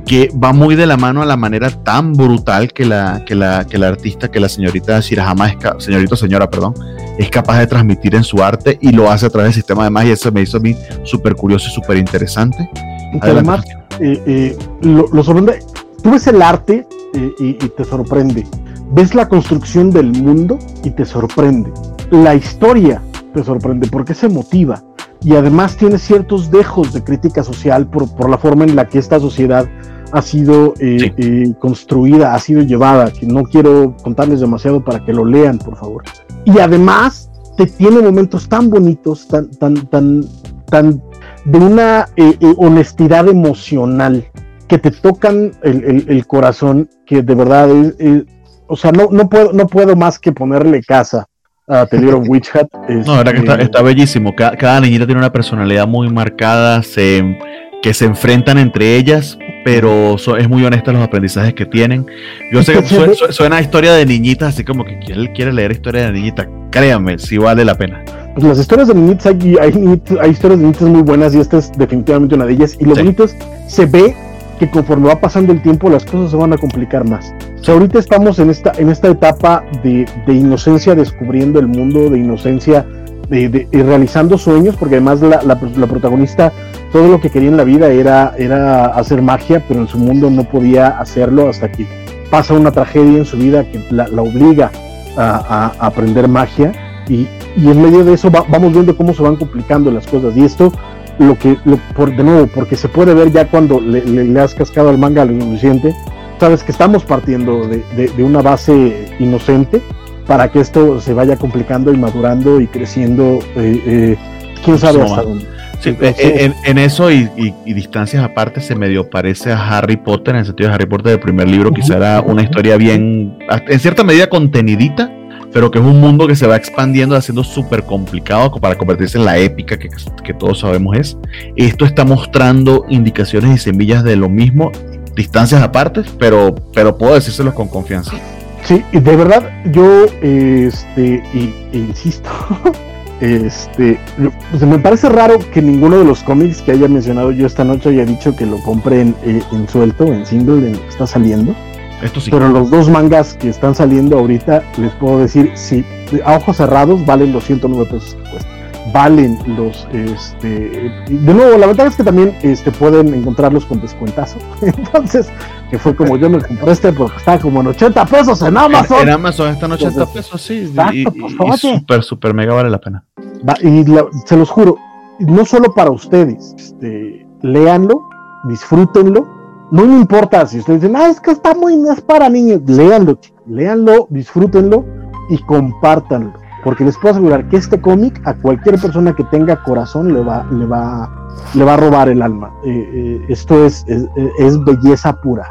que va muy de la mano a la manera tan brutal que la, que la, que la artista, que la señorita Shirahama, señorita señora, perdón, es capaz de transmitir en su arte y lo hace a través del sistema de magia. Eso me hizo a mí súper curioso y súper interesante. además, eh, eh, lo, sorprende, tú ves el arte eh, y, te sorprende. Ves la construcción del mundo y te sorprende. La historia te sorprende porque se motiva y además tiene ciertos dejos de crítica social por, por la forma en la que esta sociedad ha sido eh, eh, construida, ha sido llevada, que no quiero contarles demasiado para que lo lean, por favor. Y además te tiene momentos tan bonitos, tan, tan, tan, tan de una eh, honestidad emocional que te tocan el, corazón, que de verdad es, o sea, no, no, puedo, no puedo más que ponerle casa a Telero Witch Hat. no, la verdad que está, está bellísimo. Cada, cada, niñita tiene una personalidad muy marcada, se, que se enfrentan entre ellas, pero es muy honesta los aprendizajes que tienen. Yo sé que suena, a historia de niñitas, así como que quiere, quiere leer historia de niñitas. Créanme, sí vale la pena. Pues las historias de niñitas, hay, hay, historias de niñitas muy buenas y esta es definitivamente una de ellas. Y lo bonito es, se ve que conforme va pasando el tiempo las cosas se van a complicar más. O sea, ahorita estamos en esta, en esta etapa de, de inocencia descubriendo el mundo, de inocencia de, realizando sueños, porque además la, la, protagonista todo lo que quería en la vida era, era hacer magia, pero en su mundo no podía hacerlo hasta que pasa una tragedia en su vida que la, obliga a, aprender magia y, y, en medio de eso vamos viendo cómo se van complicando las cosas y esto lo que por, de nuevo porque se puede ver ya cuando le, le, has cascado al manga lo suficiente sabes que estamos partiendo de, de una base inocente para que esto se vaya complicando y madurando y creciendo, eh, eh, quién sabe hasta dónde. Eh, en, eso y, distancias aparte se medio parece a Harry Potter, en el sentido de Harry Potter del primer libro, quizá era una historia bien, en cierta medida contenidita, pero que es un mundo que se va expandiendo, haciendo súper complicado para convertirse en la épica que, que, todos sabemos es. Esto está mostrando indicaciones y semillas de lo mismo, distancias aparte, pero, pero puedo decírselos con confianza. Sí, de verdad, yo, este, y, insisto, este, pues me parece raro que ninguno de los cómics que haya mencionado yo esta noche haya dicho que lo compre en, eh, suelto, en single, en lo que está saliendo. Esto sí. Pero los dos mangas que están saliendo ahorita, les puedo decir, sí, a ojos cerrados valen los 109 pesos que cuesta valen los este de nuevo la verdad es que también este pueden encontrarlos con descuentazo. Entonces que fue como yo me compré este porque está como en 80 pesos en Amazon. en, Amazon están 80 pesos sí y, súper súper mega vale la pena. Y se los juro no solo para ustedes este, léanlo disfrútenlo no me importa si ustedes dicen ah es que está muy es para niños léanlo léanlo disfrútenlo y compártanlo porque les puedo asegurar que este cómic a cualquier persona que tenga corazón le va, le va, le va a robar el alma. Eh, eh, esto es, es, belleza pura.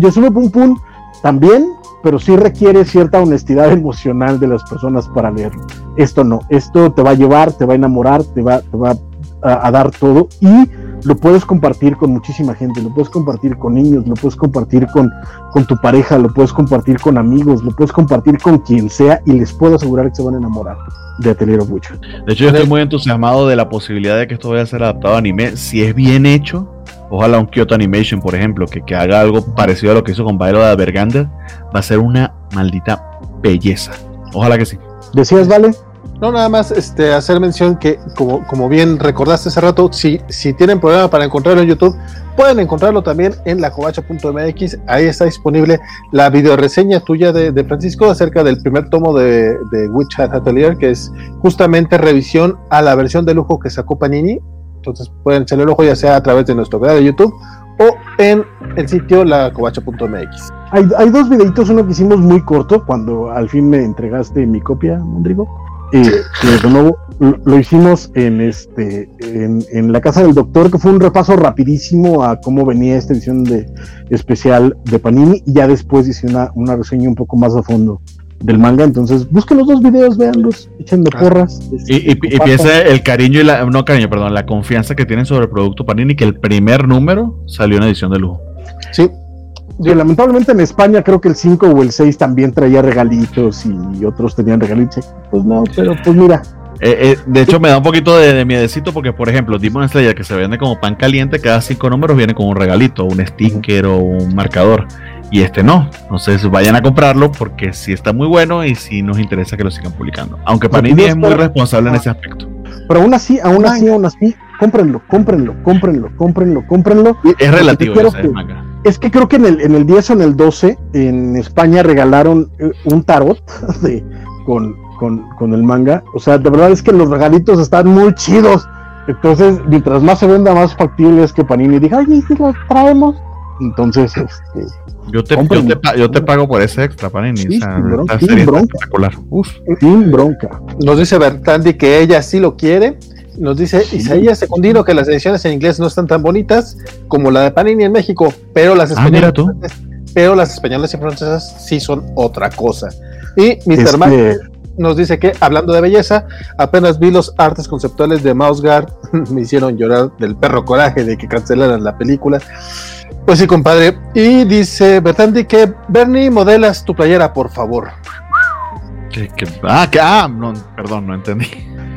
Yosume Pum Pum también, pero sí requiere cierta honestidad emocional de las personas para leerlo. Esto no, esto te va a llevar, te va a enamorar, te va, te va a, a dar todo y lo puedes compartir con muchísima gente, lo puedes compartir con niños, lo puedes compartir con, con tu pareja, lo puedes compartir con amigos, lo puedes compartir con quien sea y les puedo asegurar que se van a enamorar de Atelier of Witcher. De hecho, yo estoy muy entusiasmado de la posibilidad de que esto vaya a ser adaptado a anime. Si es bien hecho, ojalá un Kyoto Animation, por ejemplo, que, que haga algo parecido a lo que hizo con Bailo de Bergander, va a ser una maldita belleza. Ojalá que sí. ¿Decías, Vale? No, nada más este, hacer mención que, como, bien recordaste hace rato, si, si tienen problema para encontrarlo en YouTube, pueden encontrarlo también en lacovacha.mx. Ahí está disponible la videoreseña tuya de, Francisco acerca del primer tomo de, de Witch Hat Atelier, que es justamente revisión a la versión de lujo que sacó Panini. Entonces pueden echarle el ojo ya sea a través de nuestro canal de YouTube o en el sitio lacovacha.mx. Hay, hay dos videitos, uno que hicimos muy corto cuando al fin me entregaste mi copia, Mondrigo eh, que de nuevo lo, hicimos en este en, en la casa del doctor, que fue un repaso rapidísimo a cómo venía esta edición de especial de Panini, y ya después hice una, una reseña un poco más a fondo del manga. Entonces, busquen los dos videos, véanlos, Ah. porras. Y, y, y piensa el cariño y la, no cariño, perdón, la confianza que tienen sobre el producto Panini, que el primer número salió en edición de lujo. Sí, Sí, lamentablemente en España creo que el 5 o el 6 también traía regalitos y otros tenían regalitos. Pues no, pero pues mira, Eh, eh, de hecho, me da un poquito de, de miedecito porque, por ejemplo, Demon Slayer, que se vende como pan caliente, cada cinco números viene con un regalito, un sticker o un marcador. Y este no. Entonces vayan a comprarlo porque sí está muy bueno y sí nos interesa que lo sigan publicando. Aunque Panini es muy responsable en ese aspecto. pero aún así, aún así, aún así, cómprenlo, cómprenlo, cómprenlo, cómprenlo, cómprenlo. Es relativo quiero ese que- manga. Es que creo que en el, en el 10 o en el 12 en España regalaron eh, un tarot de, con, con, con el manga. O sea, de verdad es que los regalitos están muy chidos. Entonces, mientras más se venda, más factible es que Panini diga, oye, ¿y si los traemos. Entonces, este, Yo te, yo, te, pa- yo te pago por ese extra, Panini. Sí, o sea, sin bronca, sin bronca. espectacular. Uf. sin bronca. nos dice Bertandi que ella sí lo quiere. Nos dice Isaías Secundino que las ediciones en inglés no están tan bonitas como la de Panini en México, pero las Ah, españolas, pero las españolas y francesas sí son otra cosa. Y Mr. Mac nos dice que, hablando de belleza, apenas vi los artes conceptuales de Mouse Guard, me hicieron llorar del perro coraje de que cancelaran la película. Pues sí, compadre. Y dice Bertandi que, Bernie, modelas tu playera, por favor. Que- que- ah, que, ah, no, perdón, no entendí.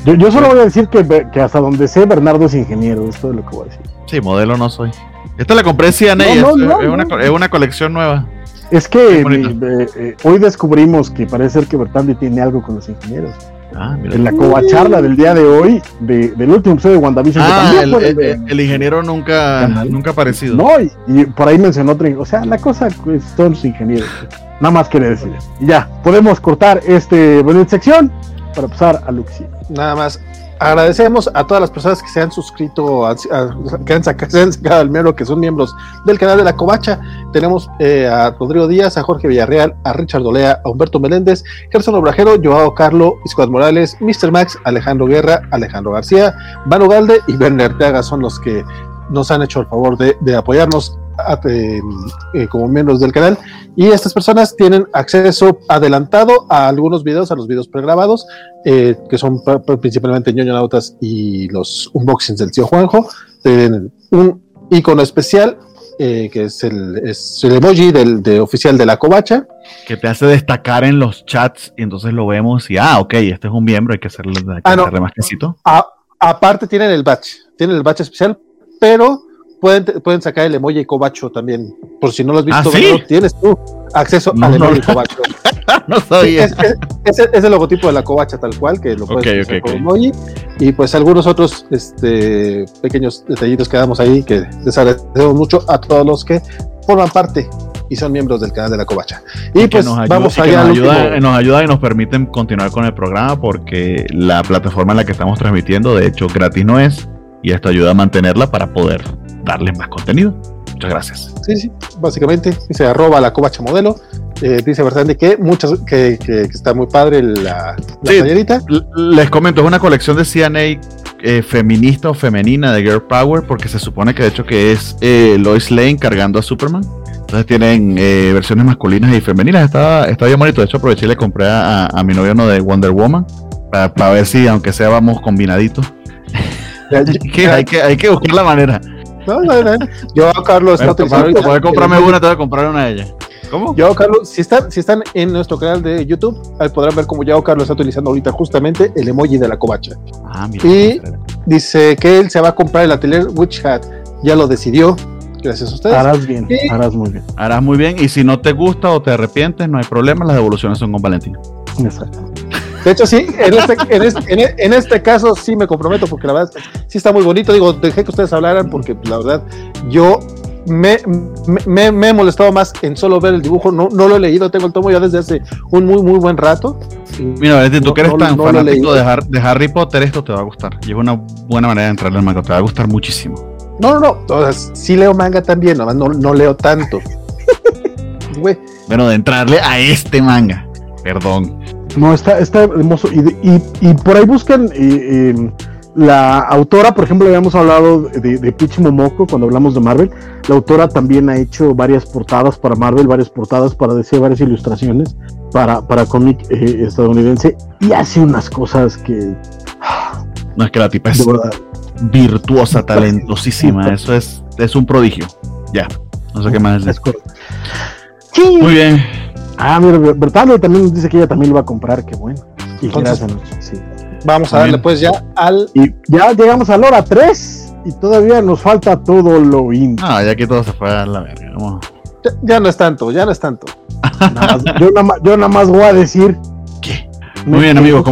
Yo, yo solo voy a decir que, que hasta donde sé, Bernardo es ingeniero. Esto es lo que voy a decir. Sí, modelo no soy. Esta la compré en CNA, No, es, no, no, es una, es una colección nueva. Es que eh, eh, hoy descubrimos que parece ser que Bertandi tiene algo con los ingenieros. Ah, mira. En la covacharla del día de hoy, de- del último episodio de WandaVision, que Ah, también el, el- ingeniero nunca, Canal. nunca aparecido. No, y, y por ahí mencionó otro. O sea, la cosa es son los ingenieros. Nada más quería decir. Y ya, podemos cortar este bonita sección para pasar a Luxi. Nada más. Agradecemos a todas las personas que se han suscrito, a- que han sacado, se el mero, que son miembros del canal de La Covacha. Tenemos eh, a Rodrigo Díaz, a Jorge Villarreal, a Richard Olea, a Humberto Meléndez, Gerson Obrajero, Joao Carlo, Iscuad Morales, Mr. Max, Alejandro Guerra, Alejandro García, Vano Galde y Werner Teaga son los que nos han hecho el favor de, apoyarnos eh, eh, como miembros del canal. Y estas personas tienen acceso adelantado a algunos videos, a los videos pregrabados eh, que son pa- pa- principalmente ñoño nautas y los unboxings del tío Juanjo, tienen un icono especial eh, que es el, es el emoji del de oficial de la covacha. Que te hace destacar en los chats y entonces lo vemos y, ah, ok, este es un miembro, hay que hacerle, hay que Ah, no. hacerle más quesito. A- aparte tienen el batch, tienen el batch especial, pero pueden, pueden sacar el emoji covacho también. Por si no lo has visto, ¿Ah, sí? Tienes tú acceso No, al no. emoji no Sí, sabía. es, es- es el- es el logotipo de la covacha tal cual, que lo puedes Ok, hacer ok, con ok. emoji. Y pues algunos otros este, pequeños detallitos que damos ahí, que les agradecemos mucho a todos los que forman parte y son miembros del canal de la covacha. Y pues nos ayuda, vamos allá nos ayuda, nos ayuda y nos permiten continuar con el programa porque la plataforma en la que estamos transmitiendo, de hecho, gratis no es, y esto ayuda a mantenerla para poder darles más contenido. Muchas gracias. Sí, sí, básicamente dice arroba la covacha modelo. Eh, dice Bertandi que muchas que, que- que está muy padre la, la Sí. Les comento, es una colección de CNA eh, feminista o femenina de Girl Power porque se supone que de hecho que es eh, Lois Lane cargando a Superman. Entonces tienen eh, versiones masculinas y femeninas. Está, está bien bonito. De hecho aproveché y le compré a, a mi novio uno de Wonder Woman para, para ver si aunque sea vamos combinaditos. Que hay, que, hay que buscar la manera. No, no, no. Yo, Carlos, está Bueno, utilizando para, ahorita poder comprarme una, te voy a comprar una de ellas. ¿Cómo? Yao Carlos, si están, si están en nuestro canal de YouTube, ahí podrán ver cómo Yao Carlos está utilizando ahorita justamente el emoji de la covacha. Ah, mira. Y- Dice que él se va a comprar el atelier Witch Hat. Ya lo decidió. Gracias a ustedes. Harás bien, harás muy bien. Harás muy bien. Y si no te gusta o te arrepientes, no hay problema. Las devoluciones son con Valentín. Exacto. De hecho, sí, en este, en, este, en este caso sí me comprometo porque la verdad sí está muy bonito. Digo, dejé que ustedes hablaran porque la verdad yo me, me- he molestado más en solo ver el dibujo. No, no lo he leído, tengo el tomo ya desde hace un muy, muy buen rato. Mira, Valentín, tú No- que eres no- tan no fanático de, Har- de Harry Potter, esto te va a gustar. Y es una buena manera de entrarle al manga. Te va a gustar muchísimo. No, no, no. o sea, sí leo manga también, nomás no, no leo tanto. Bueno, de entrarle a este manga. Perdón. No, está, está hermoso. Y, por ahí buscan eh, em, la autora, por ejemplo, habíamos hablado de, de Peach Momoko cuando hablamos de Marvel. La autora también ha hecho varias portadas para Marvel, varias portadas para DC, varias ilustraciones para, para cómic eh, estadounidense y hace unas cosas que. No es que la tipa es virtuosa, talentosísima. Eso es, es un prodigio. Ya, no sé qué más es. Muy bien. Ah, mira, Bertano también nos dice que ella también lo va a comprar, qué bueno. Y Entonces, sí. Vamos a darle pues ya al. Y ya llegamos a la hora 3 y todavía nos falta todo lo indie. Ah, ya que todo se fue a la verga. Ya, no es tanto, ya no es tanto. yo, nada más, voy a decir. ¿Qué? Muy bien, amigo.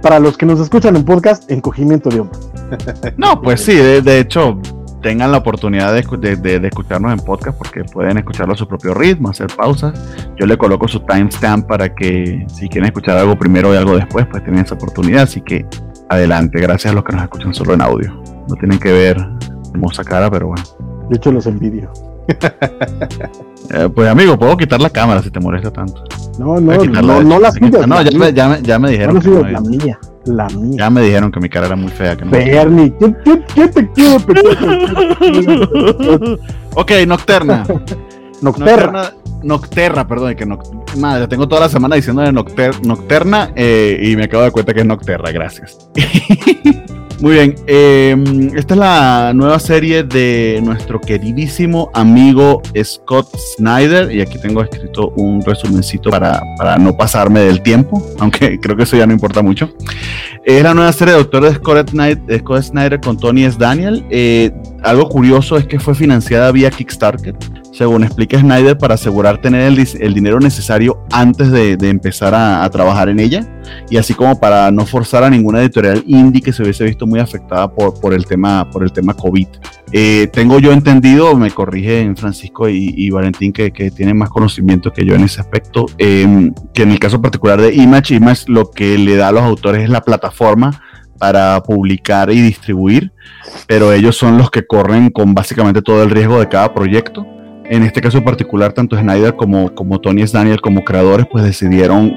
Para los que nos escuchan en podcast, encogimiento de hombro. No, pues sí, de hecho, tengan la oportunidad de, escucharnos en podcast porque pueden escucharlo a su propio ritmo, hacer pausas. Yo le coloco su timestamp para que si quieren escuchar algo primero y algo después, pues tienen esa oportunidad. Así que adelante, gracias a los que nos escuchan solo en audio. No tienen que ver hermosa cara, pero bueno. De hecho, los envidio. Eh, pues amigo, puedo quitar la cámara si te molesta tanto. No, no, no, no, la No, ya me, ya, me, ya me dijeron. No, la mía. La mía. Ya me dijeron que mi cara era muy fea. Que no Bernie, ¿qué, te quiero Ok, Nocterna. Nocterna. Nocterra, perdón, que no, madre, tengo toda la semana diciendo de Nocterna eh, y me acabo de dar cuenta que es Nocterra, gracias. Muy bien, em, esta es la nueva serie de nuestro queridísimo amigo Scott Snyder y aquí tengo escrito un resumencito para, para no pasarme del tiempo, aunque creo que eso ya no importa mucho. Es la nueva serie de Doctor de Scott Snyder, Scott Snyder con Tony S. Daniel. Eh, algo curioso es que fue financiada vía Kickstarter según explica Snyder, para asegurar tener el, dinero necesario antes de, empezar a, trabajar en ella, y así como para no forzar a ninguna editorial indie que se hubiese visto muy afectada por, el, tema, por el tema COVID. Eh, tengo yo entendido, me corrigen Francisco y, Valentín, que, tienen más conocimiento que yo en ese aspecto, em, que en el caso particular de Image, Image lo que le da a los autores es la plataforma para publicar y distribuir, pero ellos son los que corren con básicamente todo el riesgo de cada proyecto. En este caso particular, tanto Snyder como, como Tony. Daniel como creadores, pues decidieron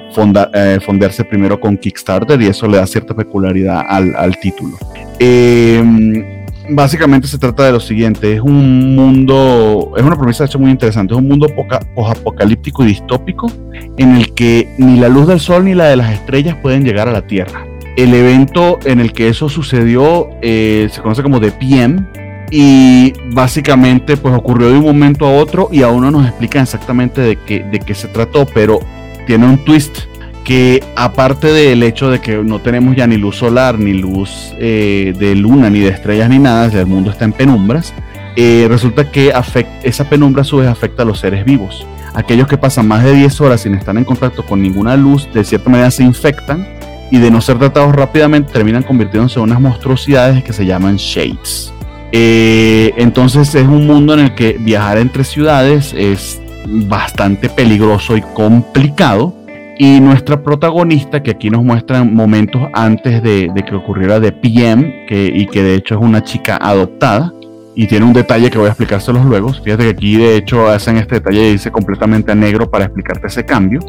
eh, fondarse primero con Kickstarter y eso le da cierta peculiaridad al, título. Em, básicamente se trata de lo siguiente, es un mundo, es una promesa hecha muy interesante, es un mundo apocalíptico y distópico en el que ni la luz del sol ni la de las estrellas pueden llegar a la Tierra. El evento en el que eso sucedió eh, se conoce como The PM, y básicamente pues ocurrió de un momento a otro y aún no nos explican exactamente de qué, de qué se trató, pero tiene un twist que aparte del hecho de que no tenemos ya ni luz solar, ni luz eh, de luna, ni de estrellas, ni nada, el mundo está en penumbras, eh, resulta que esa penumbra a su vez afecta a los seres vivos. Aquellos que pasan más de 10 horas sin estar en contacto con ninguna luz, de cierta manera se infectan y de no ser tratados rápidamente terminan convirtiéndose en unas monstruosidades que se llaman shades. Eh, entonces es un mundo en el que viajar entre ciudades es bastante peligroso y complicado. Y nuestra protagonista, que aquí nos muestran momentos antes de, que ocurriera de PM, que, y que de hecho es una chica adoptada, y tiene un detalle que voy a explicárselos luego. Fíjate que aquí de hecho hacen este detalle y dice completamente a negro para explicarte ese cambio.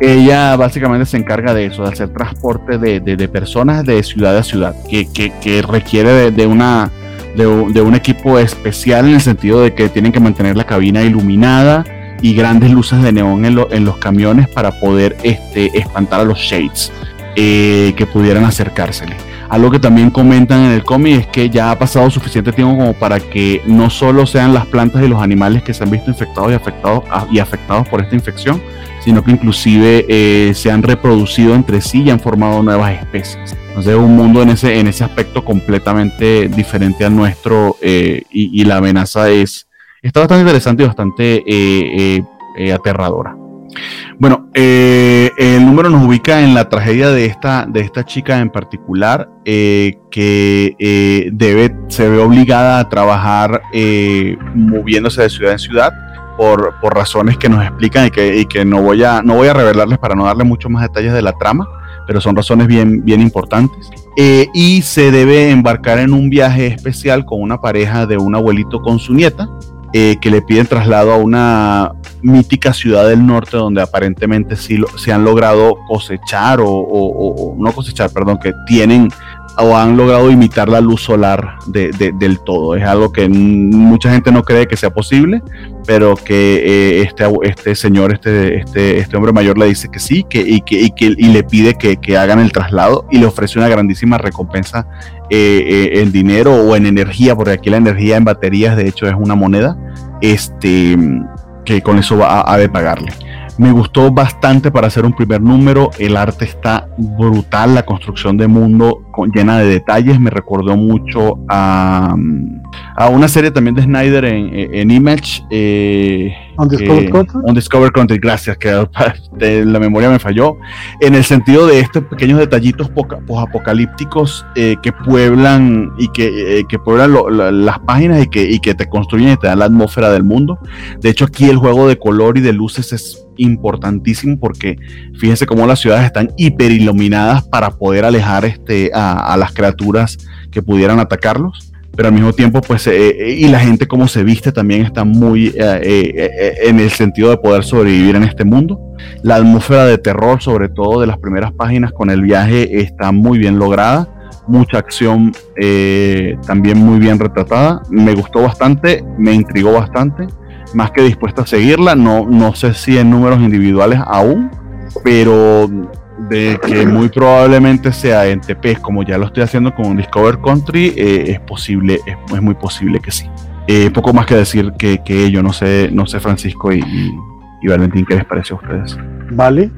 Ella básicamente se encarga de eso, de hacer transporte de, personas de ciudad a ciudad, que, que, requiere de, una de, un equipo especial en el sentido de que tienen que mantener la cabina iluminada y grandes luces de neón en, los camiones para poder este, espantar a los shades eh, que pudieran acercársele. Algo que también comentan en el cómic es que ya ha pasado suficiente tiempo como para que no solo sean las plantas y los animales que se han visto infectados y afectados, ah, y afectados por esta infección, sino que inclusive eh, se han reproducido entre sí y han formado nuevas especies. Entonces es un mundo en ese, en ese aspecto completamente diferente al nuestro eh, y, la amenaza es está bastante interesante y bastante eh, aterradora. Bueno, el número nos ubica en la tragedia de esta, de esta chica en particular, que debe, se ve obligada a trabajar moviéndose de ciudad en ciudad por, razones que nos explican y que, y que, no, voy a, no voy a revelarles para no darle muchos más detalles de la trama, pero son razones bien, bien importantes. Eh, y se debe embarcar en un viaje especial con una pareja de un abuelito con su nieta, eh, que le piden traslado a una mítica ciudad del norte donde aparentemente sí se han logrado cosechar o, no cosechar, perdón, que tienen o han logrado imitar la luz solar del todo. Es algo que mucha gente no cree que sea posible, pero que eh, este, este señor, este, este, este hombre mayor le dice que sí que, y, que, y, que, y le pide que, que, hagan el traslado y le ofrece una grandísima recompensa eh, eh, en dinero o en energía, porque aquí la energía en baterías de hecho es una moneda, este, que con eso va a de pagarle. Me gustó bastante para hacer un primer número. El arte está brutal. La construcción de mundo llena de detalles. Me recordó mucho a, a una serie también de Snyder en, Image. Eh, Undiscovered Country. gracias, que la memoria me falló. En el sentido de estos pequeños detallitos apocalípticos eh, que pueblan y que, eh, que pueblan las páginas y que, y que te construyen y te dan la atmósfera del mundo. De hecho, aquí el juego de color y de luces es importantísimo porque fíjense cómo las ciudades están hiperiluminadas para poder alejar este, a, las criaturas que pudieran atacarlos pero al mismo tiempo, pues, eh, eh, y la gente como se viste también está muy eh, en el sentido de poder sobrevivir en este mundo. La atmósfera de terror, sobre todo de las primeras páginas con el viaje, está muy bien lograda. Mucha acción también muy bien retratada. Me gustó bastante, me intrigó bastante más que dispuesto a seguirla. No, no sé si en números individuales aún, pero de que muy probablemente sea en TP, como ya lo estoy haciendo con Discover Country, eh, es posible, es, muy posible que sí. Eh, poco más que decir que, que yo no sé, no sé Francisco y, y, Valentín, ¿qué les parece a ustedes? Vale,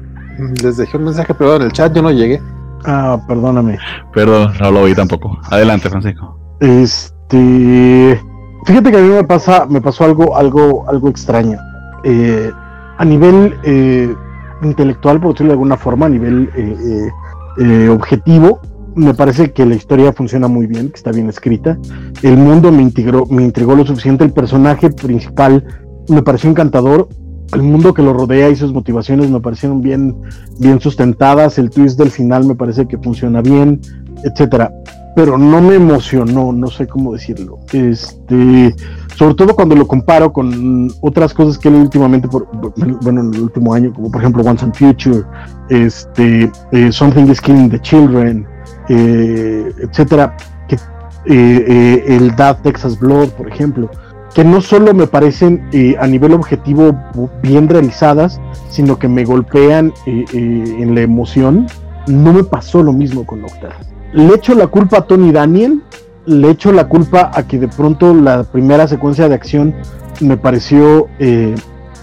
les dejé un mensaje privado en el chat, yo no llegué. Ah, perdóname. Perdón, no lo vi tampoco. Adelante, Francisco. Este Fíjate que a mí me pasa, me pasó algo, algo, algo extraño. Eh, a nivel eh, intelectual, por decirlo de alguna forma, a nivel eh, objetivo, me parece que la historia funciona muy bien, que está bien escrita. El mundo me integró, me intrigó lo suficiente. El personaje principal me pareció encantador. El mundo que lo rodea y sus motivaciones me parecieron bien, bien sustentadas. El twist del final me parece que funciona bien, etcétera pero no me emocionó, no sé cómo decirlo. Este, sobre todo cuando lo comparo con otras cosas que él últimamente, por, bueno, en el último año, como por ejemplo Once and Future, este, eh, Something is Killing the Children, eh, etcétera, que, eh, el Dad Texas Blood, por ejemplo, que no solo me parecen a nivel objetivo bien realizadas, sino que me golpean en la emoción. No me pasó lo mismo con Nocturne le echo la culpa a Tony Daniel, le echo la culpa a que de pronto la primera secuencia de acción me pareció eh,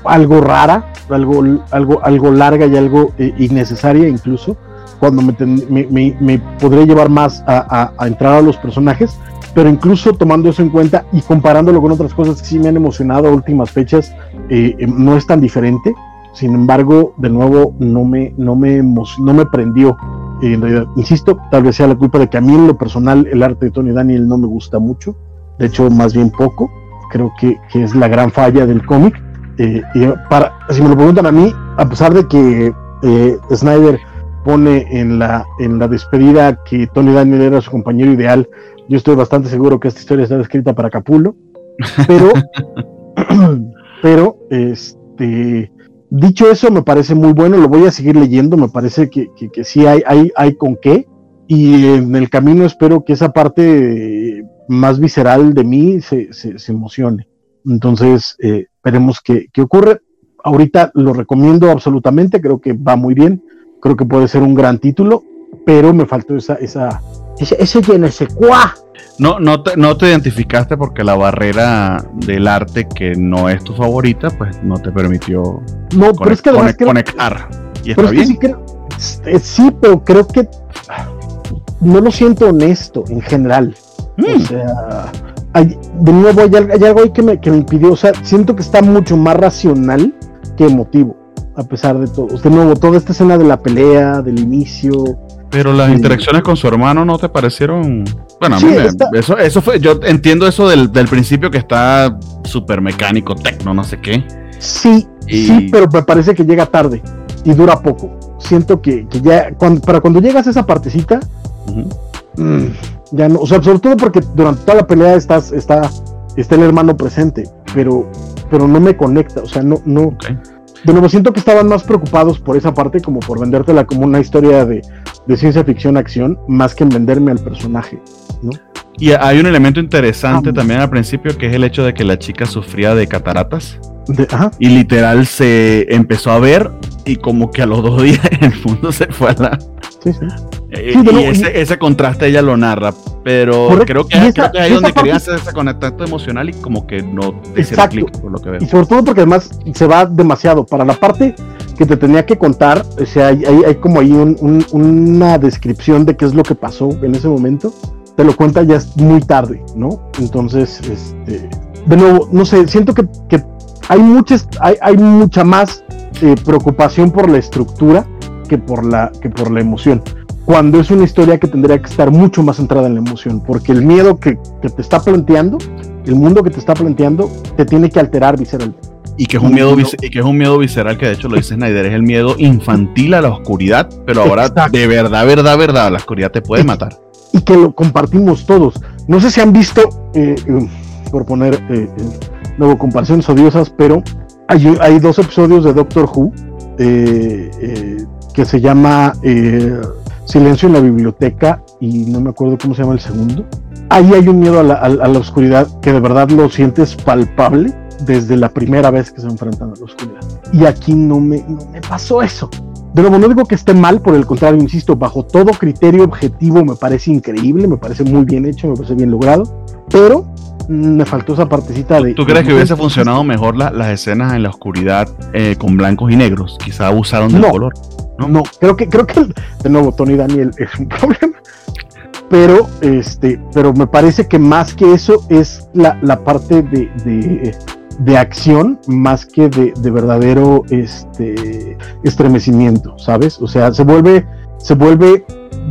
algo rara, algo, algo, algo larga y algo eh, innecesaria incluso, cuando me, me, podré llevar más a, entrar a los personajes, pero incluso tomando eso en cuenta y comparándolo con otras cosas que sí me han emocionado a últimas fechas, eh, no es tan diferente. Sin embargo, de nuevo, no me, no me, no me prendió en realidad, insisto, tal vez sea la culpa de que a mí en lo personal el arte de Tony Daniel no me gusta mucho, de hecho más bien poco, creo que, es la gran falla del cómic. Eh, y para, si me lo preguntan a mí, a pesar de que eh, Snyder pone en la, en la despedida que Tony Daniel era su compañero ideal, yo estoy bastante seguro que esta historia está escrita para Capulo, pero, pero, este, Dicho eso, me parece muy bueno, lo voy a seguir leyendo, me parece que, que, sí hay, hay, hay con qué, y en el camino espero que esa parte más visceral de mí se, se, emocione. Entonces, eh, veremos qué, qué ocurre. Ahorita lo recomiendo absolutamente, creo que va muy bien, creo que puede ser un gran título, pero me faltó esa, esa, ese, ese ese cuá no, no, te, no te identificaste porque la barrera del arte que no es tu favorita, pues no te permitió no, pero es que conectar. Y está bien. Eh, sí, pero creo que no lo siento honesto en general. O mm. sea, de nuevo hay, algo ahí que me, que me impidió. O sea, siento que está mucho más racional que emotivo, a pesar de todo. De nuevo, toda esta escena de la pelea, del inicio, pero las interacciones con su hermano no te parecieron. Bueno, a mí me, eso, eso fue. Yo entiendo eso del, principio que está súper mecánico, tecno, no sé qué. Sí, sí, pero me parece que llega tarde y dura poco. Siento que, ya. Cuando, para cuando llegas a esa partecita, mm, ya no. O sea, sobre todo porque durante toda la pelea estás, está, está el hermano presente, pero pero no me conecta, o sea, no, no. De nuevo, siento que estaban más preocupados por esa parte, como por vendértela como una historia de, de ciencia ficción acción, más que en venderme al personaje. Y hay un elemento interesante Ah. también al principio, que es el hecho de que la chica sufría de cataratas. De- ajá, Y literal se empezó a ver y como que a los dos días el mundo se fue a la... sí, sí. Sí, y ese, ese contraste ella lo narra, pero Correcto. creo que, esa- creo que ahí es donde querían parte- hacer ese contacto emocional y como que no te clic por lo que veo. Y sobre todo porque además se va demasiado. Para la parte que te tenía que contar, o sea, hay, hay- hay como ahí un- un- una descripción de qué es lo que pasó en ese momento. Te lo cuenta ya es muy tarde, ¿no? Entonces, este, de nuevo, no sé, siento que, que hay, muchas, hay, hay mucha más eh, preocupación por la estructura que por la, que por la emoción. Cuando es una historia que tendría que estar mucho más centrada en la emoción, porque el miedo que, que te está planteando, el mundo que te está planteando, te tiene que alterar visceralmente. Y que es un miedo y que es un miedo visceral que de hecho lo dice Snyder, es el miedo infantil a la oscuridad, pero ahora Exacto. de verdad, verdad, verdad, la oscuridad te puede matar. y que lo compartimos todos. No sé si han visto, eh, eh, por poner eh, eh, luego comparaciones odiosas, pero hay, hay dos episodios de Doctor Who que se llama Silencio en la biblioteca y no me acuerdo cómo se llama el segundo. Ahí hay un miedo a la, oscuridad que de verdad lo sientes palpable desde la primera vez que se enfrentan a la oscuridad. Y aquí no me, pasó eso. De nuevo, no digo que esté mal, por el contrario, insisto, bajo todo criterio objetivo me parece increíble, me parece muy bien hecho, me parece bien logrado, pero me faltó esa partecita de... ¿Tú crees que hubiese funcionado mejor la- las escenas en la oscuridad eh, con blancos y negros? Quizá abusaron del No. color. No, no, creo que, creo que, de nuevo, Tony Daniel es un problema. Pero, este, pero me parece que más que eso es la, la parte de, de, de acción, más que de, de verdadero este, estremecimiento, ¿sabes? O sea, se vuelve, se vuelve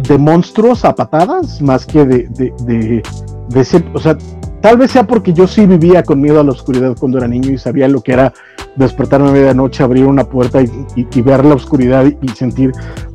de monstruos a patadas, más que de, de, de, de ese, o sea, tal vez sea porque yo sí vivía con miedo a la oscuridad cuando era niño y sabía lo que era despertarme a medianoche, abrir una puerta y, y- y ver la oscuridad y, y sentir,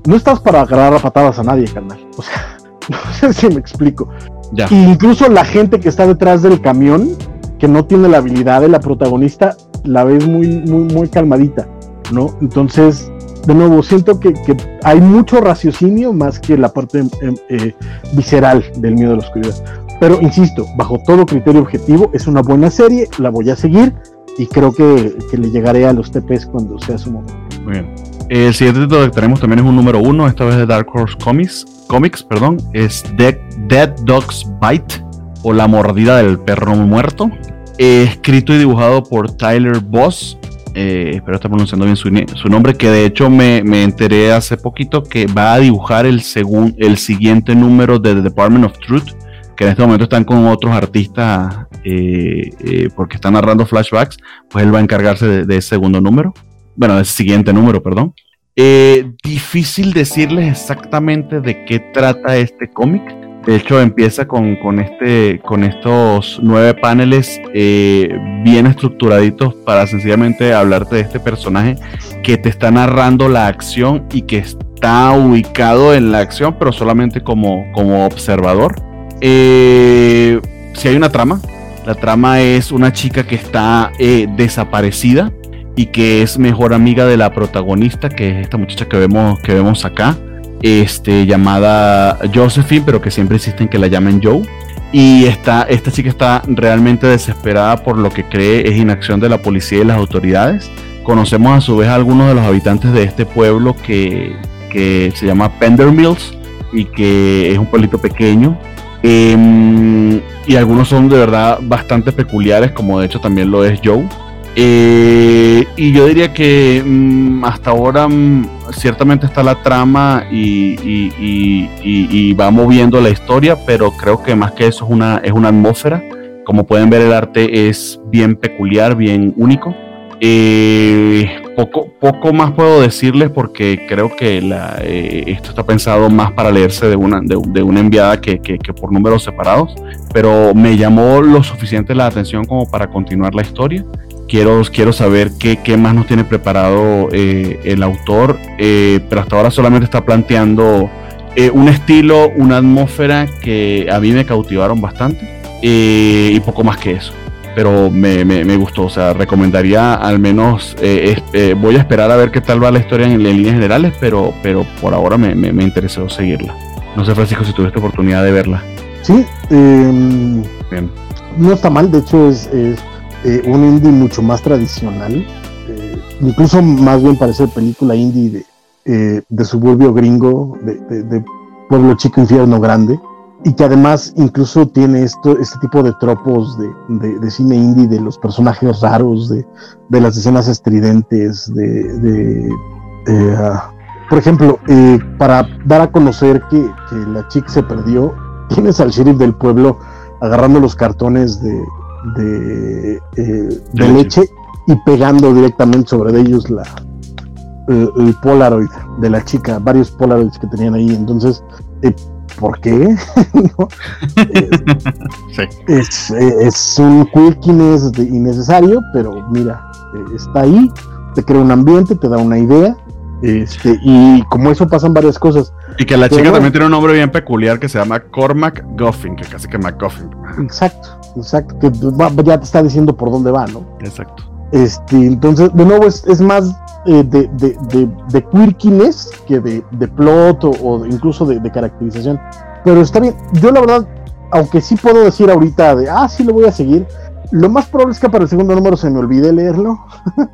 no estás para agarrar a patadas a nadie, carnal. O sea, no sé si me explico. Ya. Y incluso la gente que está detrás del camión, que no tiene la habilidad de la protagonista, la ves muy, muy, muy calmadita, ¿no? Entonces, de nuevo, siento que, que hay mucho raciocinio más que la parte em, eh, visceral del miedo a la oscuridad. Pero insisto, bajo todo criterio objetivo, es una buena serie, la voy a seguir y creo que, que le llegaré a los TPs cuando sea su momento. Muy bien. El siguiente título que tenemos también es un número uno, esta vez de Dark Horse Comics, Comics perdón, es Dead, Dead Dog's Bite o La Mordida del Perro Muerto. Eh, escrito y dibujado por Tyler Boss. Eh, espero estar pronunciando bien su, su nombre, que de hecho me, me enteré hace poquito que va a dibujar el, segun- el siguiente número de The Department of Truth, que en este momento están con otros artistas eh, eh, porque están narrando flashbacks, pues él va a encargarse de, de ese segundo número bueno, el siguiente número, perdón. Eh, difícil decirles exactamente de qué trata este cómic. De hecho, empieza con, con este, con estos nueve paneles bien estructuraditos para sencillamente hablarte de este personaje que te está narrando la acción y que está ubicado en la acción, pero solamente como, como observador. Eh, si hay una trama, la trama es una chica que está eh, desaparecida y que es mejor amiga de la protagonista, que es esta muchacha que vemos, que vemos acá, este, llamada Josephine, pero que siempre insisten que la llamen Joe. Y está, esta chica está realmente desesperada por lo que cree es inacción de la policía y las autoridades. Conocemos a su vez a algunos de los habitantes de este pueblo que, que se llama Pender Mills y que es un pueblito pequeño. Em, y algunos son de verdad bastante peculiares, como de hecho también lo es Joe. Eh, y yo diría que mm, hasta ahora mm, ciertamente está la trama y, va moviendo la historia, pero creo que más que eso es una, es una atmósfera. Como pueden ver, el arte es bien peculiar, bien único. Eh, poco, poco más puedo decirles porque creo que la, eh, esto está pensado más para leerse de una, de, de una enviada que, que- que por números separados, pero me llamó lo suficiente la atención como para continuar la historia quiero, quiero saber qué, qué más nos tiene preparado eh, el autor, eh, pero hasta ahora solamente está planteando eh, un estilo, una atmósfera que a mí me cautivaron bastante eh, y poco más que eso. Pero me, me, me gustó. O sea, recomendaría al menos, eh, este, voy a esperar a ver qué tal va la historia en, en líneas generales, pero, pero por ahora me, me, me interesó seguirla. No sé, Francisco, si tuviste oportunidad de verla. Sí, eh, Bien. no está mal, de hecho es, es, eh, un indie mucho más tradicional, eh, incluso más bien parece película indie de, eh, de suburbio gringo, de, de- de pueblo chico, infierno grande, y que además incluso tiene esto, este tipo de tropos de, de- de cine indie, de los personajes raros, de, de las escenas estridentes, de... de, eh, ah, por ejemplo, eh, para dar a conocer que, que la chica se perdió, tienes al sheriff del pueblo agarrando los cartones de, de, eh, de leche. leche y pegando directamente sobre ellos la, el, el Polaroid de la chica, varios Polaroids que tenían ahí. Entonces, eh, ¿por qué? ¿No? Sí. es, es un quirkiness innecesario, pero mira, eh, está ahí, te crea un ambiente, te da una idea. Este, y como eso pasan varias cosas. Y que la Pero chica también tiene un nombre bien peculiar que se llama Cormac Goffin, que casi que McGuffin. Exacto, exacto, que ya te está diciendo por dónde va, ¿no? Exacto. Este, entonces, de nuevo, es, es más eh, de, de, de, de quirkiness que de, de plot o, o incluso de, de caracterización. Pero está bien. Yo, la verdad, aunque sí puedo decir ahorita de, ah, sí lo voy a seguir, lo más probable es que para el segundo número se me olvide leerlo.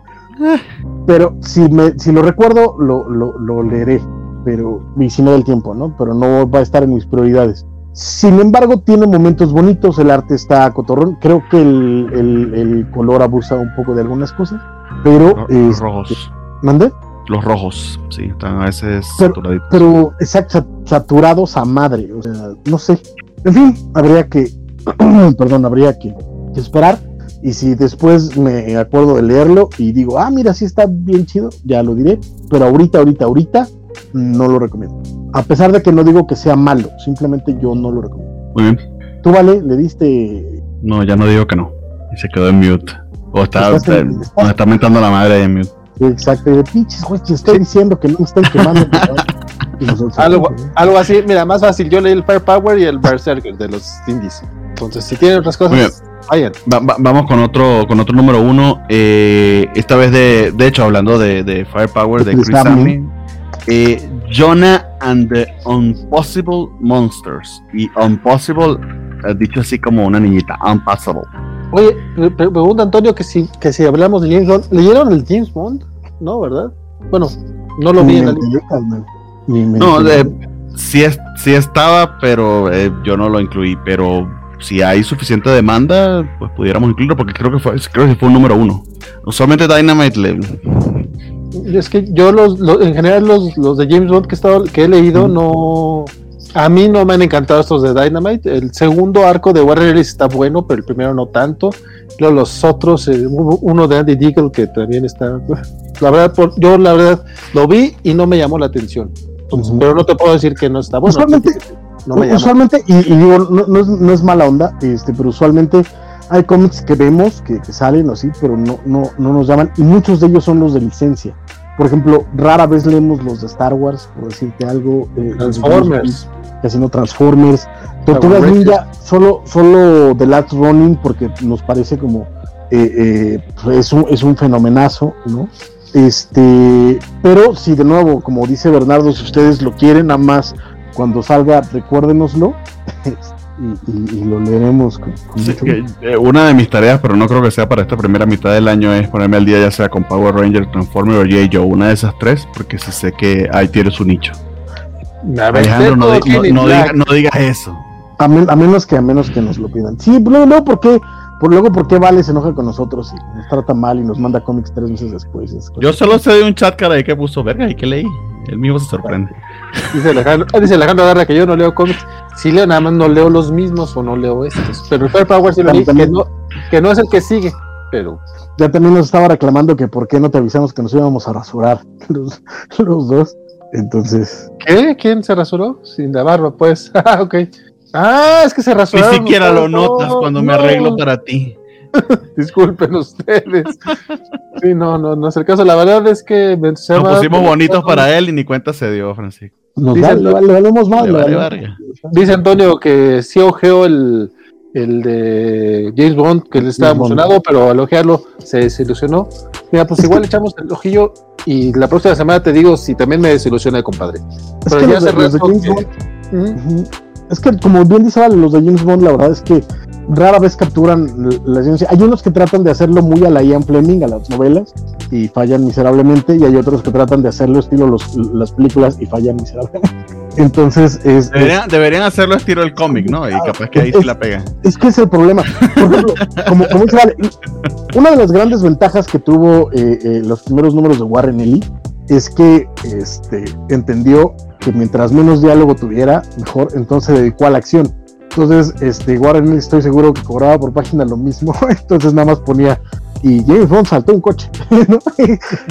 Pero si, me, si lo recuerdo, lo, lo, lo leeré. Pero, y si me da el tiempo, ¿no? Pero no va a estar en mis prioridades. Sin embargo, tiene momentos bonitos, el arte está cotorrón. Creo que el, el- el color abusa un poco de algunas cosas. Pero, eh, rojos. ¿Mandé? Los rojos, sí, están a veces Pero- saturaditos. Pero, exacto, sa- saturados a madre. O sea, no sé. En fin, habría que, perdón, habría que, que esperar. Y si después me acuerdo de leerlo y digo, ah, mira, sí está bien chido, ya lo diré. Pero ahorita, ahorita, ahorita, no lo recomiendo. A pesar de que no digo que sea malo, simplemente yo no lo recomiendo. Muy bien. Tú, vale, le diste. No, ya no digo que no. Y se quedó en mute. O está, está- nos está mentando la madre en mute. Exacto, y de pinches, güey, te estoy diciendo que no me estén quemando. Algo, algo así, mira, más fácil. Yo leí el Firepower y el Berserker de los indies. Entonces, si tienen otras cosas, vayan. Va- va- vamos con otro, con otro número uno. eh, esta vez de, de hecho, hablando de, de Firepower de Chris. Samney. eh, Jonah and the Impossible Monsters. Y Impossible, eh, dicho así como una niñita, Impossible. Oye, pre- pre- pregunta Antonio que si, que si hablamos de James Bond. ¿Leyeron el James Bond? No, ¿verdad? Bueno, no lo vi en la lista. No, de- sí, es, sí estaba, pero eh, yo no lo incluí. Pero si hay suficiente demanda, pues pudiéramos incluirlo, porque creo que fue, creo que fue un número uno. Usualmente Dynamite le, Es que yo los, los- en general los, los de James Bond que he, estado, que he leído no a mí no me han encantado estos de Dynamite. El segundo arco de Ellis está bueno, pero el primero no tanto. Luego los otros, eh, uno de Andy Deagle que también está. La verdad, por- yo la verdad lo vi y no me llamó la atención. Entonces. Pero no te puedo decir que no está bueno. Usualmente- no me usualmente, y, y digo, no, no es, no es mala onda, este, pero usualmente hay cómics que vemos que, que salen así, pero no, no, no nos llaman, y muchos de ellos son los de licencia. Por ejemplo, rara vez leemos los de Star Wars, por decirte algo. eh, Transformers. Casi no Transformers. Tortugas Ninja, solo, solo The Last Running, porque nos parece como. eh, eh, es, un, es un fenomenazo, ¿no? Este, pero si de nuevo, como dice Bernardo, si ustedes lo quieren, nada más cuando salga, recuérdenoslo y, y- y lo leeremos con, con Sí, mucho que, gusto. eh, una de mis tareas, pero no creo que sea para esta primera mitad del año, es ponerme al día ya sea con Power Ranger, Transformer o J. Joe, una de esas tres, porque sí sé que ahí tiene su nicho. A ver, Alejandro, no, di- no- no diga- no digas eso. A, men- a menos que a menos que nos lo pidan. Sí, luego, luego ¿por qué? Por, luego, ¿por qué Vale se enoja con nosotros y nos trata mal y nos manda cómics tres meses después? Yo solo sé de un chat cara ahí que puso verga y que leí. El mismo se sorprende. Dice Alejandro, ah, dice Alejandro Garra que yo no leo cómics. Sí leo, nada más no leo los mismos o no leo estos. Pero el Firepower sí lo leí, que no, que no es el que sigue. Pero Ya también nos estaba reclamando que por qué no te avisamos que nos íbamos a rasurar los, los dos. Entonces, ¿Qué? ¿Quién se rasuró? Sin la barba, pues. Ah, ok. Ah, es que se Ni rasuraron. siquiera lo notas No, cuando me arreglo para ti. Disculpen ustedes. Sí, no, no, no es el caso. La verdad es que me- se Nos pusimos bonitos para él y ni cuenta se dio, Francisco. Nos Dice le, le valemos más. Le le vale valemos- verga. Dice Antonio que sí ojeo el, el de James Bond, que él estaba emocionado, pero al ojearlo se desilusionó. Mira, pues igual echamos el ojillo y la próxima semana te digo si también me desilusiona, compadre. Es que los, de, James Bond, es que como bien dice Vale, los de James Bond, la verdad es que rara vez capturan la ciencia. Hay unos que tratan de hacerlo muy a la Ian Fleming, a las novelas, y fallan miserablemente, y hay otros que tratan de hacerlo estilo los, las películas y fallan miserablemente. Entonces es, deberían, hacerlo estilo el cómic, ¿no? Y capaz que ahí sí la pegan. Es que es el problema. Por ejemplo, como, como dice Vale, una de las grandes ventajas que tuvo eh, eh, los primeros números de Warren Ellie es que este, entendió que mientras menos diálogo tuviera, mejor, entonces se dedicó a la acción entonces, este, Warren estoy seguro que cobraba por página lo mismo, entonces nada más ponía y James Bond saltó un coche, ¿no?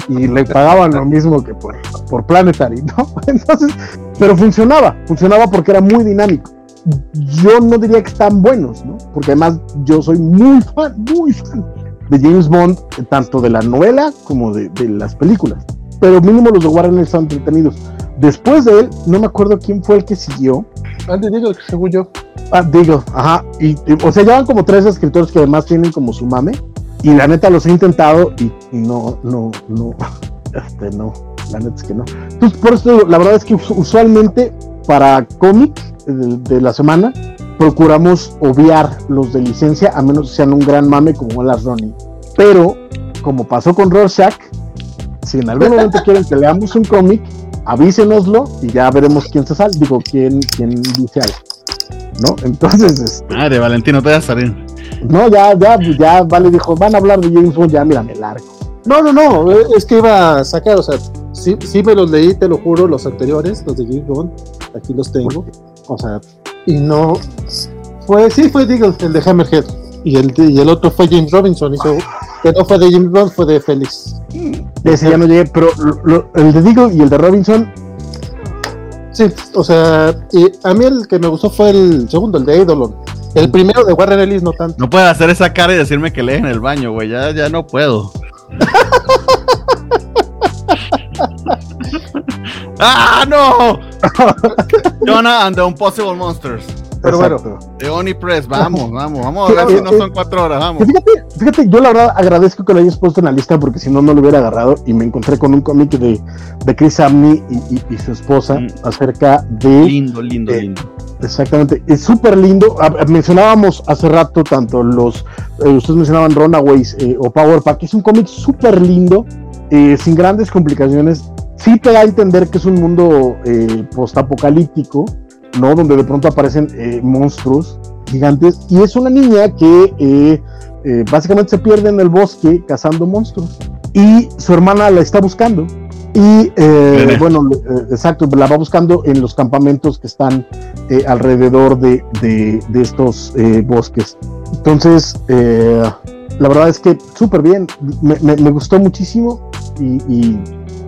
y, le pagaban lo mismo que por, por Planetary, ¿no? Entonces, pero funcionaba, funcionaba porque era muy dinámico. Yo no diría que están buenos, ¿no? Porque además yo soy muy fan, muy fan de James Bond, tanto de la novela como de, de las películas. Pero mínimo los de Warren están entretenidos. Después de él, no me acuerdo quién fue el que siguió. Antes digo, según yo. Ah, digo, ajá. Y, o sea, llevan como tres escritores que además tienen como su mame. Y la neta los he intentado y, no, no, no. Este, no. La neta es que no. Entonces, por eso la verdad es que usualmente para cómic de, la semana procuramos obviar los de licencia, a menos que sean un gran mame como las Ronnie. Pero, como pasó con Rorschach, si en algún momento quieren que leamos un cómic, avísenoslo y ya veremos quién se sale, digo, quién, quién dice algo. ¿No? Entonces. Este, ah, de Valentino te vas a salir. No, ya, ya, ya, Vale dijo, van a hablar de James Bond, ya, mira, me largo. No, no, no, eh, es que iba a sacar, o sea, sí, sí me los leí, te lo juro, los anteriores, los de James Bond, aquí los tengo, o sea, y no, fue, sí, fue, digo, el de Hammerhead, y el, y el otro fue James Robinson, hizo, que no fue de James Bond, fue de Félix. Ese ya no llegué, pero el de Digo y el de Robinson. Sí, o sea, y a mí el que me gustó fue el segundo, el de Eidolon. El primero de Warren Ellis no tanto. No puedes hacer esa cara y decirme que lees en el baño, güey. Ya, ya no puedo. ¡Ah, no! Jonah and the Impossible Monsters. Pero bueno, de Oni Press, vamos, vamos, vamos a ver si no son cuatro horas, vamos. Fíjate, fíjate, yo la verdad agradezco que lo hayas puesto en la lista porque si no, no lo hubiera agarrado y me encontré con un cómic de, de Chris Amney y, su esposa mm. acerca de. Lindo, lindo, lindo. Exactamente, es súper lindo. mencionábamos hace rato tanto los, eh, ustedes mencionaban Runaways eh, o Power Pack, es un cómic súper lindo, eh, sin grandes complicaciones. Sí te da a entender que es un mundo postapocalíptico, ¿no? Donde de pronto aparecen eh, monstruos gigantes. Y es una niña que eh, eh, básicamente se pierde en el bosque cazando monstruos. Y su hermana la está buscando. Y bueno, exacto, la va buscando en los campamentos que están alrededor de, de, estos bosques. Entonces, la verdad es que súper bien, me, me, gustó muchísimo y,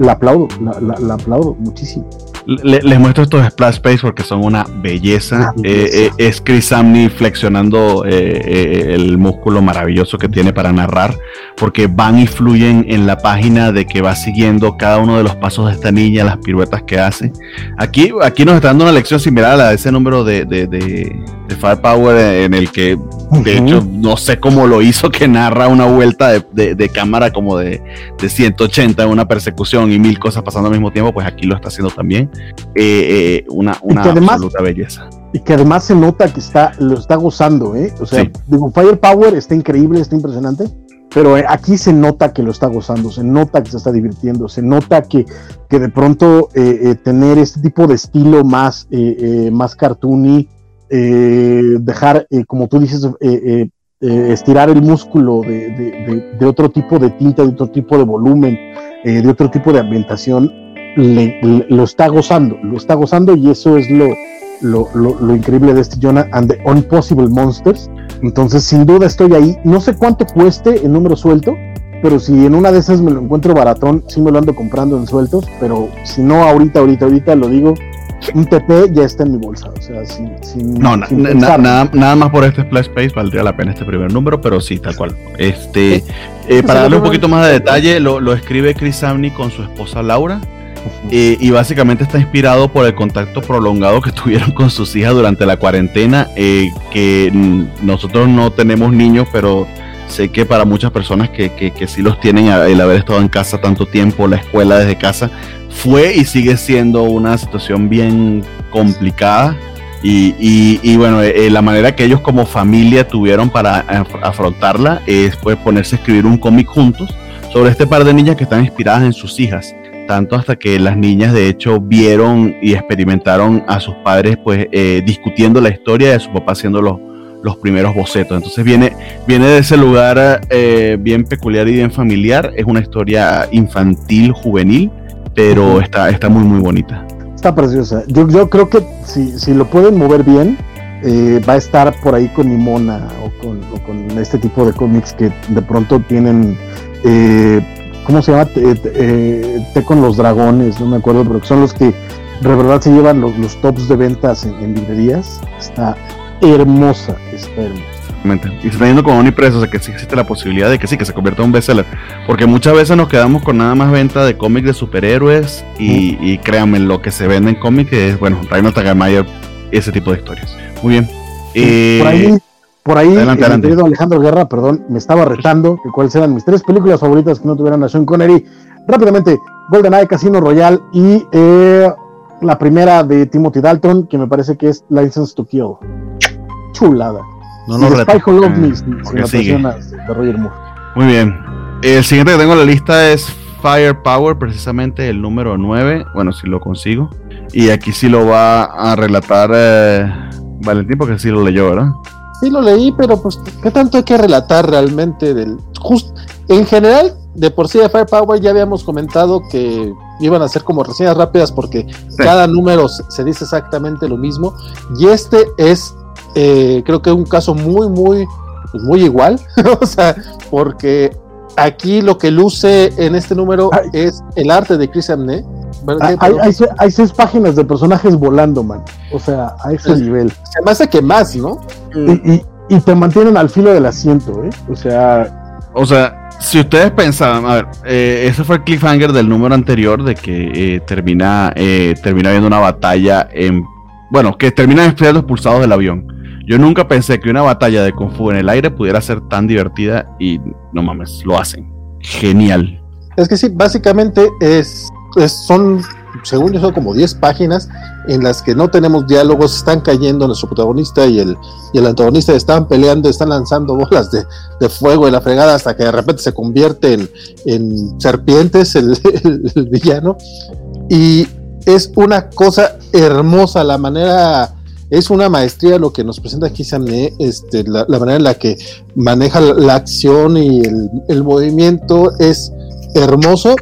la aplaudo, la aplaudo muchísimo les muestro estos splash space porque son una belleza. Eh, eh, es Chris Samney flexionando eh, el músculo maravilloso que tiene para narrar, porque van y fluyen en la página de que va siguiendo cada uno de los pasos de esta niña, las piruetas que hace. Aquí, aquí nos está dando una lección similar a la de ese número de, de, de, Firepower en el que, de hecho, no sé cómo lo hizo, que narra una vuelta de, cámara como de, de 180 en una persecución y mil cosas pasando al mismo tiempo, pues aquí lo está haciendo también. Eh, eh, una, una absoluta belleza. Y que además se nota que está, lo está gozando, ¿eh? O sea, digo, Firepower está increíble, está impresionante, pero aquí se nota que lo está gozando, se nota que se está divirtiendo, se nota que, que de pronto tener este tipo de estilo más, más cartoony, dejar, como tú dices, estirar el músculo de, de, otro tipo de tinta, de otro tipo de volumen, de otro tipo de ambientación, lo está gozando, lo está gozando y eso es lo, lo, increíble de este Jonah and the Unpossible Monsters. Entonces, sin duda estoy ahí. No sé cuánto cueste el número suelto, pero si en una de esas me lo encuentro baratón, sí me lo ando comprando en sueltos, pero si no, ahorita, ahorita, ahorita lo digo, un TP ya está en mi bolsa. O sea, sin, no, nada, nada más por este Splash Space valdría la pena este primer número, pero sí, tal cual. Este, eh, para darle un poquito más de detalle, lo, lo escribe Chris Samney con su esposa Laura eh, y básicamente está inspirado por el contacto prolongado que tuvieron con sus hijas durante la cuarentena, eh, que nosotros no tenemos niños, pero sé que para muchas personas que, sí los tienen, el haber estado en casa tanto tiempo, la escuela desde casa, fue y sigue siendo una situación bien complicada. Y, y, bueno, eh, la manera que ellos como familia tuvieron para afrontarla es pues ponerse a escribir un cómic juntos sobre este par de niñas que están inspiradas en sus hijas. Tanto hasta que las niñas de hecho vieron y experimentaron a sus padres pues eh, discutiendo la historia de su papá haciendo los, los primeros bocetos. Entonces viene, viene de ese lugar eh, bien peculiar y bien familiar. Es una historia infantil, juvenil, pero está, está muy muy bonita. Está preciosa. Yo, yo creo que si, si lo pueden mover bien, eh, va a estar por ahí con Mimona o con, o con este tipo de cómics que de pronto tienen eh, ¿cómo se llama? Eh, té con los dragones, no me acuerdo, pero son los que de verdad se llevan los, los tops de ventas en, librerías. Está hermosa, está hermosa. Y se está yendo con Unipress, o sea que sí existe la posibilidad de que sí, que se convierta en un bestseller. Porque muchas veces nos quedamos con nada más venta de cómics de superhéroes y, créanme, lo que se vende en cómics es, bueno, Reino Tagamayer, ese tipo de historias. Muy bien. por ahí eh, por ahí, el querido Alejandro Guerra, perdón, me estaba retando que cuáles eran mis tres películas favoritas que no tuvieran a Sean Connery. Rápidamente, GoldenEye, Casino Royale y eh, la primera de Timothy Dalton, que me parece que es License to Kill. Chulada. No reto. Spy Love Me, de Roger Moore. Muy bien. El siguiente que tengo en la lista es Firepower, precisamente el número 9. Bueno, si lo consigo. Y aquí sí lo va a relatar eh, Valentín, porque sí lo leyó, ¿verdad? Sí lo leí, pero pues, ¿qué tanto hay que relatar realmente del... Just, en general, de por sí de Firepower ya habíamos comentado que iban a ser como reseñas rápidas porque cada número se dice exactamente lo mismo. Y este es, eh, creo que un caso muy, muy, pues, muy igual. o sea, porque aquí lo que luce en este número es el arte de Chris Amney hay, seis páginas de personajes volando, man. O sea, a ese nivel. Se me hace que más, ¿no? Y, te mantienen al filo del asiento, ¿eh? O sea. O sea, si ustedes pensaban, a ver, eh, ese fue el cliffhanger del número anterior de que eh, termina, eh, termina viendo una batalla en. Bueno, que termina siendo expulsados del avión. Yo nunca pensé que una batalla de Kung Fu en el aire pudiera ser tan divertida y no mames, lo hacen. Genial. Es que sí, básicamente es son, según yo, son como 10 páginas en las que no tenemos diálogos, están cayendo nuestro protagonista y el, y el antagonista están peleando, están lanzando bolas de, fuego y la fregada hasta que de repente se convierte en, en serpientes el, villano. Y es una cosa hermosa la manera es una maestría lo que nos presenta aquí Samne, este, la, manera en la que maneja la, acción y el, el, movimiento es hermoso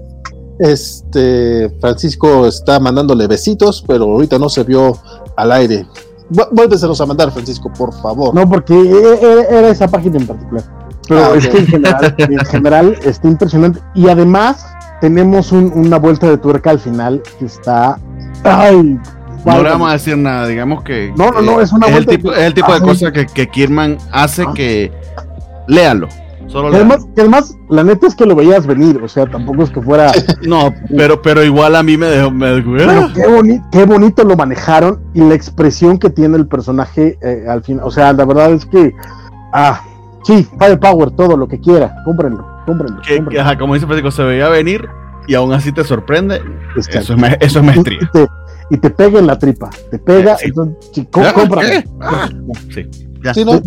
este, Francisco está mandándole besitos, pero ahorita no se vio al aire. Vuélveselos a mandar, Francisco, por favor. No, porque e, e, era esa página en particular. Pero ah, es que en general, en general está impresionante. Y además tenemos una vuelta de tuerca al final que está... ¡Ay! No le vamos a decir nada, digamos que... No, no, no, es una el tipo, es el tipo de cosa que, que Kierman hace ah. que... Léalo además, que además, la neta es que lo veías venir, o sea, tampoco es que fuera. no, pero, pero igual a mí me dejó. Me Pero qué, qué, bonito lo manejaron y la expresión que tiene el personaje eh, al final. O sea, la verdad es que. Ah, sí, Firepower, todo lo que quiera, cómprenlo, cómprenlo. como dice Francisco, se veía venir y aún así te sorprende. Eso es, eso es maestría. Y te, pega en la tripa, te pega, entonces, sí, sí, ya. Sí, no,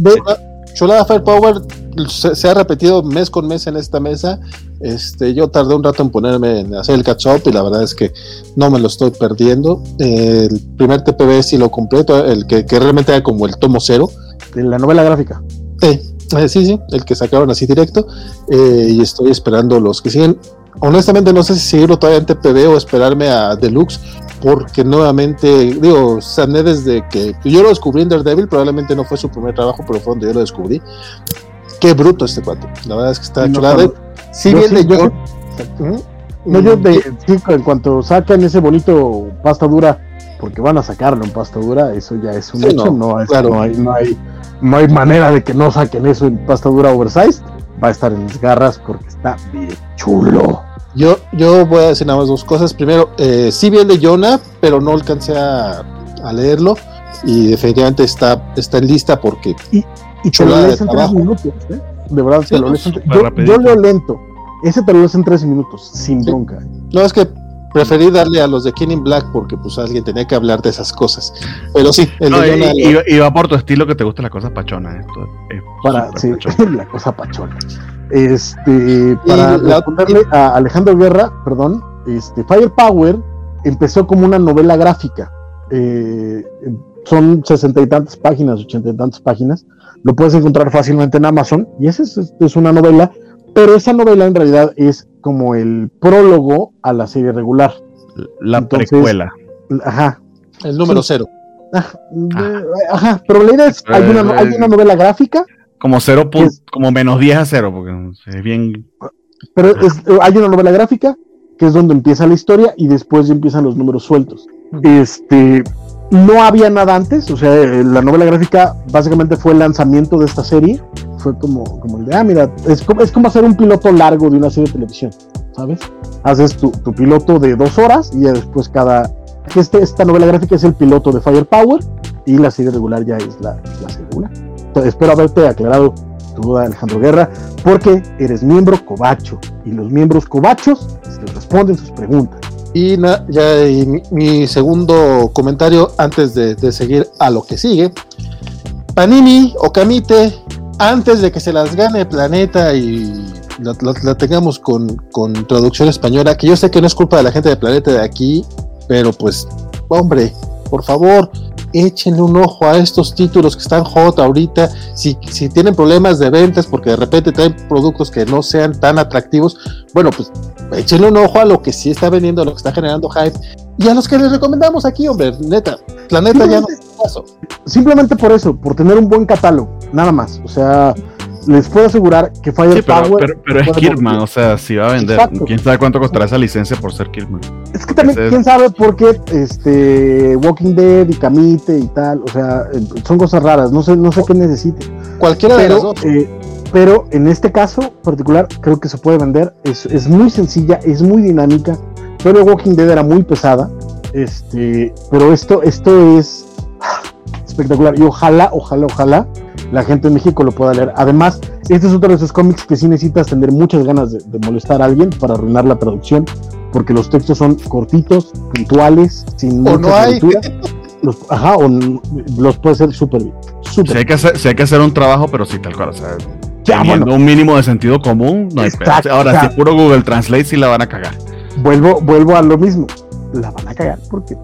Chulada Firepower se, ha repetido mes con mes en esta mesa. Este, yo tardé un rato en ponerme en hacer el catch up y la verdad es que no me lo estoy perdiendo. el primer TPB sí lo completo, el que, realmente era como el tomo cero. De la novela gráfica. Eh, sí, sí, el que sacaron así directo. Eh, y estoy esperando los que siguen. Honestamente no sé si seguirlo todavía en TPB o esperarme a Deluxe, porque nuevamente, digo, sané desde que yo lo descubrí en Daredevil, probablemente no fue su primer trabajo, pero fue donde yo lo descubrí. Qué bruto este cuate, la verdad es que está chulado. Sí, bien de yo, no, yo de, sí, en cuanto sacan ese bonito pasta dura, porque van a sacarlo en pasta dura, eso ya es un hecho, no, no, hay, no, hay, no hay manera de que no saquen eso en pasta dura oversized, va a estar en mis garras porque está bien chulo. Yo, yo voy a decir nada más dos cosas. Primero, eh, sí vi el de Jonah, pero no alcancé a, a leerlo. Y definitivamente está, está en lista porque. Y, y te lo lees en tres minutos, ¿eh? De verdad, Sí, te lo lees en yo, yo leo lento. Ese te lo lees en tres minutos, sin Sí. bronca. No, es que preferí darle a los de King in Black porque pues alguien tenía que hablar de esas cosas. Pero sí, el No, de y, Jonah. y- y va por tu estilo que te gustan las cosas pachonas. Esto es Para, súper sí, pachón. la cosa pachona. Este, para la- responderle a Alejandro Guerra, perdón, este, Firepower empezó como una novela gráfica. Eh, son sesenta y tantas páginas, ochenta y tantas páginas. Lo puedes encontrar fácilmente en Amazon. Y esa es, es una novela, pero esa novela en realidad es como el prólogo a la serie regular. La Entonces- precuela. Ajá. el número sí. cero. Ajá, de- ajá, pero la idea es, hay una, hay una novela gráfica Como cero Es- como menos 10 a 0, porque es bien. Pero es- hay una novela gráfica que es donde empieza la historia y después ya empiezan los números sueltos. Este, no había nada antes, o sea, eh, la novela gráfica básicamente fue el lanzamiento de esta serie. Fue como, como el de, ah, mira, es como, es como hacer un piloto largo de una serie de televisión, ¿sabes? Haces tu, piloto de dos horas y ya después cada... Este, esta novela gráfica es el piloto de Firepower y la serie regular ya es la, la serie. Entonces, espero haberte aclarado tu duda, Alejandro Guerra porque eres miembro cobacho y los miembros cobachos responden sus preguntas. Y, na- ya, y mi, mi segundo comentario antes de, seguir a lo que sigue. Panini o Camite, antes de que se las gane Planeta y la, la- la tengamos con, con traducción española, que yo sé que no es culpa de la gente de Planeta de aquí, pero pues, hombre, por favor, échenle un ojo a estos títulos que están hot ahorita. Si, si tienen problemas de ventas porque de repente traen productos que no sean tan atractivos, bueno, pues échenle un ojo a lo que sí está vendiendo, a lo que está generando hype y a los que les recomendamos aquí, hombre, neta, Planeta ya no Simplemente por eso, por tener un buen catálogo, nada más. O sea, les puedo asegurar que Sí, pero, Firepower. pero, pero es competir. o sea, si va a vender. Exacto. ¿Quién sabe cuánto costará esa licencia por ser Kirkman? Es que también, ese es- quién sabe por qué este, Walking Dead y Camite y tal, o sea, son cosas raras, no sé, no sé qué necesite. Cualquiera de las Pero, dos. eh, pero en este caso particular creo que se puede vender. Es, es muy sencilla, es muy dinámica. Pero Walking Dead era muy pesada. Este, pero esto, esto es espectacular. Y ojalá, ojalá, ojalá la gente en México lo pueda leer. Además, este es otro de esos cómics que sí necesitas tener muchas ganas de, de molestar a alguien para arruinar la traducción. Porque los textos son cortitos, puntuales, sin O mucha no hay. Los, ajá, o los puede hacer súper bien. Si hay, que hacer, si hay que hacer un trabajo, pero sí, tal cual. O sea, Ya, teniendo bueno. un mínimo de sentido común, no hay. Exacto, Ahora, o sea- si es puro Google Translate, sí la van a cagar. vuelvo, vuelvo a lo mismo. La van a cagar porque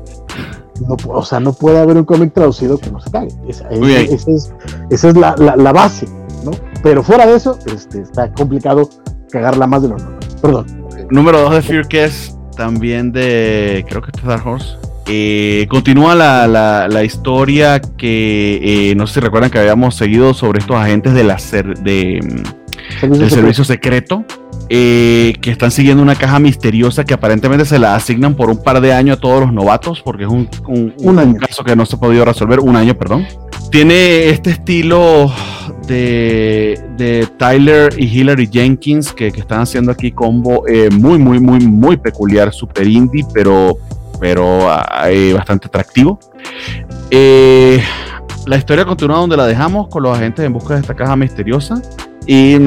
no, o sea, no puede haber un cómic traducido que no se cague. Esa, es, esa es la, la- la base, ¿no? Pero fuera de eso, este, está complicado cagarla más de lo normal. Perdón. Número 2 de Fearcast, también de. Creo que es Dark Horse. Eh, continúa la, la- la historia que eh, no sé si recuerdan que habíamos seguido sobre estos agentes de la ser- de, mm, Servicio del secreto. servicio secreto eh, que están siguiendo una caja misteriosa que aparentemente se la asignan por un par de años a todos los novatos porque es un, un- Un un año. caso que no se ha podido resolver, un año, perdón. Tiene este estilo de, de Tyler y Hillary Jenkins que, que están haciendo aquí combo eh, muy, muy, muy, muy peculiar, super indie, pero, pero ah, eh, bastante atractivo. La historia continúa donde la dejamos con los agentes en busca de esta caja misteriosa. Y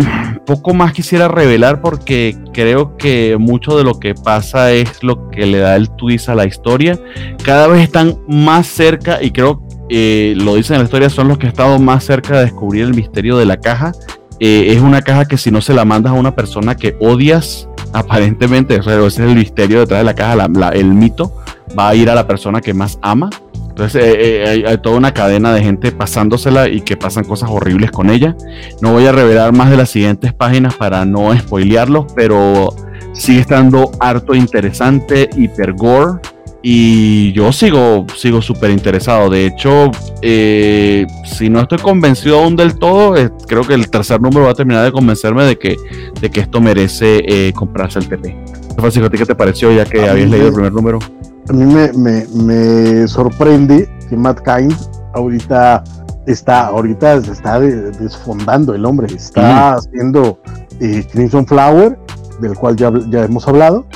poco más quisiera revelar porque creo que mucho de lo que pasa es lo que le da el twist a la historia. Cada vez están más cerca y creo eh, lo dicen en la historia, son los que han estado más cerca de descubrir el misterio de la caja. Eh, es una caja que si no se la mandas a una persona que odias, aparentemente, ese es el misterio detrás de la caja, el mito, va a ir a la persona que más ama. Entonces eh, eh, hay, hay toda una cadena de gente pasándosela y que pasan cosas horribles con ella. No voy a revelar más de las siguientes páginas para no spoilearlos, pero sigue estando harto interesante, hiper gore. Y yo sigo, sigo súper interesado. De hecho, eh, si no estoy convencido aún del todo, eh, creo que el tercer número va a terminar de convencerme de que, de que esto merece eh, comprarse el TP. Francisco, ¿a ti qué te pareció ya que habías leído el primer número? A mí me, me, me sorprende que Matt Kind ahorita está, ahorita se está de- desfondando el hombre, está haciendo eh, Crimson Flower, del cual ya, ya hemos hablado.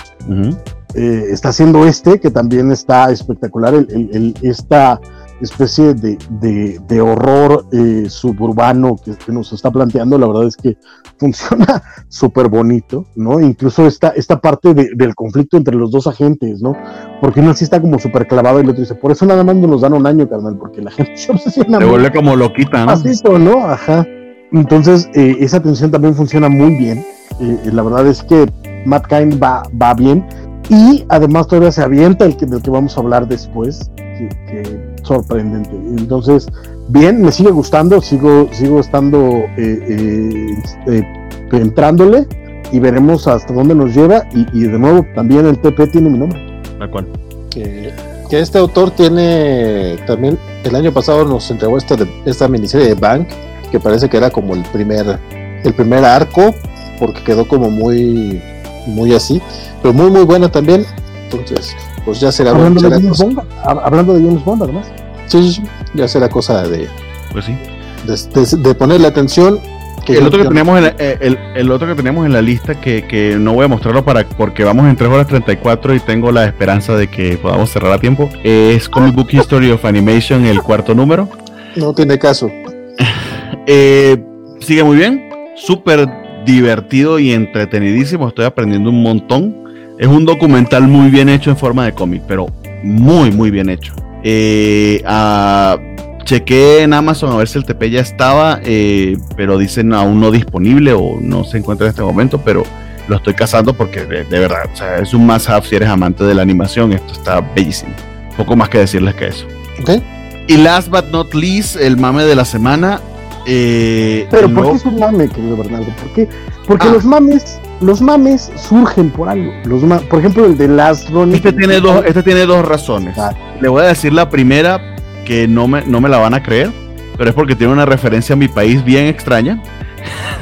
Eh, está haciendo este, que también está espectacular, el, el- el- esta especie de, de- de horror eh, suburbano que, que nos está planteando, la verdad es que funciona súper bonito, ¿no? Incluso esta, esta parte de- del conflicto entre los dos agentes, ¿no? Porque uno sí está como súper clavado y el otro dice, por eso nada más nos dan un año, carnal, porque la gente se obsesiona Se vuelve como loquita, ¿no? pasito, ¿no? Ajá. Entonces, eh, esa tensión también funciona muy bien. Eh, la verdad es que Matt Kind va, va bien. Y además todavía se avienta el que, del que vamos a hablar después. Que, que sorprendente. Entonces, bien, me sigue gustando. Sigo, sigo estando eh, eh, este, entrándole. Y veremos hasta dónde nos lleva. Y, y de nuevo, también el TP tiene mi nombre. Tal cual. que, que este autor tiene también el año pasado nos entregó esta, de- esta miniserie de Bank que parece que era como el primer el primer arco porque quedó como muy muy así pero muy muy buena también entonces pues ya será, Hablando de, será James cosa, Bond, hab- hablando de James Bond, además. sí, sí, sí, ya será cosa de, Pues sí. de, de- de ponerle atención que El otro que tenemos en la, eh, el, el otro que tenemos en la lista que, que no voy a mostrarlo para porque vamos en 3 horas 34 y tengo la esperanza de que podamos cerrar a tiempo es Comic Book History of Animation el cuarto número no tiene caso Eh, sigue muy bien, súper divertido y entretenidísimo. Estoy aprendiendo un montón. Es un documental muy bien hecho en forma de cómic, pero muy, muy bien hecho. Eh, ah, chequé en Amazon a ver si el TP ya estaba, eh, pero dicen aún no disponible o no se encuentra en este momento, pero lo estoy cazando porque de, de verdad, o sea, es un must have si eres amante de la animación. Esto está bellísimo. Poco más que decirles que eso. ¿ok? Y last but not least, el mame de la semana. eh, Pero ¿por qué es un mame, querido Bernardo? ¿Por qué? Porque Ah. los mames, los mames surgen por algo. Los por ejemplo, el de Last Ronin. este tiene dos, este tiene dos razones. Ah. Le voy a decir la primera que no me, no me la van a creer, pero es porque tiene una referencia a mi país bien extraña.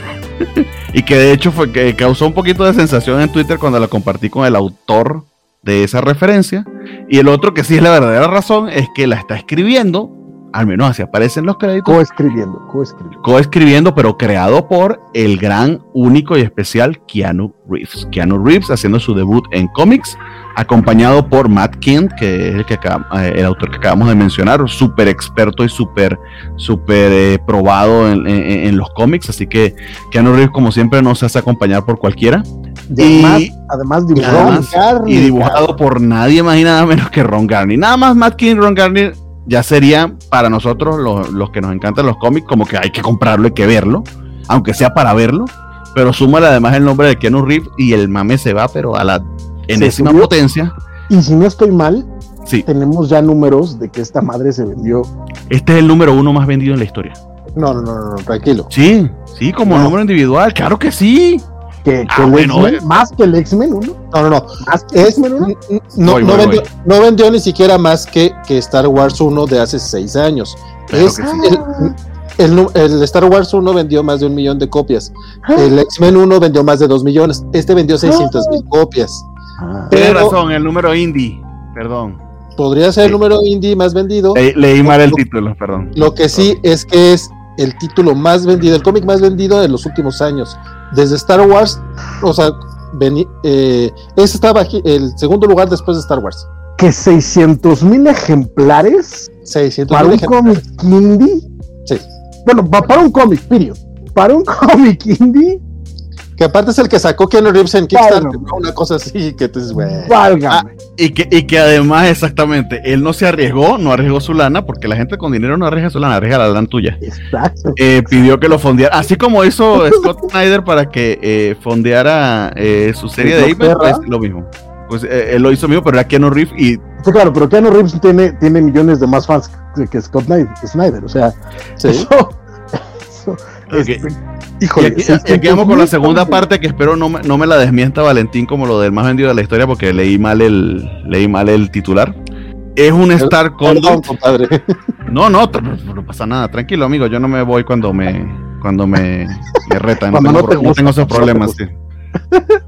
y que de hecho fue que causó un poquito de sensación en Twitter cuando la compartí con el autor de esa referencia. Y el otro que sí es la verdadera razón es que la está escribiendo, al menos así aparecen los créditos, Coescribiendo, coescribiendo. coescribiendo, pero creado por el gran, único y especial Keanu Reeves. Keanu Reeves haciendo su debut en cómics, acompañado por Matt Kent, que es el, que eh, el autor que acabamos de mencionar, súper experto y súper súper eh, probado en, en- en los cómics. Así que Keanu Reeves, como siempre, no se hace acompañar por cualquiera. Y además, además dibujado además- Y dibujado por nadie más y nada menos que Ron Garney. Nada más Matt y Ron Garney ya sería para nosotros, los, los que nos encantan los cómics, como que hay que comprarlo, hay que verlo, aunque sea para verlo. Pero súmale además el nombre de Keanu Reeves y el mame se va, pero a la enésima potencia. Y si no estoy mal, Sí, tenemos ya números de que esta madre se vendió. este es el número uno más vendido en la historia. no no no no, no, tranquilo Sí, sí, como No. número individual, claro que sí. Que, que Ah, el bueno, X-Men, eh. más que el X-Men 1. no no no Más que el X-Men 1. no, Voy, no voy, vendió, no vendió ni siquiera más que, que Star Wars 1 de hace seis años. Claro Es que sí. el, el el Star Wars 1 vendió más de un millón de copias. El X-Men 1 vendió más de dos millones. Este vendió 600 mil copias. Ah. Tienes razón, el número indie. Perdón. Podría ser el Sí. número indie más vendido. Le- leí mal el Lo- título, perdón. Lo que sí es que es el título más vendido, el cómic más vendido de los últimos años. Desde Star Wars, o sea, veni- eh, ese estaba aquí, el segundo lugar después de Star Wars. Que 600 mil ejemplares 600 para un cómic indie. Sí. Bueno, pa- para un cómic, period. Para un cómic indie, Que aparte es el que sacó Keanu Reeves en Kickstarter. Una cosa así que te dices, güey. válgame. Y que, y que además, exactamente, él no se arriesgó, no arriesgó su lana, porque la gente con dinero no arriesga su lana, arriesga la lana tuya. Exacto. Eh, pidió que lo fondeara, así como hizo Scott Snyder para que eh, fondeara eh, su serie de. Apex, pues lo mismo. Pues eh, él lo hizo mismo, pero era Keanu Reeves y Sí, claro, pero Keanu Reeves tiene, tiene millones de más fans que, que Scott Snyder, Snyder, O sea, Sí. eso. eso Este, Y híjole, aquí, 600 y aquí vamos con la segunda parte que espero no me, no me la desmienta Valentín como lo del más vendido de la historia porque leí mal el, leí mal el titular. Es un Star Perdón, Conduit. compadre. No, no, no pasa nada. Tranquilo, amigo. Yo no me voy cuando me, cuando me, me retan. No, no tengo, te pro- no tengo esos no te problemas. sí.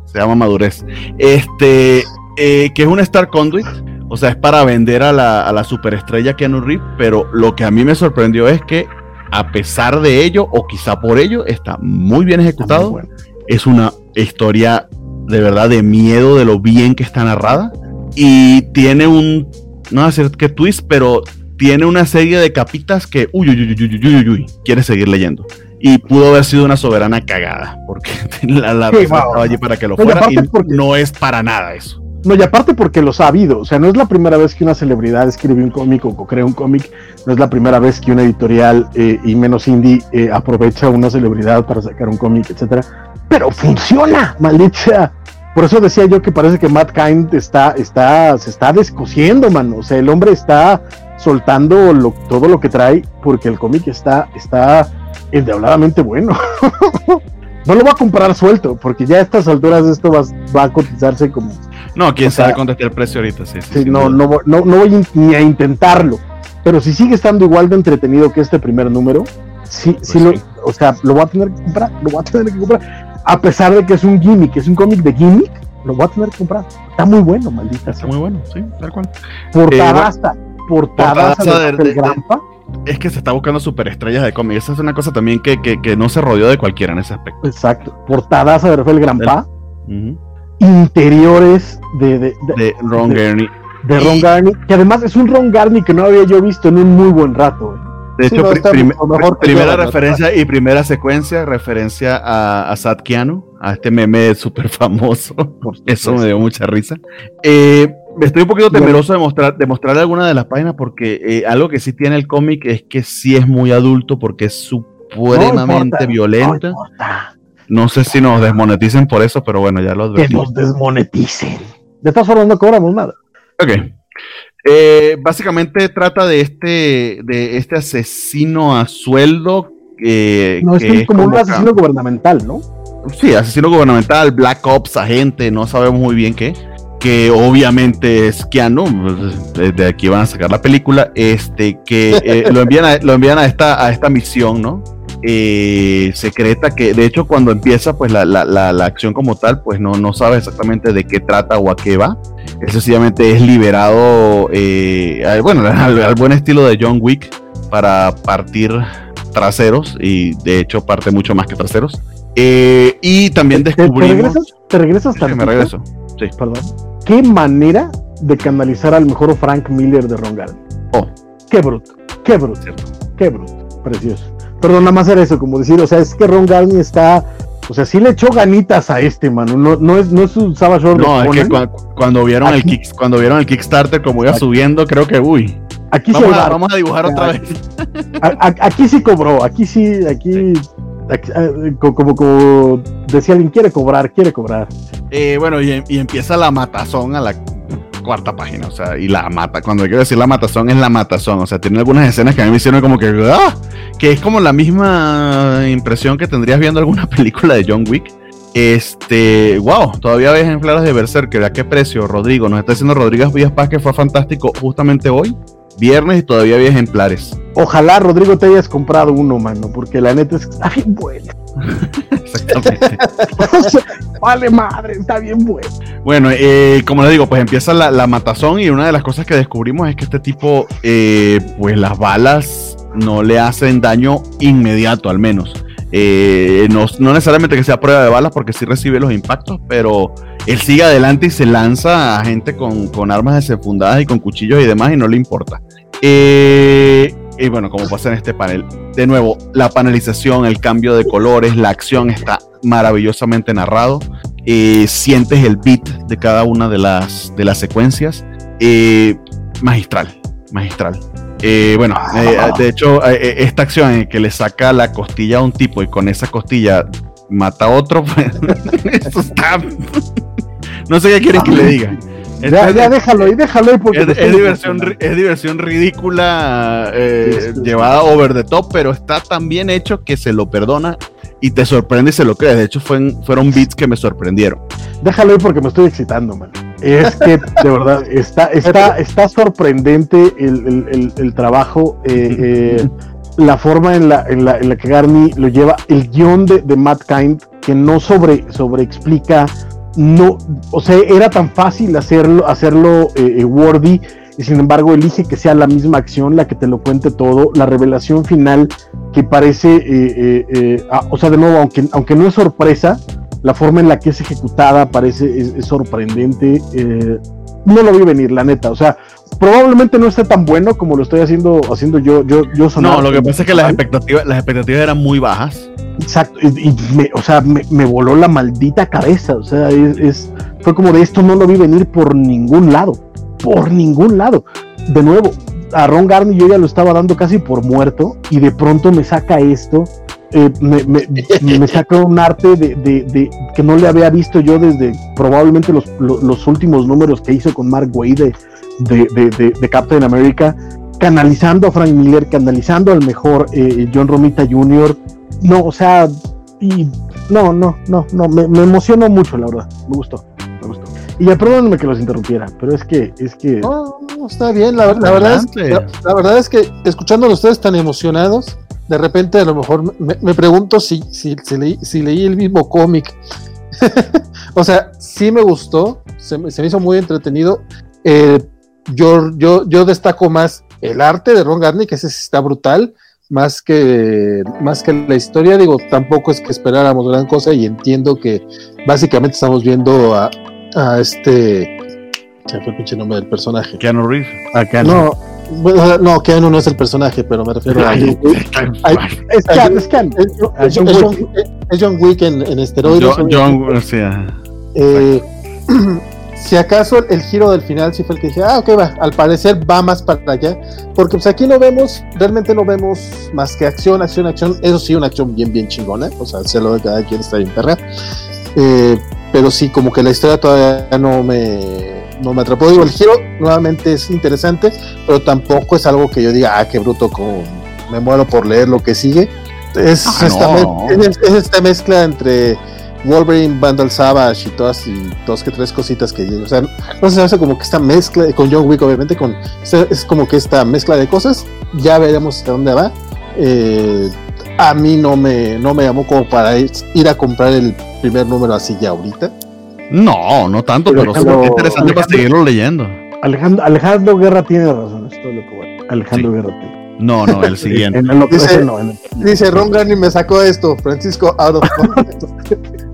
Se llama madurez. Este, eh, que es un Star Conduit. O sea, es para vender a la, a la superestrella Keanu Reeves. Pero lo que a mí me sorprendió es que, a pesar de ello, o quizá por ello, está muy bien muy ejecutado bueno. es una historia de verdad de miedo de lo bien que está narrada. Y tiene un, no voy a decir que twist, pero tiene una serie de capitas que, uy, uy, uy, uy, uy, uy, uy, quiere seguir leyendo. Y pudo haber sido una soberana cagada, porque la, la Sí, estaba allí para que lo y fuera, y porque- no es para nada eso. No, y aparte porque los ha habido. O sea, no es la primera vez que una celebridad escribe un cómic o co-crea un cómic. No es la primera vez que una editorial eh, y menos indie eh, aprovecha una celebridad para sacar un cómic, etcétera. Pero funciona, maldita. Por eso decía yo que parece que Matt Kind está, está, se está descosiendo, mano. O sea, el hombre está soltando todo lo que trae porque el cómic está, está endiabladamente bueno. no lo va a comprar suelto, porque ya a estas alturas esto va, va a cotizarse como No, quién O sabe contestar el precio ahorita, sí. sí, no, no, voy- no, no voy ni a intentarlo. Pero si sigue estando igual de entretenido que este primer número, sí, sí, Pues lo, o sea, lo voy a tener que comprar, lo voy a tener que comprar. A pesar de que es un gimmick, es un cómic de gimmick, lo voy a tener que comprar. Está muy bueno, maldita Está sea. muy bueno, sí, tal cual. Portadaza, portadaza portadaza de, de- del de- Grampa. Es que se está buscando superestrellas de cómic. Esa es una cosa también que, que, que no se rodeó de cualquiera en ese aspecto. Exacto, portadaza de Rafael Grampa. Ujú. Interiores de, de, Ron Gurney. de Ron Garney, que además es un Ron Garney que no había yo visto en un muy buen rato. De Sí, hecho, no, prim- mejor que primera ¿no? referencia y primera secuencia, referencia a, a Sat Keanu, a este meme súper famoso. Eso me dio mucha risa. Eh, estoy un poquito temeroso de, mostrar, de mostrarle alguna de las páginas porque eh, algo que sí tiene el cómic es que sí es muy adulto porque es No supremamente importa, violenta. No. No sé si nos desmoneticen por eso, pero bueno, ya lo que advertimos. nos desmoneticen. De todas formas, no cobramos nada. Ok. Eh, básicamente trata de este, de este asesino a sueldo. eh, No, es que que es como un asesino gubernamental, ¿no? Sí, asesino gubernamental, Black Ops, agente, no sabemos muy bien qué. Que obviamente es Keanu, pues, desde aquí van a sacar la película. Este, que eh, lo envían, a, lo envían a, esta, a esta misión, ¿no? Eh, secreta, que de hecho cuando empieza pues la, la, la, la acción como tal, pues no, no sabe exactamente de qué trata o a qué va. Él sencillamente es liberado, eh, al- bueno, al, al buen estilo de John Wick para partir traseros y de hecho parte mucho más que traseros. Eh, y también ¿Te, te descubrimos... regresas, te regresas Sí, me regreso. Perdón. ¿Qué manera de canalizar al mejor Frank Miller de Ron Garden? Oh. Qué bruto, qué bruto, Cierto. qué bruto. Precioso. Perdón, nada más era eso, como decir, o sea, es que Ron Garney está... O sea, sí le echó ganitas a este, mano. No, no es, no es un Savage No, es que cuando vieron el kick, cuando vieron el Kickstarter como iba Aquí- subiendo, creo que uy. Aquí Vamos hay a, vamos a dibujar otra vez. Aquí sí cobró, aquí sí, aquí, co- como, como decía alguien, quiere cobrar, quiere cobrar. Eh, bueno, y, y empieza la matazón a la cuarta página, o sea, y la mata. Cuando quiero decir la matazón es la matazón, o sea, tiene algunas escenas que a mí me hicieron como que, ¡ah! que es como la misma impresión que tendrías viendo alguna película de John Wick. Este, wow, todavía ves ejemplares de Berserker, ¿a qué precio? Rodrigo, nos está diciendo Rodríguez Villas Paz que fue fantástico justamente hoy, viernes, y todavía había ejemplares. Ojalá, Rodrigo, te hayas comprado uno, mano, porque la neta es que está bien bueno. Exactamente. Vale madre, está bien bueno. Bueno, eh, como les digo, pues empieza la, la matazón y una de las cosas que descubrimos es que este tipo, eh, pues las balas no le hacen daño inmediato al menos. Eh, no, no necesariamente que sea prueba de balas porque sí recibe los impactos, pero él sigue adelante y se lanza a gente con, con armas desenfundadas y con cuchillos y demás y no le importa. Eh, y bueno, como pasa en este panel, de nuevo, la panelización, el cambio de colores, la acción está maravillosamente narrado eh, sientes el beat de cada una de las, de las secuencias. Eh, magistral, magistral. Eh, bueno, eh, de hecho, eh, eh, esta acción en que le saca la costilla a un tipo y con esa costilla mata a otro, pues, eso está... no sé qué quieren que le diga. Ya, ya, déjalo ahí, déjalo ahí porque Es, diversión, es diversión ridícula eh, Sí, sí, sí. llevada over the top, pero está tan bien hecho que se lo perdona y te sorprende y se lo crees. De hecho, fue- fueron beats que me sorprendieron. Déjalo ahí porque me estoy excitando, man. Es que, de verdad, está, está, está sorprendente el, el- el- el trabajo, eh, eh, la forma en la, en, la, en la que Garni lo lleva, el guion de, de Matt Kind, que no sobre, sobre explica, no, o sea, era tan fácil hacerlo, hacerlo eh, eh, wordy, y sin embargo elige que sea la misma acción la que te lo cuente todo, la revelación final que parece, eh, eh, eh, ah, o sea, de nuevo, aunque, aunque no es sorpresa, la forma en la que es ejecutada parece es, es sorprendente. No lo vi venir, la neta. O sea, probablemente no esté tan bueno como lo estoy haciendo, haciendo yo, yo, yo sonar No, lo que pasa es que las expectativas, las expectativas eran muy bajas. Exacto, y, y me, o sea, me, me voló la maldita cabeza. O sea, es, es- fue como de esto no lo vi venir por ningún lado. Por ningún lado. De nuevo, a Ron Garney yo ya lo estaba dando casi por muerto, y de pronto me saca esto. Eh, me, me- me saca un arte de, de- de- que no le había visto yo desde probablemente los, lo- los últimos números que hizo con Mark Wade de, de, de- de- de Captain America, canalizando a Frank Miller, canalizando al mejor eh, John Romita Jr. No, o sea, y no, no, no, no, me, me emocionó mucho, la verdad, me gustó, me gustó. Y ya perdónenme que los interrumpiera, pero es que, es que, No, no, está bien. La, la verdad es, que- la, la verdad es que escuchando a ustedes tan emocionados, de repente a lo mejor me, me pregunto si, si, si leí, si leí el mismo cómic. o sea, sí me gustó, se, me- se me hizo muy entretenido. Eh, yo, yo, yo destaco más el arte de Ron Garney, que ese está brutal, más que, más que la historia. Digo, tampoco es que esperáramos gran cosa y entiendo que básicamente estamos viendo a, a este. Me fue el pinche nombre del personaje. Keanu Reeves. No, bueno, no, Keanu no es el personaje, pero me refiero a. Es es. Es, es- John es Wick. John, es John Wick en, en esteroides. John, John, o sea, Eh, si acaso el, el giro del final sí fue el que dije, ah, ok, va, al parecer va más para allá, porque pues aquí no vemos, realmente no vemos más que acción, acción, acción, eso sí, una acción bien, bien chingona, o sea, se lo de cada quien está bien perra, Eh, pero sí, como que la historia todavía no me, no me atrapó, digo, el giro nuevamente es interesante, pero tampoco es algo que yo diga, ah, qué bruto, como me muero por leer lo que sigue, es, Ah, esta, no. mez- es- es esta mezcla entre Wolverine, Vandal Savage y todas y dos que tres cositas que o sea, no se hace como que esta mezcla con John Wick obviamente con es, como que esta mezcla de cosas, ya veremos hasta dónde va. Eh, a mí no me no me llamó como para ir, ir a comprar el primer número así ya ahorita. No, no tanto, Pero pero, Alejandro- es interesante para Alejandro- seguirlo leyendo. Alejandro, Alejandro Guerra tiene razón, es todo lo que voy. Alejandro Sí. Guerra tiene. No, no, el siguiente. En, que Dice- no, en el- Dice Ron Garney me sacó esto, Francisco out of context.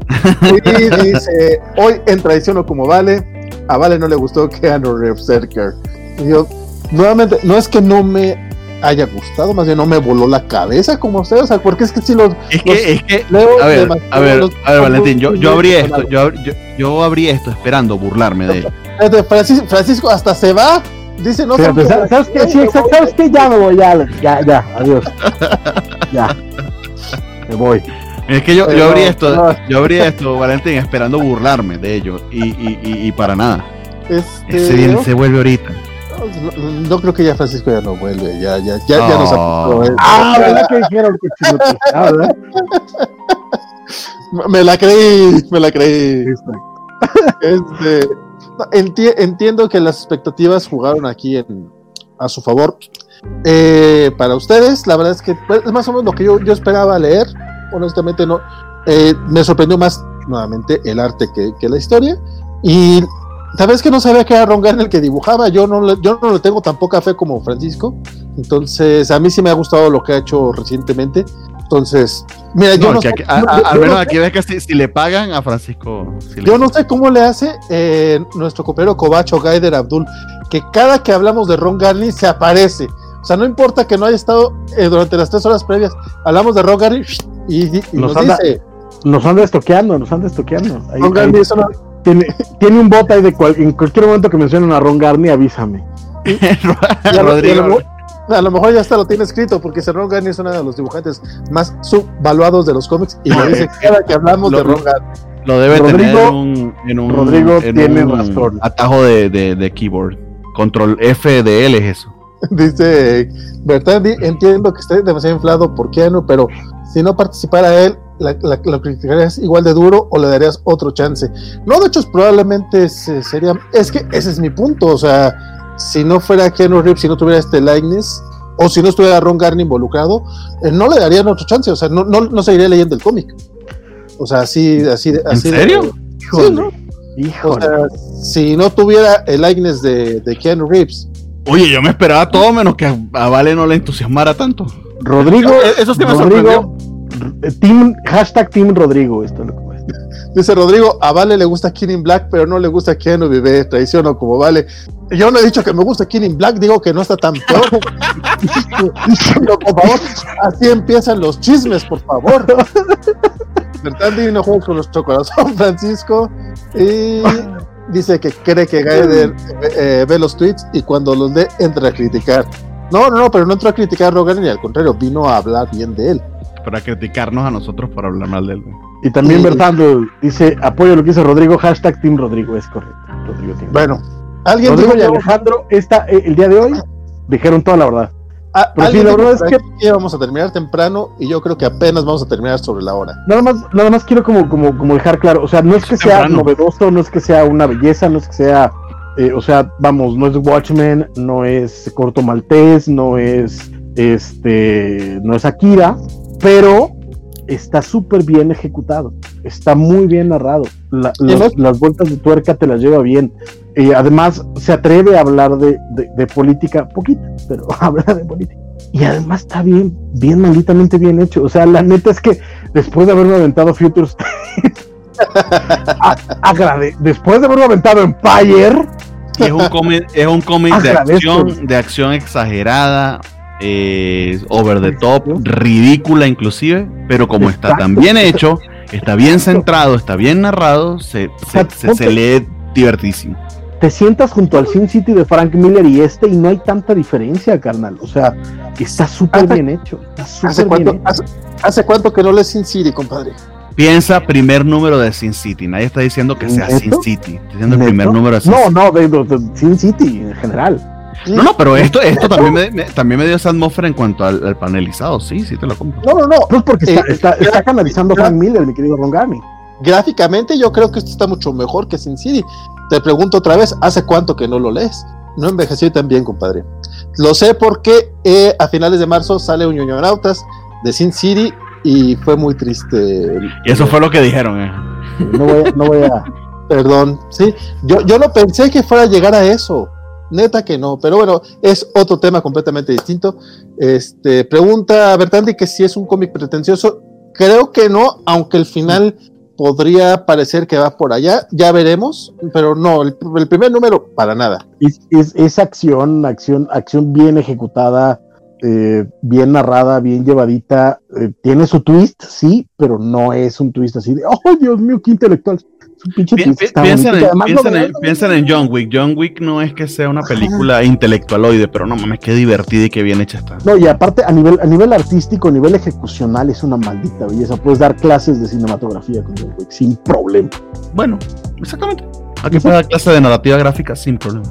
y dice, hoy en Tradición o como Vale, a Vale no le gustó Keanu Reeves Cerker. Y yo, nuevamente, no es que no me haya gustado, más bien no me voló la cabeza como usted, o sea, porque es que si los Es Los- que, es que, leo a ver, a ver, los- a ver, Valentín, yo, yo abrí esto, yo, abrí- yo, yo abrí esto esperando burlarme de él. Fíjate, Francisco, Francisco hasta se va, dice, no como- ¿sabes qué? Sí, exacto, ¿sabes qué? Ya me voy, ya, ya, ya, adiós. Ya. Me voy. Es que yo, Pero- yo abrí esto, no. yo abrí esto, Valentín, esperando burlarme de ellos y, y, y, y para nada. Este, Ese bien se vuelve ahorita. No, no creo que ya Francisco ya no vuelve, ya, ya, ya, ya nos apuntó, eh. Ah, ¿verdad que dijeron que? Ah, ¿verdad? Me la creí, me la creí. Este, enti- entiendo que las expectativas jugaron aquí en, a su favor. Eh, para ustedes, la verdad es que pues, es más o menos lo que yo, yo esperaba leer. Honestamente, no. Eh, me sorprendió más, nuevamente, el arte que, que la historia. Y tal vez que no sabía que era Ron Garney el que dibujaba. Yo no, le- yo no le tengo tan poca fe como Francisco. Entonces, a mí sí me ha gustado lo que ha hecho recientemente. Entonces, mira, yo No, no que sé- aquí- a- a- yo al no menos aquí ves que si, si le pagan a Francisco. le- yo no sé cómo le hace eh, nuestro compañero Cobacho Gaider Abdul, que cada que hablamos de Ron Garney se aparece. O sea, no importa que no haya estado eh, durante las tres horas previas, hablamos de Ron Garney y, y Nos nos, anda- dice, Nos anda estoqueando, nos anda estoqueando. Ahí- Ron Garney es una- tiene, tiene un bot ahí de cual, en cualquier momento que mencionen a Ron Garney, avísame. y a, lo, y a Rodrigo. a lo mejor ya hasta lo tiene escrito, porque Ron Garney es uno de los dibujantes más subvaluados de los cómics y lo dice cada que hablamos Lo- de Ron Garney. Lo debe Rodrigo- tener en un, en un, Rodrigo en tiene un razón. atajo de, de, de keyboard. Control F de L es eso. Dice Bertandi, entiendo que esté demasiado inflado por Keanu, pero si no participara él, la, la- ¿lo criticarías igual de duro o le darías otro chance? No, de hecho, probablemente se- sería. Es que ese es mi punto. O sea, si no fuera Keanu Reeves, si no tuviera este likeness, o si no estuviera Ron Garney involucrado, eh, no le darían otro chance. O sea, no, no, no seguiría leyendo el cómic. O sea, así, así, de- ¿En así de- serio? Sí, ¿no? O Híjole. sea, si no tuviera el likeness de, de Keanu Reeves, Oye, yo me esperaba todo menos que a, Vale no le entusiasmara tanto. Rodrigo. Eso sí me Rodrigo, sorprendió. Team, hashtag Team Rodrigo, esto es lo que voy a decir. Dice Rodrigo, a Vale le gusta Killing Black, pero no le gusta Keanu Vive, traiciono como Vale. Yo no he dicho que me gusta Killing Black, digo que no está tan peor. no, por favor, así empiezan los chismes, por favor. Bertandi no juega con nuestro corazón, Francisco. Y dice que cree que Gaider eh, ve los tweets y cuando los lee entra a criticar. No, no, no, pero no entró a criticar a Rogan y al contrario, vino a hablar bien de él. Para criticarnos a nosotros por hablar mal de él. Y también sí. Bertando dice, apoyo lo que dice Rodrigo, hashtag Team Rodrigo, es correcto. Rodrigo bueno, alguien Rodrigo y Alejandro, esta, eh, el día de hoy, dijeron toda la verdad. Ah, Pero sí, la verdad es que íbamos a terminar temprano y yo creo que apenas vamos a terminar sobre la hora. Nada más, nada más quiero como, como, como dejar claro, o sea, no es que sea temprano. novedoso, no es que sea una belleza, no es que sea, eh, o sea, vamos, no es Watchmen, no es Corto Maltés, no es este, no es Akira, pero está súper bien ejecutado, está muy bien narrado, la, las, las, vueltas de tuerca te las lleva bien. Eh, además, se atreve a hablar de, de, de, política, poquito, pero habla de política. Y además está bien, bien malditamente bien hecho. O sea, la neta es que después de haberme aventado Futures, agrade, después de haberme aventado Empire, es un cómic, es un cómic de acción, de acción exagerada, eh, over the top, ridícula inclusive, pero como Exacto. está tan bien hecho, está bien centrado, está bien narrado, se, se, se, se lee divertísimo. Te sientas junto al Sin City de Frank Miller y este y no hay tanta diferencia, carnal. O sea, está súper bien hecho. Está ¿Hace, cuánto, bien hace, ¿Hace cuánto que no lees Sin City, compadre? Piensa primer número de Sin City. Nadie está diciendo que sea Sin City. Está diciendo el primer número de Sin no, City. No, no, de, de, de Sin City en general. No, no, pero esto, esto también, me, me, también me dio esa atmósfera en cuanto al, al, panelizado. Sí, sí te lo compro. No, no, no. Pues porque está, eh, está, está canalizando Frank Miller, mi querido Ron Garney. Gráficamente, yo creo que esto está mucho mejor que Sin City. Te pregunto otra vez, ¿hace cuánto que no lo lees? No envejeció tan bien, compadre. Lo sé porque eh, a finales de marzo sale un Ñoñonautas de Sin City y fue muy triste. Y eso fue lo que dijeron, eh. No voy, a, no voy a. Perdón, sí. Yo, yo no pensé que fuera a llegar a eso. Neta que no, pero bueno, es otro tema completamente distinto. Este, pregunta Bertandi que si es un cómic pretencioso. Creo que no, aunque el final podría parecer que va por allá, ya veremos, pero no, el, el primer número para nada. Es, es, es, acción, acción, acción bien ejecutada, eh, bien narrada, bien llevadita, eh, tiene su twist, sí, pero no es un twist así de, oh Dios mío, qué intelectual. Piensen, en, piensen, en, piensen, en, John Wick. John Wick no es que sea una película Ajá. intelectualoide, pero no mames, qué divertida y qué bien hecha está. No, y aparte, a nivel, a nivel artístico, a nivel ejecucional, es una maldita belleza. Puedes dar clases de cinematografía con John Wick sin problema. Bueno, exactamente. Aquí puede dar clase de narrativa gráfica sin problema.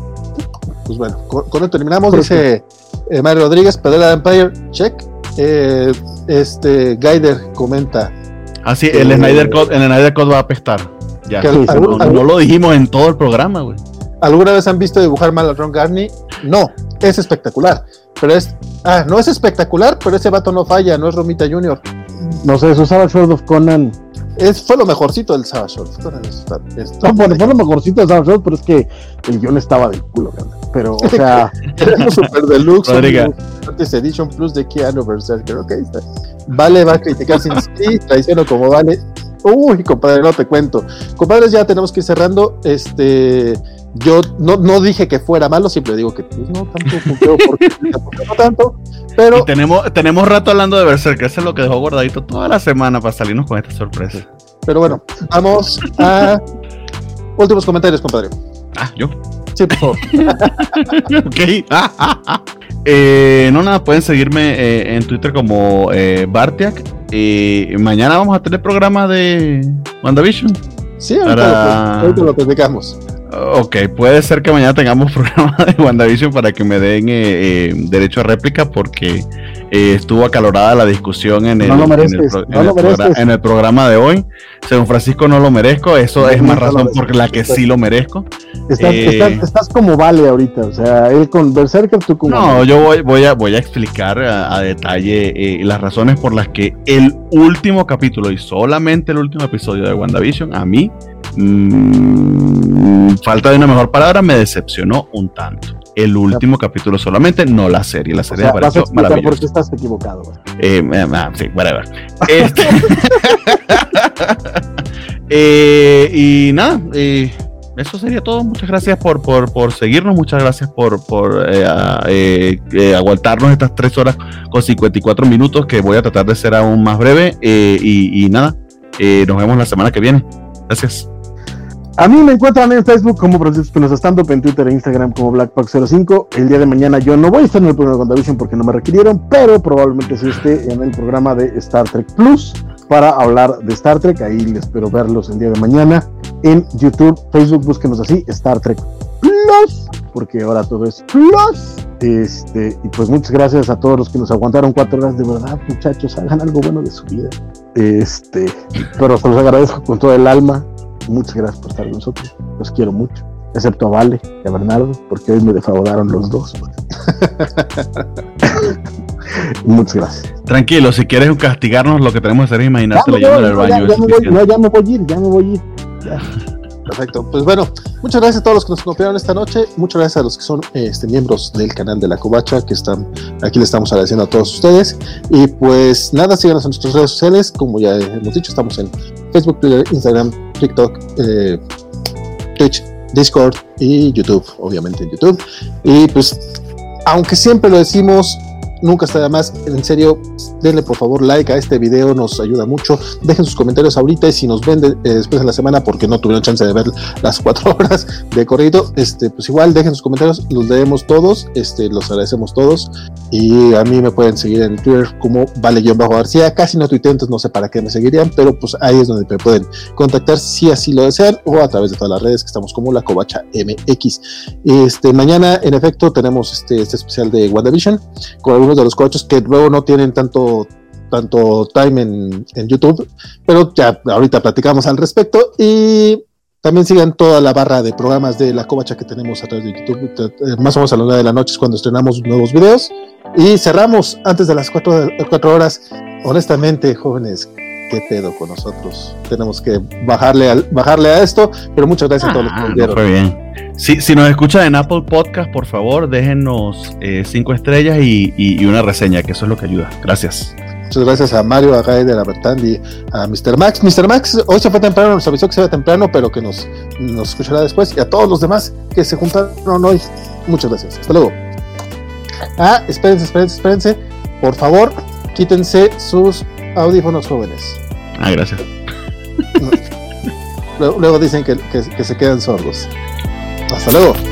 Pues bueno, con, con esto terminamos. Dice eh, Mario Rodríguez, Pedela Empire, check. Eh, este Guider comenta. Ah, sí, el, Snyder Code, el Snyder Code va a apestar. Ya, sí, no, no, lo dijimos en todo el programa, güey. ¿Alguna vez han visto dibujar mal a Ron Garney? No, es espectacular. Pero es. Ah, no es espectacular, pero ese vato no falla, no es Romita Jr. No sé, eso usaba Sword of Conan. Es, fue lo mejorcito del Savage Sword. Conan está, está no, bueno, fue lo mejorcito del Savage Sword, pero es que el guion estaba del culo, ¿verdad? Pero, o sea. Super Deluxe. Antes Edition Plus de Keanu Berserker. Ok, está. Vale, va a criticar sin sí, traiciono como vale. Uy, compadre, no te cuento. Compadres, ya tenemos que ir cerrando. Este, yo no, no dije que fuera malo, siempre digo que pues, no tanto, porque, no tanto. Pero y tenemos, tenemos rato hablando de Berserk, eso es lo que dejó guardadito toda la semana para salirnos con esta sorpresa. Pero bueno, vamos a últimos comentarios, compadre. Ah, yo. Sí, por favor. ok. eh, no, nada, pueden seguirme eh, en Twitter como eh, Bartiak. Y mañana vamos a tener programa de WandaVision. Sí, ahorita, para... lo, ahorita lo platicamos. Ok, puede ser que mañana tengamos programa de WandaVision para que me den eh, eh, derecho a réplica porque eh, estuvo acalorada la discusión en el, programa, de hoy. Según Francisco no lo merezco, eso no, es más razón por la que sí lo merezco. Estás, estás, estás, como vale ahorita, o sea, él con Berserker, tú como... No, vale. yo voy, voy, a, voy a explicar a, a detalle las razones por las que el último capítulo y solamente el último episodio de WandaVision a mí mmm, falta de una mejor palabra, me decepcionó un tanto. El último claro. capítulo solamente, no la serie. La serie o sea, me pareció maravillosa. porque estás equivocado. Eh, ah, sí, whatever. Este... Eh, y nada, eh, eso sería todo. Muchas gracias por, por, por seguirnos, muchas gracias por, por aguantarnos estas tres horas con 54 minutos, que voy a tratar de ser aún más breve. Y, y, nada, nos vemos la semana que viene. Gracias. A mí me encuentran en Facebook como Francisco Espinosa Stand en Twitter e Instagram como Blackpack05. El día de mañana yo no voy a estar en el programa de WandaVision porque no me requirieron, pero probablemente sí esté en el programa de Star Trek Plus para hablar de Star Trek. Ahí espero verlos el día de mañana en YouTube, Facebook, búsquenos así, Star Trek Plus, porque ahora todo es Plus. Este, y pues muchas gracias a todos los que nos aguantaron cuatro horas. De verdad, muchachos, hagan algo bueno de su vida. Este, pero se los agradezco con todo el alma muchas gracias por estar con nosotros. Los quiero mucho. Excepto a Vale y a Bernardo, porque hoy me defraudaron los dos. muchas gracias. Tranquilo, si quieres castigarnos, lo que tenemos que hacer es imaginarte leyendo en el baño. Ya, me no, ya me voy a ir, ya me voy a ir. Perfecto. Pues bueno, muchas gracias a todos los que nos acompañaron esta noche. Muchas gracias a los que son este, miembros del canal de la Covacha, que están aquí. Le estamos agradeciendo a todos ustedes. Y pues nada, síganos en nuestras redes sociales. Como ya hemos dicho, estamos en Facebook, Twitter, Instagram, TikTok, eh, Twitch, Discord y YouTube, obviamente en YouTube. Y pues, aunque siempre lo decimos, nunca está de más. En serio, denle por favor like a este video, nos ayuda mucho. Dejen sus comentarios ahorita y si nos ven eh, después de la semana porque no tuvieron chance de ver las cuatro horas de corrido, este, pues igual dejen sus comentarios, los leemos todos, este, los agradecemos todos. Y a mí me pueden seguir en Twitter como vale-garcía. Casi no tuiteo, entonces no sé para qué me seguirían, pero pues ahí es donde me pueden contactar si así lo desean o a través de todas las redes que estamos como la Covacha MX. Este, mañana, en efecto, tenemos este, este especial de WandaVision con de los coches que luego no tienen tanto tanto time en, en YouTube, pero ya ahorita platicamos al respecto y también sigan toda la barra de programas de La Covacha que tenemos a través de YouTube. Más o menos a la una de la noche es cuando estrenamos nuevos videos. Y cerramos antes de las cuatro, cuatro horas. Honestamente, jóvenes, qué pedo con nosotros. Tenemos que bajarle, al, bajarle a esto, pero muchas gracias a todos los que nos ah, bien. Si, si, nos escuchan en Apple Podcast, por favor, déjenos eh, cinco estrellas y, y, una reseña, que eso es lo que ayuda. Gracias. Muchas gracias a Mario, a Gael, a Bertand y a Mr. Max. Mr. Max hoy se fue temprano, nos avisó que se va temprano, pero que nos, nos escuchará después. Y a todos los demás que se juntaron hoy, muchas gracias. Hasta luego. Ah, espérense, espérense, espérense. Por favor, quítense sus audífonos jóvenes. Ah, gracias. Luego, luego dicen que, que, que se quedan sordos. Hasta luego.